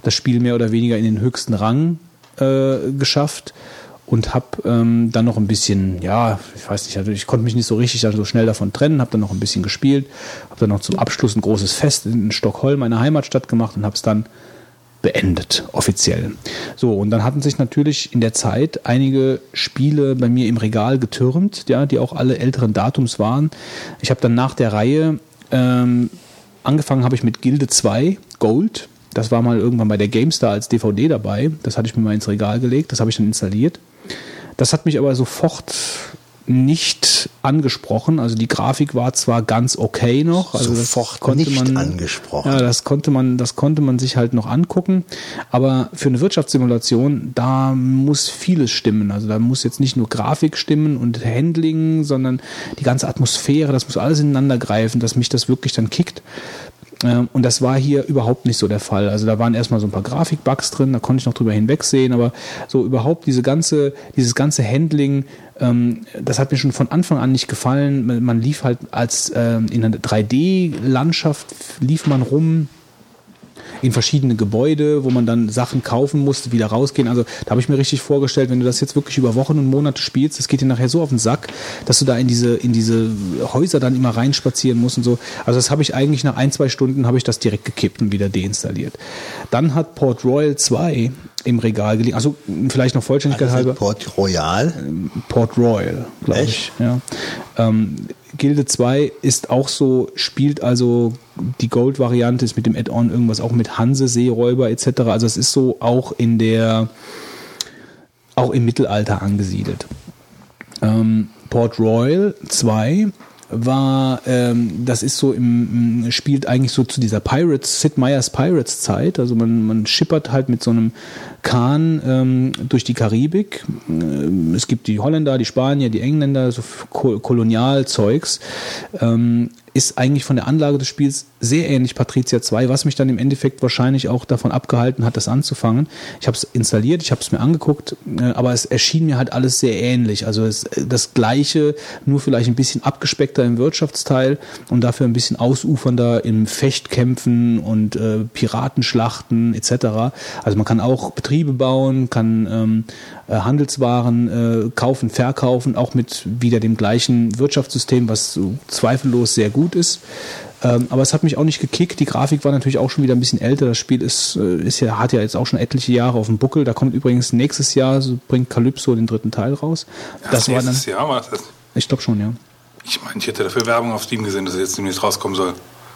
das Spiel mehr oder weniger in den höchsten Rang äh, geschafft und habe ähm, dann noch ein bisschen, ja, ich weiß nicht, also ich konnte mich nicht so richtig so schnell davon trennen, habe dann noch ein bisschen gespielt, habe dann noch zum Abschluss ein großes Fest in Stockholm, meiner Heimatstadt gemacht und habe es dann beendet, offiziell. So, und dann hatten sich natürlich in der Zeit einige Spiele bei mir im Regal getürmt, ja, die auch alle älteren Datums waren. Ich habe dann nach der Reihe ähm, angefangen habe ich mit Gilde 2 Gold. Das war mal irgendwann bei der GameStar als DVD dabei. Das hatte ich mir mal ins Regal gelegt. Das habe ich dann installiert. Das hat mich aber sofort nicht angesprochen. Also die Grafik war zwar ganz okay noch, also Sofort das konnte nicht man angesprochen. Ja, das konnte man, das konnte man sich halt noch angucken. Aber für eine Wirtschaftssimulation, da muss vieles stimmen. Also da muss jetzt nicht nur Grafik stimmen und Handling, sondern die ganze Atmosphäre, das muss alles ineinander greifen, dass mich das wirklich dann kickt. Und das war hier überhaupt nicht so der Fall. Also da waren erstmal so ein paar Grafikbugs drin, da konnte ich noch drüber hinwegsehen, aber so überhaupt diese ganze, dieses ganze Handling, ähm, das hat mir schon von Anfang an nicht gefallen. Man, man lief halt als ähm, in einer 3D-Landschaft lief man rum in verschiedene Gebäude, wo man dann Sachen kaufen musste, wieder rausgehen. Also da habe ich mir richtig vorgestellt, wenn du das jetzt wirklich über Wochen und Monate spielst, das geht dir nachher so auf den Sack, dass du da in diese, in diese Häuser dann immer reinspazieren musst und so. Also das habe ich eigentlich nach ein, zwei Stunden habe ich das direkt gekippt und wieder deinstalliert. Dann hat Port Royal 2 im Regal gelegen. Also vielleicht noch Vollständigkeit Also halber. Port Royal. Port Royal, glaube ich. Ja. Ähm, Gilde 2 ist auch so, spielt also die Gold-Variante, ist mit dem Add-on irgendwas auch mit Hanse, Seeräuber etc. Also es ist so auch in der, auch im Mittelalter angesiedelt. Ähm, Port Royal 2 war, ähm, das ist so im, im, spielt eigentlich so zu dieser Pirates, Sid Meier's Pirates Zeit. Also man, man schippert halt mit so einem Kahn ähm, durch die Karibik. Ähm, es gibt die Holländer, die Spanier, die Engländer, so Ko Kolonialzeugs. Ähm, ist eigentlich von der Anlage des Spiels sehr ähnlich Patricia 2, was mich dann im Endeffekt wahrscheinlich auch davon abgehalten hat, das anzufangen. Ich habe es installiert, ich habe es mir angeguckt, äh, aber es erschien mir halt alles sehr ähnlich. Also es, das gleiche, nur vielleicht ein bisschen abgespeckter im Wirtschaftsteil und dafür ein bisschen ausufernder im Fechtkämpfen und äh, Piratenschlachten etc. Also man kann auch Betriebe bauen, kann ähm, äh, Handelswaren äh, kaufen, verkaufen, auch mit wieder dem gleichen Wirtschaftssystem, was so zweifellos sehr gut ist. Ähm, aber es hat mich auch nicht gekickt. Die Grafik war natürlich auch schon wieder ein bisschen älter. Das Spiel ist, äh, ist ja, hat ja jetzt auch schon etliche Jahre auf dem Buckel. Da kommt übrigens nächstes Jahr, so bringt Calypso den dritten Teil raus. Das, war dann. Jahr war das. Ich glaube schon, ja. Ich meine, ich hätte dafür Werbung auf Steam gesehen, dass es jetzt demnächst rauskommen soll.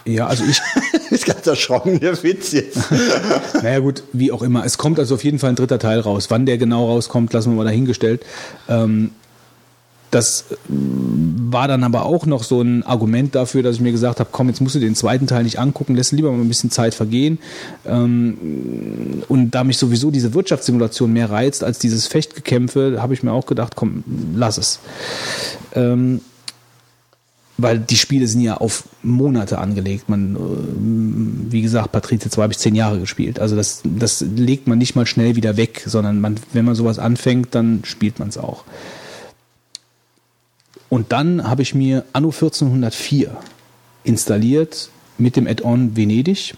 Ja, also ich. ist ganz erschrocken, der Witz jetzt. naja, gut, wie auch immer. Es kommt also auf jeden Fall ein dritter Teil raus. Wann der genau rauskommt, lassen wir mal dahingestellt. Ähm, das war dann aber auch noch so ein Argument dafür, dass ich mir gesagt habe, komm, jetzt musst du den zweiten Teil nicht angucken, lässt lieber mal ein bisschen Zeit vergehen. Ähm, und da mich sowieso diese Wirtschaftssimulation mehr reizt als dieses Fechtgekämpfe, habe ich mir auch gedacht, komm, lass es. Weil die Spiele sind ja auf Monate angelegt. Man, äh, wie gesagt, Patrizia 2 habe ich zehn Jahre gespielt. Also das, das legt man nicht mal schnell wieder weg, sondern man, wenn man sowas anfängt, dann spielt man es auch. Und dann habe ich mir Anno 1404 installiert mit dem Add-on Venedig.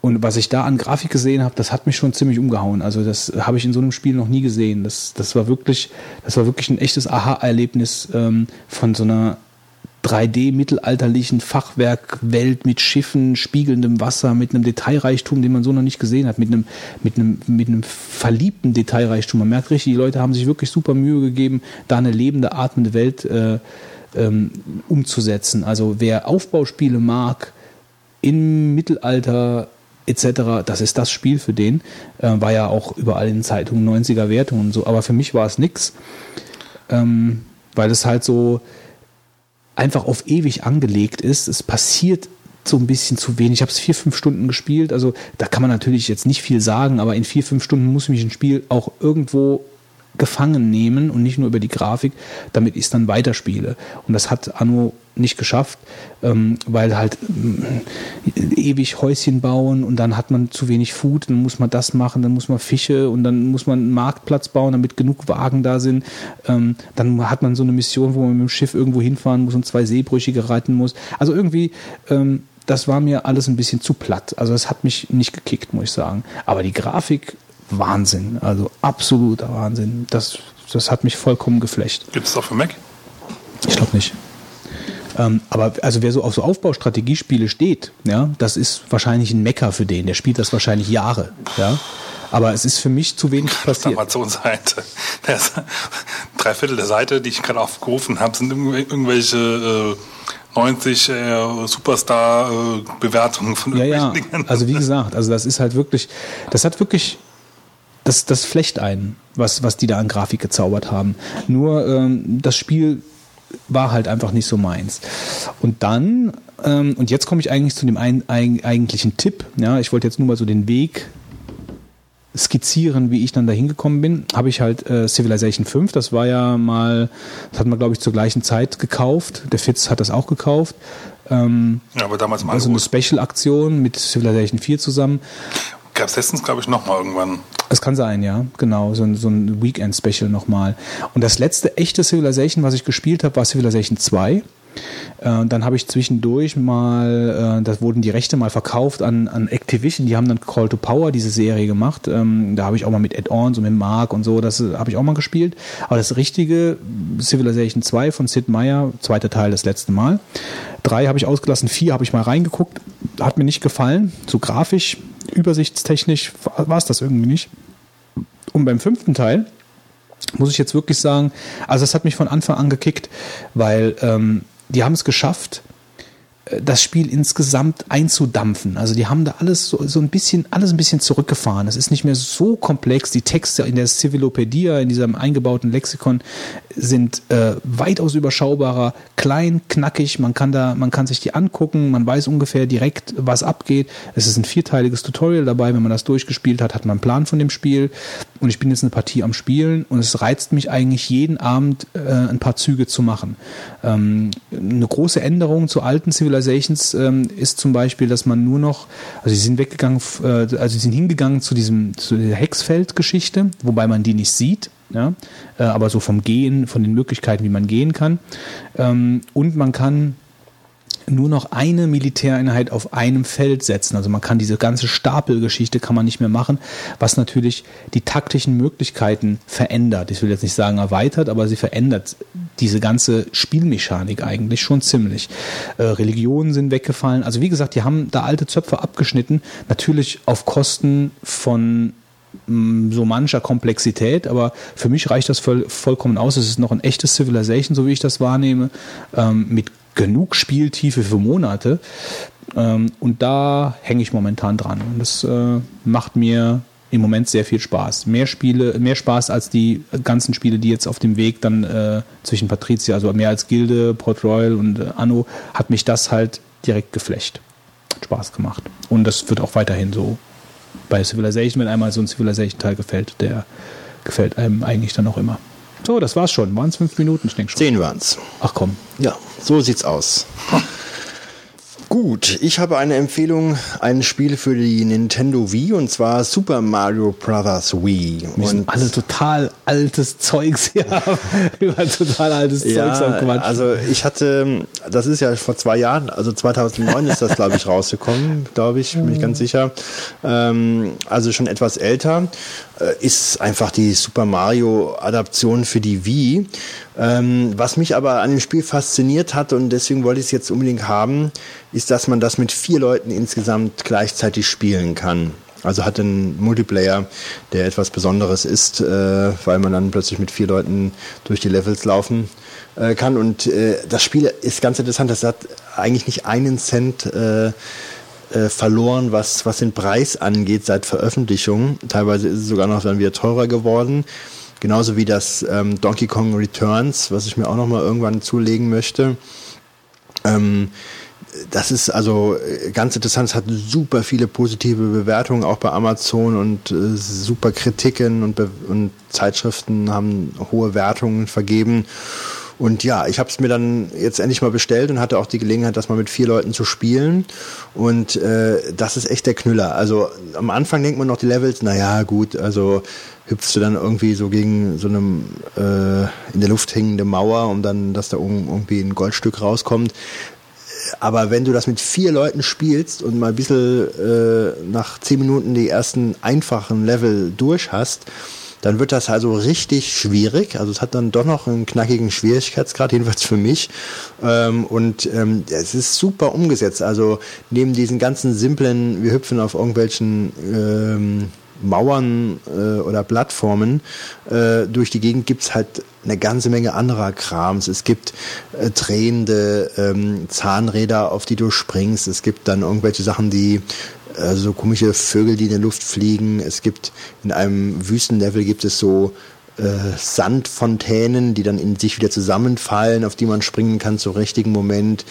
Und was ich da an Grafik gesehen habe, das hat mich schon ziemlich umgehauen. Also das habe ich in so einem Spiel noch nie gesehen. Das, das war wirklich, das war wirklich ein echtes Aha-Erlebnis ähm, von so einer 3D-mittelalterlichen Fachwerkwelt mit Schiffen, spiegelndem Wasser, mit einem Detailreichtum, den man so noch nicht gesehen hat, mit einem, mit einem, mit einem verliebten Detailreichtum. Man merkt richtig, die Leute haben sich wirklich super Mühe gegeben, da eine lebende, atmende Welt äh, ähm, umzusetzen. Also wer Aufbauspiele mag, im Mittelalter etc., das ist das Spiel für den. Äh, war ja auch überall in Zeitungen 90er Wertungen und so, aber für mich war es nix, ähm, weil es halt so einfach auf ewig angelegt ist. Es passiert so ein bisschen zu wenig. Ich habe es vier, fünf Stunden gespielt. Also da kann man natürlich jetzt nicht viel sagen, aber in vier, fünf Stunden muss mich ein Spiel auch irgendwo gefangen nehmen und nicht nur über die Grafik, damit ich es dann weiterspiele. Und das hat Anno nicht geschafft, ähm, weil halt äh, ewig Häuschen bauen und dann hat man zu wenig Food, dann muss man das machen, dann muss man Fische und dann muss man einen Marktplatz bauen, damit genug Wagen da sind. Ähm, dann hat man so eine Mission, wo man mit dem Schiff irgendwo hinfahren muss und zwei Seebrüchige reiten muss. Also irgendwie, ähm, das war mir alles ein bisschen zu platt. Also es hat mich nicht gekickt, muss ich sagen. Aber die Grafik Wahnsinn, also absoluter Wahnsinn. Das, das hat mich vollkommen geflecht. Gibt es auch für Mac? Ich glaube nicht. Ähm, aber also wer so auf so Aufbaustrategiespiele steht, ja, das ist wahrscheinlich ein Mecker für den. Der spielt das wahrscheinlich Jahre, ja. Aber es ist für mich zu wenig Das passiert. Amazon-Seite. Das- Drei Viertel der Seite, die ich gerade aufgerufen habe, sind irgendw- irgendwelche äh, 90 äh, Superstar-Bewertungen von Ja, ja. irgendwelchen Dingen. Also wie gesagt, also das ist halt wirklich, das hat wirklich, das, das flecht einen, was, was die da an Grafik gezaubert haben. Nur ähm, das Spiel war halt einfach nicht so meins. Und dann, ähm, und jetzt komme ich eigentlich zu dem ein, ein, eigentlichen Tipp. Ja, ich wollte jetzt nur mal so den Weg skizzieren, wie ich dann da hingekommen bin, habe ich halt äh, Civilization 5, das war ja mal, das hat man glaube ich zur gleichen Zeit gekauft, der Fitz hat das auch gekauft, ähm, ja, aber damals mal also eine Special-Aktion mit Civilization 4 zusammen. Gab es letztens, glaube ich, noch mal irgendwann. Das kann sein, ja, genau, so ein, so ein Weekend-Special nochmal. Und das letzte echte Civilization, was ich gespielt habe, war Civilization 2. Äh, dann habe ich zwischendurch mal, äh, da wurden die Rechte mal verkauft an, an Activision, die haben dann Call to Power, diese Serie gemacht. Ähm, da habe ich auch mal mit Add-ons und mit Mark und so, das äh, habe ich auch mal gespielt. Aber das richtige Civilization 2 von Sid Meier, zweiter Teil das letzte Mal. Drei habe ich ausgelassen, vier habe ich mal reingeguckt, hat mir nicht gefallen. So grafisch, übersichtstechnisch war es das irgendwie nicht. Und beim fünften Teil muss ich jetzt wirklich sagen, also das hat mich von Anfang an gekickt, weil ähm, die haben es geschafft, das Spiel insgesamt einzudampfen. Also die haben da alles so, so ein bisschen, alles ein bisschen zurückgefahren. Es ist nicht mehr so komplex. Die Texte in der Civilopedia, in diesem eingebauten Lexikon, sind äh, weitaus überschaubarer, klein, knackig. Man kann da, man kann sich die angucken. Man weiß ungefähr direkt, was abgeht. Es ist ein vierteiliges Tutorial dabei. Wenn man das durchgespielt hat, hat man einen Plan von dem Spiel. Und ich bin jetzt eine Partie am Spielen und es reizt mich eigentlich jeden Abend äh, ein paar Züge zu machen. Ähm, eine große Änderung zu alten Civilizations ähm, ist zum Beispiel, dass man nur noch, also sie sind weggegangen, äh, also sie sind hingegangen zu diesem zu Hexfeld-Geschichte, wobei man die nicht sieht. Ja, äh, aber so vom Gehen, von den Möglichkeiten, wie man gehen kann. Ähm, und man kann nur noch eine Militäreinheit auf einem Feld setzen. Also man kann diese ganze Stapelgeschichte kann man nicht mehr machen, was natürlich die taktischen Möglichkeiten verändert. Ich will jetzt nicht sagen erweitert, aber sie verändert diese ganze Spielmechanik eigentlich schon ziemlich. Äh, Religionen sind weggefallen. Also wie gesagt, die haben da alte Zöpfe abgeschnitten, natürlich auf Kosten von mh, so mancher Komplexität, aber für mich reicht das voll, vollkommen aus. Es ist noch ein echtes Civilization, so wie ich das wahrnehme, ähm, mit genug Spieltiefe für Monate. Ähm, und da hänge ich momentan dran. Und das äh, macht mir im Moment sehr viel Spaß. Mehr Spiele, mehr Spaß als die ganzen Spiele, die jetzt auf dem Weg dann äh, zwischen Patricia, also mehr als Gilde, Port Royal und äh, Anno, hat mich das halt direkt geflecht. Hat Spaß gemacht. Und das wird auch weiterhin so bei Civilization, wenn einmal so ein Civilization-Teil gefällt, der gefällt einem eigentlich dann auch immer. So, das war's schon. Waren es fünf Minuten, ich denke schon. Sehen wir uns. Ach komm. Ja, so sieht's aus. Gut, ich habe eine Empfehlung, ein Spiel für die Nintendo Wii und zwar Super Mario Bros. Wii. Wir sind Und alle total altes Zeugs hier. Über total altes Zeugs am Quatsch. also ich hatte, das ist ja vor zwei Jahren, also 2009 ist das, glaube ich, rausgekommen, glaube ich, bin ich ganz sicher. Ähm, also schon etwas älter, äh, ist einfach die Super Mario Adaption für die Wii. Ähm, was mich aber an dem Spiel fasziniert hat und deswegen wollte ich es jetzt unbedingt haben, ist, dass man das mit vier Leuten insgesamt gleichzeitig spielen kann. Also hat einen Multiplayer, der etwas Besonderes ist, äh, weil man dann plötzlich mit vier Leuten durch die Levels laufen äh, kann. Und äh, das Spiel ist ganz interessant. Das hat eigentlich nicht einen Cent äh, äh, verloren, was, was den Preis angeht seit Veröffentlichung. Teilweise ist es sogar noch dann wieder teurer geworden. Genauso wie das ähm, Donkey Kong Returns, was ich mir auch noch mal irgendwann zulegen möchte. Ähm, das ist also äh, ganz interessant. Es hat super viele positive Bewertungen, auch bei Amazon und äh, super Kritiken und, und Zeitschriften haben hohe Wertungen vergeben. Und ja, ich habe es mir dann jetzt endlich mal bestellt und hatte auch die Gelegenheit, das mal mit vier Leuten zu spielen. Und äh, das ist echt der Knüller. Also am Anfang denkt man noch die Levels, naja, gut, also hüpfst du dann irgendwie so gegen so einem äh, in der Luft hängende Mauer, um dann, dass da irgendwie ein Goldstück rauskommt. Aber wenn du das mit vier Leuten spielst und mal ein bisschen äh, nach zehn Minuten die ersten einfachen Level durch hast, dann wird das also richtig schwierig. Also es hat dann doch noch einen knackigen Schwierigkeitsgrad, jedenfalls für mich. Ähm, und ähm, es ist super umgesetzt. Also neben diesen ganzen simplen, wir hüpfen auf irgendwelchen ähm, Mauern äh, oder Plattformen äh, durch die Gegend gibt's halt eine ganze Menge anderer Krams. Es gibt äh, drehende ähm, Zahnräder, auf die du springst. Es gibt dann irgendwelche Sachen, die äh, so komische Vögel, die in der Luft fliegen. Es gibt in einem Wüstenlevel gibt es so äh, Sandfontänen, die dann in sich wieder zusammenfallen, auf die man springen kann zum richtigen Moment.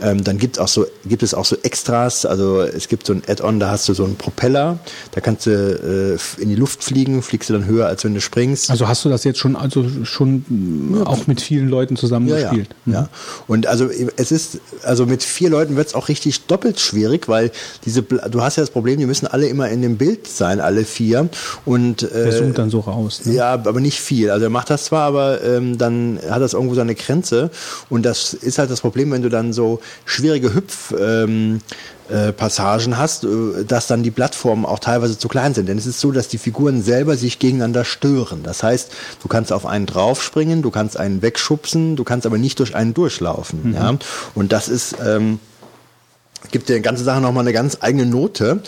Ähm, dann gibt, auch so, gibt es auch so Extras, also es gibt so ein Add-on, da hast du so einen Propeller, da kannst du äh, in die Luft fliegen, fliegst du dann höher, als wenn du springst. Also hast du das jetzt schon, also schon ja. auch mit vielen Leuten zusammen ja, gespielt? Ja. Mhm. ja. Und also es ist, also mit vier Leuten wird es auch richtig doppelt schwierig, weil diese, du hast ja das Problem, die müssen alle immer in dem Bild sein, alle vier. Und äh, der zoomt dann so raus. Ne? Ja, aber nicht viel. Also er macht das zwar, aber ähm, dann hat das irgendwo seine Grenze. Und das ist halt das Problem, wenn du dann so schwierige Hüpfpassagen ähm, äh, hast, äh, dass dann die Plattformen auch teilweise zu klein sind. Denn es ist so, dass die Figuren selber sich gegeneinander stören. Das heißt, du kannst auf einen draufspringen, du kannst einen wegschubsen, du kannst aber nicht durch einen durchlaufen. Mhm. Ja? Und das ist, ähm, gibt der ganze Sache nochmal eine ganz eigene Note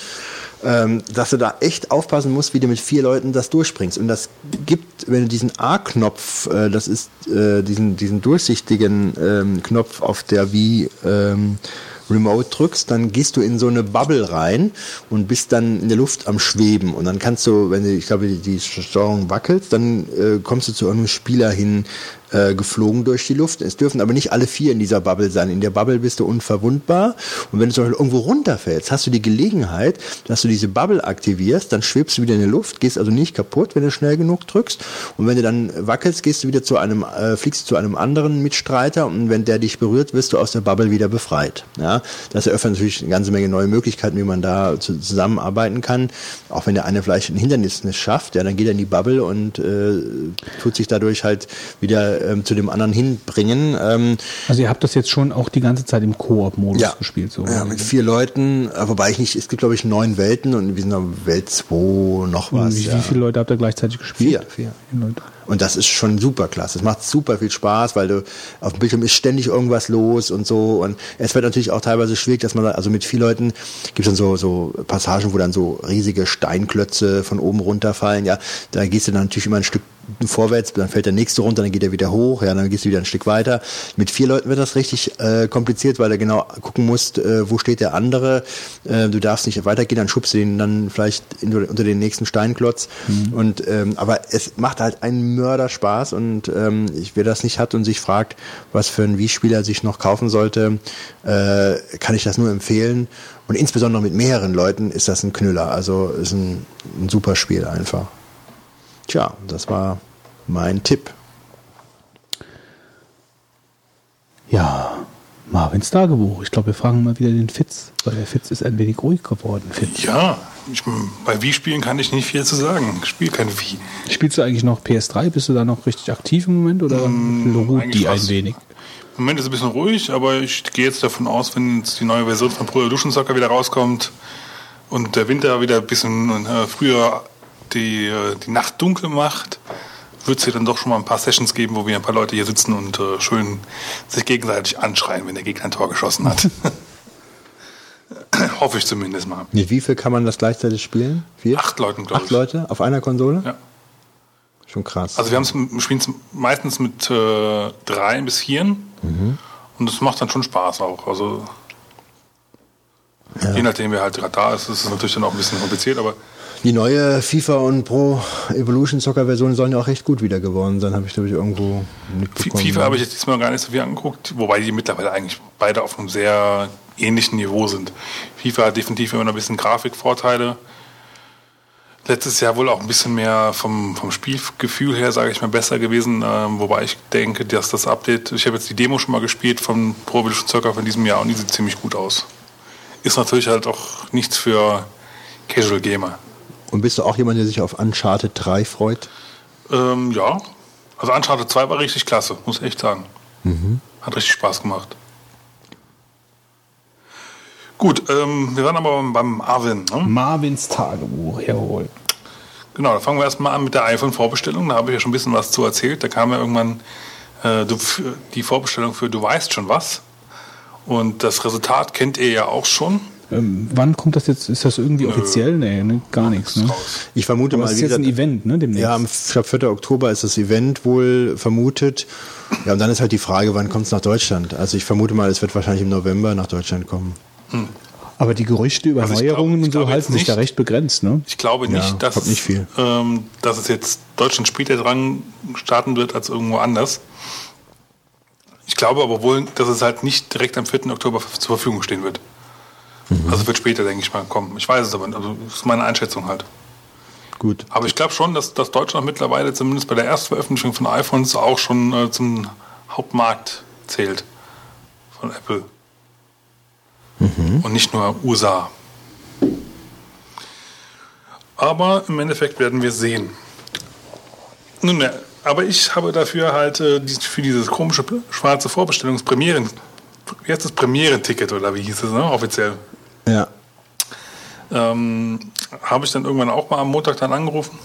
ähm, dass du da echt aufpassen musst, wie du mit vier Leuten das durchspringst. Und das gibt, wenn du diesen A-Knopf, äh, das ist äh, diesen, diesen durchsichtigen ähm, Knopf auf der Wii ähm, Remote drückst, dann gehst du in so eine Bubble rein und bist dann in der Luft am Schweben. Und dann kannst du, wenn du, ich glaube, die, die Steuerung wackelt, dann äh, kommst du zu irgendeinem Spieler hin, äh, geflogen durch die Luft. Es dürfen aber nicht alle vier in dieser Bubble sein. In der Bubble bist du unverwundbar. Und wenn du zum Beispiel irgendwo runterfällst, hast du die Gelegenheit, dass du diese Bubble aktivierst, dann schwebst du wieder in der Luft, gehst also nicht kaputt, wenn du schnell genug drückst. Und wenn du dann wackelst, gehst du wieder zu einem, äh, fliegst zu einem anderen Mitstreiter und wenn der dich berührt, wirst du aus der Bubble wieder befreit. Ja, das eröffnet natürlich eine ganze Menge neue Möglichkeiten, wie man da zusammenarbeiten kann. Auch wenn der eine vielleicht ein Hindernis nicht schafft, ja, dann geht er in die Bubble und äh, tut sich dadurch halt wieder ähm, zu dem anderen hinbringen. Ähm, also ihr habt das jetzt schon auch die ganze Zeit im Koop-Modus ja, gespielt, so? Ja, mit vier Leuten, äh, wobei ich nicht, es gibt glaube ich neun Welten und wir sind auf Welt 2 noch was. Wie, ja. wie viele Leute habt ihr gleichzeitig gespielt? Vier, vier. Und das ist schon super klasse. Es macht super viel Spaß, weil du auf dem Bildschirm ist ständig irgendwas los und so. Und es wird natürlich auch teilweise schwierig, dass man, also mit vier Leuten gibt es dann so, so Passagen, wo dann so riesige Steinklötze von oben runterfallen. Ja, da gehst du dann natürlich immer ein Stück vorwärts, dann fällt der nächste runter, dann geht er wieder hoch, ja, dann gehst du wieder ein Stück weiter. Mit vier Leuten wird das richtig äh, kompliziert, weil du genau gucken musst, äh, wo steht der andere. Äh, du darfst nicht weitergehen, dann schubst du ihn dann vielleicht in, unter den nächsten Steinklotz. Mhm. Und ähm, aber es macht halt einen Mörderspaß und ähm, ich, wer das nicht hat und sich fragt, was für ein Wii-Spieler sich noch kaufen sollte, äh, kann ich das nur empfehlen. Und insbesondere mit mehreren Leuten ist das ein Knüller. Also ist ein, ein super Spiel einfach. Tja, das war mein Tipp. Ja, Marvins Tagebuch. Ich glaube, wir fragen mal wieder den Fitz, weil der Fitz ist ein wenig ruhig geworden. Fitz. Ja, ich, bei Wii-Spielen kann ich nicht viel zu sagen. Ich spiele kein Wii. Spielst du eigentlich noch PS3? Bist du da noch richtig aktiv im Moment oder mm, ruht die ein wenig? Im Moment ist es ein bisschen ruhig, aber ich gehe jetzt davon aus, wenn jetzt die neue Version von Pro Evolution Soccer wieder rauskommt und der Winter wieder ein bisschen äh, früher die, äh, die Nacht dunkel macht, wird es hier dann doch schon mal ein paar Sessions geben, wo wir ein paar Leute hier sitzen und äh, schön sich gegenseitig anschreien, wenn der Gegner ein Tor geschossen hat. Hoffe ich zumindest mal. Mit wie viel kann man das gleichzeitig spielen? Vier? Acht Leuten, glaube ich. Acht Leute auf einer Konsole? Ja. Schon krass. Also wir haben spielen es meistens mit äh, drei bis vier mhm. und das macht dann schon Spaß auch. Also ja. je nachdem, wer halt gerade da ist, ist es natürlich dann auch ein bisschen kompliziert, aber die neue FIFA und Pro Evolution Soccer Version sollen ja auch recht gut wieder geworden sein, habe ich glaube ich irgendwo mitbekommen. FIFA habe ich jetzt diesmal gar nicht so viel angeguckt, wobei die mittlerweile eigentlich beide auf einem sehr ähnlichen Niveau sind. FIFA hat definitiv immer noch ein bisschen Grafikvorteile. Letztes Jahr wohl auch ein bisschen mehr vom, vom Spielgefühl her, sage ich mal, besser gewesen. Ähm, wobei ich denke, dass das Update, ich habe jetzt die Demo schon mal gespielt von Pro Evolution Soccer von diesem Jahr und die sieht ziemlich gut aus. Ist natürlich halt auch nichts für Casual Gamer. Und bist du auch jemand, der sich auf Uncharted 3 freut? Ähm, ja. Also Uncharted 2 war richtig klasse, muss ich echt sagen. Mhm. Hat richtig Spaß gemacht. Gut, ähm, wir waren aber beim Marvin. Ne? Marvins Tagebuch, jawohl. Genau, da fangen wir erstmal an mit der iPhone-Vorbestellung. Da habe ich ja schon ein bisschen was zu erzählt. Da kam ja irgendwann äh, die Vorbestellung für Du weißt schon was. Und das Resultat kennt ihr ja auch schon. Ähm, wann kommt das jetzt? Ist das irgendwie offiziell? Nee, ne? gar nichts. Ne? Ich vermute Aber mal, es ist jetzt ein Event, ne? Demnächst. Ja, am ich glaub, 4. Oktober ist das Event wohl vermutet. Ja, und dann ist halt die Frage, wann kommt es nach Deutschland? Also ich vermute mal, es wird wahrscheinlich im November nach Deutschland kommen. Aber die Gerüchte über Also Neuerungen und so halten sich da nicht. recht begrenzt, ne? Ich glaube Ja, nicht, dass, kommt nicht viel. Ähm, dass es jetzt Deutschland später dran starten wird als irgendwo anders. Ich glaube aber wohl, dass es halt nicht direkt am 4. Oktober zur Verfügung stehen wird. Mhm. Also wird später, denke ich mal, kommen. Ich weiß es aber nicht. Also das ist meine Einschätzung halt. Gut. Aber ich glaube schon, dass, dass Deutschland mittlerweile zumindest bei der Erstveröffentlichung von iPhones auch schon äh, zum Hauptmarkt zählt von Apple. Und nicht nur USA. Aber im Endeffekt werden wir sehen. Nun ja, aber ich habe dafür halt äh, für dieses komische schwarze Vorbestellungspremieren, wie heißt das Premierenticket oder wie hieß es, ne, offiziell, Ja. ähm, habe ich dann irgendwann auch mal am Montag dann angerufen.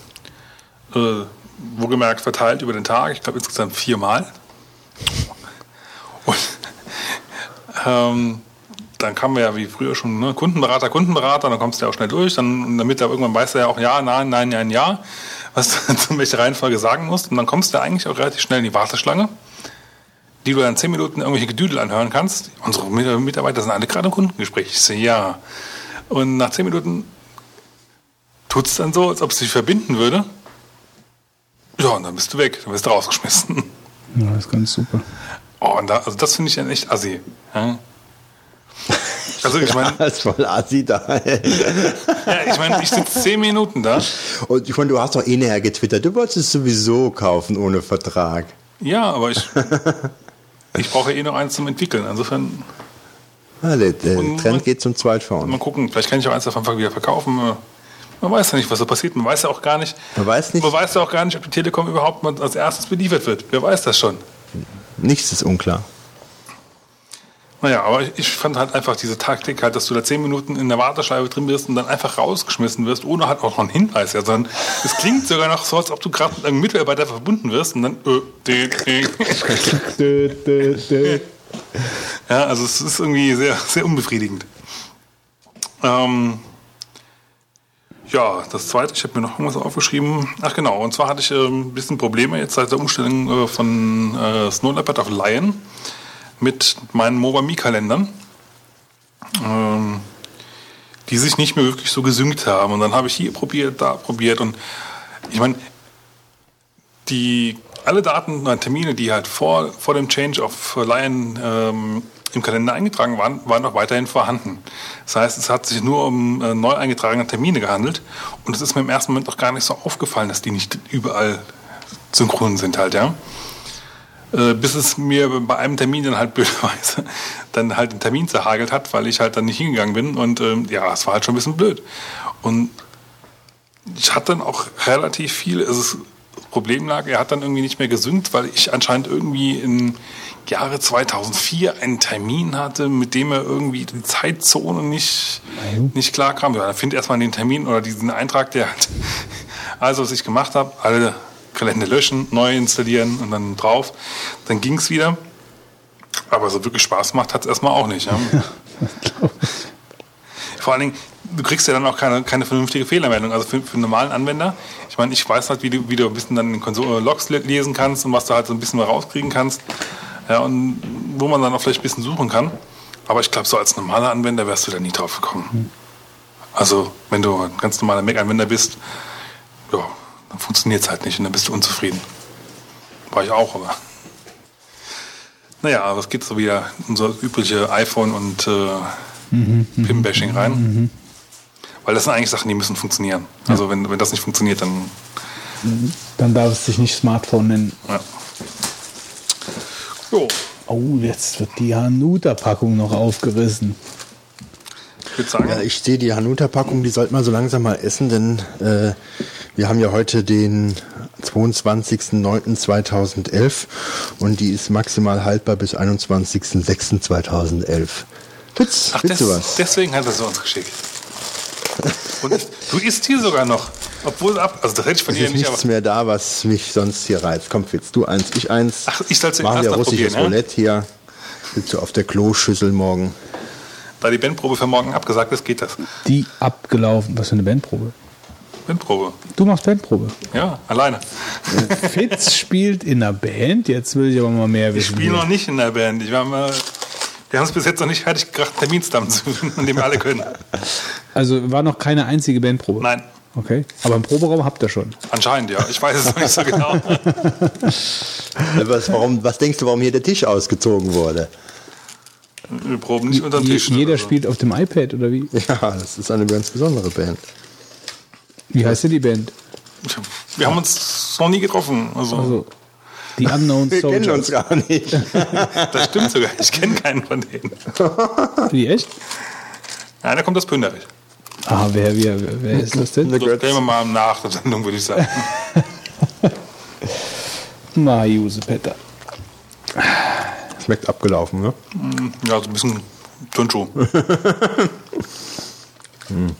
Äh, wohlgemerkt verteilt über den Tag, ich glaube insgesamt viermal. Und ähm, dann kam ja wie früher schon ne, Kundenberater, Kundenberater, dann kommst du ja auch schnell durch, dann damit er irgendwann weißt du ja auch ja, nein, nein, nein, ja, was du in welcher Reihenfolge sagen musst. Und dann kommst du eigentlich auch relativ schnell in die Warteschlange, die du dann zehn Minuten irgendwelche Gedüdel anhören kannst. Unsere Mit- Mitarbeiter sind alle gerade im Kundengespräch. Ich so, ja. Und nach zehn Minuten tut es dann so, als ob es sich verbinden würde. Ja, und dann bist du weg, dann bist du rausgeschmissen. Ja, das ist ganz super. Oh, und da, also das finde ich dann echt assi. Ja? Also ich meine, Das ist voll assi da. ja, ich, mein, ich sitze zehn Minuten da. Und ich meine, du hast doch eh näher getwittert. Du wolltest es sowieso kaufen ohne Vertrag. Ja, aber ich, ich brauche eh noch eins zum Entwickeln. Insofern Ah, der der Trend man- geht zum Zweitphone. mal gucken, vielleicht kann ich auch eins davon wieder verkaufen. Man weiß ja nicht, was da passiert. Man weiß ja auch gar nicht. Man weiß nicht. Man weiß ja auch gar nicht, ob die Telekom überhaupt mal als erstes beliefert wird. Wer weiß das schon? Nichts ist unklar. Naja, aber ich- fand halt einfach diese Taktik halt, dass du da zehn Minuten in der Warteschleife drin bist und dann einfach rausgeschmissen wirst, ohne halt auch noch einen Hinweis. Ja, sondern es klingt sogar noch so, als ob du gerade mit einem Mitarbeiter verbunden wirst und dann. Äh. Ja, also es ist irgendwie sehr, sehr unbefriedigend. Ähm, ja, das zweite, ich habe mir noch irgendwas aufgeschrieben. Ach genau, und zwar hatte ich ähm, ein bisschen Probleme jetzt seit der Umstellung äh, von äh, Snow Leopard auf Lion mit meinen Movami-Kalendern, ähm, die sich nicht mehr wirklich so gesynkt haben. Und dann habe ich hier probiert, da probiert und ich meine, die alle Daten, äh, Termine, die halt vor, vor dem Change of Lion ähm, im Kalender eingetragen waren, waren noch weiterhin vorhanden. Das heißt, es hat sich nur um äh, neu eingetragene Termine gehandelt und es ist mir im ersten Moment auch gar nicht so aufgefallen, dass die nicht überall synchron sind halt, ja. Äh, bis es mir bei einem Termin dann halt blöderweise dann halt den Termin zerhagelt hat, weil ich halt dann nicht hingegangen bin und ähm, ja, es war halt schon ein bisschen blöd. Und ich hatte dann auch relativ viel, also das Problem lag, er hat dann irgendwie nicht mehr gesynkt, weil ich anscheinend irgendwie im Jahre 2004 einen Termin hatte, mit dem er irgendwie die Zeitzone nicht, nicht klar kam. Ja, dann find erstmal den Termin oder diesen Eintrag, der halt, also was ich gemacht habe, alle Kalender löschen, neu installieren und dann drauf. Dann ging's wieder. Aber so wirklich Spaß macht hat es erstmal auch nicht. Ja? Vor allen Dingen, du kriegst ja dann auch keine, keine vernünftige Fehlermeldung. Also für, für einen normalen Anwender, ich meine, ich weiß halt, wie du, wie du ein bisschen dann den Konsole Logs le- lesen kannst und was du halt so ein bisschen mal rauskriegen kannst. Ja, und wo man dann auch vielleicht ein bisschen suchen kann. Aber ich glaube, so als normaler Anwender wärst du da nie drauf gekommen. Also, wenn du ein ganz normaler Mac-Anwender bist, ja, dann funktioniert es halt nicht und dann bist du unzufrieden. War ich auch, aber. Naja, aber es geht so wieder in unser übliche iPhone und äh, PIM-Bashing rein. Weil das sind eigentlich Sachen, die müssen funktionieren. Also wenn, wenn das nicht funktioniert, dann Dann darf es sich nicht Smartphone nennen. ja. Jo, Oh, jetzt wird die Hanuta-Packung noch aufgerissen. ich würde sagen, Ja, ich sehe die Hanuta-Packung, die sollte man so langsam mal essen, denn äh, wir haben ja heute den 22.09.2011 und die ist maximal haltbar bis 21.06.2011. Fitz, ach, willst des, du was? deswegen hat er sie uns geschickt. Und ich, du isst hier sogar noch. Obwohl ab. Also das hätte ich von Es dir ist nicht nichts aber. mehr da, was mich sonst hier reizt. Komm, Fitz, du eins, ich eins. Ach, ich soll zuerst Machen wir russisches ja? Roulette hier. Sitzt du auf der Kloschüssel morgen. Da die Bandprobe für morgen abgesagt ist, geht das. Die abgelaufen. Was für eine Bandprobe? Bandprobe. Du machst Bandprobe. Ja, alleine. Fitz spielt in einer Band. Jetzt will ich aber mal mehr Ich wissen. spiele noch nicht in der Band. Ich war mal, wir haben es bis jetzt noch nicht fertig gebracht, einen Terminstamm zu finden, an dem wir alle können. Also war noch keine einzige Bandprobe. Nein, Okay. Aber im Proberaum habt ihr schon. anscheinend ja. Ich weiß es noch nicht so genau. Was, warum, was denkst du, warum hier der Tisch ausgezogen wurde? Wir proben nicht unter den Je, Tisch. jeder oder so. spielt auf dem iPad oder wie? Ja, das ist eine ganz besondere Band. Wie heißt denn die Band? Wir haben uns noch nie getroffen. Also, Also die Unknown Wir kennen uns Soldiers. gar nicht. das stimmt sogar. Ich kenne keinen von denen. Wie echt? Einer kommt aus Pünderich. Ah, wer, wer, wer, wer ist das denn? Das stellen wir mal nach der Sendung, würde ich sagen. Mariuse Petter. Schmeckt abgelaufen, ne? Ja, so ein bisschen Turnschuh.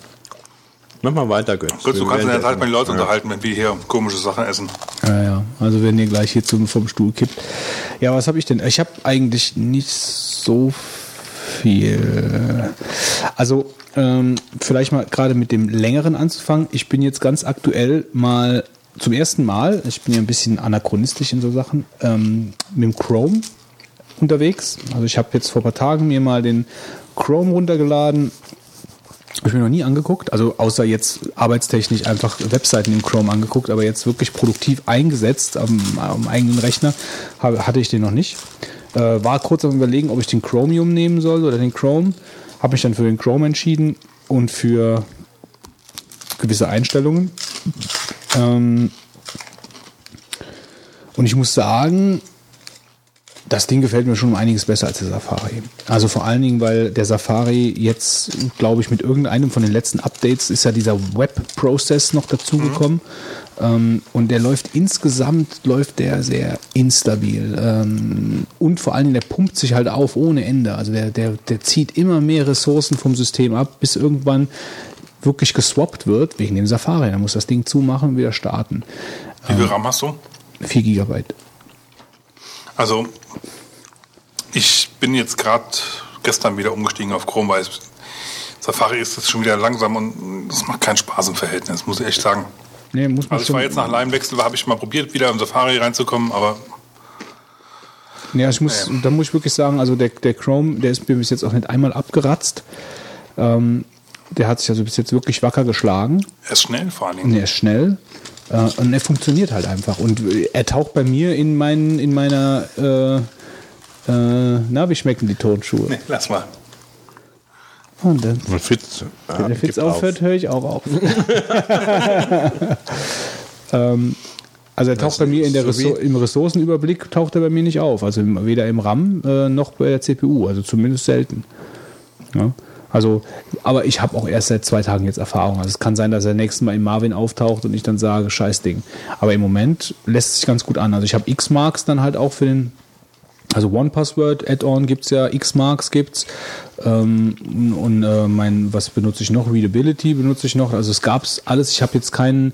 Mach mal weiter, Götz. Gut, du kannst in der Zeit mal die Leute ja. unterhalten, wenn wir hier komische Sachen essen. Ja, ja. Also wenn ihr gleich hier zum, vom Stuhl kippt. Ja, was habe ich denn? Ich habe eigentlich nicht so viel. Also ähm, vielleicht mal gerade mit dem längeren anzufangen. Ich bin jetzt ganz aktuell mal zum ersten Mal, ich bin ja ein bisschen anachronistisch in so Sachen, ähm, mit dem Chrome unterwegs. Also ich habe jetzt vor ein paar Tagen mir mal den Chrome runtergeladen habe ich mir noch nie angeguckt, also außer jetzt arbeitstechnisch einfach Webseiten im Chrome angeguckt, aber jetzt wirklich produktiv eingesetzt am, am eigenen Rechner habe, hatte ich den noch nicht. Äh, war kurz am überlegen, ob ich den Chromium nehmen soll oder den Chrome. Habe mich dann für den Chrome entschieden und für gewisse Einstellungen. Ähm, und ich muss sagen, das Ding gefällt mir schon um einiges besser als der Safari. Also vor allen Dingen, weil der Safari jetzt, glaube ich, mit irgendeinem von den letzten Updates ist ja dieser Web-Process noch dazugekommen. Ähm, und der läuft insgesamt, läuft der sehr instabil. Ähm, und vor allen Dingen, der pumpt sich halt auf ohne Ende. Also der, der, der zieht immer mehr Ressourcen vom System ab, bis irgendwann wirklich geswappt wird wegen dem Safari. Da muss das Ding zumachen und wieder starten. Wie viel RAM hast du? 4 Gigabyte. Also, ich bin jetzt gerade gestern wieder umgestiegen auf Chrome, weil Safari ist jetzt schon wieder langsam und es macht keinen Spaß im Verhältnis, muss ich echt sagen. Nee, muss man Also ich war jetzt nach Leimwechsel, habe ich mal probiert, wieder im Safari reinzukommen, aber Ja, ich muss, da muss ich wirklich sagen, also der, der Chrome, der ist mir bis jetzt auch nicht einmal abgeratzt. Ähm, der hat sich also bis jetzt wirklich wacker geschlagen. er ist schnell vor allen Und Dingen. er ist schnell. Äh, und er funktioniert halt einfach. Und er taucht bei mir in, meinen, in meiner, äh, na, wie schmecken die Tonschuhe? Nee, lass mal. Und dann, Und Fitz, ja, wenn der Fitz auf. aufhört, höre ich auch auf. ähm, also er taucht bei mir in der so im Ressourcenüberblick taucht er bei mir nicht auf. Also im- weder im RAM äh, noch bei der CPU. Also zumindest selten. Ja. Also, aber ich habe auch erst seit zwei Tagen jetzt Erfahrung. Also es kann sein, dass er nächstes Mal in Marvin auftaucht und ich dann sage, scheiß Ding. Aber im Moment lässt es sich ganz gut an. Also ich habe X-Marks dann halt auch für den also One Password Add-on gibt's ja, X-Marks gibt's ähm, und äh, mein, was benutze ich noch? Readability benutze ich noch. Also es gab's alles. Ich habe jetzt keinen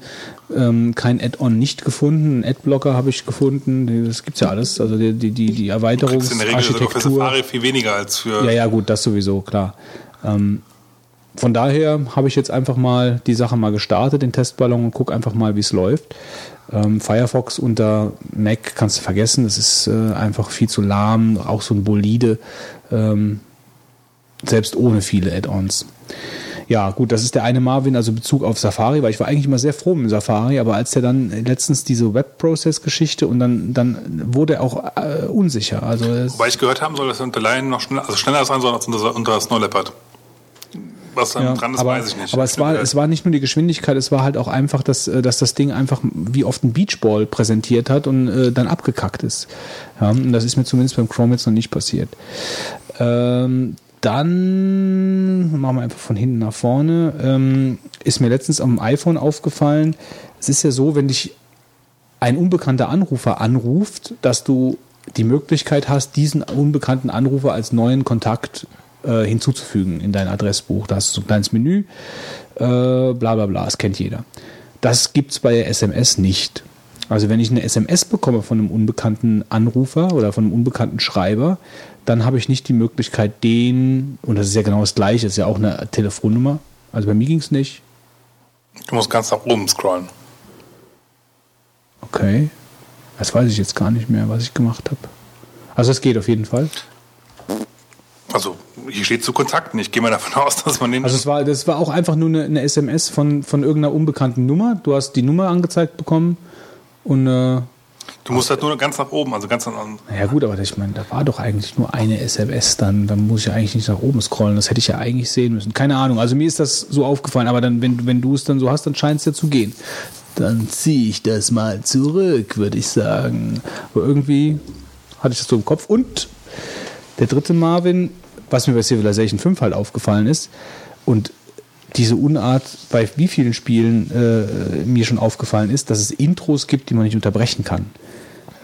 ähm, kein Add-on nicht gefunden. Einen Adblocker habe ich gefunden. Das gibt's ja alles. Also die die die, die kriegst in der Regel sogar für. Safari viel weniger als für. Ja, ja, gut, das sowieso, klar. Ähm, von daher habe ich jetzt einfach mal die Sache mal gestartet, den Testballon, und guck einfach mal, wie es läuft. Ähm, Firefox unter Mac kannst du vergessen, das ist äh, einfach viel zu lahm, auch so ein Bolide, ähm, selbst ohne viele Add-ons. Ja, gut, das ist der eine Marvin, also Bezug auf Safari, weil ich war eigentlich immer sehr froh mit Safari, aber als der dann letztens diese Web-Process-Geschichte und dann, dann wurde er auch äh, unsicher. Also Wobei ich gehört haben soll, dass er unter Lion noch schneller, also schneller sein soll als unter, unter Snow Leopard. Was dann Ja, dran ist, aber, weiß ich nicht. aber es war, es war nicht nur die Geschwindigkeit, es war halt auch einfach, dass, äh, dass das Ding einfach wie oft ein Beachball präsentiert hat und äh, dann abgekackt ist. Ja, und das ist mir zumindest beim Chrome jetzt noch nicht passiert. Ähm, dann machen wir einfach von hinten nach vorne. Ähm, ist mir letztens am iPhone aufgefallen, es ist ja so, wenn dich ein unbekannter Anrufer anruft, dass du die Möglichkeit hast, diesen unbekannten Anrufer als neuen Kontakt äh, hinzuzufügen in dein Adressbuch. Da hast du so ein kleines Menü, äh, bla bla bla, das kennt jeder. Das gibt's bei SMS nicht. Also wenn ich eine SMS bekomme von einem unbekannten Anrufer oder von einem unbekannten Schreiber, dann habe ich nicht die Möglichkeit, den, und das ist ja genau das gleiche, das ist ja auch eine Telefonnummer. Also bei mir ging's nicht. Du musst ganz nach oben scrollen. Okay. Das weiß ich jetzt gar nicht mehr, was ich gemacht habe. Also es geht auf jeden Fall. Also hier steht zu Kontakten. Ich gehe mal davon aus, dass man den. Also es war, das war auch einfach nur eine, eine SMS von, von irgendeiner unbekannten Nummer. Du hast die Nummer angezeigt bekommen und äh, du musst halt nur ganz nach oben, also ganz nach ja gut, aber ich meine, da war doch eigentlich nur eine SMS dann. Dann muss ich eigentlich nicht nach oben scrollen. Das hätte ich ja eigentlich sehen müssen. Keine Ahnung. Also mir ist das so aufgefallen, aber dann, wenn, wenn du es dann so hast, dann scheint es ja zu gehen. Dann ziehe ich das mal zurück, würde ich sagen. Aber irgendwie hatte ich das so im Kopf. Und der dritte Marvin, was mir bei Civilization 5 halt aufgefallen ist, und diese Unart bei wie vielen Spielen äh, mir schon aufgefallen ist, dass es Intros gibt, die man nicht unterbrechen kann.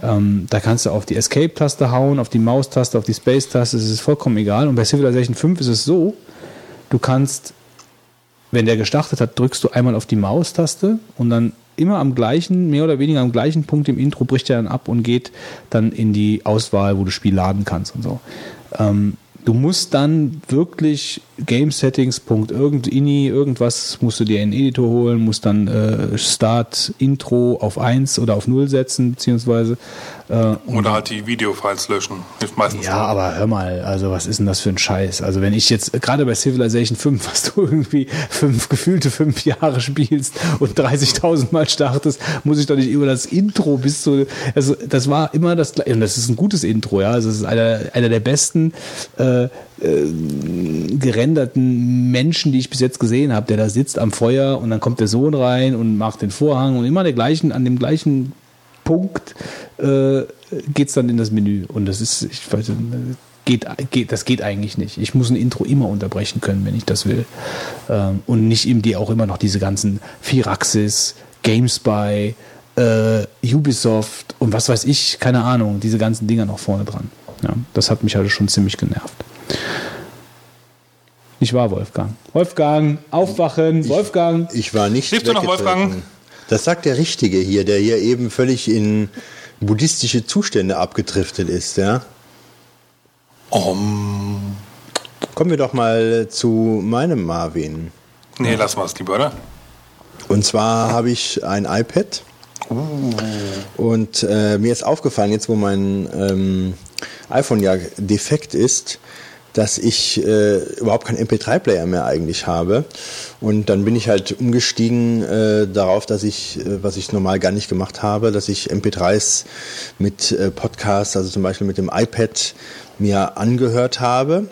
Ähm, da kannst du auf die Escape-Taste hauen, auf die Maustaste, auf die Space-Taste, es ist vollkommen egal. Und bei Civilization 5 ist es so, du kannst, wenn der gestartet hat, drückst du einmal auf die Maustaste und dann immer am gleichen, mehr oder weniger am gleichen Punkt im Intro bricht er dann ab und geht dann in die Auswahl, wo du das Spiel laden kannst und so. Ähm, du musst dann wirklich Game Settings, irgend, ini, irgendwas musst du dir in den Editor holen, musst dann äh, Start, Intro auf 1 oder auf 0 setzen, beziehungsweise. Äh, Oder halt die Videofiles löschen. Hilft meistens. ja, aber hör mal, also was ist denn das für ein Scheiß? Also wenn ich jetzt gerade bei Civilization 5, was du irgendwie fünf, gefühlte fünf Jahre spielst und 30.000 Mal startest, muss ich doch nicht über das Intro bis zu, also das war immer das gleiche, und das ist ein gutes Intro, ja, also es ist einer, einer der besten äh, äh, gerenderten Menschen, die ich bis jetzt gesehen habe, der da sitzt am Feuer und dann kommt der Sohn rein und macht den Vorhang und immer der gleichen, an dem gleichen Punkt äh, geht es dann in das Menü. Und das ist, ich weiß nicht, geht, geht, das geht eigentlich nicht. Ich muss ein Intro immer unterbrechen können, wenn ich das will. Ähm, und nicht eben die auch immer noch diese ganzen Firaxis, GameSpy, äh, Ubisoft und was weiß ich, keine Ahnung, diese ganzen Dinger noch vorne dran. Ja, das hat mich halt schon ziemlich genervt. Nicht wahr, Wolfgang? Wolfgang, aufwachen, Wolfgang. Ich war nicht. Lebst du noch. Wolfgang? Das sagt der Richtige hier, der hier eben völlig in buddhistische Zustände abgedriftet ist, ja. Um, Kommen wir doch mal zu meinem Marvin. nee, lass mal es lieber, oder? Und zwar habe ich ein iPad. Und äh, mir ist aufgefallen, jetzt wo mein ähm, iPhone ja defekt ist, dass ich äh, überhaupt keinen MP3-Player mehr eigentlich habe. Und dann bin ich halt umgestiegen äh, darauf, dass ich, äh, was ich normal gar nicht gemacht habe, dass ich MP3s mit äh, Podcasts, also zum Beispiel mit dem iPad, mir angehört habe.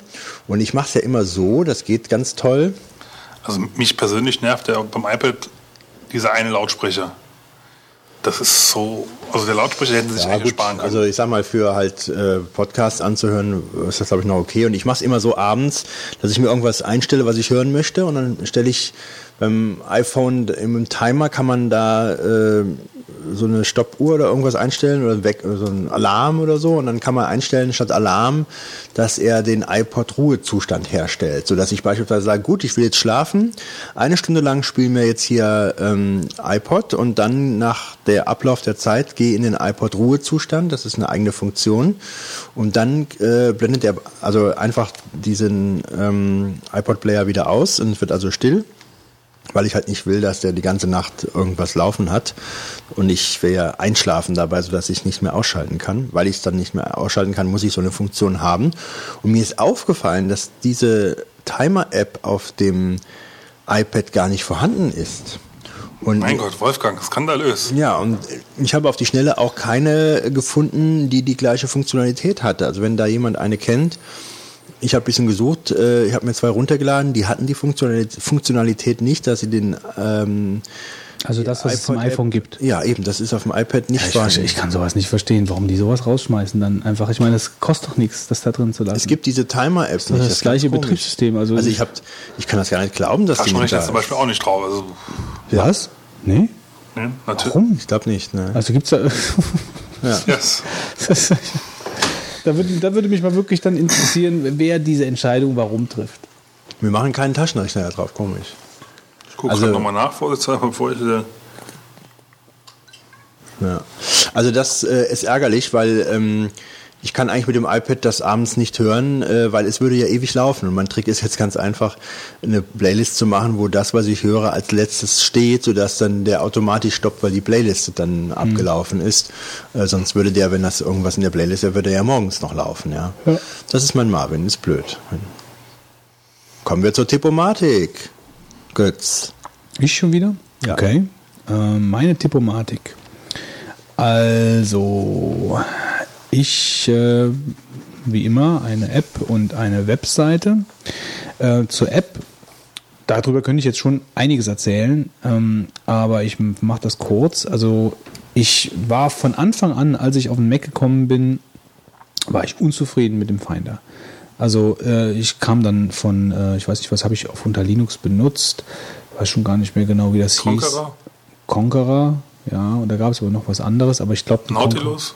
Und ich mache es ja immer so, das geht ganz toll. Also mich persönlich nervt der beim iPad dieser eine Lautsprecher. Das ist so, also der Lautsprecher hätten sie sich Ja, eigentlich gut, sparen können. also ich sag mal, für halt äh, Podcasts anzuhören, ist das glaube ich noch okay. Und ich mache es immer so abends, dass ich mir irgendwas einstelle, was ich hören möchte. Und dann stelle ich beim iPhone im Timer kann man da äh, so eine Stoppuhr oder irgendwas einstellen oder weg, so ein Alarm oder so. Und dann kann man einstellen statt Alarm, dass er den iPod Ruhezustand herstellt, sodass ich beispielsweise sage, gut, ich will jetzt schlafen, eine Stunde lang spielen wir jetzt hier ähm, iPod. Und dann nach der Ablauf der Zeit gehe in den iPod Ruhezustand, das ist eine eigene Funktion. Und dann äh, blendet er also einfach diesen ähm, iPod Player wieder aus und wird also still weil ich halt nicht will, dass der die ganze Nacht irgendwas laufen hat und ich will ja einschlafen dabei, sodass ich nicht mehr ausschalten kann. Weil ich es dann nicht mehr ausschalten kann, muss ich so eine Funktion haben. Und mir ist aufgefallen, dass diese Timer-App auf dem iPad gar nicht vorhanden ist. Und mein Gott, Wolfgang, skandalös. ja, und ich habe auf die Schnelle auch keine gefunden, die die gleiche Funktionalität hatte. Also wenn da jemand eine kennt, ich habe ein bisschen gesucht, äh, ich habe mir zwei runtergeladen, die hatten die Funktionalität, Funktionalität nicht, dass sie den ähm, Also das, was es zum iPhone gibt. Ja, eben, das ist auf dem iPad nicht Ich, vorhanden. verstehe- ich kann sowas nicht verstehen, warum die sowas rausschmeißen dann einfach. Ich meine, das kostet doch nichts, das da drin zu lassen. Es gibt diese Timer-Apps das, nicht. ist das ist gleiche. Betriebssystem. Also, Also ich hab, ich kann das gar nicht glauben, dass die nicht da ist zum Beispiel auch nicht drauf. Also, was? Nee? ne, natürlich. Warum? Ich glaube nicht, ne? Also gibt's da. Ja. Yes. Da würde, da würde mich mal wirklich dann interessieren, wer diese Entscheidung warum trifft. Wir machen keinen Taschenrechner da drauf, komisch. Ich gucke Also- nochmal nach, vorsichtshalber, bevor ich. Äh, Ja. Also das äh, ist ärgerlich, weil ähm, ich kann eigentlich mit dem iPad das abends nicht hören, äh, weil es würde ja ewig laufen. Und mein Trick ist jetzt ganz einfach, eine Playlist zu machen, wo das, was ich höre, als letztes steht, sodass dann der automatisch stoppt, weil die Playlist dann abgelaufen ist. Äh, sonst würde der, wenn das irgendwas in der Playlist wäre, würde er ja morgens noch laufen. Ja. Ja. Das ist mein Marvin, ist blöd. Kommen wir zur Tippomatik. Götz. Ich schon wieder? Ja. Okay. Äh, meine Tippomatik. Also, ich, äh, wie immer, eine App und eine Webseite. Äh, zur App, darüber könnte ich jetzt schon einiges erzählen, ähm, aber ich mache das kurz. Also, ich war von Anfang an, als ich auf den Mac gekommen bin, war ich unzufrieden mit dem Finder. Also äh, ich kam dann von, äh, ich weiß nicht, was habe ich auf unter Linux benutzt, weiß schon gar nicht mehr genau, wie das hieß. Conqueror? Conqueror, ja, und da gab es aber noch was anderes, aber ich glaube... Nautilus?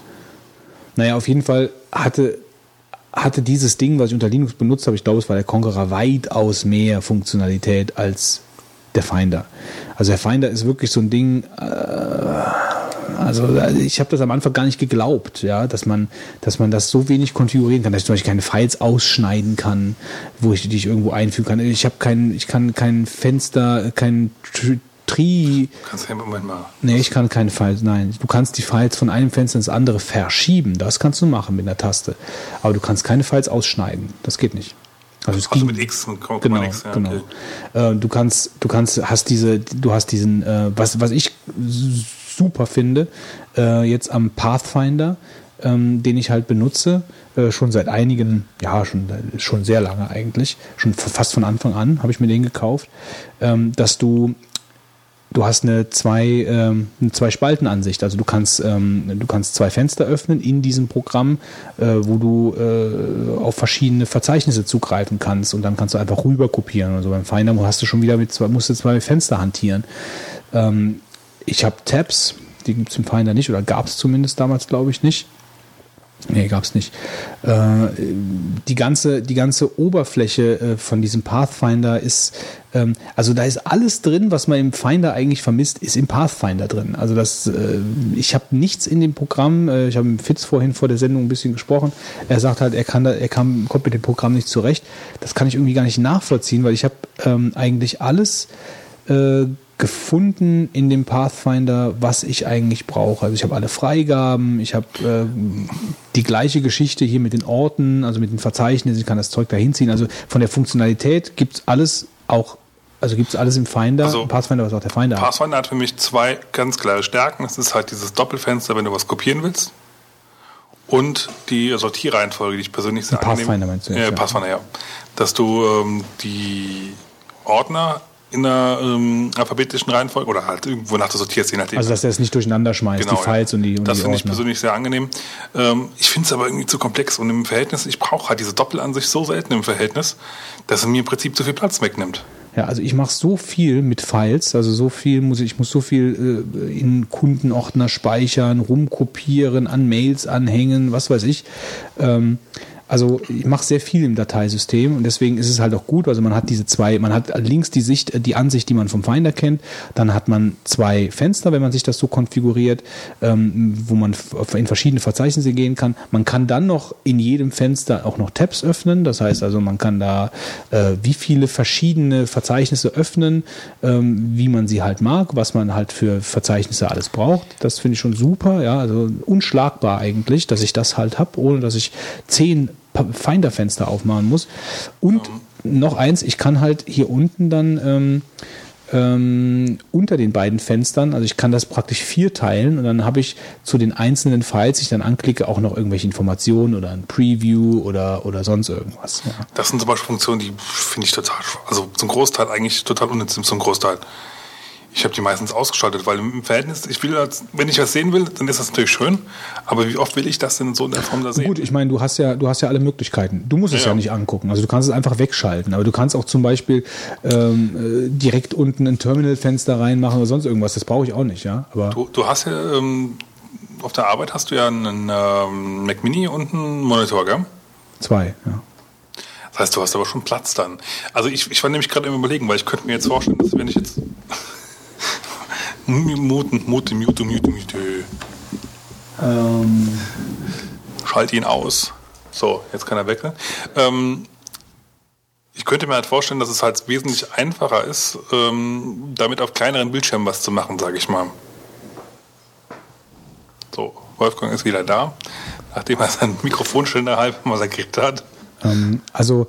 Naja, auf jeden Fall hatte, hatte dieses Ding, was ich unter Linux benutzt habe, ich glaube, es war der Conqueror, weitaus mehr Funktionalität als der Finder. Also der Finder ist wirklich so ein Ding, also ich habe das am Anfang gar nicht geglaubt, ja, dass man, dass man das so wenig konfigurieren kann, dass ich zum Beispiel keine Files ausschneiden kann, wo ich die ich irgendwo einfügen kann. Ich habe kein, ich kann kein Fenster, kein Tr- Tree, Kannst du ja Moment mal. nee, ich kann keine Files, nein. Du kannst die Files von einem Fenster ins andere verschieben, das kannst du machen mit einer Taste. Aber du kannst keine Files ausschneiden, das geht nicht. Also es Also mit X und Command Genau, X, ja, genau. okay. Äh, du kannst, du kannst, hast diese, du hast diesen, äh, was, was ich super finde, äh, jetzt am Pathfinder, ähm, den ich halt benutze, äh, schon seit einigen, ja, schon, schon sehr lange eigentlich, schon fast von Anfang an habe ich mir den gekauft, ähm, dass du du hast eine zwei, ähm, eine zwei Spalten Ansicht. Also du kannst, ähm, du kannst zwei Fenster öffnen in diesem Programm, äh, wo du äh, auf verschiedene Verzeichnisse zugreifen kannst und dann kannst du einfach rüber kopieren. Also beim Finder hast du schon wieder mit zwei, musst du zwei Fenster hantieren. Ähm, ich habe Tabs, die gibt es im Finder nicht oder gab es zumindest damals, glaube ich, nicht. Nee, gab's nicht. Äh, die ganze, die ganze Oberfläche äh, von diesem Pathfinder ist, ähm, also da ist alles drin, was man im Finder eigentlich vermisst, ist im Pathfinder drin. Also das, äh, ich habe nichts in dem Programm. Äh, ich habe mit Fitz vorhin vor der Sendung ein bisschen gesprochen. Er sagt halt, er kann, da, er kam, kommt mit dem Programm nicht zurecht. Das kann ich irgendwie gar nicht nachvollziehen, weil ich habe ähm, eigentlich alles äh, gefunden in dem Pathfinder, was ich eigentlich brauche. Also ich habe alle Freigaben, ich habe äh, die gleiche Geschichte hier mit den Orten, also mit den Verzeichnissen, ich kann das Zeug da hinziehen. Also von der Funktionalität gibt's alles auch, also gibt's alles im Finder, Also, im Pathfinder, was auch der Finder hat. Pathfinder hat für mich zwei ganz klare Stärken. Es ist halt dieses Doppelfenster, wenn du was kopieren willst. Und die Sortierreihenfolge, die ich persönlich sehr angenehm... Pathfinder meinst du jetzt, Ja, ja. Pathfinder, ja. Dass du ähm, die Ordner in einer ähm, alphabetischen Reihenfolge oder halt irgendwo nach du sortierst, je nachdem. Also dass er es nicht durcheinander schmeißt, die Files ja. und die, und Das finde ich persönlich sehr angenehm. Ähm, ich finde es aber irgendwie zu komplex und im Verhältnis, ich brauche halt diese Doppelansicht so selten im Verhältnis, dass es mir im Prinzip zu viel Platz wegnimmt. Ja, also ich mache so viel mit Files, also so viel muss ich, ich muss so viel äh, in Kundenordner speichern, rumkopieren, an Mails anhängen, was weiß ich. Ähm, also ich mache sehr viel im Dateisystem und deswegen ist es halt auch gut. Also man hat diese zwei, man hat links die Sicht, die Ansicht, die man vom Finder kennt. Dann hat man zwei Fenster, wenn man sich das so konfiguriert, ähm, wo man in verschiedene Verzeichnisse gehen kann. Man kann dann noch in jedem Fenster auch noch Tabs öffnen. Das heißt also, man kann da äh, wie viele verschiedene Verzeichnisse öffnen, ähm, wie man sie halt mag, was man halt für Verzeichnisse alles braucht. Das finde ich schon super. Ja, also unschlagbar eigentlich, dass ich das halt habe, ohne dass ich zehn Finder-Fenster aufmachen muss. Und noch eins, ich kann halt hier unten dann ähm, ähm, unter den beiden Fenstern, also ich kann das praktisch vier teilen und dann habe ich zu den einzelnen Files, die ich dann anklicke, auch noch irgendwelche Informationen oder ein Preview oder, oder sonst irgendwas. Ja. Das sind zum Beispiel Funktionen, die finde ich total, also zum Großteil eigentlich total unnütz zum Großteil. Ich habe die meistens ausgeschaltet, weil im Verhältnis, ich will, wenn ich was sehen will, dann ist das natürlich schön. Aber wie oft will ich das denn so in der Form da sehen? Gut, ich meine, du hast ja, du hast ja alle Möglichkeiten. Du musst es Ja, ja ja. nicht angucken. Also du kannst es einfach wegschalten. Aber du kannst auch zum Beispiel ähm, äh, direkt unten ein Terminalfenster reinmachen oder sonst irgendwas. Das brauche ich auch nicht, ja. Aber Du, du hast ja ähm, auf der Arbeit hast du ja einen ähm, Mac Mini und einen Monitor, gell? Zwei, ja. Das heißt, du hast aber schon Platz dann. Also ich, ich war nämlich gerade im Überlegen, weil ich könnte mir jetzt vorstellen, dass wenn ich jetzt Mute, Mute, Mute, Mute, Mute. Ähm, Schalte ihn aus. So, jetzt kann er wechseln. Ähm, ich könnte mir halt vorstellen, dass es halt wesentlich einfacher ist, ähm, damit auf kleineren Bildschirmen was zu machen, sage ich mal. So, Wolfgang ist wieder da, nachdem er sein Mikrofonständer halb massakriert hat. ähm, also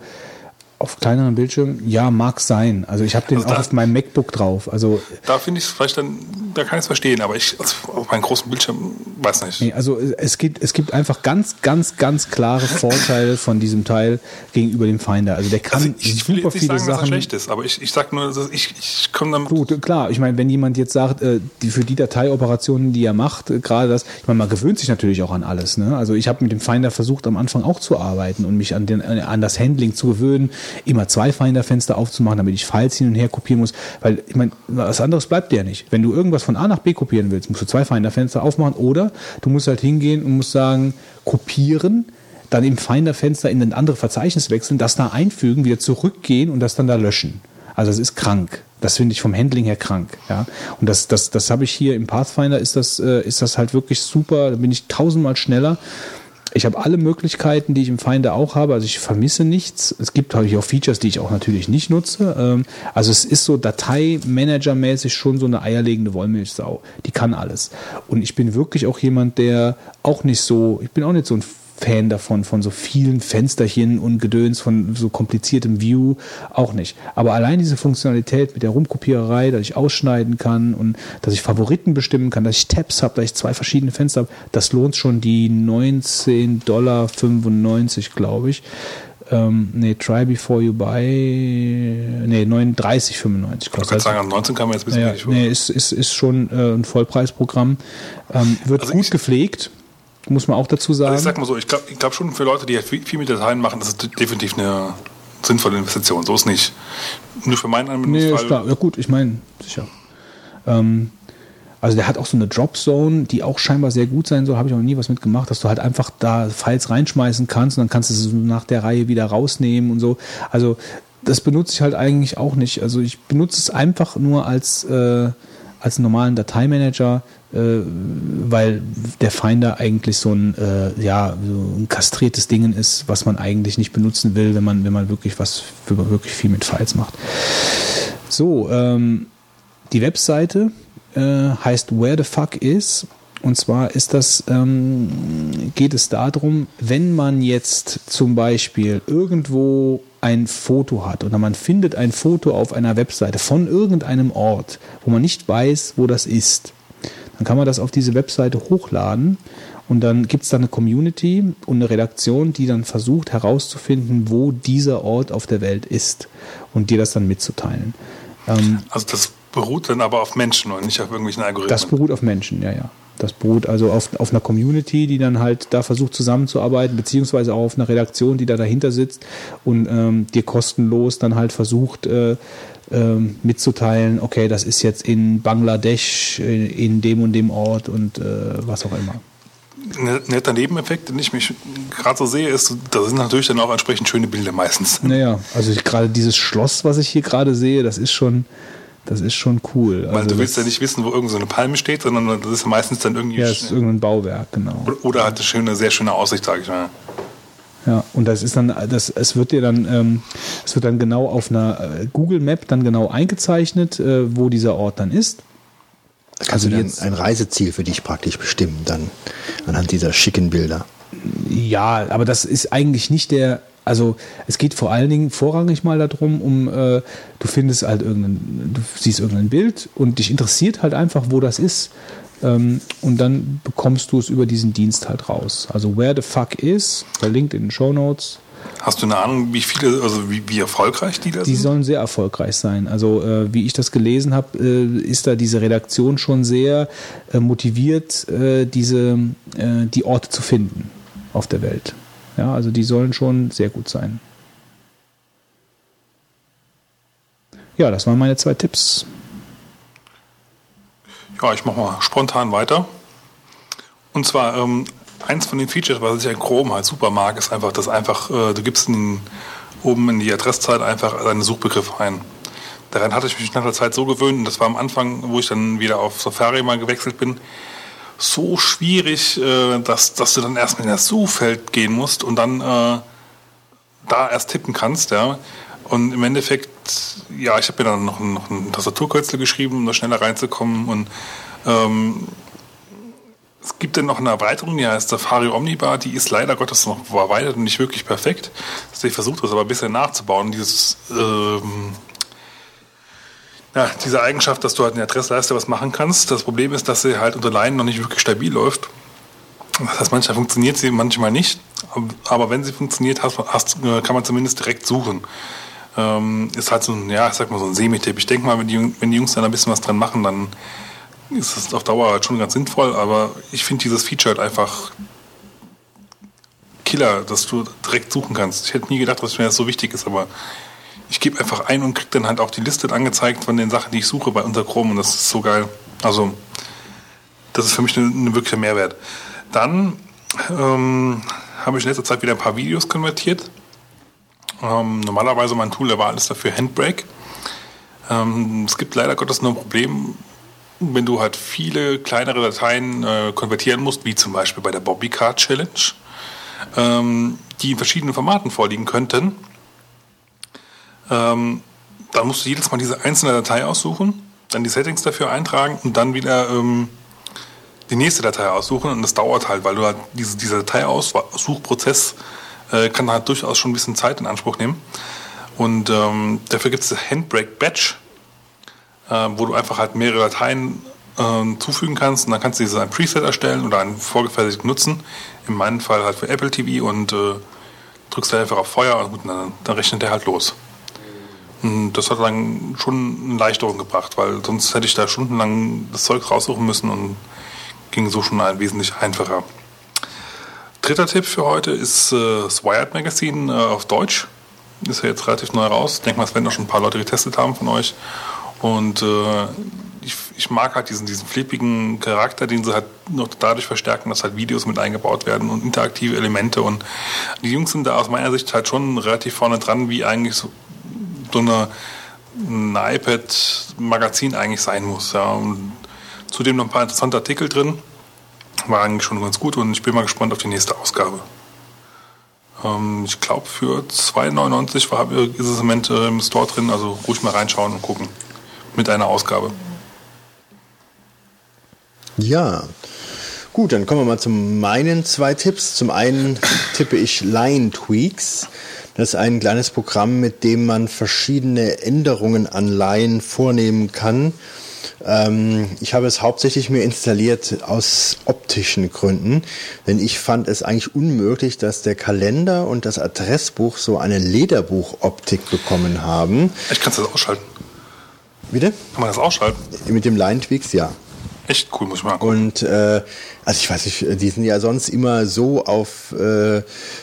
auf kleineren Bildschirmen, ja, mag sein. Also ich habe den Also auch da- auf meinem MacBook drauf. Also Da finde ich es vielleicht dann, da kann ich es verstehen, aber ich also auf meinem großen Bildschirm weiß nicht. Nee, also es gibt, es gibt einfach ganz, ganz, ganz klare Vorteile von diesem Teil gegenüber dem Finder. Also der kann Also ich, ich will super jetzt nicht viele sagen, dass er Sachen. schlecht ist, aber ich, ich sag nur, dass ich, ich komme damit. Gut, klar. Ich meine, wenn jemand jetzt sagt, äh, die, für die Dateioperationen, die er macht, äh, gerade das, ich meine, man gewöhnt sich natürlich auch an alles. Ne? Also ich habe mit dem Finder versucht, am Anfang auch zu arbeiten und mich an, den, an das Handling zu gewöhnen, immer zwei Finder-Fenster aufzumachen, damit ich Files hin und her kopieren muss. Weil, ich meine, was anderes bleibt dir ja nicht. Wenn du irgendwas von A nach B kopieren willst, musst du zwei Finder-Fenster aufmachen oder du musst halt hingehen und musst sagen, kopieren, dann im Finder-Fenster in ein anderes Verzeichnis wechseln, das da einfügen, wieder zurückgehen und das dann da löschen. Also es ist krank. Das finde ich vom Handling her krank. Ja? Und das, das, das habe ich hier im Pathfinder, ist das, äh, ist das halt wirklich super. Da bin ich tausendmal schneller. Ich habe alle Möglichkeiten, die ich im Finder auch habe. Also ich vermisse nichts. Es gibt halt auch Features, die ich auch natürlich nicht nutze. Ähm, also es ist so Dateimanager-mäßig schon so eine eierlegende Wollmilchsau. Die kann alles. Und ich bin wirklich auch jemand, der auch nicht so, ich bin auch nicht so ein Fan davon, von so vielen Fensterchen und Gedöns, von so kompliziertem View, auch nicht. Aber allein diese Funktionalität mit der Rumkopiererei, dass ich ausschneiden kann und dass ich Favoriten bestimmen kann, dass ich Tabs habe, dass ich zwei verschiedene Fenster habe, das lohnt schon die 19,95 Dollar, glaube ich. Ähm, nee, try before you buy, nee, 39,95 Ich wollte kostet. gerade sagen, am 19 kann man jetzt ein bisschen Ja, nee, ist, ist, ist schon äh, ein Vollpreisprogramm. Ähm, wird Also gut ich- gepflegt, muss man auch dazu sagen. Also ich sag mal so, ich glaube glaub schon für Leute, die halt viel, mit Dateien machen, das ist definitiv eine sinnvolle Investition. So ist nicht. Nur für meinen nee, ist Anwendungsfall. klar. Ja gut, ich meine, sicher. Ähm, also der hat auch so eine Drop Zone, die auch scheinbar sehr gut sein soll. Habe ich auch nie was mitgemacht, dass du halt einfach da Files reinschmeißen kannst und dann kannst du so nach der Reihe wieder rausnehmen und so. Also das benutze ich halt eigentlich auch nicht. Also ich benutze es einfach nur als äh, als normalen Dateimanager, weil der Finder eigentlich so ein äh, ja so ein kastriertes Ding ist, was man eigentlich nicht benutzen will, wenn man wenn man wirklich was für wirklich viel mit Files macht. So, ähm, die Webseite äh, heißt Where the Fuck is. Und zwar ist das, ähm, geht es darum, wenn man jetzt zum Beispiel irgendwo ein Foto hat oder man findet ein Foto auf einer Webseite von irgendeinem Ort, wo man nicht weiß, wo das ist, dann kann man das auf diese Webseite hochladen und dann gibt es da eine Community und eine Redaktion, die dann versucht herauszufinden, wo dieser Ort auf der Welt ist und dir das dann mitzuteilen. Ähm, Also das beruht dann aber auf Menschen und nicht auf irgendwelchen Algorithmen. das beruht auf Menschen, ja, ja. Das beruht also auf, auf einer Community, die dann halt da versucht zusammenzuarbeiten, beziehungsweise auch auf einer Redaktion, die da dahinter sitzt und ähm, dir kostenlos dann halt versucht äh, ähm, mitzuteilen, okay, das ist jetzt in Bangladesch, in, in dem und dem Ort und äh, was auch immer. Ein netter Nebeneffekt, den ich mich gerade so sehe, ist, da sind natürlich dann auch entsprechend schöne Bilder meistens. Naja, also gerade dieses Schloss, was ich hier gerade sehe, das ist schon, das ist schon cool. Weil also du willst das, ja nicht wissen, wo irgend so Palme steht, sondern das ist meistens dann irgendwie Ja, es ist irgendein Bauwerk, genau. oder hat eine schöne, sehr schöne Aussicht, sage ich mal. Ja, und das ist dann, das, es wird dir dann, ähm, es wird dann genau auf einer äh, Google Map dann genau eingezeichnet, äh, wo dieser Ort dann ist. Kannst Also du jetzt- ein Reiseziel für dich praktisch bestimmen, dann anhand dieser schicken Bilder. Ja, aber das ist eigentlich nicht der, also es geht vor allen Dingen vorrangig mal darum, um, äh, du findest halt irgendein, du siehst irgendein Bild und dich interessiert halt einfach, wo das ist. Ähm, und dann bekommst du es über diesen Dienst halt raus. Also where the fuck is, verlinkt in den Show Notes. Hast du eine Ahnung, wie viele, also wie, wie erfolgreich die da Die sind? sollen sehr erfolgreich sein. Also äh, wie ich das gelesen habe, äh, ist da diese Redaktion schon sehr äh, motiviert, äh, diese äh, die Orte zu finden auf der Welt. Ja, also die sollen schon sehr gut sein. Ja, das waren meine zwei Tipps. Ja, ich mache mal spontan weiter. Und zwar, ähm, eins von den Features, was ich an Chrome halt super mag, ist einfach, dass einfach, äh, du gibst in, oben in die Adresszeile einfach deine Suchbegriffe ein. Daran hatte ich mich nach der Zeit so gewöhnt, und das war am Anfang, wo ich dann wieder auf Safari mal gewechselt bin, so schwierig, äh, dass, dass du dann erstmal in das Suchfeld gehen musst und dann äh, da erst tippen kannst, ja. Und im Endeffekt, ja, ich habe mir dann noch, noch ein Tastaturkürzel geschrieben, um da schneller reinzukommen. Und ähm, es gibt dann noch eine Erweiterung, die heißt Safari Omnibar, die ist leider Gottes noch war weiter nicht wirklich perfekt. Also ich versuche das aber ein bisschen nachzubauen, dieses ähm, ja, diese Eigenschaft, dass du halt in der Adressleiste was machen kannst. Das Problem ist, dass sie halt unter Line noch nicht wirklich stabil läuft. Das heißt, manchmal funktioniert sie, manchmal nicht. Aber wenn sie funktioniert, hast, hast, äh, kann man zumindest direkt suchen. Ähm, ist halt so ein, ja, ich sag mal so ein Semi-Tipp. Ich denke mal, wenn die, wenn die Jungs dann ein bisschen was dran machen, dann ist es auf Dauer halt schon ganz sinnvoll. Aber ich finde dieses Feature halt einfach Killer, dass du direkt suchen kannst. Ich hätte nie gedacht, dass mir das so wichtig ist, aber ich gebe einfach ein und kriege dann halt auch die Liste angezeigt von den Sachen, die ich suche bei unser Chrome und das ist so geil. Also das ist für mich ein, ein wirklicher Mehrwert. Dann ähm, habe ich in letzter Zeit wieder ein paar Videos konvertiert. Ähm, normalerweise mein Tool der Wahl ist dafür Handbrake. Ähm, es gibt leider Gottes nur ein Problem, wenn du halt viele kleinere Dateien äh, konvertieren musst, wie zum Beispiel bei der Bobbycard Challenge, ähm, die in verschiedenen Formaten vorliegen könnten ähm, dann musst du jedes Mal diese einzelne Datei aussuchen, dann die Settings dafür eintragen und dann wieder ähm, die nächste Datei aussuchen. Und das dauert halt, weil du halt diese, dieser Dateiaussuchprozess äh, kann halt durchaus schon ein bisschen Zeit in Anspruch nehmen. Und ähm, dafür gibt es Handbrake Batch, äh, wo du einfach halt mehrere Dateien äh, zufügen kannst und dann kannst du diese ein Preset erstellen oder einen vorgefertigten nutzen. In meinem Fall halt für Apple TV und äh, drückst da einfach auf Feuer und dann, dann rechnet der halt los. Und das hat dann schon eine Erleichterung gebracht, weil sonst hätte ich da stundenlang das Zeug raussuchen müssen und ging so schon ein wesentlich einfacher. Dritter Tipp für heute ist äh, das Wired Magazine äh, auf Deutsch. Ist ja jetzt relativ neu raus. Ich denke mal, es werden auch schon ein paar Leute getestet haben von euch. Und äh, ich, ich, mag halt diesen, diesen flippigen Charakter, den sie halt noch dadurch verstärken, dass halt Videos mit eingebaut werden und interaktive Elemente. Und die Jungs sind da aus meiner Sicht halt schon relativ vorne dran, wie eigentlich so so eine, ein iPad-Magazin eigentlich sein muss. Ja. Und zudem noch ein paar interessante Artikel drin. War eigentlich schon ganz gut und ich bin mal gespannt auf die nächste Ausgabe. Ähm, ich glaube, für 2,99 ist es im Moment äh, im Store drin, also ruhig mal reinschauen und gucken. Mit einer Ausgabe. Ja, gut, dann kommen wir mal zu meinen zwei Tipps. Zum einen tippe ich Line Tweaks. Das ist ein kleines Programm, mit dem man verschiedene Änderungen an Laien vornehmen kann. Ähm, ich habe es hauptsächlich mir installiert aus optischen Gründen, denn ich fand es eigentlich unmöglich, dass der Kalender und das Adressbuch so eine Lederbuchoptik bekommen haben. Ich kann das ausschalten. Bitte? Kann man das ausschalten? Mit dem Line Tweaks, ja. Echt cool, muss ich mal gucken. Und äh, also ich weiß nicht, die sind ja sonst immer so auf, äh,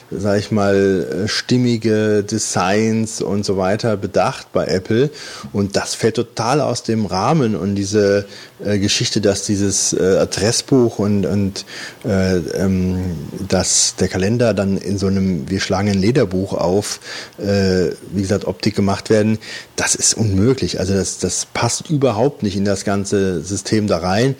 sag ich mal, stimmige Designs und so weiter bedacht bei Apple. Und das fällt total aus dem Rahmen. Und diese äh, Geschichte, dass dieses äh, Adressbuch und, und äh, ähm, dass der Kalender dann in so einem, wir schlagen ein Lederbuch auf, äh, wie gesagt, Optik gemacht werden, das ist unmöglich. Also das, das passt überhaupt nicht in das ganze System da rein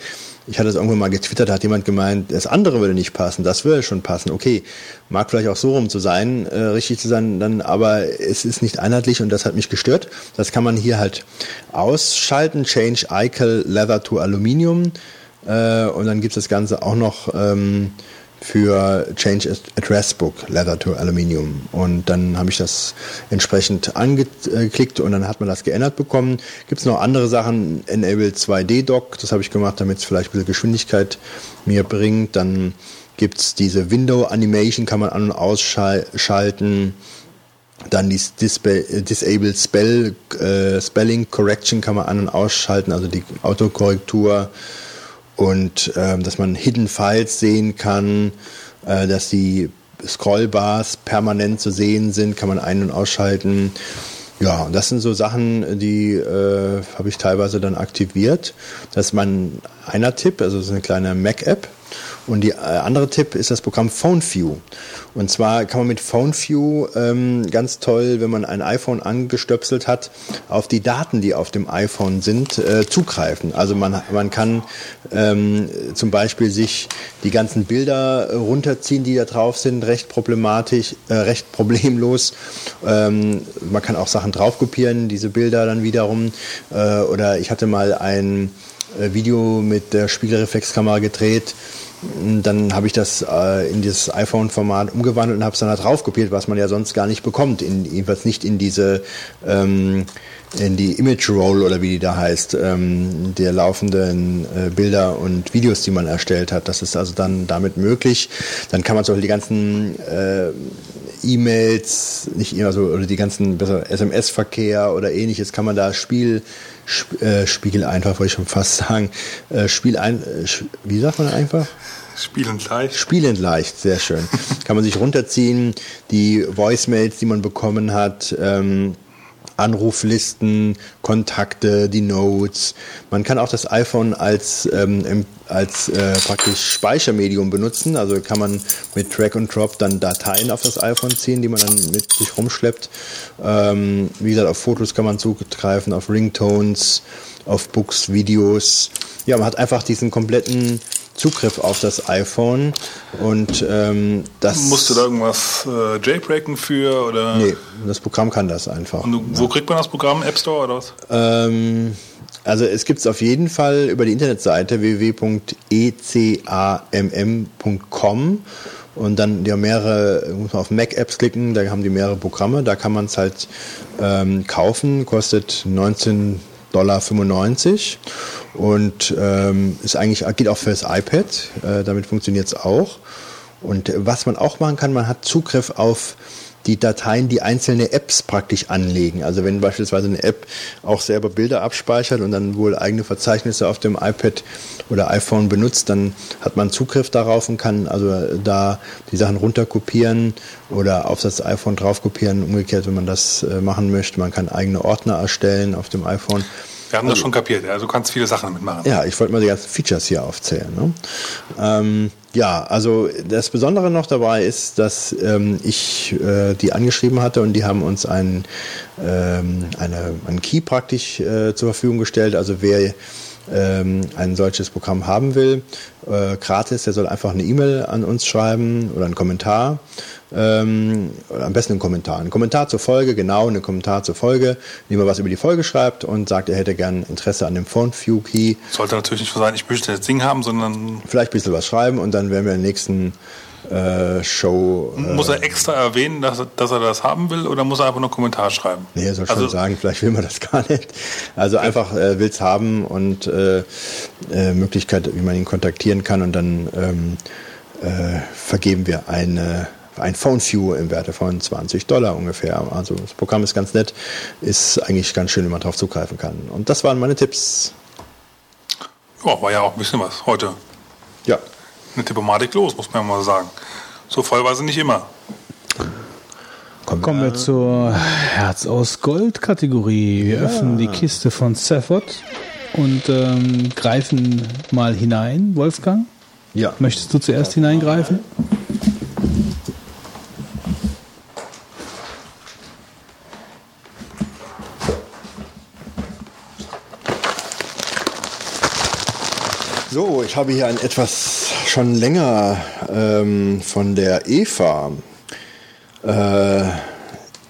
ich hatte es irgendwann mal getwittert, hat jemand gemeint, das andere würde nicht passen, das würde schon passen. Okay, mag vielleicht auch so rum zu sein, äh, richtig zu sein, dann, aber es ist nicht einheitlich und das hat mich gestört. Das kann man hier halt ausschalten, Change Ical Leather to Aluminium äh, und dann gibt es das Ganze auch noch ähm, für Change Address Book Leather to Aluminium. Und dann habe ich das entsprechend angeklickt und dann hat man das geändert bekommen. Gibt es noch andere Sachen? Enable 2D Dock, das habe ich gemacht, damit es vielleicht ein bisschen Geschwindigkeit mir bringt. Dann gibt es diese Window Animation, kann man an- und ausschalten. Dann die Disable, Disable Spell, äh, Spelling Correction kann man an- und ausschalten, also die Autokorrektur und ähm, dass man Hidden Files sehen kann, äh, dass die Scrollbars permanent zu sehen sind, kann man ein- und ausschalten. Ja, das sind so Sachen, die äh, habe ich teilweise dann aktiviert. Das ist mein einer Tipp, also ist eine kleine Mac-App. Und die äh, andere Tipp ist das Programm PhoneView. Und zwar kann man mit PhoneView ähm, ganz toll, wenn man ein iPhone angestöpselt hat, auf die Daten, die auf dem iPhone sind, äh, zugreifen. Also man, man kann ähm, zum Beispiel sich die ganzen Bilder runterziehen, die da drauf sind, recht problematisch, äh, recht problemlos. Ähm, man kann auch Sachen draufkopieren, diese Bilder dann wiederum. Äh, oder ich hatte mal ein äh, Video mit der Spiegelreflexkamera gedreht. Dann habe ich das äh, in dieses iPhone-Format umgewandelt und habe es dann da drauf kopiert, was man ja sonst gar nicht bekommt. In, jedenfalls nicht in diese ähm, in die Image Roll oder wie die da heißt, ähm, der laufenden äh, Bilder und Videos, die man erstellt hat. Das ist also dann damit möglich. Dann kann man zum Beispiel die ganzen äh, E-Mails, nicht immer so, oder die ganzen SMS-Verkehr oder ähnliches, kann man da Spiel äh, Spiegel einfach, wollte ich schon fast sagen. Äh, Spiel ein, äh, wie sagt man einfach? Spielend leicht. Spielend leicht, sehr schön. Kann man sich runterziehen, die Voicemails, die man bekommen hat, ähm, Anruflisten, Kontakte, die Notes. Man kann auch das iPhone als, ähm, als äh, praktisch Speichermedium benutzen. Also kann man mit Drag und Drop dann Dateien auf das iPhone ziehen, die man dann mit sich rumschleppt. Ähm, wie gesagt, auf Fotos kann man zugreifen, auf Ringtones, auf Books, Videos. Ja, man hat einfach diesen kompletten Zugriff auf das iPhone und ähm, das. Musst du da irgendwas äh, jailbreaken für oder? Nee, das Programm kann das einfach. Und wo kriegt man das Programm? App Store oder was? Ähm, also es gibt es auf jeden Fall über die Internetseite www.ecamm.com und dann ja mehrere, muss man auf Mac-Apps klicken, da haben die mehrere Programme, da kann man es halt ähm, kaufen, kostet 19 Dollar 95 und ähm, ist eigentlich geht auch fürs iPad. Äh, damit funktioniert es auch. Und was man auch machen kann, man hat Zugriff auf die Dateien, die einzelne Apps praktisch anlegen. Also wenn beispielsweise eine App auch selber Bilder abspeichert und dann wohl eigene Verzeichnisse auf dem iPad oder iPhone benutzt, dann hat man Zugriff darauf und kann also da die Sachen runterkopieren oder auf das iPhone drauf kopieren. Umgekehrt, wenn man das äh, machen möchte, man kann eigene Ordner erstellen auf dem iPhone. Wir haben also, das schon kapiert, also du kannst viele Sachen damit machen. Ja, ich wollte mal die ganzen Features hier aufzählen. Ne? Ähm, ja, also das Besondere noch dabei ist, dass ähm, ich äh, die angeschrieben hatte und die haben uns ein, ähm, eine, einen Key praktisch äh, zur Verfügung gestellt. Also wer ähm, ein solches Programm haben will, äh, gratis, der soll einfach eine E-Mail an uns schreiben oder einen Kommentar ähm, am besten einen Kommentar. Ein Kommentar zur Folge, genau, einen Kommentar zur Folge, indem er was über die Folge schreibt und sagt, er hätte gern Interesse an dem Phone View Key. Sollte natürlich nicht so sein, ich möchte das Ding haben, sondern. Vielleicht ein bisschen was schreiben und dann werden wir in der nächsten äh, Show. Äh, muss er extra erwähnen, dass, dass, er das haben will oder muss er einfach nur einen Kommentar schreiben? Nee, er soll also, schon sagen, vielleicht will man das gar nicht. Also einfach äh, will es haben und äh, äh, Möglichkeit, wie man ihn kontaktieren kann und dann ähm, äh, vergeben wir eine ein Phone View im Werte von 20 Dollar ungefähr. Also das Programm ist ganz nett, ist eigentlich ganz schön, wenn man darauf zugreifen kann. Und das waren meine Tipps. Ja, war ja auch ein bisschen was heute. Ja. Eine Diplomatik los, muss man ja mal sagen. So voll war sie nicht immer. Kommen, Kommen wir zur Herz aus Gold Kategorie. Wir ja. öffnen die Kiste von Safford und ähm, greifen mal hinein. Wolfgang? Ja. Möchtest du zuerst hineingreifen? So, ich habe hier ein etwas schon länger ähm, von der EVA äh,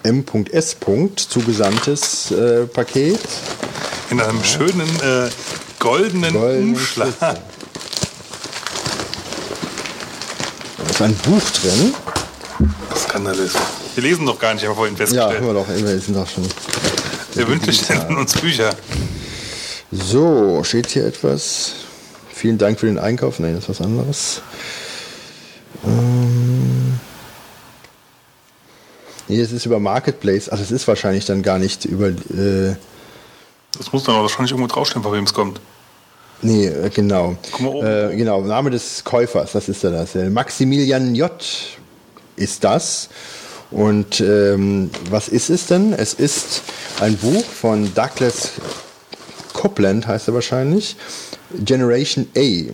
M.S. zugesandtes äh, Paket. In einem ja. schönen äh, goldenen Golden Umschlag. Da ist ein Buch drin. Skandalös. Wir lesen doch gar nicht, haben wir vorhin festgestellt. Ja, haben wir doch, wir sind doch schon. Wir wünschen uns Bücher. So, steht hier etwas. Vielen Dank für den Einkauf. Nein, das ist was anderes. Ähm nee, es ist über Marketplace. Ach, das ist wahrscheinlich dann gar nicht über. Äh das muss dann aber wahrscheinlich irgendwo draufstehen, bei wem es kommt. Nee, äh, genau. Äh, genau, Name des Käufers, was ist da das? Maximilian J. ist das. Und ähm, was ist es denn? Es ist ein Buch von Douglas Copland, heißt er wahrscheinlich. Generation A.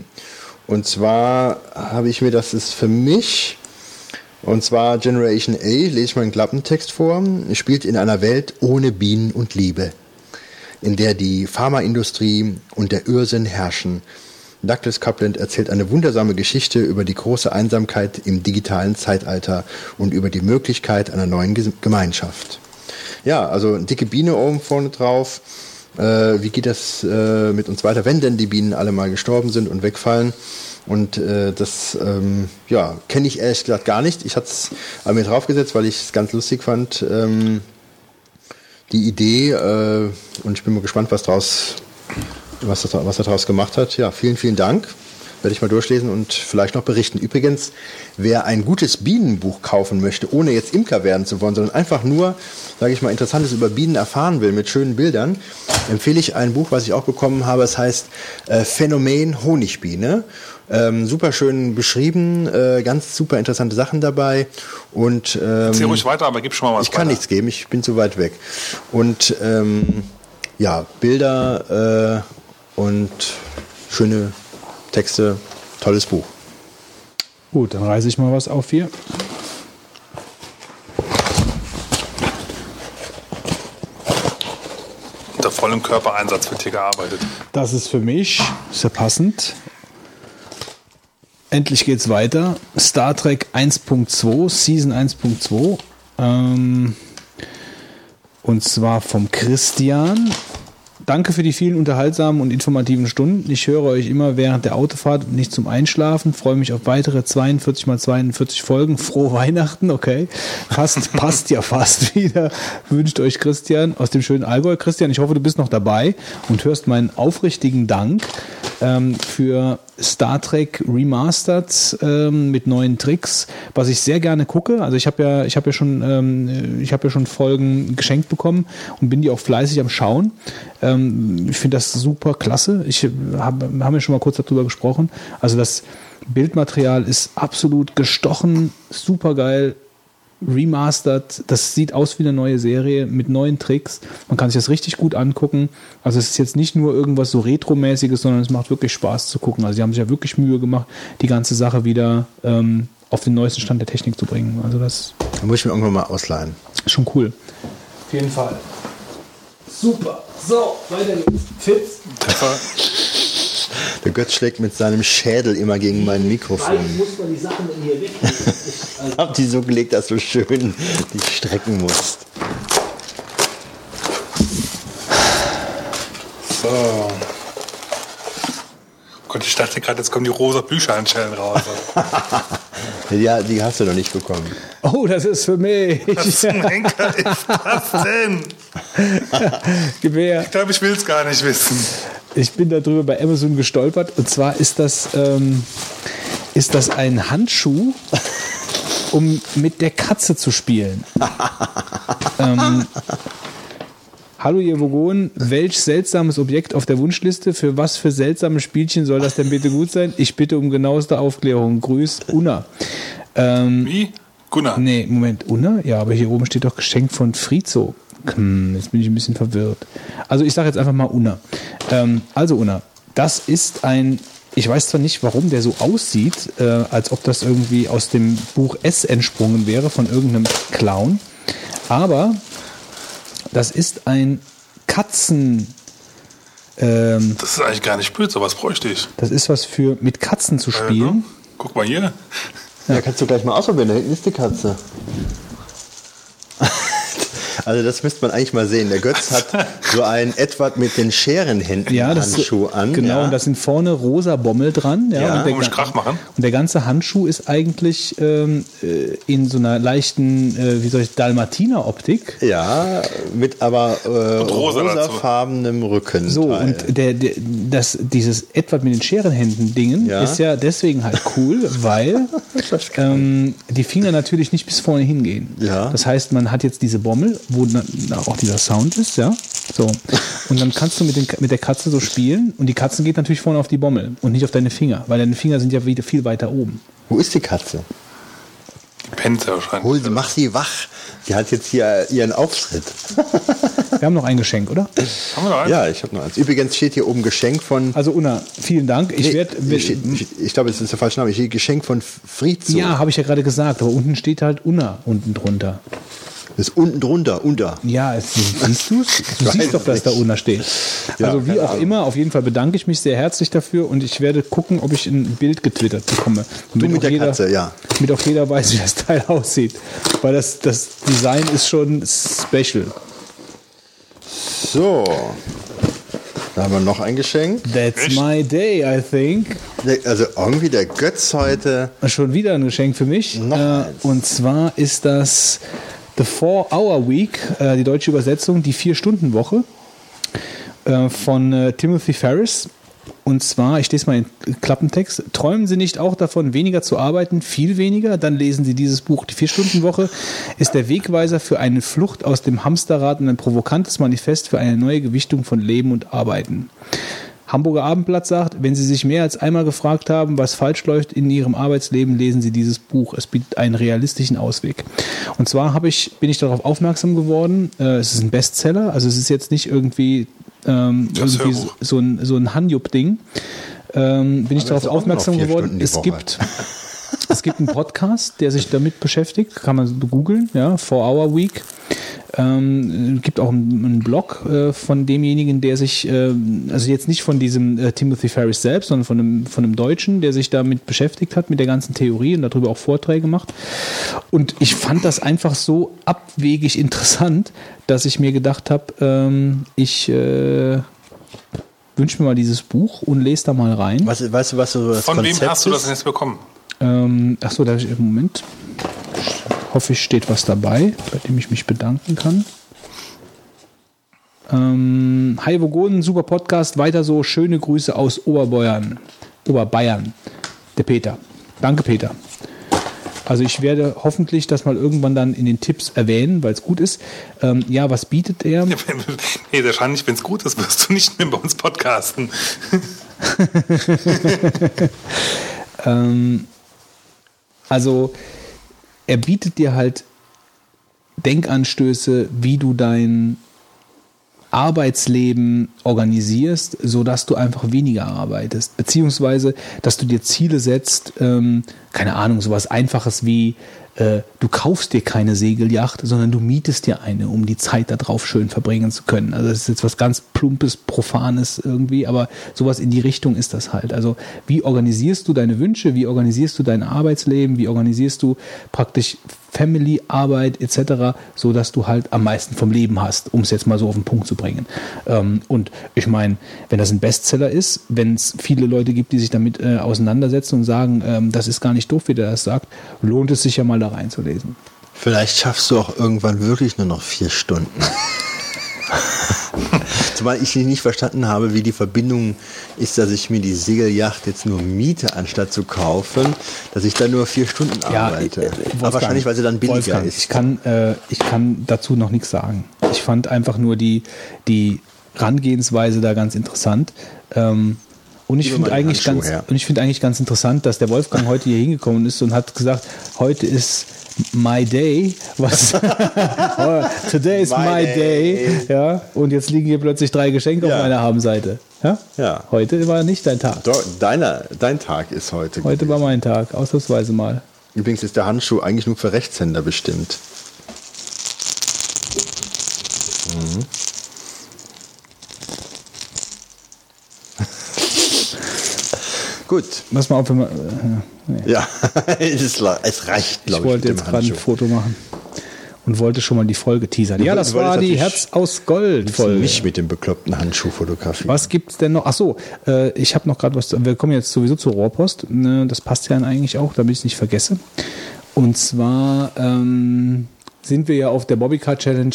Und zwar habe ich mir, das ist für mich, und zwar Generation A, lese ich mal einen Klappentext vor, spielt in einer Welt ohne Bienen und Liebe, in der die Pharmaindustrie und der Irrsinn herrschen. Douglas Coupland erzählt eine wundersame Geschichte über die große Einsamkeit im digitalen Zeitalter und über die Möglichkeit einer neuen Gemeinschaft. Ja, also dicke Biene oben vorne drauf. Äh, wie geht das äh, mit uns weiter, wenn denn die Bienen alle mal gestorben sind und wegfallen? Und äh, das ähm, ja, kenne ich ehrlich gesagt gar nicht. Ich hatte es mir draufgesetzt, weil ich es ganz lustig fand, ähm, die Idee. Äh, und ich bin mal gespannt, was draus, was, das, was er daraus gemacht hat. Ja, vielen, vielen Dank. Werde ich mal durchlesen und vielleicht noch berichten. Übrigens, wer ein gutes Bienenbuch kaufen möchte, ohne jetzt Imker werden zu wollen, sondern einfach nur, sage ich mal, Interessantes über Bienen erfahren will mit schönen Bildern, empfehle ich ein Buch, was ich auch bekommen habe. Es heißt äh, Phänomen Honigbiene. Ähm, super schön beschrieben, äh, ganz super interessante Sachen dabei. Und ähm, Erzähl ruhig weiter, aber gib schon mal was ich kann weiter. nichts geben, ich bin zu weit weg. Und ähm, ja, Bilder äh, und schöne Texte, tolles Buch. Gut, dann reiße ich mal was auf hier. Unter vollem Körpereinsatz wird hier gearbeitet. Das ist für mich sehr passend. Endlich geht's weiter. Star Trek 1.2, Season 1.2. Ähm, und zwar vom Christian. Danke für die vielen unterhaltsamen und informativen Stunden. Ich höre euch immer während der Autofahrt und nicht zum Einschlafen. Freue mich auf weitere 42 mal 42 Folgen. Frohe Weihnachten, okay. Passt, passt ja fast wieder. Wünscht euch Christian aus dem schönen Allgäu. Christian, ich hoffe, du bist noch dabei und hörst meinen aufrichtigen Dank ähm, für Star Trek Remastered ähm, mit neuen Tricks, was ich sehr gerne gucke. Also ich habe ja, ich habe ja schon, ähm, ich habe ja schon Folgen geschenkt bekommen und bin die auch fleißig am Schauen. Ähm, ich finde das super klasse. Ich habe haben ja schon mal kurz darüber gesprochen. Also das Bildmaterial ist absolut gestochen, super geil, remastered. Das sieht aus wie eine neue Serie mit neuen Tricks. Man kann sich das richtig gut angucken. Also es ist jetzt nicht nur irgendwas so Retro-mäßiges, sondern es macht wirklich Spaß zu gucken. Also sie haben sich ja wirklich Mühe gemacht, die ganze Sache wieder ähm, auf den neuesten Stand der Technik zu bringen. Also das Da muss ich mir irgendwann mal ausleihen. ist schon cool. Auf jeden Fall. Super. So, weiter geht's. Fitz. Treffer. Der Götz schlägt mit seinem Schädel immer gegen mein Mikrofon. muss man die Sachen denn hier weg? Ich hab die so gelegt, dass du schön die strecken musst. So. Gott, ich dachte gerade, jetzt kommen die rosa Bücherhandschellen raus. Ja, die hast du noch nicht bekommen. Oh, das ist für mich. Was zum Henker ist das denn? Gewehr. Ich glaube, ich will es gar nicht wissen. Ich bin darüber bei Amazon gestolpert und zwar ist das, ähm, ist das ein Handschuh, um mit der Katze zu spielen. ähm, Hallo ihr Vogonen, welch seltsames Objekt auf der Wunschliste? Für was für seltsame Spielchen soll das denn bitte gut sein? Ich bitte um genaueste Aufklärung. Grüß, Unna. Ähm, Wie? Gunnar. Nee, Moment, Unna? Ja, aber hier oben steht doch Geschenk von Frizo. Hm, jetzt bin ich ein bisschen verwirrt. Also ich sage jetzt einfach mal Unna. Ähm, also Unna, das ist ein, ich weiß zwar nicht, warum der so aussieht, äh, als ob das irgendwie aus dem Buch S entsprungen wäre von irgendeinem Clown, aber das ist ein Katzen, ähm, Das ist eigentlich gar nicht blöd, sowas bräuchte ich. das ist was für mit Katzen zu spielen. Guck mal hier. Ja, kannst du gleich mal ausprobieren. Da hinten ist die Katze. Also das müsste man eigentlich mal sehen. Der Götz hat so einen Edward mit den Scherenhänden Ja, das Handschuh an. Genau, ja. und da sind vorne rosa Bommel dran. Ja, Ja. und, der, Krach machen. und der ganze Handschuh ist eigentlich ähm, äh, in so einer leichten, äh, wie soll ich, Dalmatiner-Optik. ja, mit aber äh, rosafarbenem Rücken. So, und der, der, das, dieses Edward mit den Scherenhänden-Dingen Ja. ist ja deswegen halt cool, weil ähm, die Finger natürlich nicht bis vorne hingehen. Ja. Das heißt, man hat jetzt diese Bommel, wo na- na, auch dieser Sound ist, ja. So. Und dann kannst du mit, den, mit der Katze so spielen und die Katze geht natürlich vorne auf die Bommel und nicht auf deine Finger, weil deine Finger sind ja wieder viel weiter oben. Wo ist die Katze? Pennt ja wahrscheinlich. Hol sie, mach sie wach. Sie hat jetzt hier ihren Auftritt. Wir haben noch ein Geschenk, oder? Haben wir noch eins? Ja, ich habe noch eins. Übrigens steht hier oben Geschenk von. Also Una, vielen Dank. Ich Nee, werde. steht- ich, ich glaube, es ist der falsche Name. Hier Geschenk von Frizu. Ja, habe ich ja gerade gesagt, aber unten steht halt Una unten drunter. Das ist unten drunter, unter. Ja, es, siehst du's? Du weiß siehst doch, dass es da nicht. Una steht. Ja, Also wie auch Ahnung. immer, auf jeden Fall bedanke ich mich sehr herzlich dafür und ich werde gucken, ob ich ein Bild getwittert bekomme. Du Damit mit auch der jeder, Katze, ja. Damit auch jeder weiß, wie das Teil aussieht. Weil das, das Design ist schon special. So. Da haben wir noch ein Geschenk. That's my day, I think. Also irgendwie der Götz heute. Schon wieder ein Geschenk für mich. Noch Äh, eins. und zwar ist das The Four Hour Week, äh, die deutsche Übersetzung, die Vier-Stunden-Woche äh, von äh, Timothy Ferris. Und zwar, ich lese mal den Klappentext. Träumen Sie nicht auch davon, weniger zu arbeiten, viel weniger? Dann lesen Sie dieses Buch. Die Vier-Stunden-Woche ist der Wegweiser für eine Flucht aus dem Hamsterrad und ein provokantes Manifest für eine neue Gewichtung von Leben und Arbeiten. Hamburger Abendblatt sagt, wenn Sie sich mehr als einmal gefragt haben, was falsch läuft in Ihrem Arbeitsleben, lesen Sie dieses Buch. Es bietet einen realistischen Ausweg. Und zwar habe ich, bin ich darauf aufmerksam geworden, äh, es ist ein Bestseller, also es ist jetzt nicht irgendwie, ähm, irgendwie so, ein, so ein Hanjup-Ding. Ähm, bin ich Aber darauf nur noch aufmerksam geworden. Es gibt, es gibt einen Podcast, der sich damit beschäftigt, kann man googeln, ja, Four Hour Week. Ähm, gibt auch einen, einen Blog äh, von demjenigen, der sich, ähm, also jetzt nicht von diesem äh, Timothy Ferris selbst, sondern von einem, von einem Deutschen, der sich damit beschäftigt hat, mit der ganzen Theorie und darüber auch Vorträge macht. Und ich fand das einfach so abwegig interessant, dass ich mir gedacht habe, ähm, ich äh, wünsche mir mal dieses Buch und lese da mal rein. Was, weißt du, was so das Von Konzept wem hast du das denn jetzt bekommen? Ähm, achso, da ich im Moment hoffe ich, steht was dabei, bei dem ich mich bedanken kann. Ähm, Hi Vogonen, super Podcast, weiter so, schöne Grüße aus Oberbayern. Oberbayern. Der Peter. Danke, Peter. Also ich werde hoffentlich das mal irgendwann dann in den Tipps erwähnen, weil es gut ist. Ähm, ja, was bietet er? nee, wahrscheinlich, wenn es gut ist, wirst du nicht mehr bei uns podcasten. Ähm, also er bietet dir halt Denkanstöße, wie du dein Arbeitsleben organisierst, sodass du einfach weniger arbeitest, beziehungsweise dass du dir Ziele setzt, ähm, keine Ahnung, sowas Einfaches wie äh, du kaufst dir keine Segelyacht, sondern du mietest dir eine, um die Zeit da drauf schön verbringen zu können. Also das ist jetzt was ganz plumpes, profanes irgendwie, aber sowas in die Richtung ist das halt. Also wie organisierst du deine Wünsche, wie organisierst du dein Arbeitsleben, wie organisierst du praktisch Family, Arbeit etc., so dass du halt am meisten vom Leben hast, um es jetzt mal so auf den Punkt zu bringen. Ähm, und ich meine, wenn das ein Bestseller ist, wenn es viele Leute gibt, die sich damit äh, auseinandersetzen und sagen, ähm, das ist gar nicht doof, wie der das sagt, lohnt es sich ja mal da reinzulesen. Vielleicht schaffst du auch irgendwann wirklich nur noch vier Stunden. Zumal ich nicht verstanden habe, wie die Verbindung ist, dass ich mir die Segelyacht jetzt nur miete, anstatt zu kaufen, dass ich dann nur vier Stunden arbeite. äh, Aber wahrscheinlich, weil sie dann billiger Wolfgang, ist. Ich kann, äh, ich kann dazu noch nichts sagen. Ich fand einfach nur die, die Rangehensweise da ganz interessant. Ähm, und ich finde eigentlich Handschuh ganz, her. und ich finde eigentlich ganz interessant, dass der Wolfgang heute hier hingekommen ist und hat gesagt, heute ist my day, was Oh, today is my, My day. day. ja, und jetzt liegen hier plötzlich drei Geschenke Ja. auf meiner Habenseite. Ja? Ja. Heute war nicht dein Tag. Deiner, dein Tag ist heute. Heute war mein Tag, ausnahmsweise mal. Übrigens ist der Handschuh eigentlich nur für Rechtshänder bestimmt. Mhm. Gut, Pass mal auf, wenn man, äh, nee. ja, es, es reicht, Ich glaube ich, wollte mit jetzt gerade ein. Foto machen und wollte schon mal die Folge teasern. Ja, das war die Herz aus Gold Folge. Mich mit dem bekloppten Handschuh fotografieren. Was gibt's denn noch? Ach so, äh, ich habe noch gerade was. Wir kommen jetzt sowieso zur Rohrpost. Ne, das passt ja eigentlich auch, damit ich es nicht vergesse. Und zwar ähm, sind wir ja auf der Bobbycar Challenge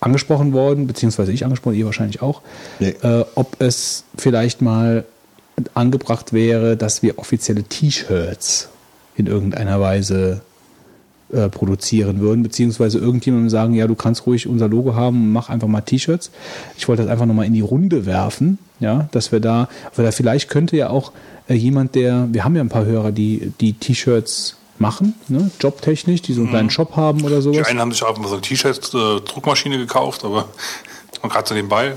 angesprochen worden, beziehungsweise ich angesprochen, ihr wahrscheinlich auch, Nee. äh, ob es vielleicht mal angebracht wäre, dass wir offizielle T-Shirts in irgendeiner Weise äh, produzieren würden, beziehungsweise irgendjemandem sagen, ja, du kannst ruhig unser Logo haben und mach einfach mal T-Shirts. Ich wollte das einfach nochmal in die Runde werfen, ja, dass wir da, weil da vielleicht könnte ja auch äh, jemand, der, wir haben ja ein paar Hörer, die die T-Shirts machen, ne? jobtechnisch, die so einen kleinen Shop haben oder Die sowas. einen haben sich auch mal so eine T-Shirt-Druckmaschine gekauft, aber gerade so nebenbei.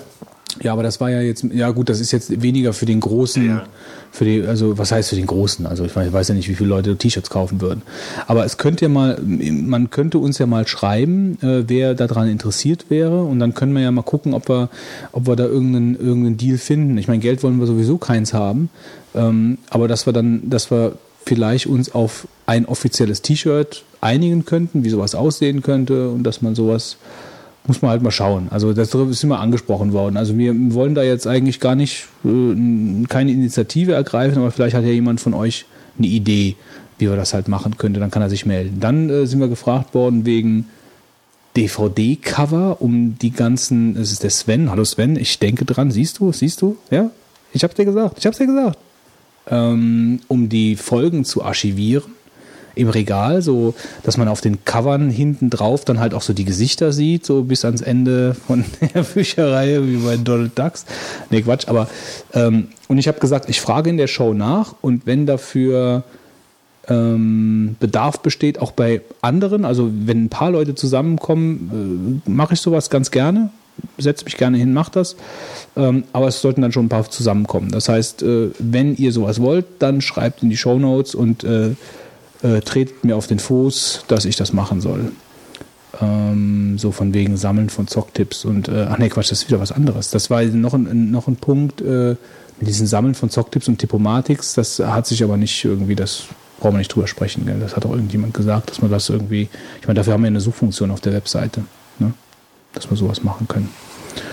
Ja, aber das war ja jetzt, ja gut, das ist jetzt weniger für den großen, Ja. für die, also was heißt für den großen? Also ich weiß, ich weiß ja nicht, wie viele Leute T-Shirts kaufen würden. Aber es könnte ja mal, man könnte uns ja mal schreiben, äh, wer daran interessiert wäre und dann können wir ja mal gucken, ob wir, ob wir da irgendeinen, irgendeinen Deal finden. Ich meine, Geld wollen wir sowieso keins haben, ähm, aber dass wir dann, dass wir vielleicht uns auf ein offizielles T-Shirt einigen könnten, wie sowas aussehen könnte und dass man sowas muss man halt mal schauen. Also das ist immer angesprochen worden. Also wir wollen da jetzt eigentlich gar nicht äh, keine Initiative ergreifen, aber vielleicht hat ja jemand von euch eine Idee, wie wir das halt machen könnte. Dann kann er sich melden. Dann äh, sind wir gefragt worden wegen DVD-Cover, um die ganzen. Es ist der Sven. Hallo Sven, ich denke dran. Siehst du? Siehst du? Ja? Ich hab's dir gesagt. Ich hab's dir gesagt. Ähm, um die Folgen zu archivieren im Regal, so dass man auf den Covern hinten drauf dann halt auch so die Gesichter sieht, so bis ans Ende von der Bücherei, wie bei Donald Ducks. Nee, Quatsch, aber ähm, und ich habe gesagt, ich frage in der Show nach und wenn dafür ähm, Bedarf besteht, auch bei anderen, also wenn ein paar Leute zusammenkommen, äh, mache ich sowas ganz gerne, setze mich gerne hin, mache das. Ähm, aber es sollten dann schon ein paar zusammenkommen. Das heißt, äh, wenn ihr sowas wollt, dann schreibt in die Show Notes und äh, tretet mir auf den Fuß, dass ich das machen soll. Ähm, so von wegen Sammeln von Zocktipps und äh, ach nee, Quatsch, das ist wieder was anderes. Das war noch ein, noch ein Punkt äh, mit diesen Sammeln von Zocktipps und Tippomatics, das hat sich aber nicht irgendwie, das brauchen wir nicht drüber sprechen. Gell? Das hat auch irgendjemand gesagt, dass man das irgendwie, ich meine, dafür haben wir eine Suchfunktion auf der Webseite, ne? dass wir sowas machen können.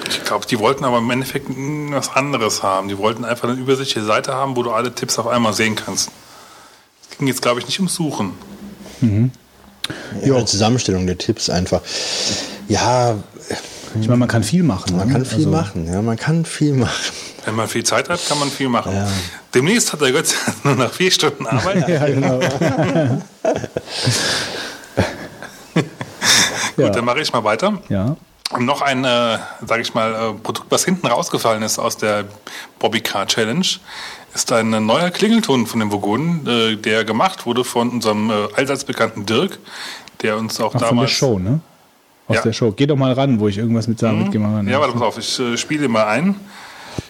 Ich glaube, die wollten aber im Endeffekt was anderes haben. Die wollten einfach eine übersichtliche Seite haben, wo du alle Tipps auf einmal sehen kannst. Es ging jetzt, glaube ich, nicht ums Suchen. Ja, eine Zusammenstellung der Tipps einfach. Ja, Ich meine, man kann viel machen. man ne? kann viel Also, machen. Ja, man kann viel machen. Wenn man viel Zeit hat, kann man viel machen. Ja. Demnächst hat der Götz nur noch vier Stunden Arbeit. Ja, genau. Gut, ja. dann mache ich mal weiter. ja. Und noch ein, äh, sage ich mal, äh, Produkt, was hinten rausgefallen ist aus der Bobby Car Challenge, ist ein neuer Klingelton von den Vogonen, äh, der gemacht wurde von unserem äh, allseits bekannten Dirk, der uns auch Ach, von der damals... Show, ne? Aus Ja. der Show. Geh doch mal ran, wo ich irgendwas mit da mitgemacht habe. Ja, warte pass auf, ich äh, spiele mal ein.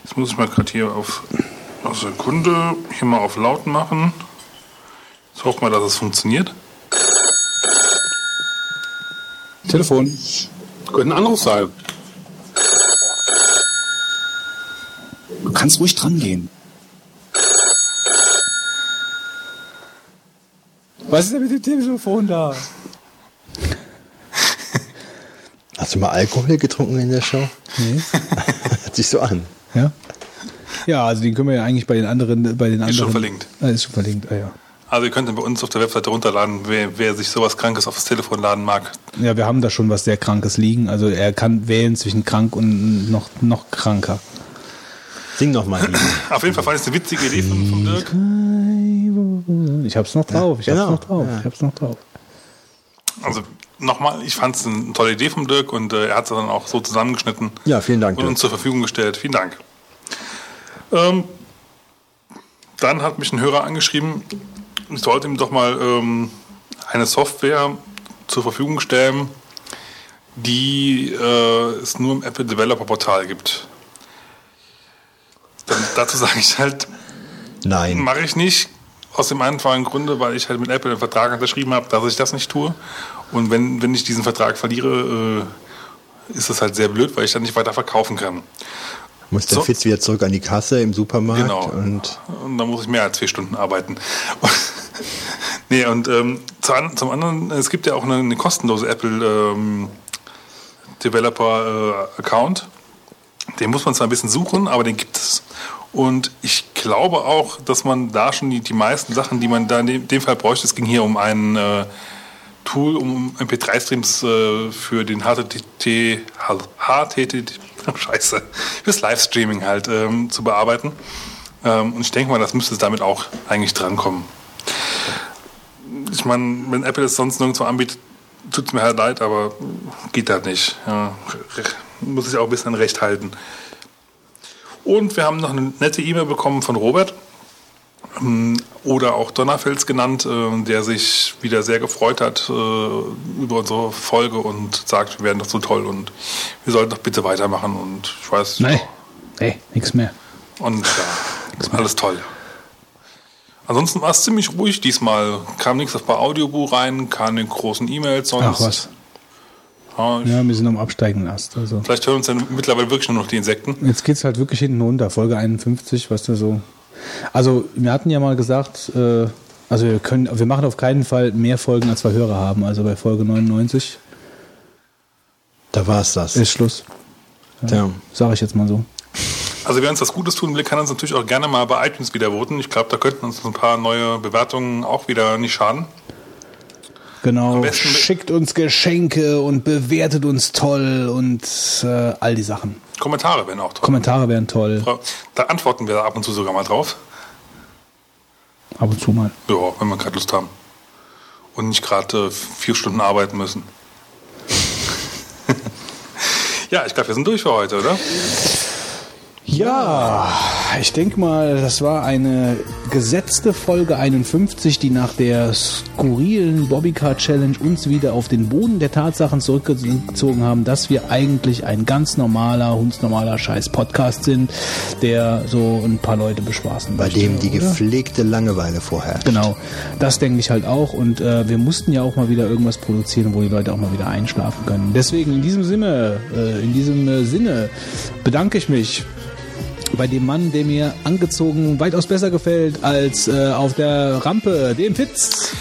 Jetzt muss ich mal gerade hier auf, auf Sekunde hier mal auf laut machen. Ich hoffe mal, dass es funktioniert. Telefon. Könnte ein Anruf sein. Du kannst ruhig dran gehen. Was ist denn mit dem Telefon da? Hast du mal Alkohol getrunken in der Show? Nee. Hört sich so an. Ja? Ja, also den können wir ja eigentlich bei den anderen, bei den anderen. Ist schon verlinkt. Ah, ist schon verlinkt, ah, ja. Also ihr könnt ihn bei uns auf der Webseite runterladen, wer, wer sich sowas Krankes aufs Telefon laden mag. Ja, wir haben da schon was sehr Krankes liegen. Also er kann wählen zwischen krank und noch, noch kranker. Sing noch mal. Auf jeden Fall fand ich es eine witzige Idee von, von Dirk. Ich hab's noch drauf, ich hab's genau. noch drauf, Ja. ich hab's noch drauf. Also nochmal, ich fand es eine tolle Idee vom Dirk und äh, er hat es dann auch so zusammengeschnitten Ja, vielen Dank. und uns zur Verfügung gestellt. Vielen Dank. Ähm, dann hat mich ein Hörer angeschrieben, ich sollte ihm doch mal ähm, eine Software zur Verfügung stellen, die äh, es nur im Apple Developer Portal gibt. Dann, dazu sage ich halt, Nein. Mache ich nicht. Aus dem einfachen Grunde, weil ich halt mit Apple einen Vertrag unterschrieben habe, dass ich das nicht tue. Und wenn, wenn ich diesen Vertrag verliere, äh, ist das halt sehr blöd, weil ich dann nicht weiter verkaufen kann. Muss der So. Fitz wieder zurück an die Kasse im Supermarkt Genau. und Und dann muss ich mehr als vier Stunden arbeiten. nee, und ähm, zum anderen, es gibt ja auch eine, eine kostenlose Apple ähm, Developer äh, Account. Den muss man zwar ein bisschen suchen, aber den gibt es. Und ich glaube auch, dass man da schon die, die meisten Sachen, die man da in dem, Fall bräuchte, es ging hier um ein äh, Tool, um MP3-Streams äh, für den HTTP, HTTP, scheiße, fürs Livestreaming halt ähm, zu bearbeiten. Ähm, und ich denke mal, das müsste damit auch eigentlich drankommen. Ich meine, wenn Apple es sonst nirgendwo anbietet, tut es mir halt leid, aber geht halt nicht. Ja, muss ich auch ein bisschen an Recht halten. Und wir haben noch eine nette E-Mail bekommen von Robert. Ähm, Oder auch Donnerfels genannt, äh, der sich wieder sehr gefreut hat äh, über unsere Folge und sagt, wir wären doch so toll und wir sollten doch bitte weitermachen und ich weiß. Nee, nee, nix mehr. Und ja, alles toll. Ansonsten war es ziemlich ruhig diesmal. Kam nichts auf bei Audiobuch rein, keine großen E-Mails sonst. Ach was. Ja, ich, Ja, wir sind am absteigenden Ast. Also. Vielleicht hören uns dann mittlerweile wirklich nur noch die Insekten. Jetzt geht's halt wirklich hinten runter, Folge 51, was du so. Also, wir hatten ja mal gesagt, äh, also wir können, wir machen auf keinen Fall mehr Folgen, als wir Hörer haben. Also bei Folge 99 Da war es das. ist Schluss. Tja. Sage ich jetzt mal so. Also wer uns das Gutes tun will, kann uns natürlich auch gerne mal bei iTunes wieder voten. Ich glaube, da könnten uns ein paar neue Bewertungen auch wieder nicht schaden. Genau. Schickt uns Geschenke und bewertet uns toll und äh, all die Sachen. Kommentare wären auch toll. Kommentare wären toll. Da antworten wir ab und zu sogar mal drauf. Ab und zu mal. Ja, wenn wir gerade Lust haben. Und nicht gerade äh, vier Stunden arbeiten müssen. ja, ich glaube, wir sind durch für heute, oder? Ja, ich denke mal, das war eine gesetzte Folge 51, die nach der skurrilen Bobbycar Challenge uns wieder auf den Boden der Tatsachen zurückgezogen haben, dass wir eigentlich ein ganz normaler, hundsnormaler Scheiß-Podcast sind, der so ein paar Leute bespaßen Bei möchte, dem die oder? gepflegte Langeweile vorherrscht. Genau, das denke ich halt auch. Und äh, wir mussten ja auch mal wieder irgendwas produzieren, wo die Leute auch mal wieder einschlafen können. Deswegen in diesem Sinne, äh, in diesem äh, Sinne bedanke ich mich bei dem Mann, der mir angezogen weitaus besser gefällt als äh, auf der Rampe, dem Fitz.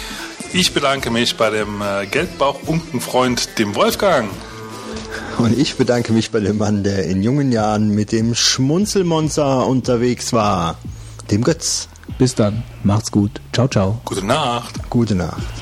Ich bedanke mich bei dem äh, Geldbauch-Unkenfreund, dem Wolfgang. Und ich bedanke mich bei dem Mann, der in jungen Jahren mit dem Schmunzelmonster unterwegs war, dem Götz. Bis dann, macht's gut. Ciao, ciao. Gute Nacht. Gute Nacht.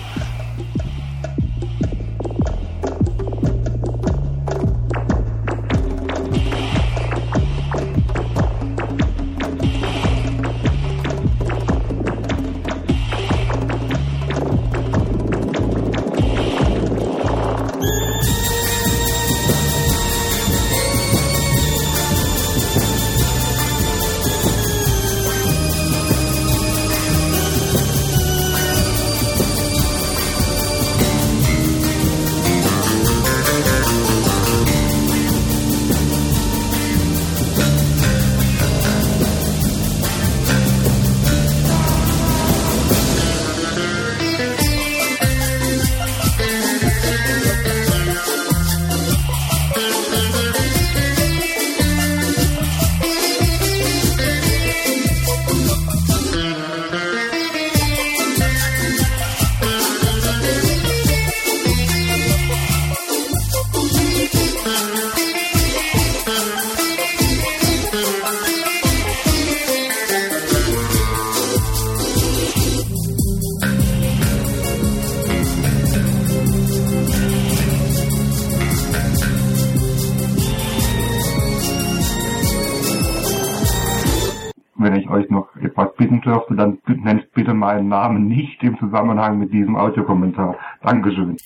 meinen Namen nicht im Zusammenhang mit diesem Audiokommentar. Dankeschön.